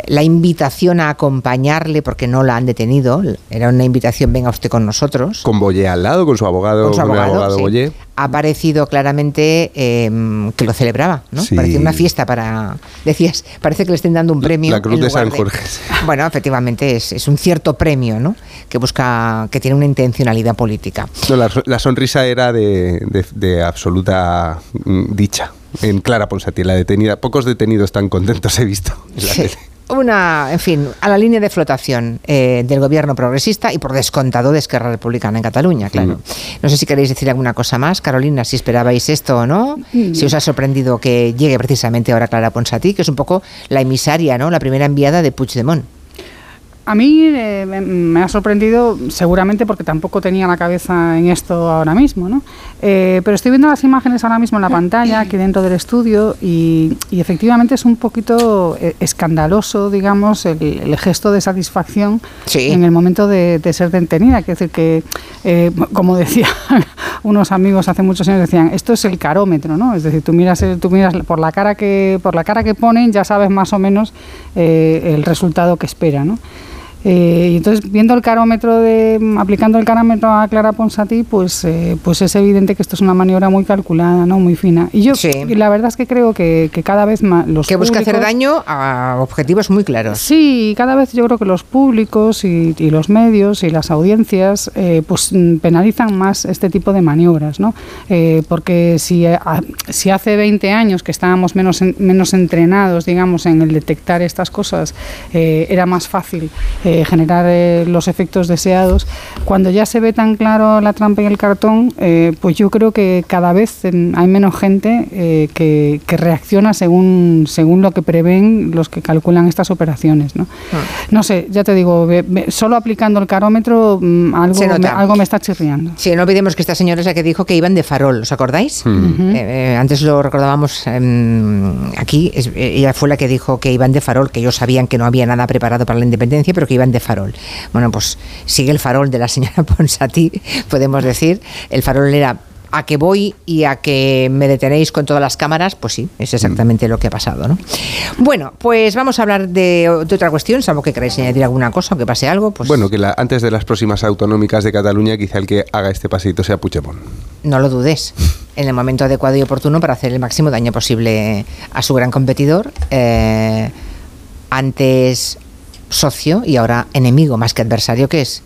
la invitación a acompañarle, porque no la han detenido. Era una invitación, venga usted con nosotros. Con Bollé al lado, con su abogado, Con su con el abogado, sí. Bollé. Ha parecido claramente eh, que lo celebraba, ¿no? Sí. Parecía una fiesta para... Decías, parece que le estén dando un premio. La Cruz de San Jorge. Bueno, efectivamente, es, es un cierto premio, ¿no? Que busca, que tiene una intencionalidad política. No, la, la sonrisa era de, de- de absoluta mm, dicha. En Clara Ponsatí, la detenida. Pocos detenidos tan contentos he visto en la Sí. tele. Una, en fin, a la línea de flotación eh, del gobierno progresista y por descontado de Esquerra Republicana en Cataluña, claro. No sé si queréis decir alguna cosa más, Carolina, si esperabais esto o no, si os ha sorprendido que llegue precisamente ahora Clara Ponsatí, que es un poco la emisaria, ¿no? La primera enviada de Puigdemont. A mí eh, me, ha sorprendido seguramente porque tampoco tenía la cabeza en esto ahora mismo, ¿no? Eh, pero estoy viendo las imágenes ahora mismo en la pantalla, aquí dentro del estudio, y, y efectivamente es un poquito eh, escandaloso, digamos, el, el gesto de satisfacción en el momento de, de ser detenida. Quiero decir que, eh, como decía unos amigos hace muchos años, decían, esto es el carómetro, ¿no? Es decir, tú miras, el- tú miras por la cara que por la cara que ponen, ya sabes más o menos el resultado que espera, ¿no? Eh, y entonces, viendo el carómetro, de, aplicando el carómetro a Clara Ponsatí, pues, eh, pues es evidente que esto es una maniobra muy calculada, ¿no? muy fina. Y yo, y la verdad es que creo que, que cada vez más los Que busca hacer daño a objetivos muy claros. Sí, cada vez yo creo que los públicos y, y los medios y las audiencias eh, pues mm, penalizan más este tipo de maniobras, ¿no? Eh, porque si, eh, a- si hace 20 años que estábamos menos, en- menos entrenados, digamos, en el detectar estas cosas, eh, era más fácil eh, generar eh, los efectos deseados, cuando ya se ve tan claro la trampa y el cartón, eh, pues yo creo que cada vez en- hay menos gente eh, que, que reacciona según, según lo que prevén los que calculan estas operaciones. ¿no? No sé, ya te digo, ve- ve- solo aplicando el carómetro mm, algo, me, algo me está chirriando. Sí, no olvidemos que esta señora es la que dijo que iban de farol, ¿os acordáis? Ujú. Eh, eh, antes lo recordábamos em, aquí, es- ella fue la que dijo que iban de farol, que ellos sabían que no había nada preparado para la independencia, pero que iban de farol. Bueno, pues sigue el farol de la señora Ponsatí, podemos decir. El farol era a que voy y a que me detenéis con todas las cámaras, pues sí, es exactamente lo que ha pasado, ¿no? Bueno, pues vamos a hablar de, de otra cuestión, salvo que queráis añadir alguna cosa, o que pase algo, pues Bueno, que la- antes de las próximas autonómicas de Cataluña, quizá el que haga este paseito sea Puigdemont. no lo dudes, en el momento adecuado y oportuno para hacer el máximo daño posible a su gran competidor, eh, antes socio y ahora enemigo más que adversario, que es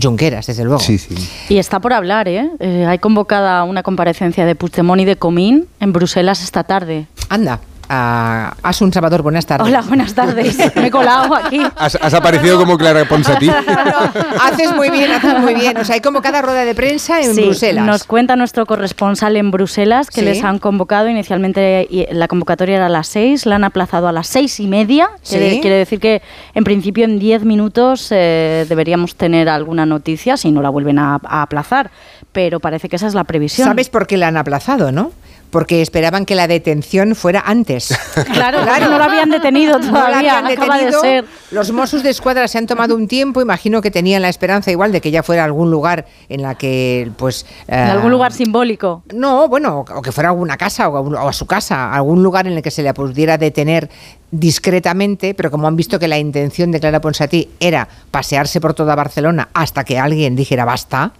Junqueras, desde luego. Sí, sí. Y está por hablar, ¿eh? Eh, Hay convocada una comparecencia de Puigdemont y de Comín en Bruselas esta tarde. Anda, a Asun Salvador, buenas tardes. Hola, buenas tardes. Me he colado aquí. Has, has aparecido como Clara Ponsatí. haces muy bien, haces muy bien. O sea, hay convocada rueda de prensa en Sí, Bruselas. Nos cuenta nuestro corresponsal en Bruselas que Sí. les han convocado inicialmente, y la convocatoria era a las seis, la han aplazado a las seis y media. Sí. Quiere, quiere decir que en principio en diez minutos eh, deberíamos tener alguna noticia si no la vuelven a, a aplazar. Pero parece que esa es la previsión. ¿Sabes por qué la han aplazado, no? Porque esperaban que la detención fuera antes. Claro, porque no la habían detenido No la todavía. acaba de detenido. ser. Los Mossos de Escuadra se han tomado un tiempo, imagino que tenían la esperanza igual de que ya fuera algún lugar en la que, pues... En eh, algún lugar simbólico. No, bueno, o que fuera a alguna casa o a, un- o a su casa, algún lugar en el que se le pudiera detener discretamente, pero como han visto que la intención de Clara Ponsatí era pasearse por toda Barcelona hasta que alguien dijera basta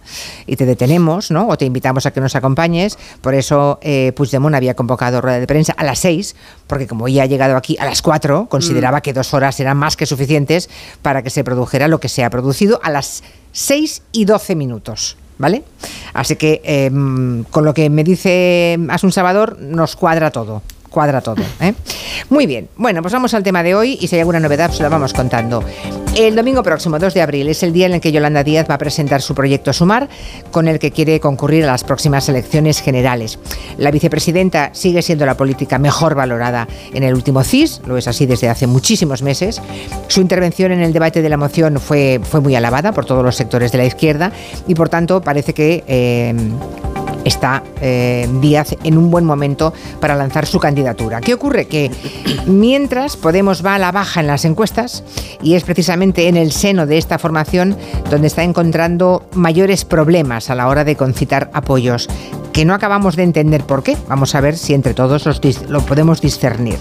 y te detenemos, ¿no? O te invitamos a que nos acompañes. Por eso eh, Puigdemont había convocado rueda de prensa a las seis, porque como ya ha llegado aquí a las cuatro, consideraba que dos horas eran más que suficientes para que se produjera lo que se ha producido a las seis y doce minutos. ¿Vale? Así que em, con lo que me dice Asun Salvador, nos cuadra todo. Cuadra todo. ¿eh? Muy bien. Bueno, pues vamos al tema de hoy y si hay alguna novedad, se la vamos contando. El domingo próximo, 2 de abril, es el día en el que Yolanda Díaz va a presentar su proyecto Sumar, con el que quiere concurrir a las próximas elecciones generales. La vicepresidenta sigue siendo la política mejor valorada en el último CIS, lo es así desde hace muchísimos meses. Su intervención en el debate de la moción fue, fue muy alabada por todos los sectores de la izquierda y, por tanto, parece que. eh, está eh, Díaz en un buen momento para lanzar su candidatura. ¿Qué ocurre? Que mientras Podemos va a la baja en las encuestas y es precisamente en el seno de esta formación donde está encontrando mayores problemas a la hora de concitar apoyos que no acabamos de entender por qué. Vamos a ver si entre todos los lo podemos discernir.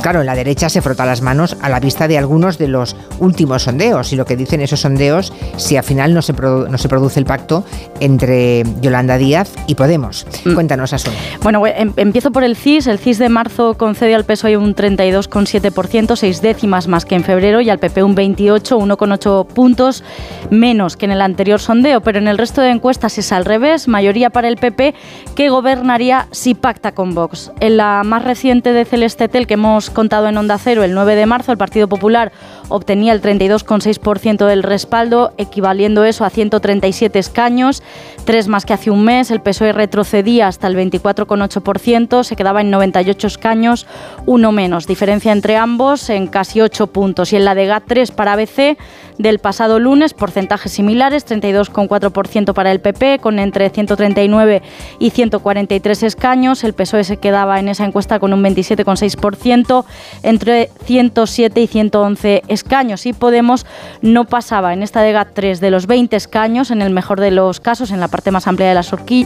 Claro, la derecha se frota las manos a la vista de algunos de los últimos sondeos y lo que dicen esos sondeos si al final no se, no se produce el pacto entre Yolanda Díaz y Podemos. Cuéntanos, Asun. Bueno, em- empiezo por el CIS. El CIS de marzo concede al PSOE un 32,7%, seis décimas más que en febrero, y al PP un 28, 1,8 puntos menos que en el anterior sondeo. Pero en el resto de encuestas es al revés, mayoría para el PP, que gobernaría si pacta con Vox. En la más reciente de Celeste Tel, que hemos contado en Onda Cero, el 9 de marzo, el Partido Popular obtenía el 32,6% del respaldo, equivaliendo eso a 137 escaños, tres más que hace un mes. El PSOE retrocedía hasta el 24,8%, se quedaba en 98 escaños, uno menos. Diferencia entre ambos en casi 8 puntos. Y en la de GAT3 para ABC del pasado lunes, porcentajes similares, 32,4% para el PP, con entre 139 y 143 escaños. El PSOE se quedaba en esa encuesta con un 27,6%, domingo entre 107 y 111 escaños y Podemos no pasaba en esta DEGA 3 de los 20 escaños, en el mejor de los casos, en la parte más amplia de la,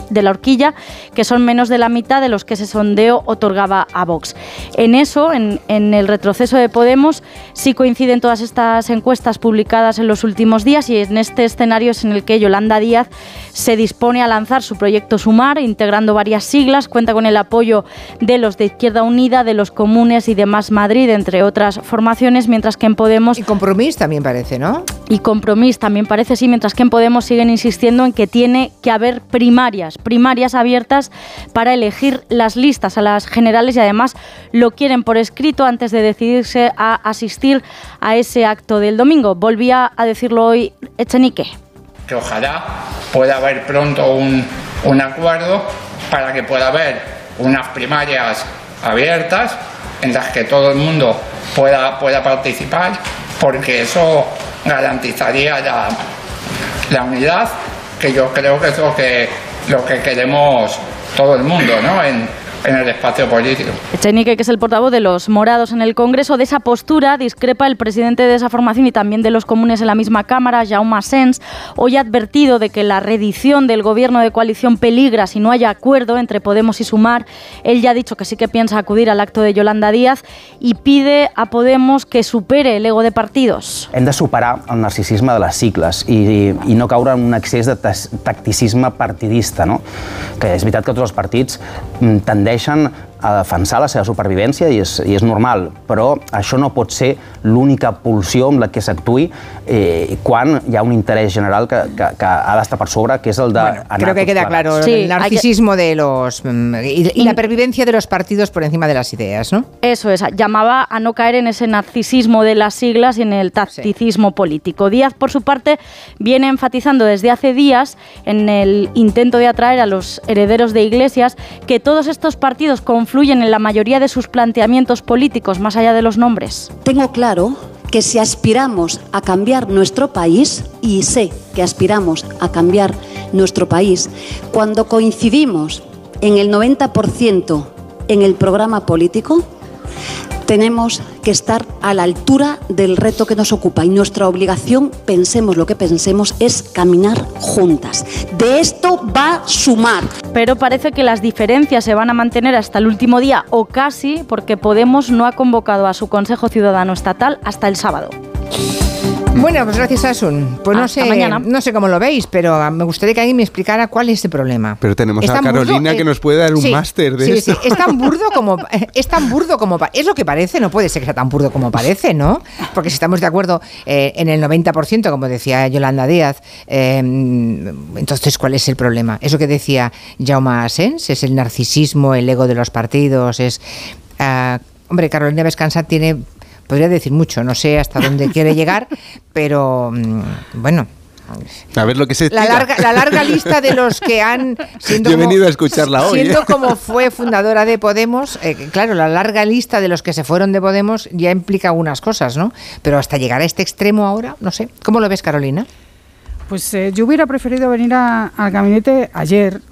de la horquilla, que son menos de la mitad de los que ese sondeo otorgaba a Vox. En eso, en, en el retroceso de Podemos, sí coinciden todas estas encuestas publicadas en los últimos días y en este escenario es en el que Yolanda Díaz se dispone a lanzar su proyecto Sumar, integrando varias siglas, cuenta con el apoyo de los de Izquierda Unida, de los Comunes y de Más Madrid, entre otras formaciones, mientras que en Podemos... Y Compromís también parece, ¿no? Y Compromís también parece, sí, mientras que en Podemos siguen insistiendo en que tiene que haber primarias, primarias abiertas para elegir las listas a las generales y además lo quieren por escrito antes de decidirse a asistir a ese acto del domingo. Volvía a decirlo hoy Echenique que ojalá pueda haber pronto un, un acuerdo para que pueda haber unas primarias abiertas en las que todo el mundo pueda, pueda participar, porque eso garantizaría la, la unidad, que yo creo que es lo que, lo que queremos todo el mundo ¿no? en, en el espacio político. Echenique, que es el portavoz de los morados en el Congreso, de esa postura discrepa el presidente de esa formación y también de los comunes en la misma Cámara, Jaume Sens, hoy ha advertido de que la reedición del gobierno de coalición peligra si no haya acuerdo entre Podemos y Sumar. Él ya ha dicho que sí que piensa acudir al acto de Yolanda Díaz y pide a Podemos que supere el ego de partidos. Hem de superar el narcisisme de les sigles i, i no caure en un excés de tacticisme partidista, no? que és veritat que tots els partits mm, tendeixen a defensar la seva supervivència i és, i és normal, però això no pot ser l'única pulsió amb la que s'actui eh, quan hi ha un interès general que, que, que ha d'estar per sobre, que és el de... Bueno, creo que queda claro sí, el narcisismo que... de los... Mm, y, y, la pervivencia de los partidos por encima de las ideas, ¿no? Eso es, llamaba a no caer en ese narcisismo de las siglas y en el tacticismo sí. político. Díaz, por su parte, viene enfatizando desde hace días en el intento de atraer a los herederos de Iglesias que todos estos partidos con confluyen en la mayoría de sus planteamientos políticos, más allá de los nombres? Tengo claro que si aspiramos a cambiar nuestro país, y sé que aspiramos a cambiar nuestro país, cuando coincidimos en el 90% en el programa político, tenemos que estar a la altura del reto que nos ocupa y nuestra obligación, pensemos lo que pensemos, es caminar juntas. De esto va a sumar. Pero parece que las diferencias se van a mantener hasta el último día o casi porque Podemos no ha convocado a su Consejo Ciudadano Estatal hasta el sábado. Bueno, pues gracias Asun. Pues no sé, no sé cómo lo veis, pero me gustaría que alguien me explicara cuál es el problema. Pero tenemos a Carolina que nos puede dar un máster de sí, eso. Sí, es tan burdo como es tan burdo como es lo que parece, no puede ser que sea tan burdo como parece, ¿no? Porque si estamos de acuerdo eh, en el 90%, como decía Yolanda Díaz, eh, entonces ¿cuál es el problema? Eso que decía Jaume Asens, es el narcisismo, el ego de los partidos, es uh, hombre, Carolina Vescansa tiene podría decir mucho, no sé hasta dónde quiere llegar, pero mm, bueno. A ver lo que se la larga, la larga lista de los que han siendo Yo he venido a escucharla hoy. Siendo ¿eh? como fue fundadora de Podemos, eh, claro, la larga lista de los que se fueron de Podemos ya implica algunas cosas, ¿no? Pero hasta llegar a este extremo ahora, no sé. ¿Cómo lo ves, Carolina? Pues eh, yo hubiera preferido venir a, al gabinete ayer.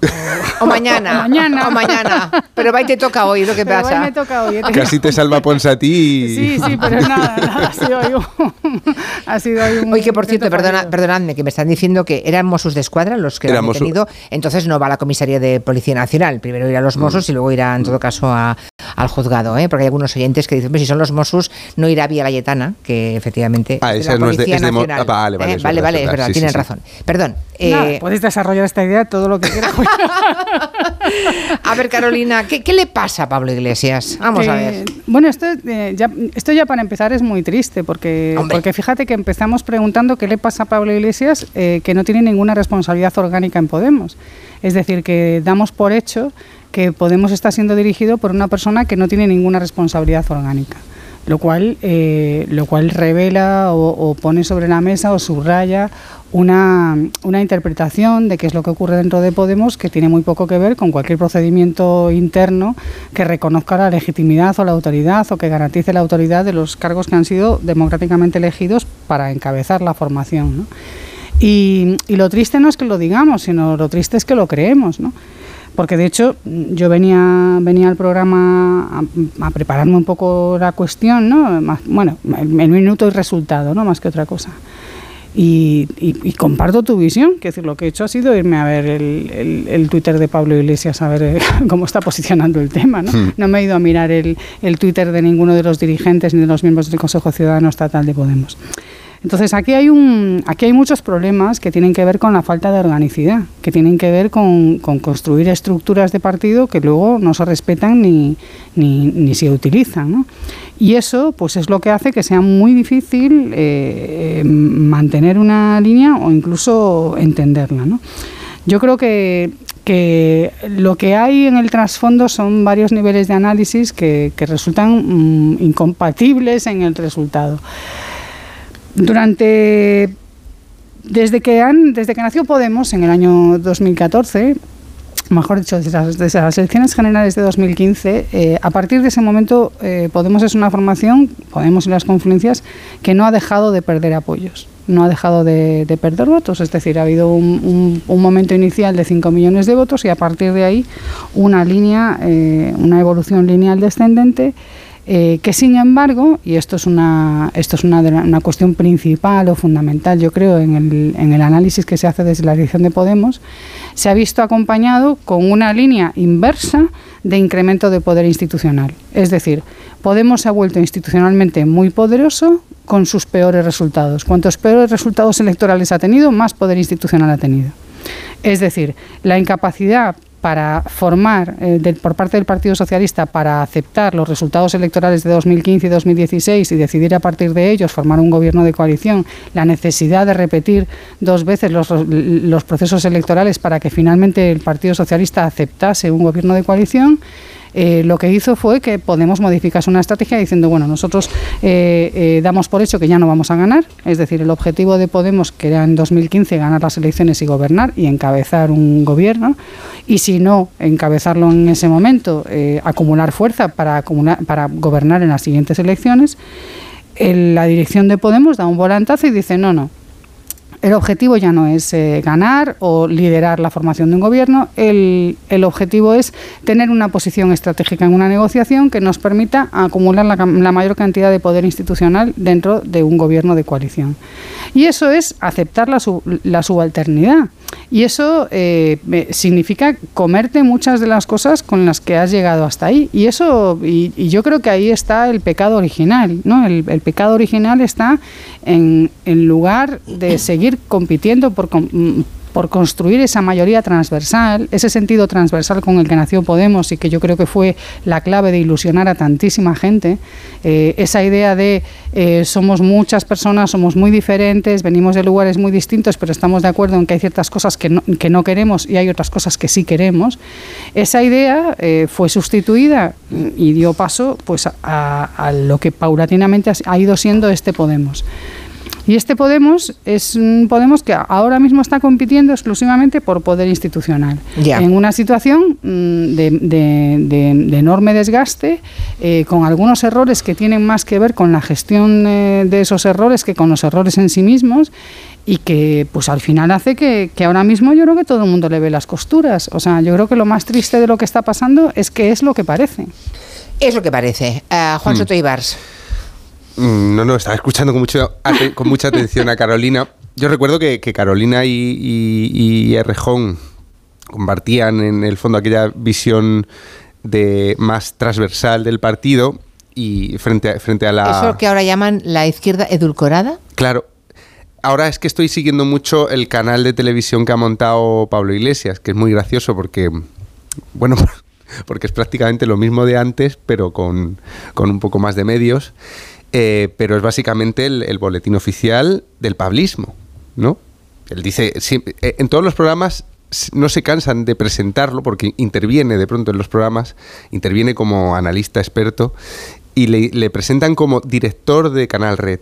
O, mañana. o mañana. O mañana. Pero va y te toca hoy, lo que pero pasa. me toca hoy. Casi te salva Ponsatí. Sí, sí, pero nada, nada. Ha sido hoy un. ha sido hoy un Oye, que por cierto, perdona, perdonadme, que me están diciendo que eran Mossos de Escuadra los que Era han detenido. Entonces no va a la comisaría de Policía Nacional. Primero irá a los Mossos y luego irá, en todo caso, a, al juzgado. ¿eh? Porque hay algunos oyentes que dicen, pues si son los Mossos, no irá vía Layetana, que efectivamente. Ah, de esa la no es de- Policía es de Nacional. ah, vale, vale, Eh, es vale, verdad, vale, es es verdad, sí, tienen sí, sí. Razón. Perdón. Nada, eh, podéis desarrollar esta idea todo lo que quieras. a ver, Carolina, ¿qué, qué le pasa a Pablo Iglesias? Vamos a Eh, ver. Bueno, esto, eh, ya, esto ya para empezar es muy triste, porque, Hombre. porque fíjate que empezamos preguntando qué le pasa a Pablo Iglesias, eh, que no tiene ninguna responsabilidad orgánica en Podemos. Es decir, que damos por hecho que Podemos está siendo dirigido por una persona que no tiene ninguna responsabilidad orgánica. Lo cual, eh, lo cual revela o, o pone sobre la mesa o subraya una, una interpretación de qué es lo que ocurre dentro de Podemos que tiene muy poco que ver con cualquier procedimiento interno que reconozca la legitimidad o la autoridad o que garantice la autoridad de los cargos que han sido democráticamente elegidos para encabezar la formación. Y, y lo triste no es que lo digamos, sino lo triste es que lo creemos. ¿no? Porque de hecho yo venía, venía al programa a, prepararme un poco la cuestión, ¿no? Bueno, el, el minuto y resultado, ¿no? Más que otra cosa. Y, y- y comparto tu visión, que decir, lo que he hecho ha sido irme a ver el, el- el Twitter de Pablo Iglesias, a ver eh, cómo está posicionando el tema. ¿no? Hmm. no me he ido a mirar el, el Twitter de ninguno de los dirigentes ni de los miembros del Consejo Ciudadano Estatal de Podemos. Entonces aquí hay un, aquí hay muchos problemas que tienen que ver con la falta de organicidad, que tienen que ver con, con construir estructuras de partido que luego no se respetan ni, ni, ni se utilizan. ¿no? Y eso pues es lo que hace que sea muy difícil eh, eh, mantener una línea o incluso entenderla. ¿no? Yo creo que, que lo que hay en el trasfondo son varios niveles de análisis que, que resultan mm, incompatibles en el resultado. Durante desde que han desde que nació Podemos en el año 2014 mejor dicho, desde las, elecciones generales de 2015, eh, a partir de ese momento eh, Podemos es una formación, Podemos y las confluencias, que no ha dejado de perder apoyos, no ha dejado de, de perder votos, es decir, ha habido un, un- un momento inicial de 5 millones de votos y a partir de ahí una línea, eh, una evolución lineal descendente. Eh, que sin embargo, y esto es una, esto es una, una cuestión principal o fundamental, yo creo, en el, en el análisis que se hace desde la dirección de Podemos, se ha visto acompañado con una línea inversa de incremento de poder institucional. Es decir, Podemos se ha vuelto institucionalmente muy poderoso con sus peores resultados. Cuantos peores resultados electorales ha tenido, más poder institucional ha tenido. Es decir, la incapacidad para formar eh, por parte del Partido Socialista para aceptar los resultados electorales de 2015 y 2016 y decidir a partir de ellos formar un gobierno de coalición, la necesidad de repetir dos veces los, los procesos electorales para que finalmente el Partido Socialista aceptase un gobierno de coalición, eh, lo que hizo fue que Podemos modificase una estrategia diciendo, bueno, nosotros eh, eh, damos por hecho que ya no vamos a ganar, es decir, el objetivo de Podemos, que era en 2015 ganar las elecciones y gobernar y encabezar un gobierno, y si no encabezarlo en ese momento, eh, acumular fuerza para, para gobernar en las siguientes elecciones, el- la dirección de Podemos da un volantazo y dice, no, no, el objetivo ya no es eh, ganar o liderar la formación de un gobierno, el, el objetivo es tener una posición estratégica en una negociación que nos permita acumular la, la mayor cantidad de poder institucional dentro de un gobierno de coalición. Y eso es aceptar la, la subalternidad. Y eso eh, significa comerte muchas de las cosas con las que has llegado hasta ahí. Y eso, y, y yo creo que ahí está el pecado original, ¿no? El, pecado original está en, en lugar de seguir compitiendo por, por construir esa mayoría transversal, ese sentido transversal con el que nació Podemos y que yo creo que fue la clave de ilusionar a tantísima gente, eh, esa idea de eh, somos muchas personas, somos muy diferentes, venimos de lugares muy distintos, pero estamos de acuerdo en que hay ciertas cosas que no, que no queremos y hay otras cosas que sí queremos, esa idea eh, fue sustituida y dio paso pues, a, a lo que paulatinamente ha ido siendo este Podemos. Y este Podemos es un Podemos que ahora mismo está compitiendo exclusivamente por poder institucional. Ya. En una situación mm, de, de- de- de enorme desgaste, eh, con algunos errores que tienen más que ver con la gestión eh, de esos errores que con los errores en sí mismos y que pues al final hace que, que ahora mismo yo creo que todo el mundo le ve las costuras. O sea, yo creo que lo más triste de lo que está pasando es que es lo que parece. Es lo que parece. Ah, Juan Mm. Soto Ibars. Mm, No, no, estaba escuchando con, mucho, con mucha atención a Carolina. Yo recuerdo que, que Carolina y, y, y Errejón compartían en el fondo aquella visión de más transversal del partido y frente a, frente a la... Eso que ahora llaman la izquierda edulcorada. Claro. Ahora es que estoy siguiendo mucho el canal de televisión que ha montado Pablo Iglesias, que es muy gracioso porque, bueno, porque es prácticamente lo mismo de antes, pero con, con un poco más de medios. Eh, pero es básicamente el, boletín oficial del pablismo, ¿no? Él dice, eh, en todos los programas no se cansan de presentarlo porque interviene de pronto en los programas, interviene como analista experto y le, presentan como director de Canal Red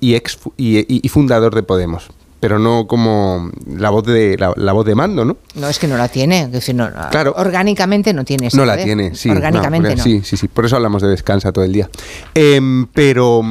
y, ex, y fundador de Podemos, pero no como la voz de la, la voz de mando, ¿no? No, es que no la tiene. es decir, no, Claro. Orgánicamente no tiene ese No la tiene, sí. Orgánicamente porque- no. Sí, sí, sí. Por eso hablamos de descansa todo el día. Em, pero,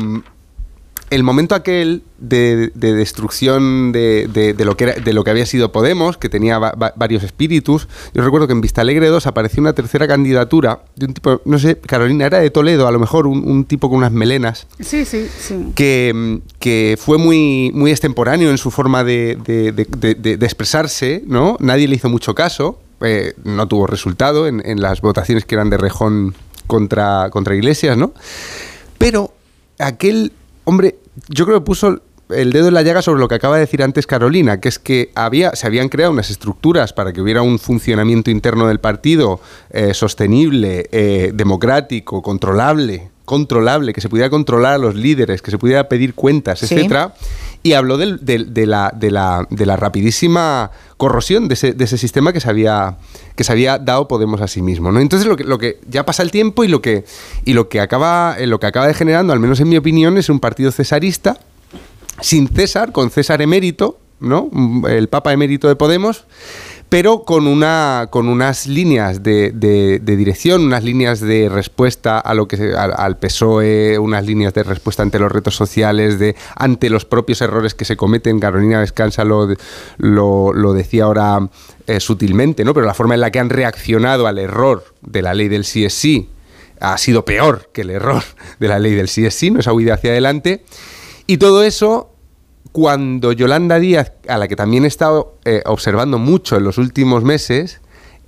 el momento aquel de, de destrucción de, de- de lo que era, de lo que había sido Podemos, que tenía va- va- varios espíritus, yo recuerdo que en Vista Alegre 2 apareció una tercera candidatura de un tipo, no sé, Carolina, era de Toledo, a lo mejor un, un tipo con unas melenas, Sí, sí, sí. que, que fue muy, muy extemporáneo en su forma de, de- de- de- de- de expresarse, ¿no? Nadie le hizo mucho caso, eh, no tuvo resultado en, en las votaciones que eran de rejón contra, contra Iglesias, ¿no? Pero aquel hombre, yo creo que puso el dedo en la llaga sobre lo que acaba de decir antes Carolina, que es que había, se habían creado unas estructuras para que hubiera un funcionamiento interno del partido eh, sostenible, eh, democrático, controlable, controlable, que se pudiera controlar a los líderes, que se pudiera pedir cuentas, Sí. etcétera. Y habló de, la, de, rapidísima corrosión de ese, sistema que se había, dado Podemos a sí mismo. ¿no? Entonces lo que, ya pasa el tiempo y lo que, y lo que acaba, eh, lo que acaba degenerando, al menos en mi opinión, es un partido cesarista, sin César, con César emérito, ¿no? Mm, El Papa emérito de Podemos, pero con una con unas líneas de, de- dirección, unas líneas de respuesta a lo que al, al PSOE, unas líneas de respuesta ante los retos sociales, de ante los propios errores que se cometen. Carolina Descansa lo, lo, lo decía ahora eh, sutilmente, ¿no? Pero la forma en la que han reaccionado al error de la ley del sí es sí ha sido peor que el error de la ley del sí es sí, no esa huida hacia adelante. Y todo eso, cuando Yolanda Díaz, a la que también he estado eh, observando mucho en los últimos meses,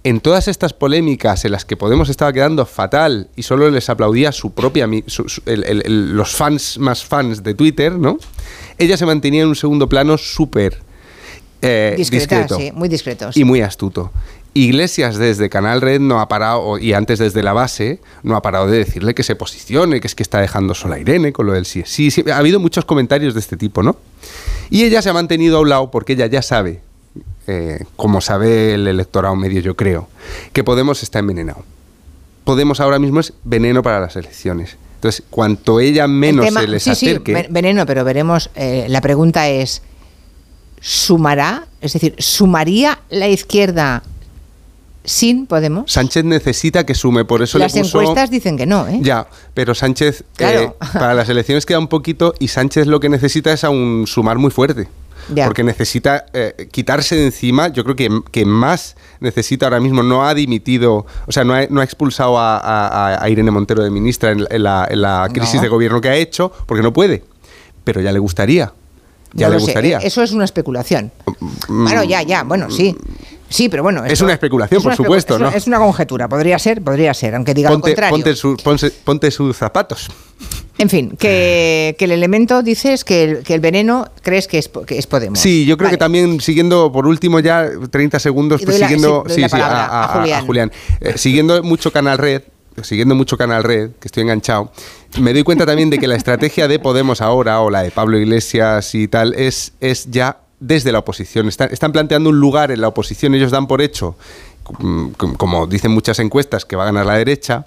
en todas estas polémicas en las que Podemos estaba quedando fatal y solo les aplaudía su propia mi- su- su- el- el- el- los fans más fans de Twitter, ¿no? Ella se mantenía en un segundo plano súper eh, discreto sí, muy discreto. sí. y muy astuto. Iglesias desde Canal Red no ha parado, y antes desde la base, no ha parado de decirle que se posicione, que es que está dejando sola a Irene con lo del sí. Sí, sí, ha habido muchos comentarios de este tipo, ¿no? Y ella se ha mantenido a un lado porque ella ya sabe, eh, como sabe el electorado medio, yo creo, que Podemos está envenenado. Podemos ahora mismo es veneno para las elecciones. Entonces, cuanto ella El menos tema- se les sí, sí, acerque. ven- veneno, pero veremos. eh, la pregunta es: ¿sumará? Es decir, ¿sumaría la izquierda sin Podemos? Sánchez necesita que sume, por eso Las le puso... encuestas dicen que no, ¿eh? Ya, pero Sánchez, Claro. eh, para las elecciones queda un poquito y Sánchez lo que necesita es aún sumar muy fuerte. Ya. Porque necesita eh, quitarse de encima, yo creo que, que más necesita ahora mismo, no ha dimitido, o sea, no ha, no ha expulsado a, a- a Irene Montero de ministra en, en la, en la crisis No. de gobierno que ha hecho, porque no puede, pero ya le gustaría. Ya No le sé, gustaría. Eso es una especulación. Mm, Bueno, ya, ya, bueno, sí. Sí, pero bueno. Es una especulación, es una por especu- supuesto, es una- ¿no? Es una conjetura, podría ser, podría ser, aunque diga lo ponte, contrario. ponte, su- ponse- ponte sus zapatos. En fin, que, que el elemento dices que el, que el veneno crees que es, que es Podemos. Sí, yo creo que también siguiendo, por último ya 30 segundos, pues la- siguiendo sí, a Julián. Eh, siguiendo mucho Canal Red, siguiendo mucho Canal Red, que estoy enganchado, me doy cuenta también de que la estrategia de Podemos ahora, o la de Pablo Iglesias y tal, es, es ya desde la oposición. Están, están planteando un lugar en la oposición, ellos dan por hecho, mm, com- como dicen muchas encuestas, que va a ganar la derecha.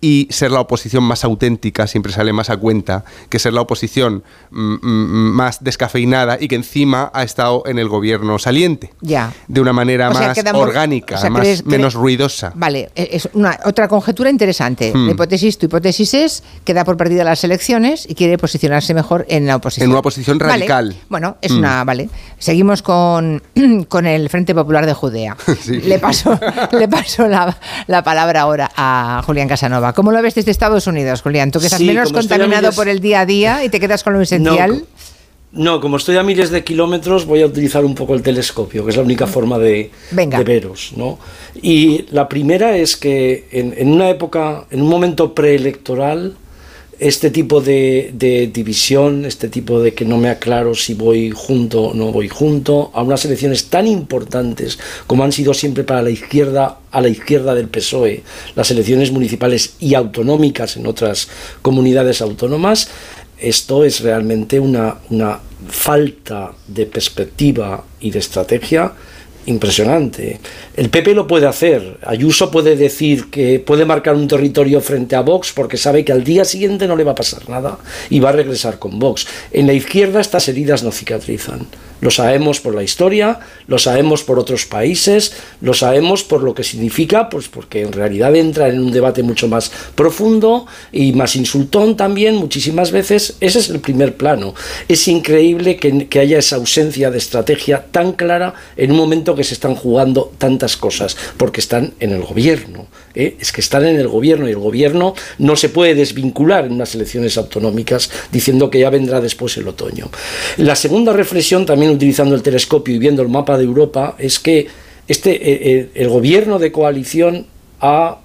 Y ser la oposición más auténtica siempre sale más a cuenta que ser la oposición mm, mm, más descafeinada y que encima ha estado en el gobierno saliente Ya. de una manera O sea, más quedamos- orgánica, o sea, más, crees- menos ruidosa. Vale, e- es una otra conjetura interesante. Hmm. La hipótesis, tu hipótesis es que da por perdida las elecciones y quiere posicionarse mejor en la oposición. En una oposición Vale. radical. Bueno, es Hmm. una, vale. Seguimos con, con el Frente Popular de Judea. Sí. Le paso, le paso la, la palabra ahora a Julián Casanova. ¿Cómo lo ves desde Estados Unidos, Julián? Tú que estás Sí, menos contaminado por el día a día y te quedas con lo esencial. No, como estoy a miles de kilómetros, voy a utilizar un poco el telescopio, que es la única forma de, de veros, ¿no? Y la primera es que en, en una época, en un momento preelectoral, este tipo de, división, este tipo de que no me aclaro si voy junto o no voy junto, a unas elecciones tan importantes como han sido siempre para la izquierda, a la izquierda del PSOE, las elecciones municipales y autonómicas en otras comunidades autónomas, esto es realmente una falta de perspectiva y de estrategia impresionante. El PP lo puede hacer. Ayuso puede decir que puede marcar un territorio frente a Vox porque sabe que al día siguiente no le va a pasar nada y va a regresar con Vox. En la izquierda estas heridas no cicatrizan. Lo sabemos por la historia, lo sabemos por otros países, lo sabemos por lo que significa, pues porque en realidad entra en un debate mucho más profundo y más insultón también muchísimas veces. Ese es el primer plano. Es increíble que, que haya esa ausencia de estrategia tan clara en un momento que se están jugando tantas cosas, porque están en el gobierno. ¿eh? Es que están en el gobierno y el gobierno no se puede desvincular en unas elecciones autonómicas diciendo que ya vendrá después el otoño. La segunda reflexión, también utilizando el telescopio y viendo el mapa de Europa, es que este, eh, eh, el gobierno de coalición ha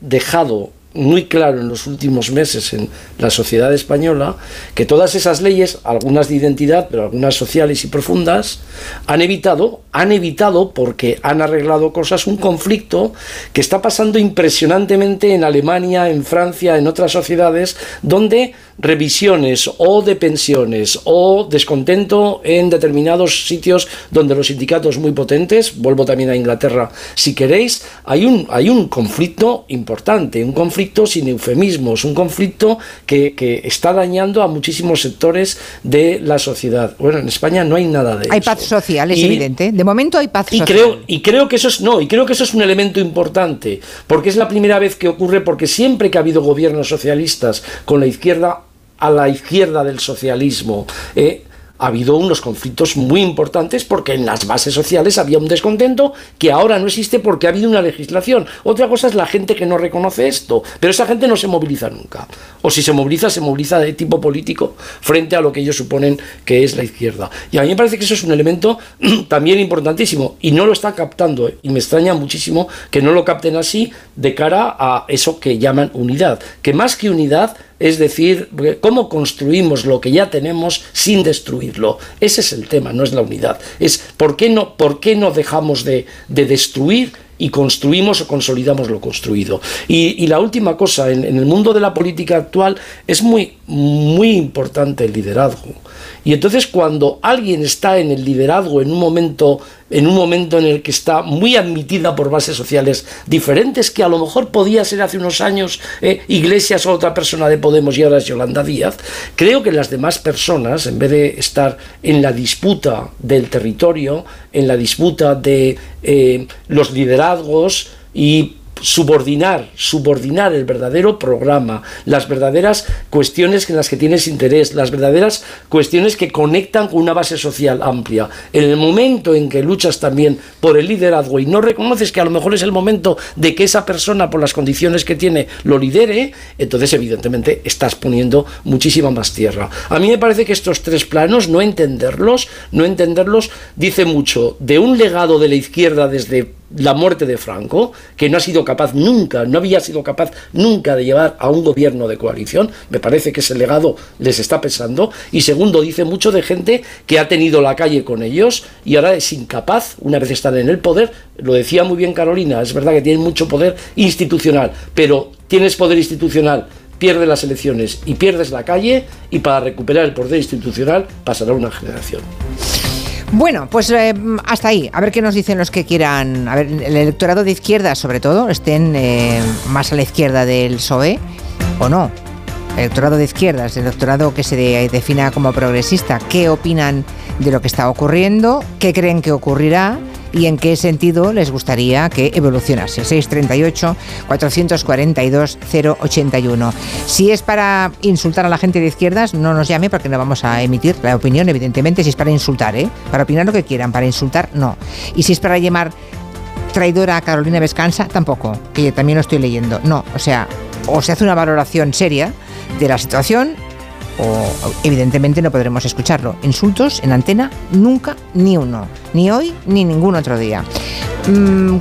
dejado muy claro en los últimos meses en la sociedad española que todas esas leyes, algunas de identidad, pero algunas sociales y profundas, han evitado, han evitado porque han arreglado cosas, un conflicto que está pasando impresionantemente en Alemania, en Francia, en otras sociedades, donde revisiones o de pensiones o descontento en determinados sitios donde los sindicatos muy potentes, vuelvo también a Inglaterra si queréis, hay un, hay un conflicto importante, un conflicto sin eufemismos, un conflicto que, que está dañando a muchísimos sectores de la sociedad. Bueno, en España no hay nada de Hay eso. paz social, es Y- evidente. De momento hay paz y social. creo, y creo que eso es no, y creo que eso es un elemento importante, porque es la primera vez que ocurre, porque siempre que ha habido gobiernos socialistas con la izquierda a la izquierda del socialismo, eh, ha habido unos conflictos muy importantes porque en las bases sociales había un descontento que ahora no existe porque ha habido una legislación. Otra cosa es la gente que no reconoce esto, pero esa gente no se moviliza nunca. O si se moviliza, se moviliza de tipo político frente a lo que ellos suponen que es la izquierda. Y a mí me parece que eso es un elemento también importantísimo y no lo está captando. eh, Y me extraña muchísimo que no lo capten así de cara a eso que llaman unidad. Que más que unidad es decir, cómo construimos lo que ya tenemos sin destruirlo. Ese es el tema, no es la unidad. Es por qué no, por qué no dejamos de, de destruir y construimos o consolidamos lo construido. Y, la última cosa, en el mundo de la política actual es muy, muy importante el liderazgo. Y entonces cuando alguien está en el liderazgo en un momento en un momento en el que está muy admitida por bases sociales diferentes que a lo mejor podía ser hace unos años eh, Iglesias o otra persona de Podemos y ahora es Yolanda Díaz, creo que las demás personas, en vez de estar en la disputa del territorio, en la disputa de eh, los liderazgos y subordinar, subordinar el verdadero programa, las verdaderas cuestiones en las que tienes interés, las verdaderas cuestiones que conectan con una base social amplia. En el momento en que luchas también por el liderazgo y no reconoces que a lo mejor es el momento de que esa persona, por las condiciones que tiene, lo lidere, entonces evidentemente estás poniendo muchísima más tierra. A mí me parece que estos tres planos, no entenderlos, no entenderlos, dice mucho de un legado de la izquierda desde la muerte de Franco, que no ha sido capaz nunca, no había sido capaz nunca de llevar a un gobierno de coalición, me parece que ese legado les está pesando, y segundo, dice mucho de gente que ha tenido la calle con ellos y ahora es incapaz, una vez están en el poder, lo decía muy bien Carolina, es verdad que tienen mucho poder institucional, pero tienes poder institucional, pierdes las elecciones y pierdes la calle, y para recuperar el poder institucional pasará una generación. Bueno, pues eh, hasta ahí. A ver qué nos dicen los que quieran. A ver, el electorado de izquierda, sobre todo, estén eh, más a la izquierda del PSOE o no. El electorado de izquierdas, el electorado que se de- defina como progresista, ¿qué opinan de lo que está ocurriendo? ¿Qué creen que ocurrirá? ¿Y en qué sentido les gustaría que evolucionase? 638 442 081. Si es para insultar a la gente de izquierdas, no nos llame porque no vamos a emitir la opinión, evidentemente, si es para insultar, ¿eh? Para opinar lo que quieran, para insultar, no. Y si es para llamar traidora a Carolina Vescanza, tampoco, que también lo estoy leyendo. No, o sea, o se hace una valoración seria de la situación o evidentemente no podremos escucharlo. Insultos en antena, nunca, ni uno. Ni hoy, ni ningún otro día. Mm,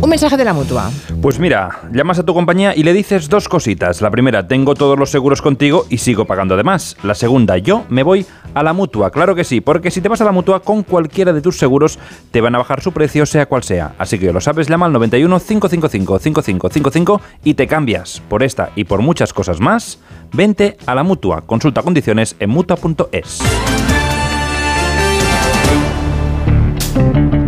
un mensaje de la mutua. Pues mira, llamas a tu compañía y le dices dos cositas. La primera, tengo todos los seguros contigo y sigo pagando de más. La segunda, yo me voy a la mutua. Claro que sí, porque si te vas a la mutua con cualquiera de tus seguros, te van a bajar su precio, sea cual sea. Así que lo sabes, llama al 91 555 5555 y te cambias. Por esta y por muchas cosas más, vente a la mutua. Consulta condiciones en mutua.es.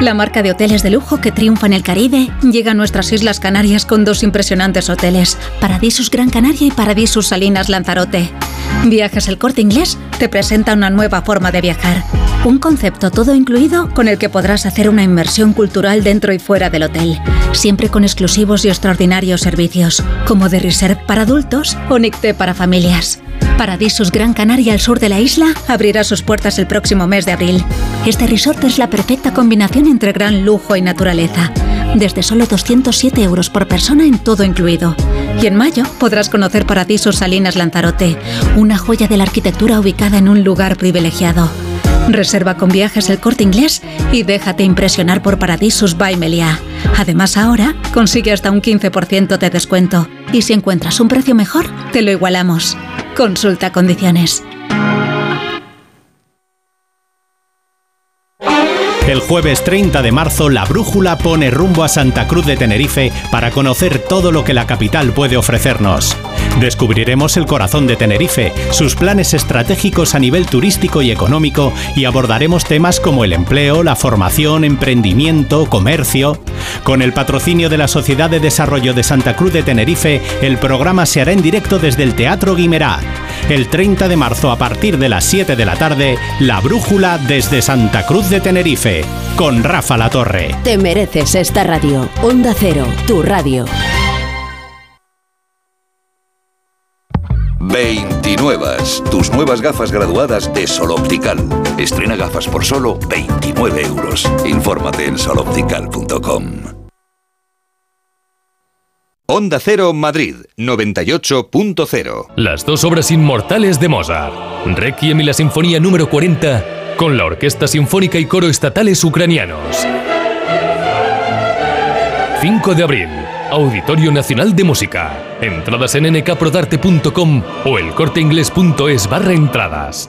La marca de hoteles de lujo que triunfa en el Caribe llega a nuestras Islas Canarias con dos impresionantes hoteles, Paradisus Gran Canaria y Paradisus Salinas Lanzarote. Viajes El Corte Inglés te presenta una nueva forma de viajar. Un concepto todo incluido con el que podrás hacer una inmersión cultural dentro y fuera del hotel, siempre con exclusivos y extraordinarios servicios, como de reserve para adultos o Nicté para familias. Paradisus Gran Canaria al sur de la isla abrirá sus puertas el próximo mes de abril. Este resort es la perfecta combinación entre gran lujo y naturaleza. Desde solo 207 euros por persona en todo incluido. Y en mayo podrás conocer Paradisus Salinas Lanzarote, una joya de la arquitectura ubicada en un lugar privilegiado. Reserva con viajes el corte inglés y déjate impresionar por Paradisus by Meliá. Además, ahora consigue hasta un 15% de descuento. Y si encuentras un precio mejor, te lo igualamos. Consulta condiciones. El jueves 30 de marzo, la brújula pone rumbo a Santa Cruz de Tenerife para conocer todo lo que la capital puede ofrecernos. Descubriremos el corazón de Tenerife, sus planes estratégicos a nivel turístico y económico y abordaremos temas como el empleo, la formación, emprendimiento, comercio. Con el patrocinio de la Sociedad de Desarrollo de Santa Cruz de Tenerife, el programa se hará en directo desde el Teatro Guimerá. El 30 de marzo a partir de las 7 de la tarde, La Brújula desde Santa Cruz de Tenerife, con Rafa La Torre. Te mereces esta radio. Onda Cero, tu radio. 29. Tus nuevas gafas graduadas de Sol Optical. Estrena gafas por solo 29 euros. Infórmate en soloptical.com. Onda Cero Madrid 98.0. Las dos obras inmortales de Mozart, Requiem y la Sinfonía número 40, con la Orquesta Sinfónica y Coro Estatales Ucranianos. 5 de abril, Auditorio Nacional de Música. Entradas en nkprodarte.com o elcorteinglés.es barra entradas.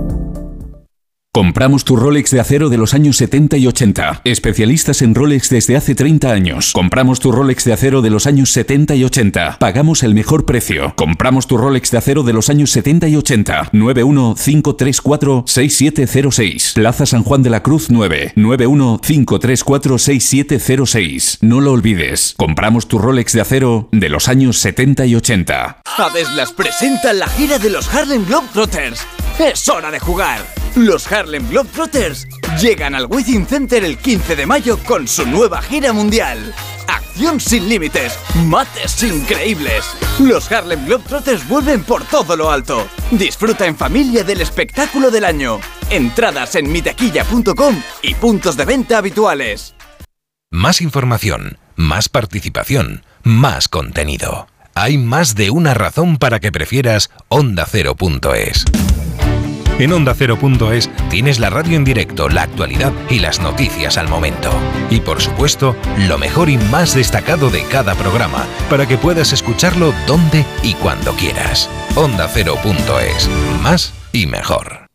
Compramos tu Rolex de acero de los años 70 y 80. Especialistas en Rolex desde hace 30 años. Compramos tu Rolex de acero de los años 70 y 80. Pagamos el mejor precio. Compramos tu Rolex de acero de los años 70 y 80. 915346706. Plaza San Juan de la Cruz 9. 915346706. No lo olvides. Compramos tu Rolex de acero de los años 70 y 80. Adeslas presenta la gira de los Harlem Globetrotters. ¡Es hora de jugar! Los Harlem Globetrotters llegan al Within Center el 15 de mayo con su nueva gira mundial. Acción sin límites, mates increíbles. Los Harlem Globetrotters vuelven por todo lo alto. Disfruta en familia del espectáculo del año. Entradas en mitaquilla.com y puntos de venta habituales. Más información, más participación, más contenido. Hay más de una razón para que prefieras ondacero.es. En OndaCero.es tienes la radio en directo, la actualidad y las noticias al momento. Y por supuesto, lo mejor y más destacado de cada programa, para que puedas escucharlo donde y cuando quieras. OndaCero.es. Más y mejor.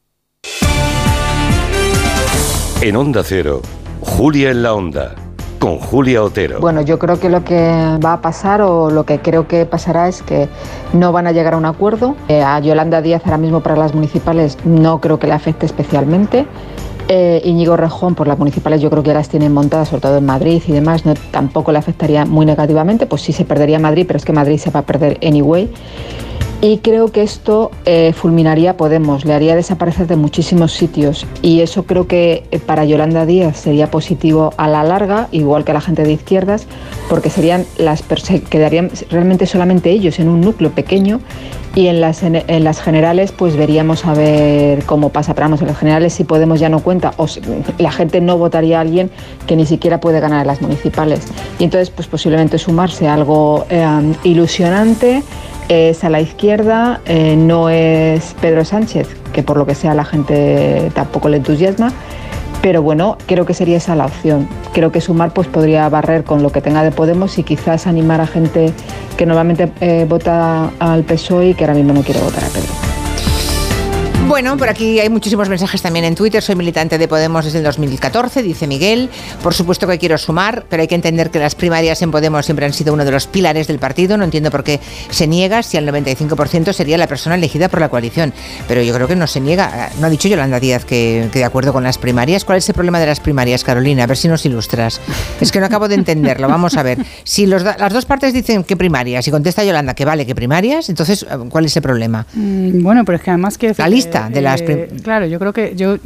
En Onda Cero, Julia en la Onda, con Julia Otero. Bueno, yo creo que lo que va a pasar o lo que creo que pasará es que no van a llegar a un acuerdo. Eh, a Yolanda Díaz ahora mismo para las municipales no creo que le afecte especialmente. Eh, Íñigo Rejón por las municipales yo creo que ya las tienen montadas, sobre todo en Madrid y demás, no, tampoco le afectaría muy negativamente, pues sí se perdería Madrid, pero es que Madrid se va a perder anyway. Y creo que esto eh, fulminaría a Podemos, le haría desaparecer de muchísimos sitios. Y eso creo que eh, para Yolanda Díaz sería positivo a la larga, igual que a la gente de izquierdas, porque serían las quedarían realmente solamente ellos en un núcleo pequeño. Y en las, en, las generales, pues veríamos a ver cómo pasa. Pero vamos, en las generales, si Podemos ya no cuenta, o la gente no votaría a alguien que ni siquiera puede ganar en las municipales. Y entonces, pues posiblemente sumarse a algo eh, ilusionante es a la izquierda, eh, no es Pedro Sánchez, que por lo que sea la gente tampoco le entusiasma, pero bueno, creo que sería esa la opción. Creo que sumar pues podría barrer con lo que tenga de Podemos y quizás animar a gente que normalmente eh, vota al PSOE y que ahora mismo no quiere votar a. Bueno, por aquí hay muchísimos mensajes también en Twitter. Soy militante de Podemos desde el 2014, dice Miguel. Por supuesto que quiero sumar, pero hay que entender que las primarias en Podemos siempre han sido uno de los pilares del partido. No entiendo por qué se niega si al 95% sería la persona elegida por la coalición. Pero yo creo que no se niega. No ha dicho Yolanda Díaz que, que de acuerdo con las primarias. ¿Cuál es el problema de las primarias, Carolina? A ver si nos ilustras. Es que no acabo de entenderlo. Vamos a ver. Si los las dos partes dicen que primarias y contesta Yolanda que vale que primarias, entonces, ¿cuál es el problema? Mm, Bueno, pero es que además que... La lista prim- Claro, yo creo que yo...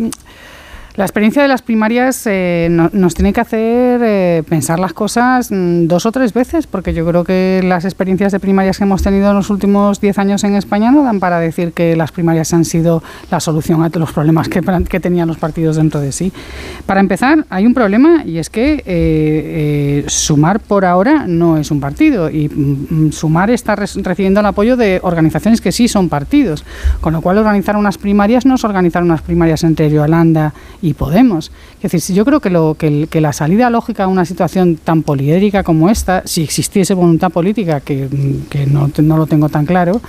La experiencia de las primarias eh, no- nos tiene que hacer eh, pensar las cosas mm, dos o tres veces, porque yo creo que las experiencias de primarias que hemos tenido en los últimos diez años en España no dan para decir que las primarias han sido la solución a los problemas que, que tenían los partidos dentro de sí. Para empezar, hay un problema y es que eh, Sumar por ahora no es un partido y mm, mm, Sumar está recibiendo el apoyo de organizaciones que sí son partidos, con lo cual organizar unas primarias no es organizar unas primarias entre Yolanda y Podemos. Es decir, yo creo que, lo, que, que la salida lógica a una situación tan poliédrica como esta, si existiese voluntad política, que, que no, no lo tengo tan claro,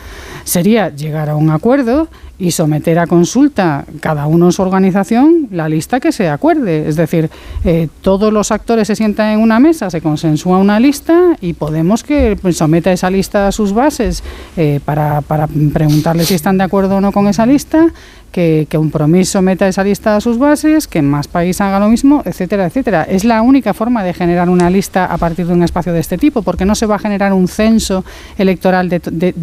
sería llegar a un acuerdo y someter a consulta cada uno en su organización la lista que se acuerde. Es decir, eh, todos los actores se sientan en una mesa, se consensúa una lista y Podemos que pues, someta esa lista a sus bases eh, para, para preguntarles si están de acuerdo o no con esa lista, que, que un promiso meta esa lista a sus bases, que más país haga lo mismo, etcétera, etcétera. Es la única forma de generar una lista a partir de un espacio de este tipo, porque no se va a generar un censo electoral de, de-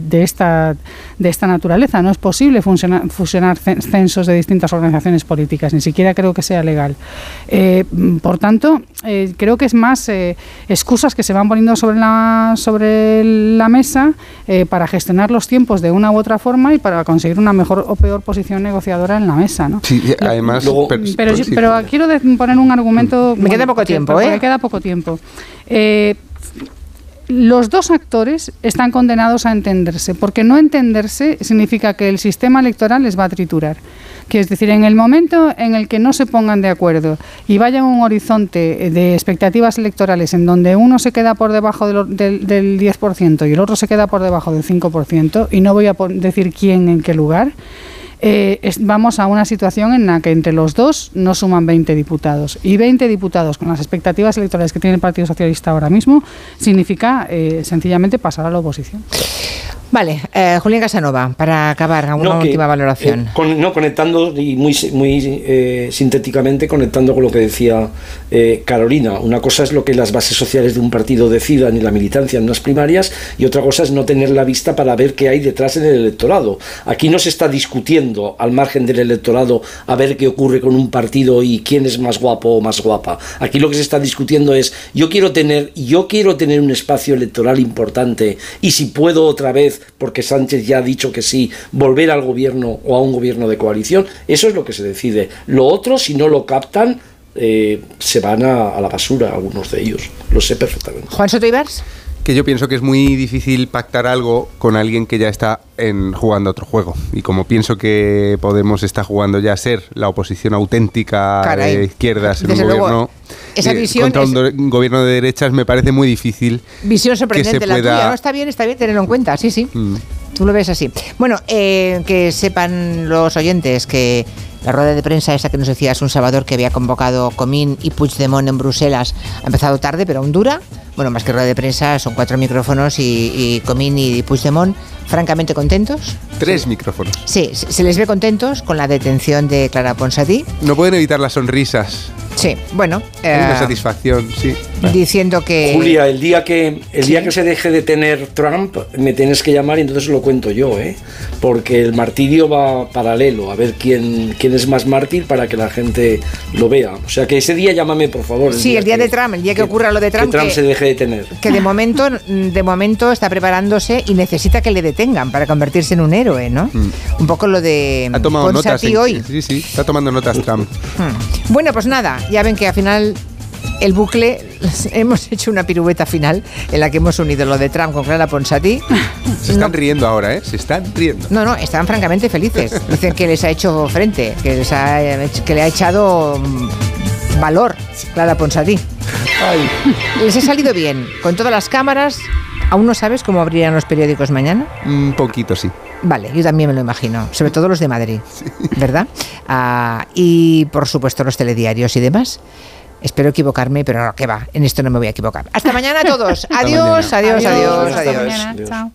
de- esta, de esta naturaleza. No es fusionar, fusionar cen- censos de distintas organizaciones políticas, ni siquiera creo que sea legal. Eh, por tanto, eh, creo que es más eh, excusas que se van poniendo sobre la, sobre la mesa eh, para gestionar los tiempos de una u otra forma y para conseguir una mejor o peor posición negociadora en la mesa. ¿no? Sí, además... per- Pero, yo- pero quiero poner un argumento. Me queda poco tiempo, ¿eh? queda poco tiempo. Los dos actores están condenados a entenderse, porque no entenderse significa que el sistema electoral les va a triturar. Que es decir, en el momento en el que no se pongan de acuerdo y vayan a un horizonte de expectativas electorales en donde uno se queda por debajo de lo- del, del 10% y el otro se queda por debajo del 5%, y no voy a decir quién en qué lugar, eh, es- vamos a una situación en la que entre los dos no suman 20 diputados. Y 20 diputados con las expectativas electorales que tiene el Partido Socialista ahora mismo significa eh, sencillamente pasar a la oposición. Vale, eh, Julián Casanova, para acabar, alguna No, que, última valoración. eh, con- no, conectando y muy, muy eh, sintéticamente, conectando con lo que decía eh, Carolina. Una cosa es lo que las bases sociales de un partido decidan y la militancia en unas primarias, y otra cosa es no tener la vista para ver qué hay detrás en el electorado. Aquí no se está discutiendo al margen del electorado a ver qué ocurre con un partido y quién es más guapo o más guapa. Aquí lo que se está discutiendo es yo quiero tener, yo quiero tener un espacio electoral importante y si puedo otra vez, porque Sánchez ya ha dicho que sí, volver al gobierno o a un gobierno de coalición, eso es lo que se decide. Lo otro, si no lo captan, eh, se van a, a la basura algunos de ellos. Lo sé perfectamente. Juan Soto Ibars. que yo pienso que es muy difícil pactar algo con alguien que ya está en, jugando otro juego. Y como pienso que Podemos está jugando ya a ser la oposición auténtica Caray. de izquierdas en un Desde luego, gobierno esa visión contra un, es- gobierno de derechas, me parece muy difícil. Visión sorprendente la pueda- tuya, ¿no? Está bien, está bien tenerlo en cuenta, sí, sí. Mm. Tú lo ves así. Bueno, eh, que sepan los oyentes que la rueda de prensa esa que nos decías un Salvador que había convocado Comín y Puigdemont en Bruselas ha empezado tarde, pero aún dura. Bueno, más que rueda de prensa, son cuatro micrófonos y, y Comín y Puigdemont francamente contentos. Tres micrófonos. Sí, se les ve contentos con la detención de Clara Ponsatí. No pueden evitar las sonrisas. Sí, bueno. Hay una eh, satisfacción, sí. diciendo que... Julia, el día que el día que se deje de tener Trump, me tienes que llamar y entonces lo cuento yo, ¿eh? Porque el martirio va paralelo, a ver quién, quién es más mártir para que la gente lo vea. O sea que ese día llámame, por favor. Sí, el día de Trump, el día que, ocurra lo de que Trump, Trump que- se deje de tener. que de momento, de momento está preparándose y necesita que le detengan para convertirse en un héroe, ¿no? Un poco lo de Mm. Ha tomado notas. En- hoy. Sí, sí, está tomando notas Trump. Hmm. Bueno, pues nada, ya ven que al final el bucle hemos hecho una pirueta final en la que hemos unido lo de Trump con Clara Ponsatí. Se están riendo ahora, ¿eh? Se están riendo. No, no, están francamente felices. Dicen que les ha hecho frente, que, les ha, que le ha echado mm, valor Clara Ponsatí. Les ha salido bien, con todas las cámaras. ¿Aún no sabes cómo abrirían los periódicos mañana? Un poquito, sí. Vale, yo también me lo imagino, sobre todo los de Madrid, ¿verdad? Ah, y por supuesto los telediarios y demás. Espero equivocarme, pero no, que va, en esto no me voy a equivocar. Hasta mañana a todos. Adiós, mañana. adiós, adiós, Hasta adiós. mañana. Chao.